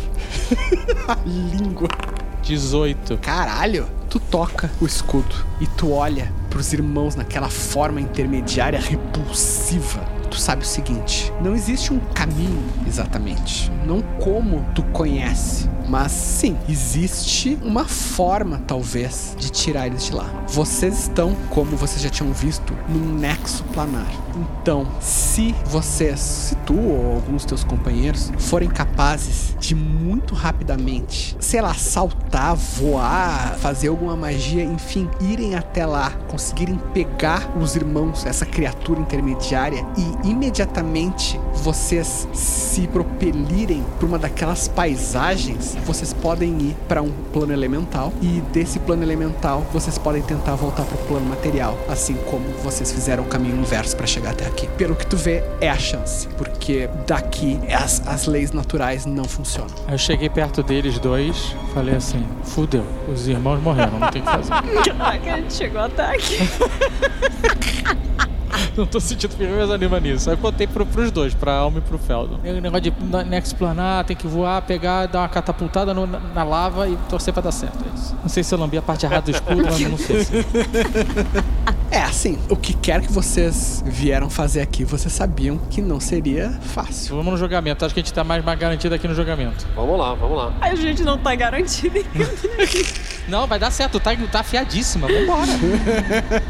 a língua. 18. Caralho! Tu toca o escudo e tu olha pros irmãos naquela forma intermediária repulsiva. Tu sabe o seguinte: não existe um caminho exatamente. Não como tu conhece. Mas sim, existe uma forma, talvez, de tirar eles de lá. Vocês estão, como vocês já tinham visto, num nexo planar. Então, se vocês, se tu ou alguns teus companheiros forem capazes de muito rapidamente, sei lá, saltar, voar, fazer alguma magia, enfim, irem até lá, conseguirem pegar os irmãos, essa criatura intermediária e imediatamente vocês se propelirem por uma daquelas paisagens, vocês podem ir para um plano elemental e desse plano elemental vocês podem tentar voltar para o plano material, assim como vocês fizeram o caminho inverso para chegar até aqui. Pelo que tu vê, é a chance, porque daqui as, as leis naturais não funcionam. Eu cheguei perto deles dois, falei assim: fudeu, os irmãos morreram, não tem o que fazer. Caraca, a gente chegou até aqui. Não tô sentindo firmeza nenhuma nisso. Aí eu contei pro, pros dois, pra Alma e pro Feldon. E o negócio de na- next planar, tem que voar, pegar, dar uma catapultada no- na, na lava e torcer pra dar certo. É isso. Não sei se eu lambi a parte errada do escudo, mas eu não sei. Se... É assim, o que quer que vocês vieram fazer aqui, vocês sabiam que não seria fácil. Vamos no julgamento. Acho que a gente tá mais, mais garantido aqui no julgamento. Vamos lá, vamos lá. A gente não tá garantido. Não, vai dar certo. Tá, tá afiadíssima. Vambora.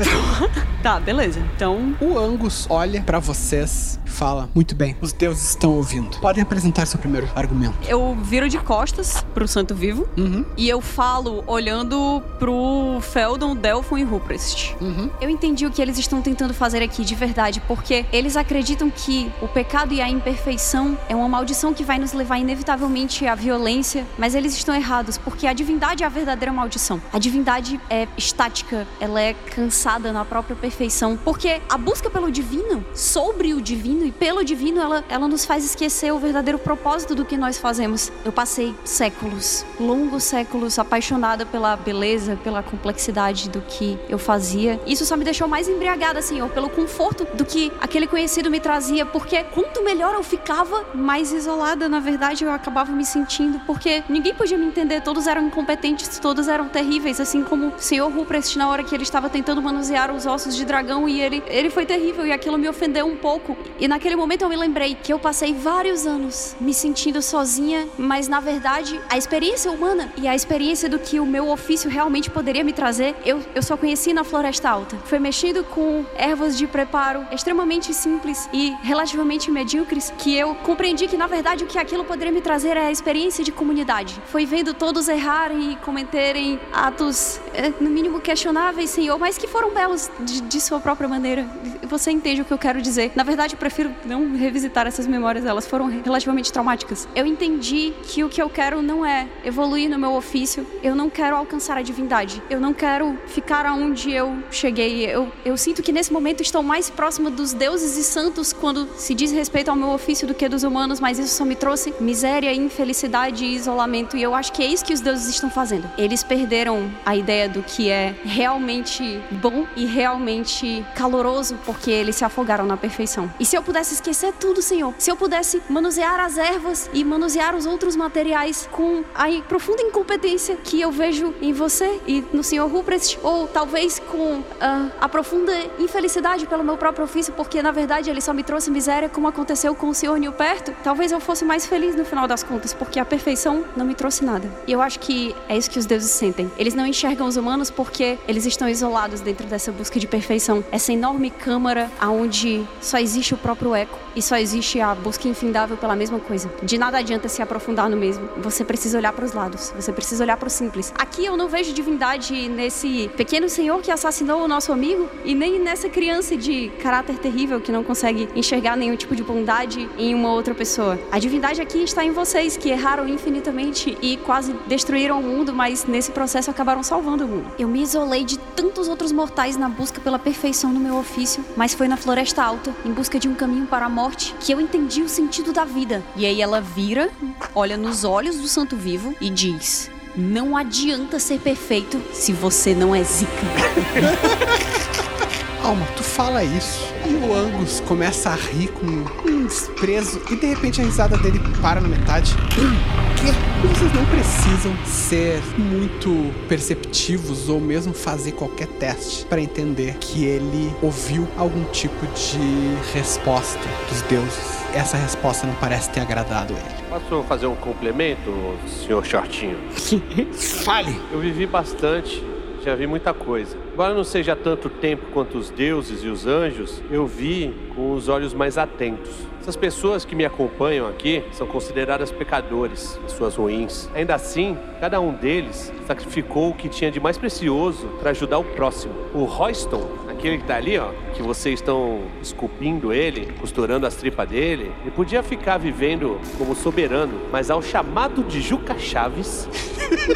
tá, beleza. Então. O Angus olha pra vocês e fala: Muito bem, os deuses estão ouvindo. Podem apresentar seu primeiro argumento. Eu viro de costas pro Santo Vivo Uhum. e eu falo olhando pro Feldon, Delphon e Ruprest. Eu entendi o que eles estão tentando fazer aqui de verdade, porque eles acreditam que o pecado e a imperfeição é uma maldição que vai nos levar inevitavelmente à violência, mas eles estão errados, porque a divindade é a verdadeira maldição. A divindade é estática, ela é cansada na própria perfeição, porque a busca pelo divino, sobre o divino e pelo divino, ela, ela nos faz esquecer o verdadeiro propósito do que nós fazemos. Eu passei séculos, longos séculos, apaixonada pela beleza, pela complexidade do que eu fazia. Isso só me deixou mais embriagada, Senhor, pelo conforto do que aquele conhecido me trazia, porque quanto melhor eu ficava, mais isolada, na verdade, eu acabava me sentindo, porque ninguém podia me entender, todos eram incompetentes, todos eram terríveis, assim como o Sr. Ruprecht na hora que ele estava tentando manusear os ossos de dragão e ele, ele foi terrível e aquilo me ofendeu um pouco. E naquele momento eu me lembrei que eu passei vários anos me sentindo sozinha, mas na verdade a experiência humana e a experiência do que o meu ofício realmente poderia me trazer, eu, eu só conheci na Floresta Alta. Foi mexendo com ervas de preparo extremamente simples e relativamente medíocres que eu compreendi que na verdade o que aquilo poderia me trazer é a experiência de comunidade. Foi vendo todos errarem e cometerem atos, eh, no mínimo questionáveis, Senhor, mas que foram belos de, de sua própria maneira. Você entende o que eu quero dizer? Na verdade, eu prefiro não revisitar essas memórias, elas foram relativamente traumáticas. Eu entendi que o que eu quero não é evoluir no meu ofício, eu não quero alcançar a divindade, eu não quero ficar aonde eu cheguei. Eu, eu sinto que nesse momento estou mais próxima dos deuses e santos quando se diz respeito ao meu ofício do que dos humanos, mas isso só me trouxe miséria, infelicidade e isolamento. E eu acho que é isso que os deuses estão fazendo. Eles perderam a ideia do que é realmente bom e realmente caloroso, porque eles se afogaram na perfeição. E se eu pudesse esquecer tudo, Senhor, se eu pudesse manusear as ervas e manusear os outros materiais com a profunda incompetência que eu vejo em você e no Senhor Ruprecht, ou talvez com ah, a profunda infelicidade pelo meu próprio ofício, porque na verdade ele só me trouxe miséria, como aconteceu com o Senhor Nilperto, talvez eu fosse mais feliz no final das contas, porque a perfeição não me trouxe nada. E eu acho que é isso que os deuses sentem. Eles não enxergam os humanos porque eles estão isolados dentro dessa busca de perfeição. Essa enorme câmara onde só existe o próprio eco e só existe a busca infindável pela mesma coisa. De nada adianta se aprofundar no mesmo. Você precisa olhar para os lados, você precisa olhar para o simples. Aqui eu não vejo divindade nesse pequeno senhor que assassinou o nosso amigo e nem nessa criança de caráter terrível que não consegue enxergar nenhum tipo de bondade em uma outra pessoa. A divindade aqui está em vocês que erraram infinitamente e quase destruíram o mundo, mas nesse processo acabaram salvando o mundo. Eu me isolei de tantos outros mortais na busca pela perfeição no meu ofício, mas foi na Floresta Alta, em busca de um caminho para a morte, que eu entendi o sentido da vida. E aí ela vira, olha nos olhos do santo vivo e diz: Não adianta ser perfeito se você não é zica. Alma, tu fala isso. E o Angus começa a rir com um desprezo e de repente a risada dele para na metade. Que? Vocês não precisam ser muito perceptivos ou mesmo fazer qualquer teste para entender que ele ouviu algum tipo de resposta dos deuses. Essa resposta não parece ter agradado ele. Posso fazer um complemento, senhor Shortinho? Fale! Eu vivi bastante, já vi muita coisa. Embora não seja tanto tempo quanto os deuses e os anjos, eu vi com os olhos mais atentos. Essas pessoas que me acompanham aqui são consideradas pecadores, pessoas ruins. Ainda assim, cada um deles sacrificou o que tinha de mais precioso para ajudar o próximo. O Royston, aquele que tá ali, ó, que vocês estão esculpindo ele, costurando as tripas dele, ele podia ficar vivendo como soberano, mas ao chamado de Juca Chaves,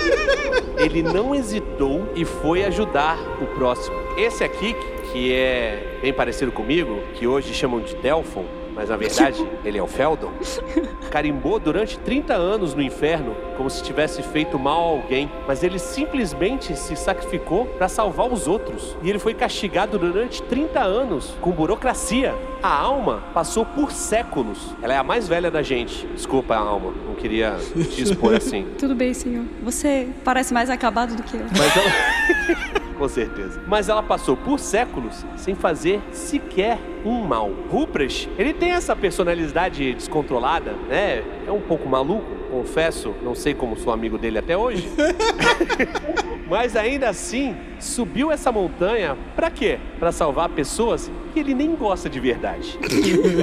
ele não hesitou e foi ajudar o próximo. Esse aqui, que é bem parecido comigo, que hoje chamam de Delphon, mas na verdade ele é o Feldon, carimbou durante 30 anos no inferno como se tivesse feito mal a alguém, mas ele simplesmente se sacrificou para salvar os outros. E ele foi castigado durante 30 anos com burocracia. A alma passou por séculos. Ela é a mais velha da gente. Desculpa, alma, não queria te expor assim. Tudo bem, senhor. Você parece mais acabado do que eu. Mas ela... Com certeza. Mas ela passou por séculos sem fazer sequer um mal. Ruprecht, ele tem essa personalidade descontrolada, né? É um pouco maluco, confesso. Não sei como sou amigo dele até hoje. Mas ainda assim, subiu essa montanha pra quê? Pra salvar pessoas que ele nem gosta de verdade.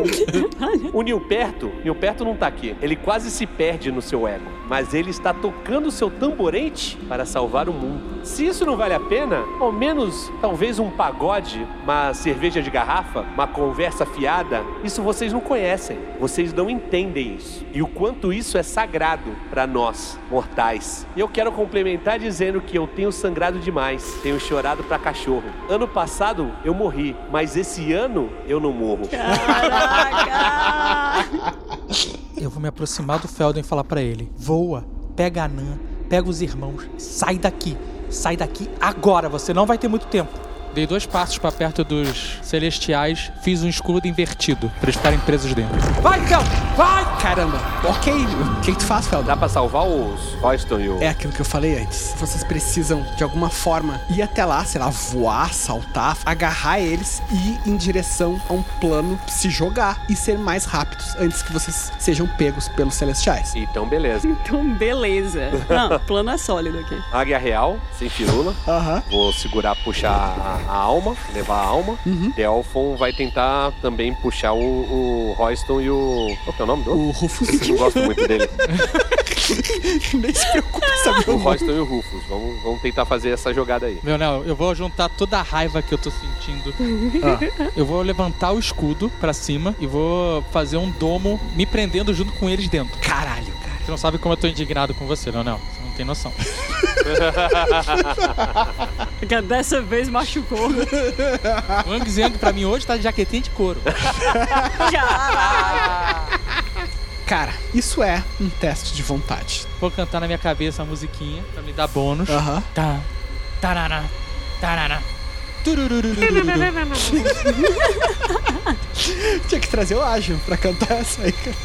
o Nilperto, Nilperto não tá aqui. Ele quase se perde no seu ego, mas ele está tocando seu tamborete para salvar o mundo. Se isso não vale a pena, ao menos talvez um pagode, uma cerveja de garrafa, uma conversa fiada, isso vocês não conhecem. Vocês não entendem isso. E o quanto isso é sagrado para nós, mortais. E eu quero complementar dizendo que eu tenho sangrado demais, tenho chorado para cachorro. Ano passado eu morri, mas esse ano eu não morro. Eu vou me aproximar do Feldon e falar pra ele: voa, pega a Nan, pega os irmãos, sai daqui. Sai daqui agora, você não vai ter muito tempo. Dei dois passos pra perto dos celestiais, fiz um escudo invertido, pra eles ficarem presos dentro. Vai, Fel! Vai! Caramba! Ok, o que, que tu faz, Fel? Dá pra salvar os Royston e o... É aquilo que eu falei antes. Vocês precisam, de alguma forma, ir até lá, sei lá, voar, saltar, agarrar eles e ir em direção a um plano, se jogar e ser mais rápidos antes que vocês sejam pegos pelos celestiais. Então, beleza. Então, beleza. Não, plano é sólido aqui. Águia real, sem firula. Aham. Vou segurar, puxar a, alma, levar a alma. Uhum. Delphon vai tentar também puxar o, o Royston e o... Qual que é o nome do outro? O Rufus. Eu não gosto muito dele. Nem se preocupe em saber o. Royston e o Rufus. Vamos, vamos tentar fazer essa jogada aí. Leonel, eu vou juntar toda a raiva que eu tô sentindo. Ah. Eu vou levantar o escudo pra cima e vou fazer um domo me prendendo junto com eles dentro. Caralho, cara. Você não sabe como eu tô indignado com você, Leonel. Você não tem noção. Porque dessa vez machucou. O Ang Zeng pra mim hoje tá de jaquetinha de couro. Cara, isso é um teste de vontade. Vou cantar na minha cabeça a musiquinha pra me dar bônus. Aham. Tá. Tarará. Tarará. Tinha que trazer o ágil pra cantar essa aí, cara.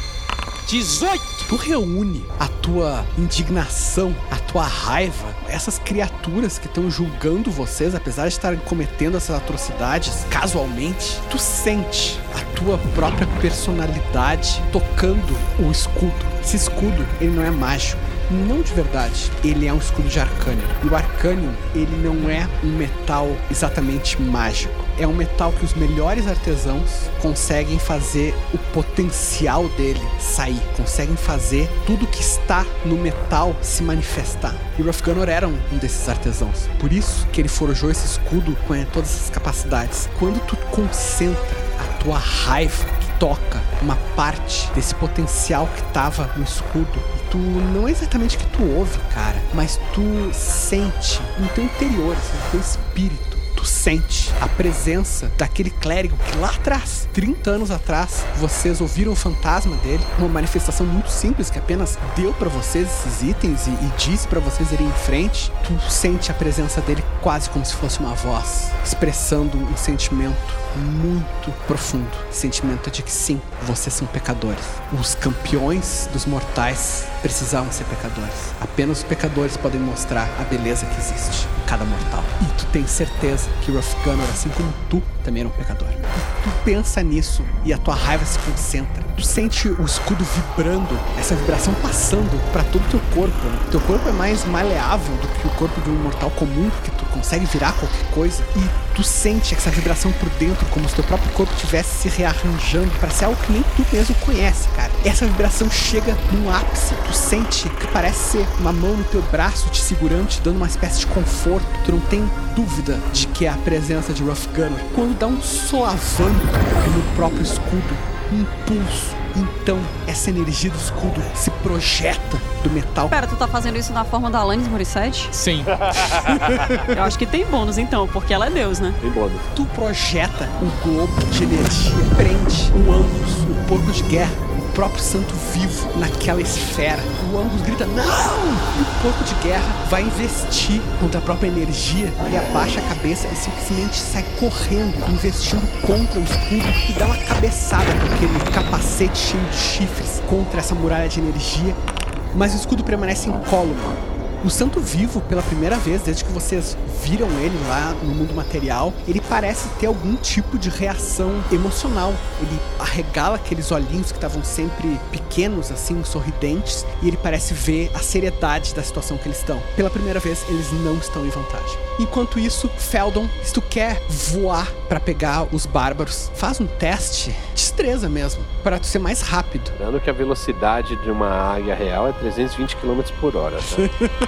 18! Tu reúne a tua indignação, a tua raiva, essas criaturas que estão julgando vocês, apesar de estarem cometendo essas atrocidades casualmente, tu sente a tua própria personalidade tocando o escudo. Esse escudo, ele não é mágico. Não de verdade, ele é um escudo de arcânio. E o arcânio, ele não é um metal exatamente mágico. É um metal que os melhores artesãos conseguem fazer o potencial dele sair, conseguem fazer tudo que está no metal se manifestar. E Rafganor era um desses artesãos. Por isso que ele forjou esse escudo com todas essas capacidades. Quando tu concentra a tua raiva toca uma parte desse potencial que tava no escudo. E tu não é exatamente que tu ouve, cara, mas tu sente no teu interior, assim, no teu espírito. Tu sente a presença daquele clérigo que lá atrás, 30 anos atrás, vocês ouviram o fantasma dele, uma manifestação muito simples que apenas deu pra vocês esses itens e, e disse pra vocês irem em frente. Tu sente a presença dele quase como se fosse uma voz, expressando um sentimento muito profundo. Sentimento de que sim, vocês são pecadores. Os campeões dos mortais precisavam ser pecadores. Apenas os pecadores podem mostrar a beleza que existe em cada mortal. E tu tem certeza que Rough Gunner, assim como tu, também era um pecador. E tu pensa nisso e a tua raiva se concentra. Tu sente o escudo vibrando, essa vibração passando para todo o teu corpo. Né? Teu corpo é mais maleável do que o corpo de um mortal comum, porque tu consegue virar qualquer coisa. E tu sente essa vibração por dentro, como se teu próprio corpo estivesse se rearranjando para ser algo que nem tu mesmo conhece, cara. Essa vibração chega num ápice. Tu sente que parece ser uma mão no teu braço te segurando, te dando uma espécie de conforto. Tu não tem dúvida de que é a presença de Rough Gunner. Quando dá um solavanco no próprio escudo, um impulso. Então, essa energia do escudo se projeta do metal. Pera, tu tá fazendo isso na forma da Alanis Morissette? Sim. Eu acho que tem bônus então, porque ela é Deus, né? Tem bônus. Tu projeta um globo de energia, prende o Angus, o porco de guerra, próprio santo vivo naquela esfera. O Angus grita, não! E o porco de guerra vai investir contra a própria energia e abaixa a cabeça e simplesmente sai correndo, investindo contra o escudo e dá uma cabeçada com aquele capacete cheio de chifres contra essa muralha de energia. Mas o escudo permanece incólume. O Santo Vivo, pela primeira vez, desde que vocês viram ele lá no mundo material, ele parece ter algum tipo de reação emocional. Ele arregala aqueles olhinhos que estavam sempre pequenos, assim, sorridentes, e ele parece ver a seriedade da situação que eles estão. Pela primeira vez, eles não estão em vantagem. Enquanto isso, Feldon, se tu quer voar pra pegar os bárbaros, faz um teste, destreza mesmo, para tu ser mais rápido. Lembrando que a velocidade de uma águia real é 320 km por hora, tá?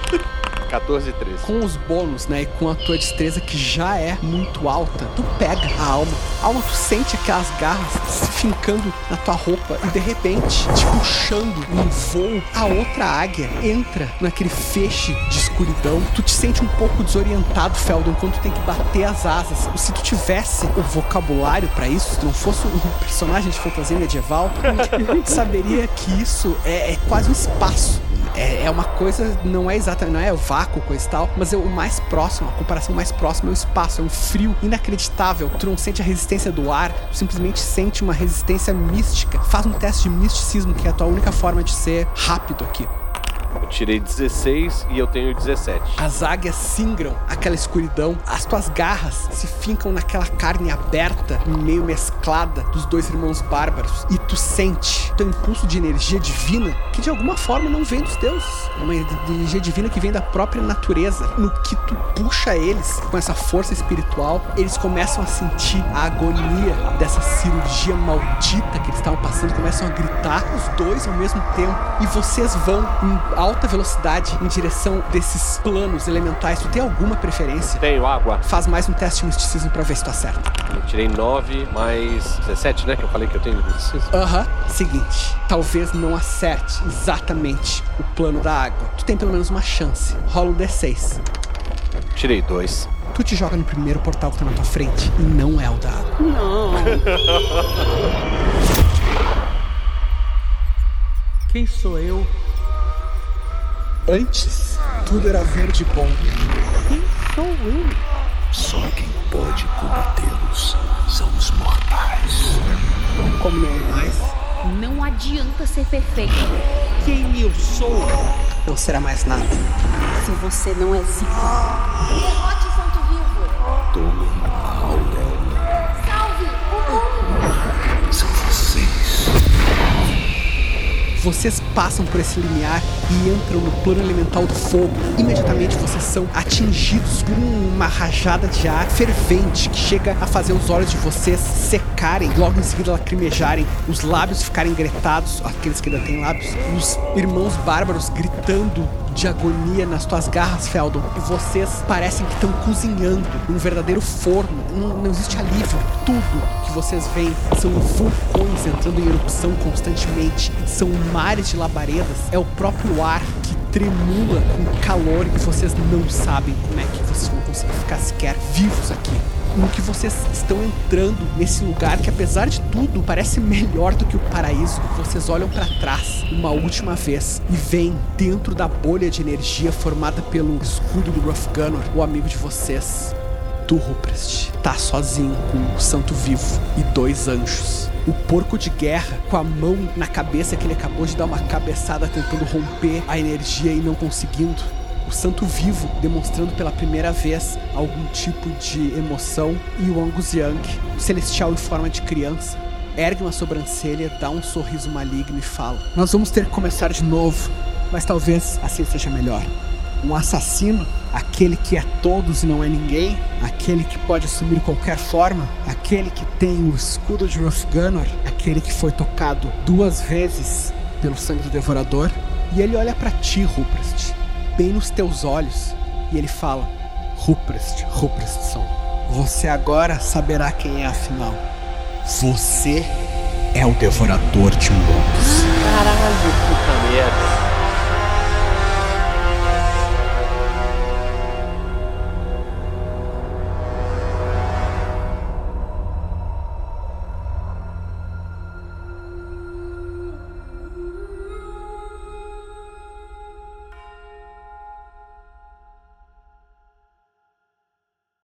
14 e 13. Com os bônus, né, e com a tua destreza que já é muito alta, tu pega a alma. A alma, tu sente aquelas garras se fincando na tua roupa e de repente te puxando num voo. A outra águia entra naquele feixe de escuridão. Tu te sente um pouco desorientado, Feldon, quando tu tem que bater as asas. Se tu tivesse o vocabulário pra isso, se não fosse um personagem de fantasia medieval, tu saberia que isso é, é quase um espaço É, é uma coisa, não é exatamente, não é vácuo, coisa e tal, mas é o mais próximo, a comparação mais próxima é o espaço, é um frio inacreditável. Tu não sente a resistência do ar, tu simplesmente sente uma resistência mística. Faz um teste de misticismo, que é a tua única forma de ser rápido aqui. Eu tirei 16 e eu tenho 17. As águias singram aquela escuridão, as tuas garras se fincam naquela carne aberta, meio mesclada dos dois irmãos bárbaros, e tu sente teu impulso de energia divina que de alguma forma não vem dos deuses, é uma energia divina que vem da própria natureza. No que tu puxa eles com essa força espiritual, eles começam a sentir a agonia dessa cirurgia maldita que eles estavam passando, começam a gritar os dois ao mesmo tempo, e vocês vão em alta velocidade em direção desses planos elementais. Tu tem alguma preferência? Tenho água. Faz mais um teste de misticismo pra ver se tu acerta. Eu tirei 9 mais 17, né? Que eu falei que eu tenho misticismo. Aham. Seguinte, talvez não acerte exatamente o plano da água. Tu tem pelo menos uma chance. Rola um D6. Tirei 2. Tu te joga no primeiro portal que tá na tua frente e não é o da água. Não. Quem sou eu? Antes, tudo era verde e bom. Quem sou eu? Só quem pode combatê-los são os mortais. Como não mais, Não adianta ser perfeito. Quem eu sou? não será mais nada. Se você não é Zico. Derrote Santo Vivo. Tomem Vocês passam por esse limiar e entram no plano elemental do fogo. Imediatamente vocês são atingidos por uma rajada de ar fervente que chega a fazer os olhos de vocês secarem, logo em seguida lacrimejarem, os lábios ficarem gretados, aqueles que ainda têm lábios, os irmãos bárbaros gritando de agonia nas tuas garras, Feldon. E vocês parecem que estão cozinhando num verdadeiro forno. Não, não existe alívio. Tudo que vocês veem são vulcões entrando em erupção constantemente. São mares de labaredas. É o próprio ar que tremula com calor e vocês não sabem como é que vocês vão conseguir ficar sequer vivos aqui no que vocês estão entrando nesse lugar que, apesar de tudo, parece melhor do que o paraíso. Vocês olham para trás uma última vez e veem dentro da bolha de energia formada pelo escudo do Rough Gunner, o amigo de vocês. Tu, Ruprest, tá sozinho com o Santo Vivo e dois anjos. O porco de guerra, com a mão na cabeça que ele acabou de dar uma cabeçada tentando romper a energia e não conseguindo o santo vivo demonstrando pela primeira vez algum tipo de emoção e o Angus Young, o celestial em forma de criança, ergue uma sobrancelha, dá um sorriso maligno e fala: Nós vamos ter que começar de novo, mas talvez assim seja melhor. Um assassino, aquele que é todos e não é ninguém, aquele que pode assumir qualquer forma, aquele que tem o escudo de Rothgunner, aquele que foi tocado duas vezes pelo sangue do devorador, e ele olha para ti, Ruprest bem nos teus olhos e ele fala: Ruprest, Ruprestson, você agora saberá quem é afinal. Você é o devorador de mundos. Caralho, puta merda.